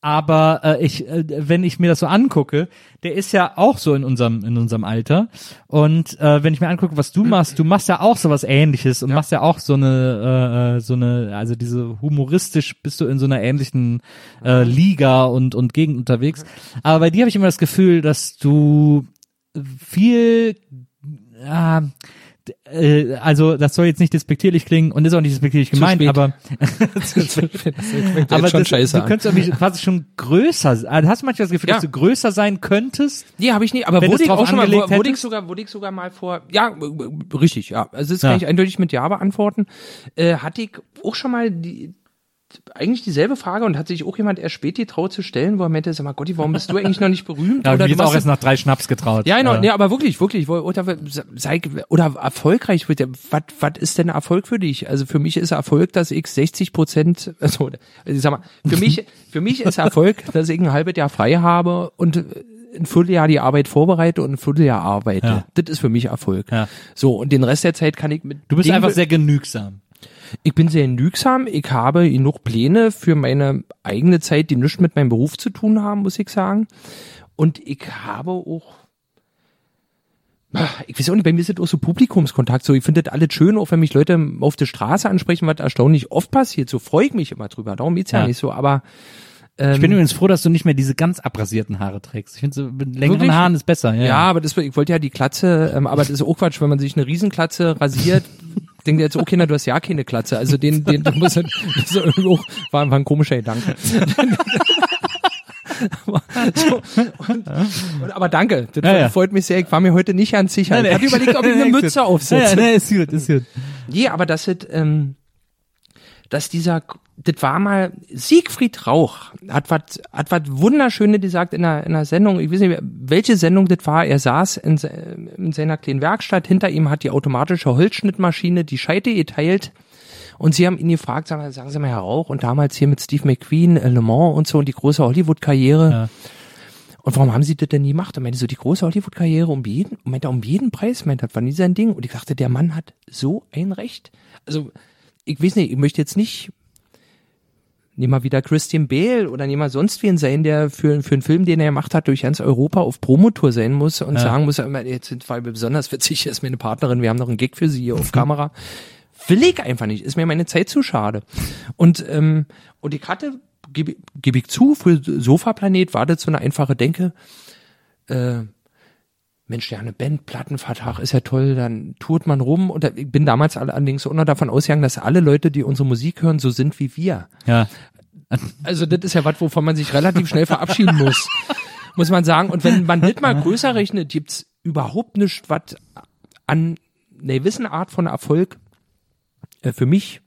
Aber äh, ich, äh, wenn ich mir das so angucke, der ist ja auch so in unserem in unserem Alter. Und äh, wenn ich mir angucke, was du machst, du machst ja auch sowas Ähnliches und machst ja auch so eine äh, äh, so eine, also diese humoristisch bist du in so einer ähnlichen äh, Liga und und Gegend unterwegs. Aber bei dir habe ich immer das Gefühl, dass du viel ja, d- äh, also das soll jetzt nicht despektierlich klingen und ist auch nicht despektierlich gemeint, aber aber schon das, du könntest irgendwie quasi schon größer sein. Also hast du manchmal das Gefühl, Ja. dass du größer sein könntest? Nee, habe ich nicht, aber wurde ich auch schon mal, wo- wurde ich sogar, wurde ich sogar mal vor, ja, äh, richtig, ja. Also das Ja. kann ich eindeutig mit Ja beantworten. Äh, hatte ich auch schon mal die, eigentlich dieselbe Frage und hat sich auch jemand erst spät getraut zu stellen, wo er meinte, sag mal, Gotti, warum bist du eigentlich noch nicht berühmt? Ja, oder du ist auch erst nach drei Schnaps getraut. ja, genau, Äh, nee, aber wirklich, wirklich, oder, sei, oder erfolgreich wird, was, was ist denn Erfolg für dich? Also für mich ist Erfolg, dass ich 60 Prozent, also, ich sag mal, für mich, für mich ist Erfolg, dass ich ein halbes Jahr frei habe und ein Vierteljahr die Arbeit vorbereite und ein Vierteljahr arbeite. Ja. Das ist für mich Erfolg. Ja. So, und den Rest der Zeit kann ich mit Du bist einfach sehr genügsam. Ich bin sehr genügsam. Ich habe genug Pläne für meine eigene Zeit, die nichts mit meinem Beruf zu tun haben, muss ich sagen. Und ich habe auch ich weiß auch nicht, bei mir ist das auch so Publikumskontakt. So, ich finde das alles schön, auch wenn mich Leute auf der Straße ansprechen, was erstaunlich oft passiert. So freue ich mich immer drüber. Darum geht's ja, Ja. nicht so. Aber Ich bin übrigens froh, dass du nicht mehr diese ganz abrasierten Haare trägst. Ich finde, so mit längeren Wirklich? Haaren ist besser. Ja, Ja, aber das, ich wollte ja die Klatze, ähm, aber das ist auch Quatsch, wenn man sich eine Riesenklatze rasiert, denkt jetzt, okay, na, du hast ja keine Klatze. Also den, den, du musst, das auch, war, war ein komischer Gedanke. aber, so, und, und, aber danke, das Ja, ja. freut mich sehr. Ich war mir heute nicht ganz sicher. Nein, ich hatte überlegt, ob ich eine Mütze aufsetze. Ja, ja, nee, ist gut, ist gut. Nee, aber das ist, ähm, dass dieser, das war mal Siegfried Rauch hat was, hat was wunderschöne gesagt in einer, in einer Sendung. Ich weiß nicht, welche Sendung das war. Er saß in, in seiner kleinen Werkstatt. Hinter ihm hat die automatische Holzschnittmaschine die Scheite geteilt. Und sie haben ihn gefragt, sagen, sagen Sie mal, Herr Rauch, und damals hier mit Steve McQueen, äh, Le Mans und so und die große Hollywood-Karriere. Ja. Und warum haben Sie das denn nie gemacht? Und meinte so, die große Hollywood-Karriere um jeden, meinte um jeden Preis, meinte, das war nie sein Ding. Und ich dachte, der Mann hat so ein Recht. Also, ich weiß nicht, ich möchte jetzt nicht, nehmen wir wieder Christian Bale oder nehmen wir sonst wen sein, der für, für einen Film, den er gemacht hat, durch ganz Europa auf Promotour sein muss und Ja. sagen muss, immer, jetzt sind wir besonders witzig, ist meine Partnerin, wir haben noch einen Gig für sie hier auf Kamera. Will ich einfach nicht, ist mir meine Zeit zu schade. Und, ähm, und ich hatte, gebe geb ich zu, für Sofaplanet war das so eine einfache Denke, äh, Mensch, ja, eine Band, Plattenvertrag ist ja toll, dann tourt man rum und da, ich bin damals alle- allerdings auch noch davon ausgegangen, dass alle Leute, die unsere Musik hören, so sind wie wir. Ja. Also das ist ja was, wovon man sich relativ schnell verabschieden muss, muss man sagen. Und wenn man das mal größer rechnet, gibt's überhaupt nichts, was an einer gewissen Art von Erfolg äh, für mich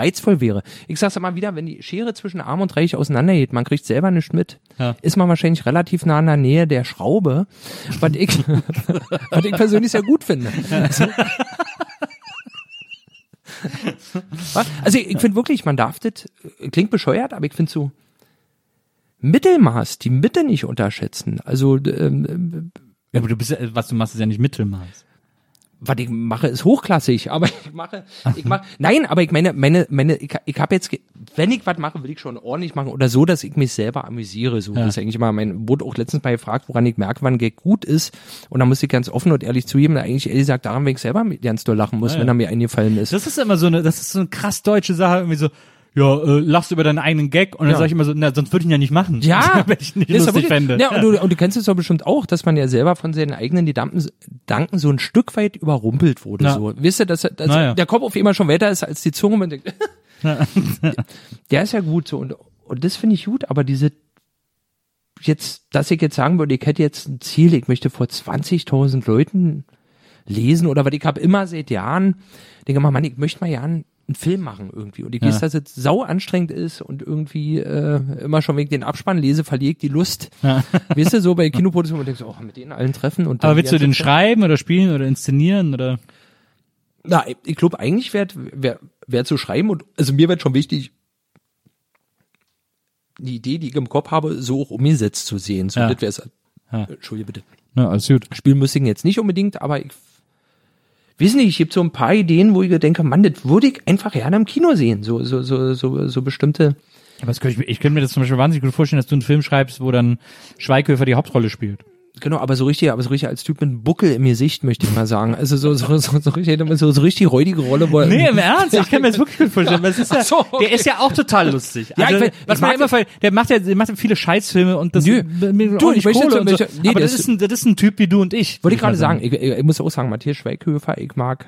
reizvoll wäre. Ich sag's immer wieder, wenn die Schere zwischen Arm und Reich auseinandergeht, man kriegt selber nichts mit, Ja. ist man wahrscheinlich relativ nah in der Nähe der Schraube, was ich, was ich persönlich sehr gut finde. Also, also ich, ich finde wirklich, man darf das, klingt bescheuert, aber ich finde so Mittelmaß, die Mitte nicht unterschätzen. Also ähm, ja aber du bist, was du machst, ist ja nicht Mittelmaß. Was ich mache, ist hochklassig, aber ich mache, ich mache, nein, aber ich meine, meine, meine, ich, ich habe jetzt, wenn ich was mache, will ich schon ordentlich machen oder so, dass ich mich selber amüsiere. So, das ist eigentlich immer mein, wurde auch letztens mal gefragt, woran ich merke, wann Gag gut ist. Und da muss ich ganz offen und ehrlich zugeben, eigentlich ehrlich gesagt, daran, wenn ich selber ganz doll lachen muss, wenn er mir eingefallen ist. Das ist immer so eine, das ist so eine krass deutsche Sache, irgendwie so, ja, äh, lachst über deinen eigenen Gag und dann Ja. sag ich immer so, na, sonst würde ich ihn ja nicht machen. Ja, wenn ich nicht das lustig fände. Ja, und du, und du kennst es doch bestimmt auch, dass man ja selber von seinen eigenen Gedanken, Gedanken so ein Stück weit überrumpelt wurde. Ja. So. Wisst ihr, dass, dass Na ja. der Kopf auf immer schon weiter ist als die Zunge. Man denkt, der ist ja gut so. Und, und das finde ich gut, aber diese jetzt, dass ich jetzt sagen würde, ich hätte jetzt ein Ziel, ich möchte vor 20.000 Leuten lesen oder was ich habe immer seit Jahren, denke mal, Mann, ich möchte mal ja einen, Film machen irgendwie und ich weiß, dass es sau anstrengend ist und irgendwie äh, immer schon wegen den Abspann lese, verliere ich die Lust. Weißt du, so bei Kinoproduktionen, denkst, oh, mit denen allen treffen und Aber willst die du den schreiben oder spielen oder inszenieren oder? Na, ich- ich glaube eigentlich wäre wär, wär zu schreiben und also mir wird schon wichtig, die Idee, die ich im Kopf habe, so auch umgesetzt zu sehen. So, Ja. das wär's. Ja. Entschuldige bitte. Ja, alles gut. Spielen müsste ich jetzt nicht unbedingt, aber ich weiß nicht, ich gibt so ein paar Ideen, wo ich denke, Mann, das würde ich einfach gerne im Kino sehen. So, so, so, so, so bestimmte. Was könnte ich, ich könnte mir das zum Beispiel wahnsinnig gut vorstellen, dass du einen Film schreibst, wo dann Schweighöfer die Hauptrolle spielt. Genau, aber so richtig, aber so richtig als Typ mit einem Buckel im Gesicht, möchte ich mal sagen. Also so, so, so, so richtig, so, so richtig räudige Rolle, wo er- Nee, im Ernst, ich kann mir das wirklich gut vorstellen. es ist ja, so, okay. Der ist ja auch total lustig. Ja, Also, ich weiß- was ich man immer ver- der macht ja, der macht ja viele Scheißfilme und das Nö. Du, ich möchte Kohle und so. nee, Aber das ist- ein, das ist ein Typ wie du und ich. Wollte ich gerade sagen, ich, ich, ich muss auch sagen, Matthias Schweighöfer, ich mag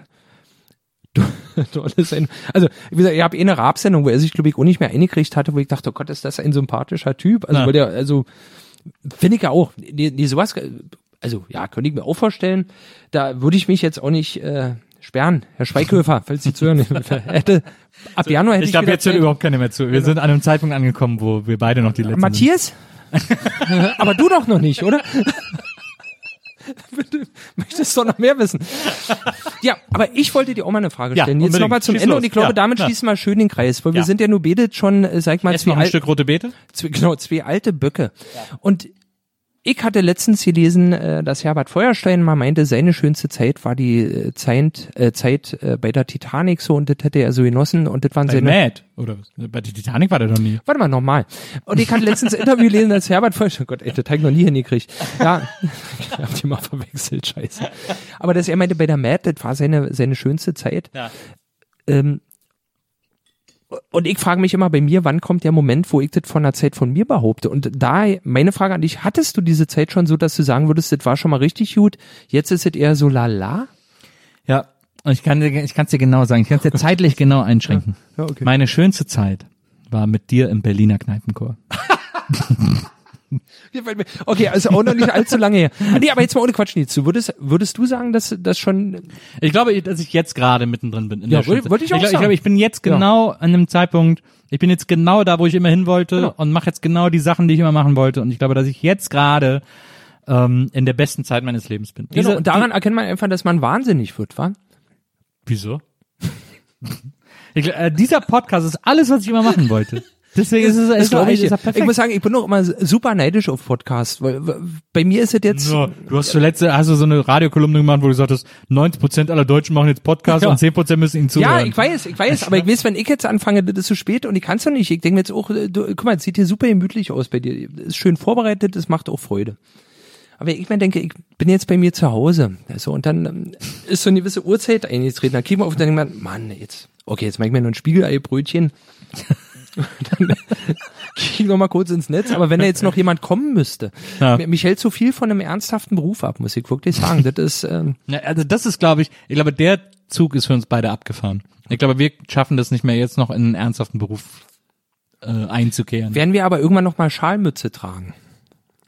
tolles Sendung. Also, wie gesagt, ich habe eh eine Rap-Sendung, wo er sich, glaube ich, auch nicht mehr eingekriegt hatte, wo ich dachte, oh Gott, ist das ein sympathischer Typ. Also, Ja. weil der, also, finde ich ja auch, die, die sowas, also, ja, könnte ich mir auch vorstellen, da würde ich mich jetzt auch nicht, äh, sperren. Herr Schweighöfer, falls Sie zuhören, hätte, ab Januar hätte ich, Ich glaube, jetzt Zeit. überhaupt keiner mehr zu. Wir sind an einem Zeitpunkt angekommen, wo wir beide noch die letzten Matthias? Aber du doch noch nicht, oder? Du möchtest doch noch mehr wissen. Ja, aber ich wollte dir auch mal eine Frage Ja, stellen. Jetzt unbedingt. nochmal zum Schieß Ende los. und ich glaube, Ja, damit ja. schließen wir schön den Kreis, weil wir Ja. sind ja nur betet schon, äh, sag ich mal, Jetzt zwei, noch ein Stück rote Beete? zwei, genau, zwei alte Böcke. Und ich hatte letztens gelesen, äh, dass Herbert Feuerstein mal meinte, seine schönste Zeit war die äh, Zeit, äh, Zeit äh, bei der Titanic so und das hätte er so genossen und das waren Bei seine Mad. Oder? Bei der Titanic war der doch nie. Warte mal, nochmal. Und ich hatte letztens ein Interview gelesen, als Herbert Feuerstein, oh Gott, ey, das hab ich noch nie hingekriegt. Ja, ich hab die mal verwechselt, scheiße. Aber dass er meinte, bei der Mad, das war seine, seine schönste Zeit. Ja. Ähm, und ich frage mich immer bei mir, wann kommt der Moment, wo ich das von der Zeit von mir behaupte? Und da, meine Frage an dich, hattest du diese Zeit schon so, dass du sagen würdest, das war schon mal richtig gut, jetzt ist es eher so lala? Ja. Und ich kann dir, ich kann es dir genau sagen. Ich kann es dir zeitlich genau einschränken. Ja, okay. Meine schönste Zeit war mit dir im Berliner Kneipenchor. Okay, also auch noch nicht allzu lange her. Ah, Nee, aber jetzt mal ohne Quatsch, Nils. Du würdest, würdest du sagen, dass das schon Ich glaube, dass ich jetzt gerade mittendrin bin. In Ja, der wollte- wollte ich auch ich, glaub, ich sagen. glaube, ich bin jetzt Ja. genau an einem Zeitpunkt, ich bin jetzt genau da, wo ich immer hin wollte Genau. und mache jetzt genau die Sachen, die ich immer machen wollte. Und ich glaube, dass ich jetzt gerade ähm, in der besten Zeit meines Lebens bin. Genau, und daran erkennt man einfach, dass man wahnsinnig wird, wa? Wieso? ich, äh, dieser Podcast ist alles, was ich immer machen wollte. Deswegen ist es, Das ist glaub es ich, ist ich muss sagen, ich bin auch immer super neidisch auf Podcasts, weil bei mir ist es jetzt So, du hast zuletzt hast du so eine Radiokolumne gemacht, wo du gesagt hast, 90% aller Deutschen machen jetzt Podcasts Ja. und 10% müssen ihnen zuhören. ja, ich weiß, ich weiß, aber ich weiß, wenn ich jetzt anfange, das ist zu spät und ich kann's doch nicht. Ich denke mir jetzt auch, äh, du, guck mal, es sieht hier super gemütlich aus bei dir. Ist schön vorbereitet, es macht auch Freude. Aber ich mir denke, ich bin jetzt bei mir zu Hause. Also, und dann ähm, ist so eine gewisse Uhrzeit eingetreten. Dann kriegen wir auf und dann denkt man, Mann, jetzt, okay, jetzt mach ich mir nur ein Spiegeleibrötchen. dann krieg ich noch mal kurz ins Netz. Aber wenn da jetzt noch jemand kommen müsste, Ja. mi- mich hält so viel von einem ernsthaften Beruf ab, muss ich wirklich sagen. Das ist, ähm, Ja, also das ist, glaube ich, ich glaube, der Zug ist für uns beide abgefahren. Ich glaube, wir schaffen das nicht mehr, jetzt noch in einen ernsthaften Beruf äh, einzukehren. werden wir aber irgendwann noch mal Schalmütze tragen.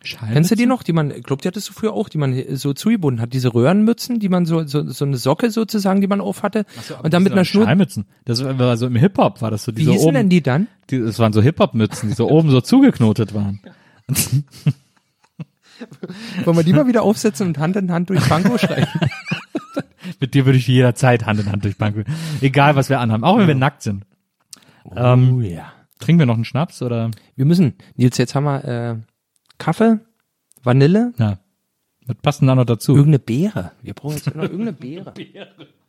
Schallmütze? Kennst du die noch? Die man, ich glaube, die hattest du früher auch, die man so zugebunden hat. Diese Röhrenmützen, die man so, so, so eine Socke sozusagen, die man auf hatte. und dann mit einer Schnur. Schallmützen. Das war so im Hip-Hop, war das so. Die Wie so hießen oben, denn die dann? Die, das waren so Hip-Hop-Mützen, die so oben so zugeknotet waren. Wollen wir die mal wieder aufsetzen und Hand in Hand durch Banco schreiben? Mit dir würde ich jederzeit Hand in Hand durch Bank. Egal, was wir anhaben. Auch wenn wir nackt sind. Ähm, Oh ja. trinken wir noch einen Schnaps oder? Wir müssen, Nils, jetzt haben wir äh, Kaffee, Vanille, Ja. Was passt denn da noch dazu? Irgendeine Beere. Wir brauchen jetzt noch irgendeine Beere.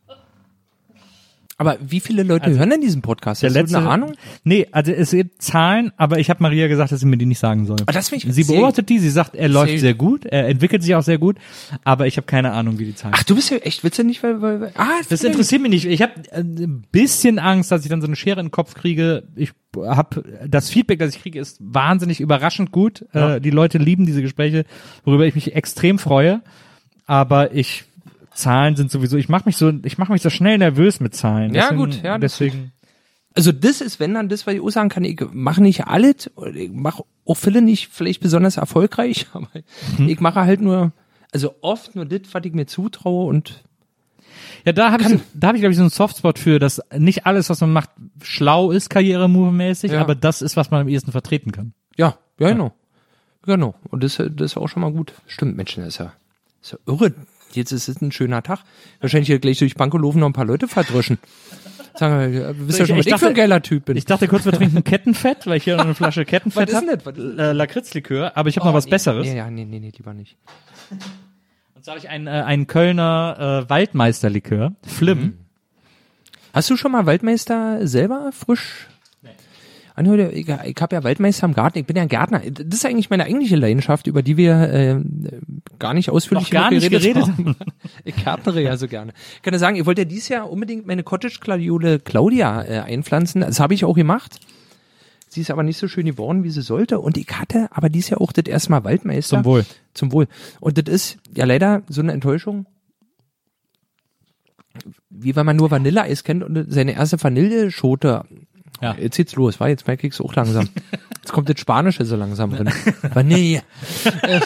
Aber wie viele Leute hören denn diesen Podcast? Der Hast du letzte, eine Ahnung? Nee, also es gibt Zahlen, aber ich habe Maria gesagt, dass sie mir die nicht sagen soll. Ah, das ich sie beobachtet die, sie sagt, er läuft sehr- sehr gut, er entwickelt sich auch sehr gut, aber ich habe keine Ahnung, wie die Zahlen Ach, du bist ja echt, du nicht, weil, weil, weil ah, Das interessiert mich nicht. Ich habe ein bisschen Angst, dass ich dann so eine Schere in den Kopf kriege. Ich habe das Feedback, das ich kriege, ist wahnsinnig überraschend gut. Äh, die Leute lieben diese Gespräche, worüber ich mich extrem freue. Aber ich Zahlen sind sowieso. Ich mache mich so, ich mache mich so schnell nervös mit Zahlen. Ja, Deswegen- gut, ja, das- deswegen. Also das ist, wenn dann das, was ich auch sagen kann, ich mache nicht alles, ich mache auch viele nicht vielleicht besonders erfolgreich, aber Hm. ich mache halt nur, also oft nur das, was ich mir zutraue und Ja, da habe ich, so, da habe ich glaube ich so einen Softspot für, dass nicht alles, was man macht, schlau ist, karrieremovemäßig, Ja. aber das ist, was man am ehesten vertreten kann. ja, ja, genau. Genau. Und das, das ist auch schon mal gut. Stimmt, Menschen, das ist ja, das ist ja irre. Jetzt ist es ein schöner Tag. Wahrscheinlich hier gleich durch Pankow laufen noch ein paar Leute verdrischen. Sagen wir, du bist ja Ich- schon, was ich ich für ein dachte- geiler Typ bin. Ich dachte kurz, wir trinken Kettenfett, weil ich hier noch eine Flasche Kettenfett Was ist habe. denn Äh, Lakritzlikör, aber ich habe noch was nee, Besseres. Nee, ja, nee, nee, nee, lieber nicht. Und zwar habe ich einen, äh, einen Kölner äh, Waldmeisterlikör, Flim. Hast du schon mal Waldmeister selber frisch? Nee. Ich, ich habe ja Waldmeister im Garten, ich bin ja Gärtner. Das ist eigentlich meine eigentliche Leidenschaft, über die wir äh, gar nicht ausführlich gar nicht geredet haben. Ich gärtnere ja so gerne. Ich kann ja sagen, ich wollte ja dieses Jahr unbedingt meine Cottage-Gladiole Claudia äh, einpflanzen. Das habe ich auch gemacht. Sie ist aber nicht so schön geworden, wie sie sollte. Und ich hatte aber dieses Jahr auch das erste Mal Waldmeister. Zum Wohl. Zum Wohl. Und das ist ja leider so eine Enttäuschung. Wie wenn man nur Vanilleeis kennt und seine erste Vanilleschote. Ja. Jetzt geht's los, war jetzt merke ich's auch langsam. Jetzt kommt das Spanische so langsam drin. Vanille. Äh,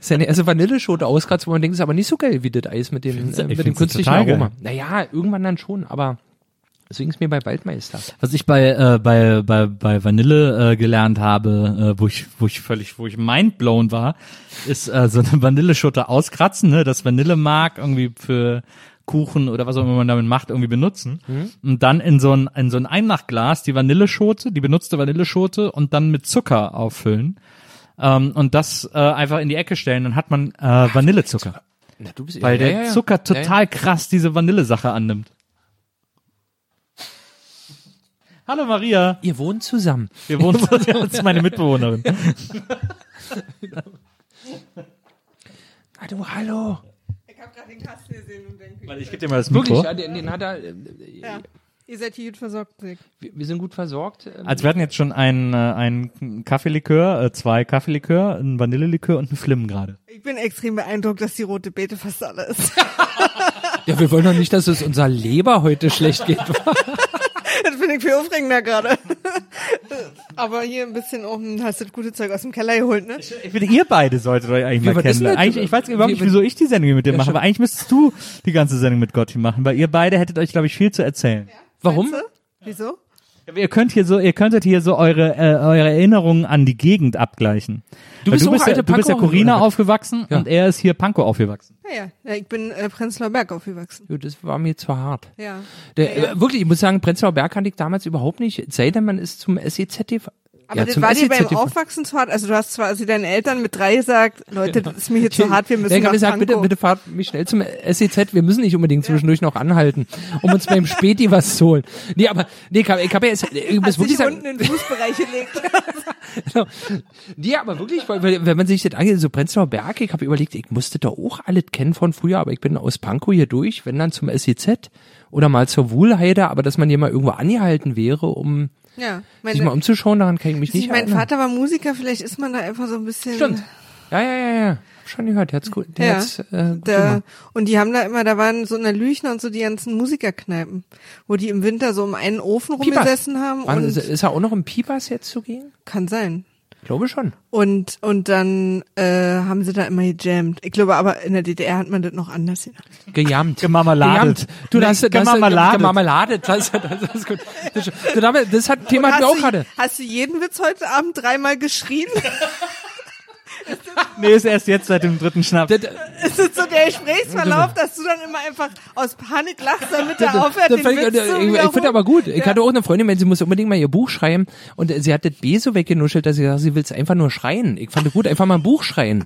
seine erste Vanilleschote auskratzt, wo man denkt, ist aber nicht so geil wie das Eis mit dem, äh, ich mit dem künstlichen geil. Aroma. Naja, irgendwann dann schon, aber deswegen ist mir bei Waldmeister. Was ich bei äh, bei bei bei Vanille äh, gelernt habe, äh, wo ich wo ich völlig wo ich mindblown war, ist äh, so eine Vanilleschote auskratzen, ne, das Vanillemark irgendwie für Kuchen oder was auch immer man damit macht, irgendwie benutzen und dann in so ein in so ein Einmachglas die Vanilleschote, die benutzte Vanilleschote und dann mit Zucker auffüllen ähm, und das äh, einfach in die Ecke stellen, dann hat man äh, Vanillezucker, Na, du bist weil ja, der ja, ja. Zucker total krass diese Vanillesache annimmt. Hallo Maria. Ihr wohnt zusammen. Wir wohnen, das ist meine Mitbewohnerin. Du, hallo. Den Kasten gesehen und denke, Weil ich gebe dir mal das Wirklich, Mikro. ja, den, den hat er, äh, ja, ihr seid hier gut versorgt. Nick. wir, wir sind gut versorgt. ähm, Also wir hatten jetzt schon einen, äh, einen Kaffeelikör, äh, zwei Kaffeelikör, einen Vanillelikör und einen Flim gerade. Ich bin extrem beeindruckt, dass die rote Beete fast alle ist. Ja, wir wollen doch nicht, dass es unser Leber heute schlecht geht. das finde ich viel aufregender gerade. Aber hier ein bisschen oben hast du das gute Zeug aus dem Keller geholt, ne? Ich finde, ihr beide solltet euch eigentlich Wie, mal kennenlernen. Eigentlich, ich weiß überhaupt nicht, Wie- wieso ich die Sendung mit dir mache, aber eigentlich müsstest du die ganze Sendung mit Gotti machen, weil ihr beide hättet euch, glaube ich, viel zu erzählen. Warum? Wieso? Ihr könnt hier so, ihr könntet hier so eure, äh, eure Erinnerungen an die Gegend abgleichen. Du bist du auch bist, ja, alte du bist ja Pankow- Corina aufgewachsen Ja. und er ist hier Pankow aufgewachsen. Ja, ja. ja ich bin äh, Prenzlauer Berg aufgewachsen. Ja, Das war mir zu hart. Ja. Der, Ja, ja. äh, Wirklich, ich muss sagen, Prenzlauer Berg kannte ich damals überhaupt nicht. Es Sei denn, man ist zum SEZTV. Aber ja, das war dir beim. Aufwachsen zu hart. Also du hast zwar also deinen Eltern mit drei gesagt, Leute, das ist mir hier zu hart, wir müssen nach habe gesagt, bitte, bitte fahrt mich schnell zum SEZ. Wir müssen nicht unbedingt zwischendurch noch anhalten, um uns beim Späti was zu holen. Nee, aber nee, ich habe ja jetzt, ich muss wirklich sagen, unten in den Fußbereich gelegt. Genau. Nee, aber wirklich, wenn man sich das angeht, so Prenzlauer Berg, ich habe überlegt, ich musste da auch alles kennen von früher, aber ich bin aus Pankow hier durch, wenn dann zum SEZ oder mal zur Wuhlheide, aber dass man hier mal irgendwo angehalten wäre, um ja. sich mal Meine, umzuschauen, daran kann ich mich nicht mein erinnern. Vater war Musiker, vielleicht ist man da einfach so ein bisschen. Stimmt. Ja, ja, ja, ja. Schon gehört, der hat's gut, der Ja, hat's, äh, gut Da, gemacht. und die haben da immer, da waren so in der Lüchner und so die ganzen Musikerkneipen, wo die im Winter so um einen Ofen rumgesessen haben und ist, ist er auch noch im Pipas jetzt zu gehen? kann sein. Ich glaube schon. Und und dann äh, haben sie da immer gejammt. Ich glaube, aber in der DDR hat man das noch anders genannt. Gejammt. Gemarmeladet. Du, das, das, das, Gemarmeladet. Gemarmeladet. Das, das, das ist gut. Das, damit- das hat Thema hatten wir auch du, hast du jeden Witz heute Abend dreimal geschrien? Nee, ist erst jetzt seit dem dritten Schnaps. Das, ist das so der Gesprächsverlauf, dass du dann immer einfach aus Panik lachst, damit er aufhört, das den fand ich, Witz ich, zu ich, ich finde aber gut. Ich Ja. hatte auch eine Freundin, wenn sie muss unbedingt mal ihr Buch schreiben und sie hat das B so weggenuschelt, dass sie gesagt, sie will es einfach nur schreien. Ich fand es gut, einfach mal ein Buch schreien.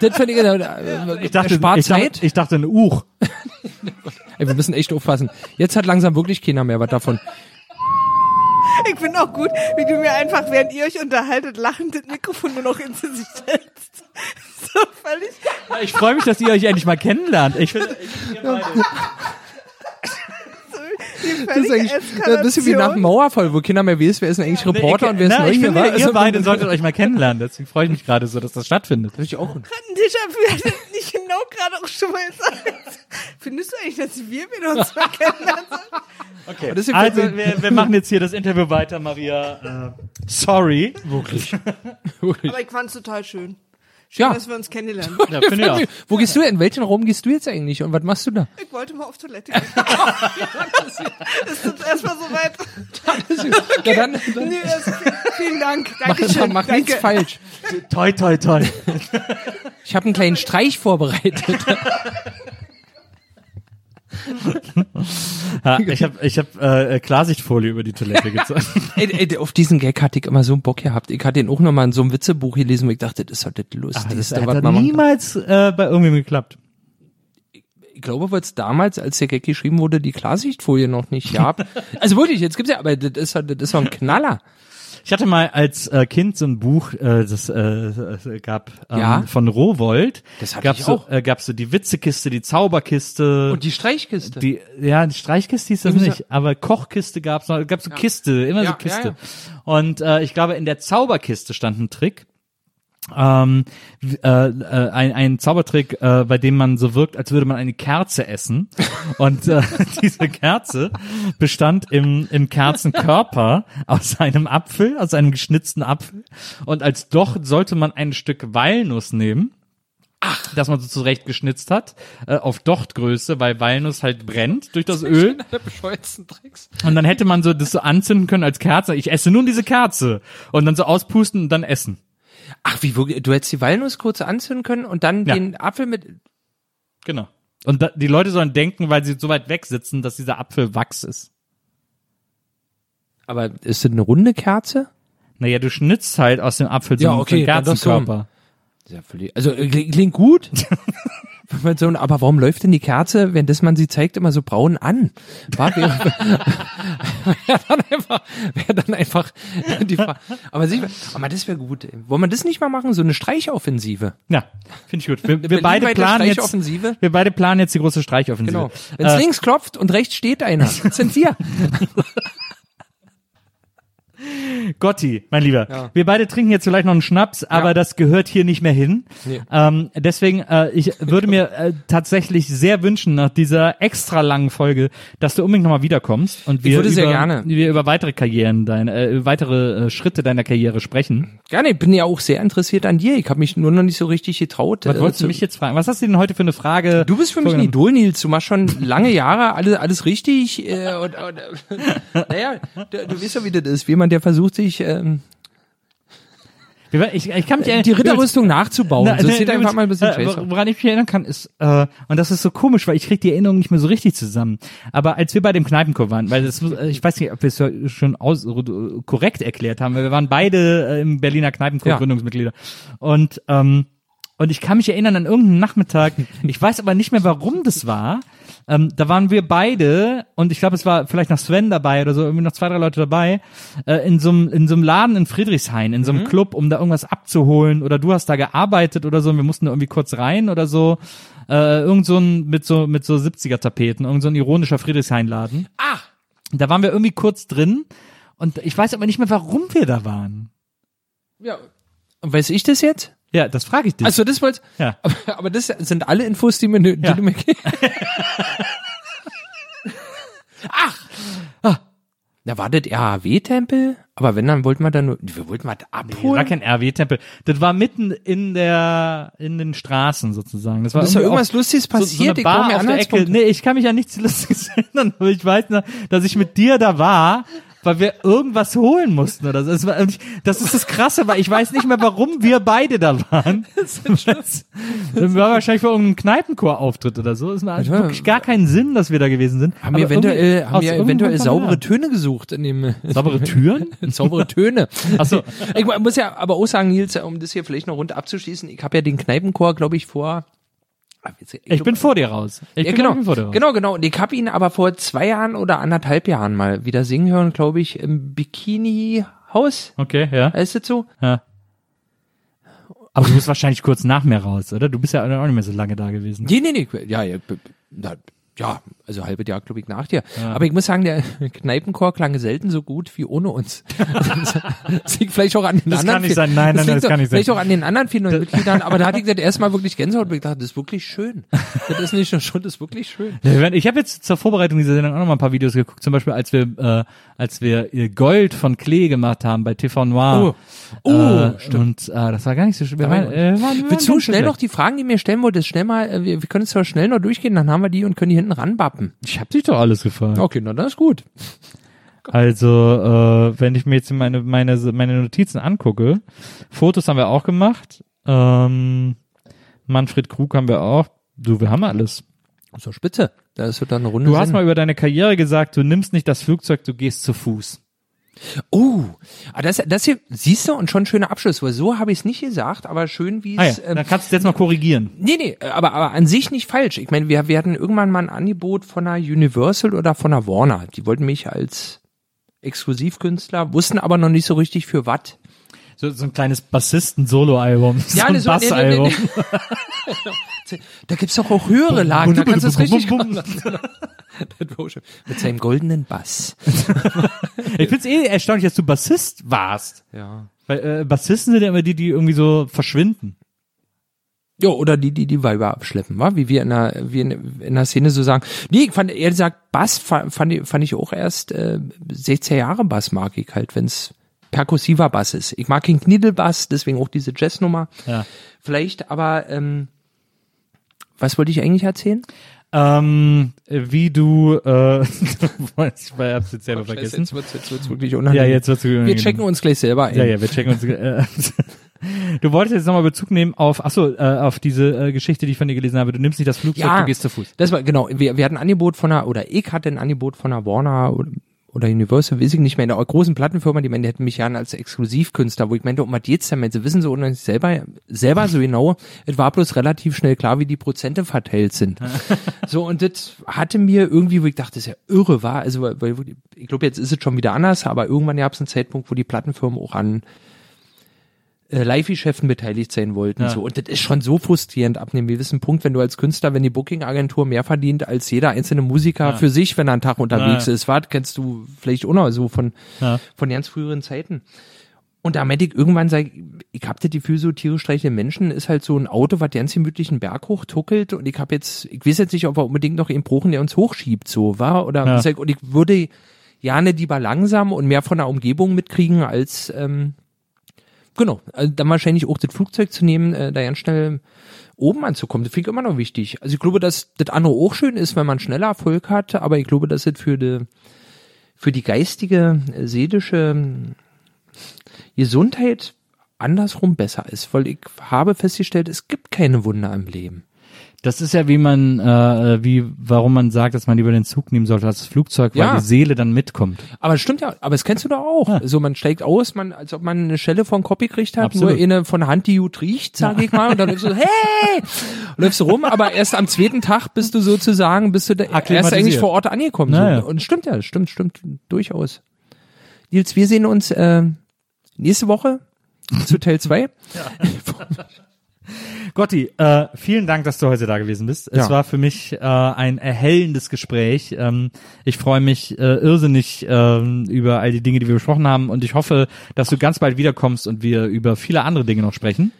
das finde ich, äh, Ich dachte, spart ich Zeit. dachte, ich dachte ein Uch. Ey, wir müssen echt aufpassen. Jetzt hat langsam wirklich keiner mehr was davon. Ich finde auch gut, wie du mir einfach, während ihr euch unterhaltet, lachend das Mikrofon nur noch ins Gesicht hältst. So völlig. Ich freue mich, dass ihr euch endlich mal kennenlernt. Ich finde, ich, ihr beide- Die Das ist eigentlich ein bisschen wie nach dem Mauerfall, wo Kinder mehr weiß, wer ist denn eigentlich Reporter ich, und wer ist na, neu ich hier finde, war. ihr Also, beide solltet euch mal kennenlernen. Deswegen freue ich mich gerade so, dass das stattfindet. ich auch. Déjà-vu hat das nicht genau gerade auch schon mal gesagt. Findest du eigentlich, dass wir wieder uns mal kennenlernen sollen? Okay. das Also, wir, wir machen jetzt hier das Interview weiter, Maria. Äh, sorry. Wirklich. Aber ich fand's total schön. Schön, Ja. dass wir uns kennenlernen. Ja, finde ich auch. Wo gehst du? In welchen Raum gehst du jetzt eigentlich? Und was machst du da? Ich wollte mal auf Toilette gehen. ist jetzt erstmal soweit. Ja, dann, dann Nee, das, vielen Dank. mach, Dankeschön. mach, mach nichts Danke. falsch. Toi, toi, toi. Ich habe einen kleinen Streich vorbereitet. Ja, ich habe ich hab, äh, Klarsichtfolie über die Toilette gezogen. ey, ey, auf diesen Gag hatte ich immer so einen Bock gehabt. Ich hatte ihn auch noch mal in so einem Witzebuch gelesen, wo ich dachte, das ist halt das das Lustigste, hat man machen kann. niemals äh, bei irgendwem geklappt. Ich glaube, weil es damals, als der Gag geschrieben wurde, die Klarsichtfolie noch nicht gab. also wirklich, jetzt gibt's ja, aber das ist, halt- das ist doch ein Knaller. Ich hatte mal als äh, Kind so ein Buch, äh, das äh, äh, gab ähm, Ja? von Rowold. Das hatte gab's ich so, auch. Äh, gab's so die Witzekiste, die Zauberkiste. Und die Streichkiste. die, ja, die Streichkiste hieß das Irgendwie nicht, aber Kochkiste gab's noch, gab's so Kiste, immer Ja, so Kiste. ja, Und äh, ich glaube, in der Zauberkiste stand ein Trick. Ähm, äh, äh, ein, ein Zaubertrick, äh, bei dem man so wirkt, als würde man eine Kerze essen. Und äh, diese Kerze bestand im, im Kerzenkörper aus einem Apfel, aus einem geschnitzten Apfel. Und als Docht sollte man ein Stück Walnuss nehmen das man so zurecht geschnitzt hat, äh, auf Dochtgröße, weil Walnuss halt brennt durch das Öl. bescheuertsten Tricks. Und dann hätte man so das so anzünden können als Kerze. Ich esse nun diese Kerze. Und dann so auspusten und dann essen. Ach, wie, wo, du hättest die Walnuss kurz anzünden können und dann Ja. den Apfel mit, Genau. Und da, die Leute sollen denken, weil sie so weit weg sitzen, dass dieser Apfel Wachs ist. aber ist das eine runde Kerze? Naja, du schnitzt halt aus dem Apfel so Ja, einen- okay, so einen so. Kerzenkörper. Also äh, klingt gut. So, aber warum läuft denn die Kerze, wenn das man sie zeigt, immer so braun an? War wäre wär dann einfach, wäre dann einfach die Frage. Aber, sich, aber das wäre gut. Wollen wir das nicht mal machen? So eine Streichoffensive. Ja, finde ich gut. Wir, wir beide planen jetzt, wir beide planen jetzt die große Streichoffensive. Genau. Wenn es Äh, links klopft und rechts steht einer, das sind wir. Gotti, mein Lieber. Ja. Wir beide trinken jetzt vielleicht noch einen Schnaps, aber das gehört hier nicht mehr hin. Nee. Ähm, deswegen, äh, ich würde mir äh, tatsächlich sehr wünschen, nach dieser extra langen Folge, dass du unbedingt nochmal wiederkommst und wir, würde über, sehr gerne. wir über weitere Karrieren, deine, äh, weitere äh, Schritte deiner Karriere sprechen. Gerne, ich bin ja auch sehr interessiert an dir. Ich habe mich nur noch nicht so richtig getraut. Was wolltest du zu- mich jetzt fragen? Was hast du denn heute für eine Frage? Du bist für mich ein? Idol, Nils. Du machst schon lange Jahre alles, alles richtig. Äh, und, und, naja, du, du weißt ja, wie das ist. Jemand, der versucht, sich ähm, Ich, ich kann mich die Ritterrüstung nachzubauen. Na, so ne, sieht einfach mal ein bisschen äh. Woran ich mich erinnern kann, ist, äh, und das ist so komisch, weil ich krieg die Erinnerung nicht mehr so richtig zusammen. Aber als wir bei dem Kneipenchor waren, weil das, äh, ich weiß nicht, ob wir es schon aus, äh, korrekt erklärt haben, weil wir waren beide äh, im Berliner Kneipenchor Ja. Gründungsmitglieder. Und, ähm, und ich kann mich erinnern an irgendeinen Nachmittag, ich weiß aber nicht mehr, warum das war. Ähm, da waren wir beide, und ich glaube, es war vielleicht noch Sven dabei oder so, irgendwie noch zwei, drei Leute dabei, äh, in so einem in so einem Laden in Friedrichshain, in so Mhm. einem Club, um da irgendwas abzuholen. Oder du hast da gearbeitet oder so, und wir mussten da irgendwie kurz rein oder so. Äh, irgend so ein, mit so, mit so 70er-Tapeten, irgend so ein ironischer Friedrichshain-Laden. Ah! Da waren wir irgendwie kurz drin, und ich weiß aber nicht mehr, warum wir da waren. Ja. Und weiß ich das jetzt? Ja, das frage ich dich. Also das wollt, Ja. aber, aber das sind alle Infos, die, mir, die Ja. du mir Ach! Ah. Da war das RAW-Tempel, aber wenn, dann wollten wir da nur, wir wollten was Das war abholen. kein RW-Tempel. Das war mitten in der, in den Straßen sozusagen. Das war irgendwie irgendwas Lustiges so, so passiert, eine ich Bar mehr auf der Ecke. Nee, ich kann mich an nichts Lustiges erinnern, aber ich weiß noch, dass ich mit dir da war weil wir irgendwas holen mussten oder so. Das, war, das ist das Krasse, weil ich weiß nicht mehr, warum wir beide da waren. Das, das war wahrscheinlich für irgendeinen Kneipenchor-Auftritt oder so. Es macht wirklich gar keinen Sinn, dass wir da gewesen sind. Haben wir eventuell, haben wir eventuell saubere da. Töne gesucht in dem Saubere Türen? saubere Töne. Ach so. Ich muss ja aber auch sagen, Nils, um das hier vielleicht noch rund abzuschließen, ich habe ja den Kneipenchor, glaube ich, vor. Ah, jetzt- Ich bin vor dir raus. Ich ja, bin genau, vor dir raus. genau, genau. Und ich habe ihn aber vor zwei Jahren oder anderthalb Jahren mal wieder singen hören, glaube ich, im Bikini-Haus. Okay, ja. Ist das so? ja. Aber du bist wahrscheinlich kurz nach mir raus, oder? Du bist ja auch nicht mehr so lange da gewesen. Nee, nee, nee. Ja, ja, ja also halbes Jahr, glaube ich, nach dir. Aber ich muss sagen, der Kneipenchor klang selten so gut wie ohne uns. das liegt vielleicht auch an den Das anderen. kann nicht sein. Nein, nein, liegt nein, das kann nicht sein. Vielleicht auch an den anderen vielen Mitgliedern. Aber da hatte ich das erstmal wirklich Gänsehaut und ich dachte, das ist wirklich schön. Das ist nicht nur schon, das ist wirklich schön. Ja, Ich habe jetzt zur Vorbereitung dieser Sendung auch noch mal ein paar Videos geguckt. Zum Beispiel, als wir, äh, als wir ihr Gold von Klee gemacht haben bei TV Noir. Oh, oh, äh, stimmt. Und äh, das war gar nicht so schwer. Wir waren, äh, waren, wir Willst du schnell noch die Fragen, die mir stellen wolltest, schnell mal, äh, wir, wir können es zwar schnell noch durchgehen, dann haben wir die und können die hinten ranbappen. Ich habe dich doch alles gefragt. Okay, na, das ist gut. Also, äh, wenn ich mir jetzt meine, meine, meine Notizen angucke, Fotos haben wir auch gemacht. Ähm, Manfred Krug haben wir auch. Du, wir haben alles. So spitze. Da ist so dann eine Runde. Du hast mal über deine Karriere gesagt, du nimmst nicht das Flugzeug, du gehst zu Fuß. Oh, das, das hier, siehst du, und schon schöner Abschluss, weil so habe ich es nicht gesagt, aber schön, wie es. Ah ja, ähm, dann kannst du jetzt mal korrigieren. Nee, nee, aber, aber an sich nicht falsch. Ich meine, wir, wir hatten irgendwann mal ein Angebot von einer Universal oder von einer Warner. Die wollten mich als Exklusivkünstler, wussten aber noch nicht so richtig für was. So, so ein kleines Bassisten-Solo-Album. So ja, ein so, Bassalbum. Nee, nee, nee. Da gibt's doch auch höhere Lagen, da kannst du es richtig. Mit seinem goldenen Bass. ich find's eh erstaunlich, dass du Bassist warst. Ja. Weil äh, Bassisten sind ja immer die, die irgendwie so verschwinden. Ja, oder die, die die Weiber abschleppen, wa? wie wir in der, wie in, in der Szene so sagen. Nee, ich fand, ehrlich gesagt, Bass fand, fand ich auch erst äh, 16 Jahre Bass mag ich halt, wenn's perkussiver Bass ist. Ich mag den Kniddelbass, deswegen auch diese Jazznummer. Ja. Vielleicht, aber ähm, was wollte ich eigentlich erzählen? Ähm, wie du, äh, ich hab's jetzt selber vergessen. Jetzt wird's, jetzt wird's wirklich Ja, unangenehm. jetzt wird's Wir checken uns gleich selber ein. Ja, ja, wir checken uns. Äh, du wolltest jetzt nochmal Bezug nehmen auf, ach so, äh, auf diese äh, Geschichte, die ich von dir gelesen habe. Du nimmst nicht das Flugzeug, Ja. du gehst zu Fuß. Das war genau, wir, wir hatten ein Angebot von einer, oder ich hatte ein Angebot von einer Warner oder, Universal, weiß ich nicht mehr, in der großen Plattenfirma, die meinen, die hätten mich ja als Exklusivkünstler, wo ich meinte, um was geht's denn? Sie wissen so und selber, selber so genau, es war bloß relativ schnell klar, wie die Prozente verteilt sind. so, und das hatte mir irgendwie, wo ich dachte, das ist ja irre, war, also, weil ich glaube, jetzt ist es schon wieder anders, aber irgendwann gab es einen Zeitpunkt, wo die Plattenfirmen auch an äh, Live-Geschäften beteiligt sein wollten. Ja. So. Und das ist schon so frustrierend ab einem gewissen Punkt, wenn du als Künstler, wenn die Booking-Agentur mehr verdient als jeder einzelne Musiker für sich, wenn er einen Tag unterwegs Ja. ist. Was kennst du vielleicht auch noch so von, Ja. von ganz früheren Zeiten. Und da meinte ich irgendwann, sag, ich hab das Gefühl, so tierisch streiche Menschen ist halt so ein Auto, was ganz gemütlich einen Berg hochtuckelt und ich hab jetzt, ich weiß jetzt nicht, ob wir unbedingt noch einen brauchen, der uns hochschiebt, so, war, oder, Ja. und ich würde gerne lieber langsam und mehr von der Umgebung mitkriegen als, ähm, Genau, also dann wahrscheinlich auch das Flugzeug zu nehmen, äh, da ganz schnell oben anzukommen. Das finde ich immer noch wichtig. Also ich glaube, dass das andere auch schön ist, wenn man schneller Erfolg hat, aber ich glaube, dass es für die, für die geistige, äh, seelische ähm, Gesundheit andersrum besser ist, weil ich habe festgestellt, es gibt keine Wunder im Leben. Das ist ja, wie man, äh, wie, warum man sagt, dass man lieber den Zug nehmen sollte als das Flugzeug, weil Ja. die Seele dann mitkommt. Aber es stimmt ja, aber das kennst du doch auch. Ja. So, man steigt aus, man, als ob man eine Schelle vom Kopf gekriegt hat, Absolut. nur eine von der Hand, die gut riecht, sag ich mal, und dann läufst du so, hey! läufst du rum, aber erst am zweiten Tag bist du sozusagen, bist du da, erst eigentlich vor Ort angekommen. So. Naja. Und stimmt ja, stimmt, stimmt, durchaus. Nils, wir sehen uns äh, nächste Woche zu Teil 2. Gotti, äh, vielen Dank, dass du heute da gewesen bist. Es Ja. war für mich äh, ein erhellendes Gespräch. Ähm, ich freue mich äh, irrsinnig ähm, über all die Dinge, die wir besprochen haben und ich hoffe, dass du ganz bald wiederkommst und wir über viele andere Dinge noch sprechen.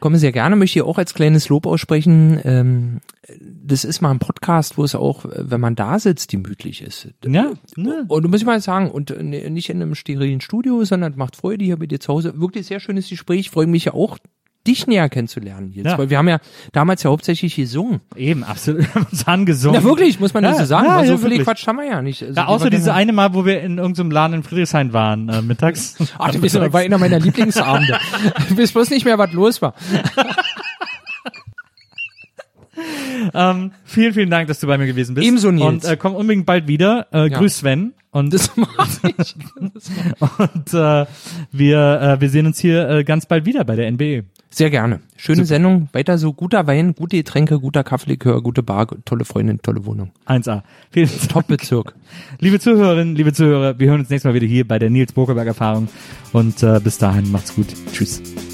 Komme sehr gerne, möchte ich auch als kleines Lob aussprechen. Ähm, das ist mal ein Podcast, wo es auch, äh, wenn man da sitzt, gemütlich ist. Ja, ne? Und du musst mal sagen, und äh, nicht in einem sterilen Studio, sondern macht Freude hier bei dir zu Hause. Wirklich sehr schönes Gespräch. Freue mich ja auch dich näher kennenzulernen jetzt. Ja. Weil wir haben ja damals ja hauptsächlich gesungen. Eben, absolut. Wir haben uns angesungen. Ja, wirklich, muss man Ja, das so sagen. ja, weil so ja, viel wirklich. Quatsch haben wir ja nicht. Also, Ja, außer diese eine Mal, wo wir in irgendeinem Laden in Friedrichshain waren, äh, mittags. Ach, du bist, war einer meiner Lieblingsabende. Du weißt bloß nicht mehr, was los war. Ähm, vielen, vielen Dank, dass du bei mir gewesen bist. Ebenso, Nils. Und äh, komm unbedingt bald wieder. Äh, Ja. Grüß Sven. Und, Das mach ich. und äh, wir, äh, wir sehen uns hier äh, ganz bald wieder bei der. NBE. Sehr gerne. Schöne Sendung. Weiter so. Guter Wein, gute Getränke, guter Kaffeelikör, gute Bar, tolle Freundin, tolle Wohnung. 1A. Vielen Dank. Top-Bezirk. Liebe Zuhörerinnen, liebe Zuhörer, wir hören uns nächstes Mal wieder hier bei der Nils Bokelberg Erfahrung. Und äh, bis dahin, macht's gut. Tschüss.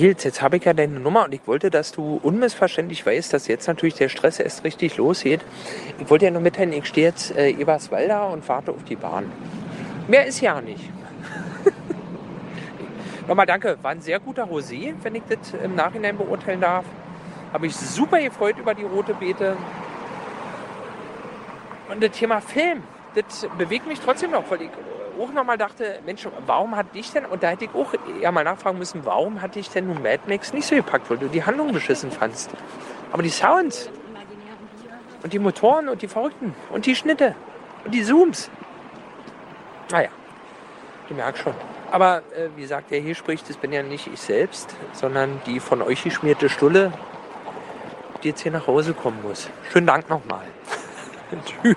jetzt habe ich ja deine Nummer und ich wollte, dass du unmissverständlich weißt, dass jetzt natürlich der Stress erst richtig losgeht. Ich wollte ja nur mitteilen, ich stehe jetzt äh, Eberswalda und warte auf die Bahn. Mehr ist ja nicht. Nochmal danke, war ein sehr guter Rosé, wenn ich das im Nachhinein beurteilen darf. Habe ich super gefreut über die rote Beete. Und das Thema Film, das bewegt mich trotzdem noch, weil ich auch nochmal dachte, Mensch, warum hat dich denn, und da hätte ich auch eher mal nachfragen müssen, warum hat dich denn nun Mad Max nicht so gepackt, weil du die Handlung beschissen fandst. Aber die Sounds und die Motoren und die Verrückten und die Schnitte und die Zooms. Naja, du merkst schon. Aber äh, wie gesagt, der hier spricht, das bin ja nicht ich selbst, sondern die von euch geschmierte Stulle, die jetzt hier nach Hause kommen muss. Schönen Dank nochmal. Tschüss.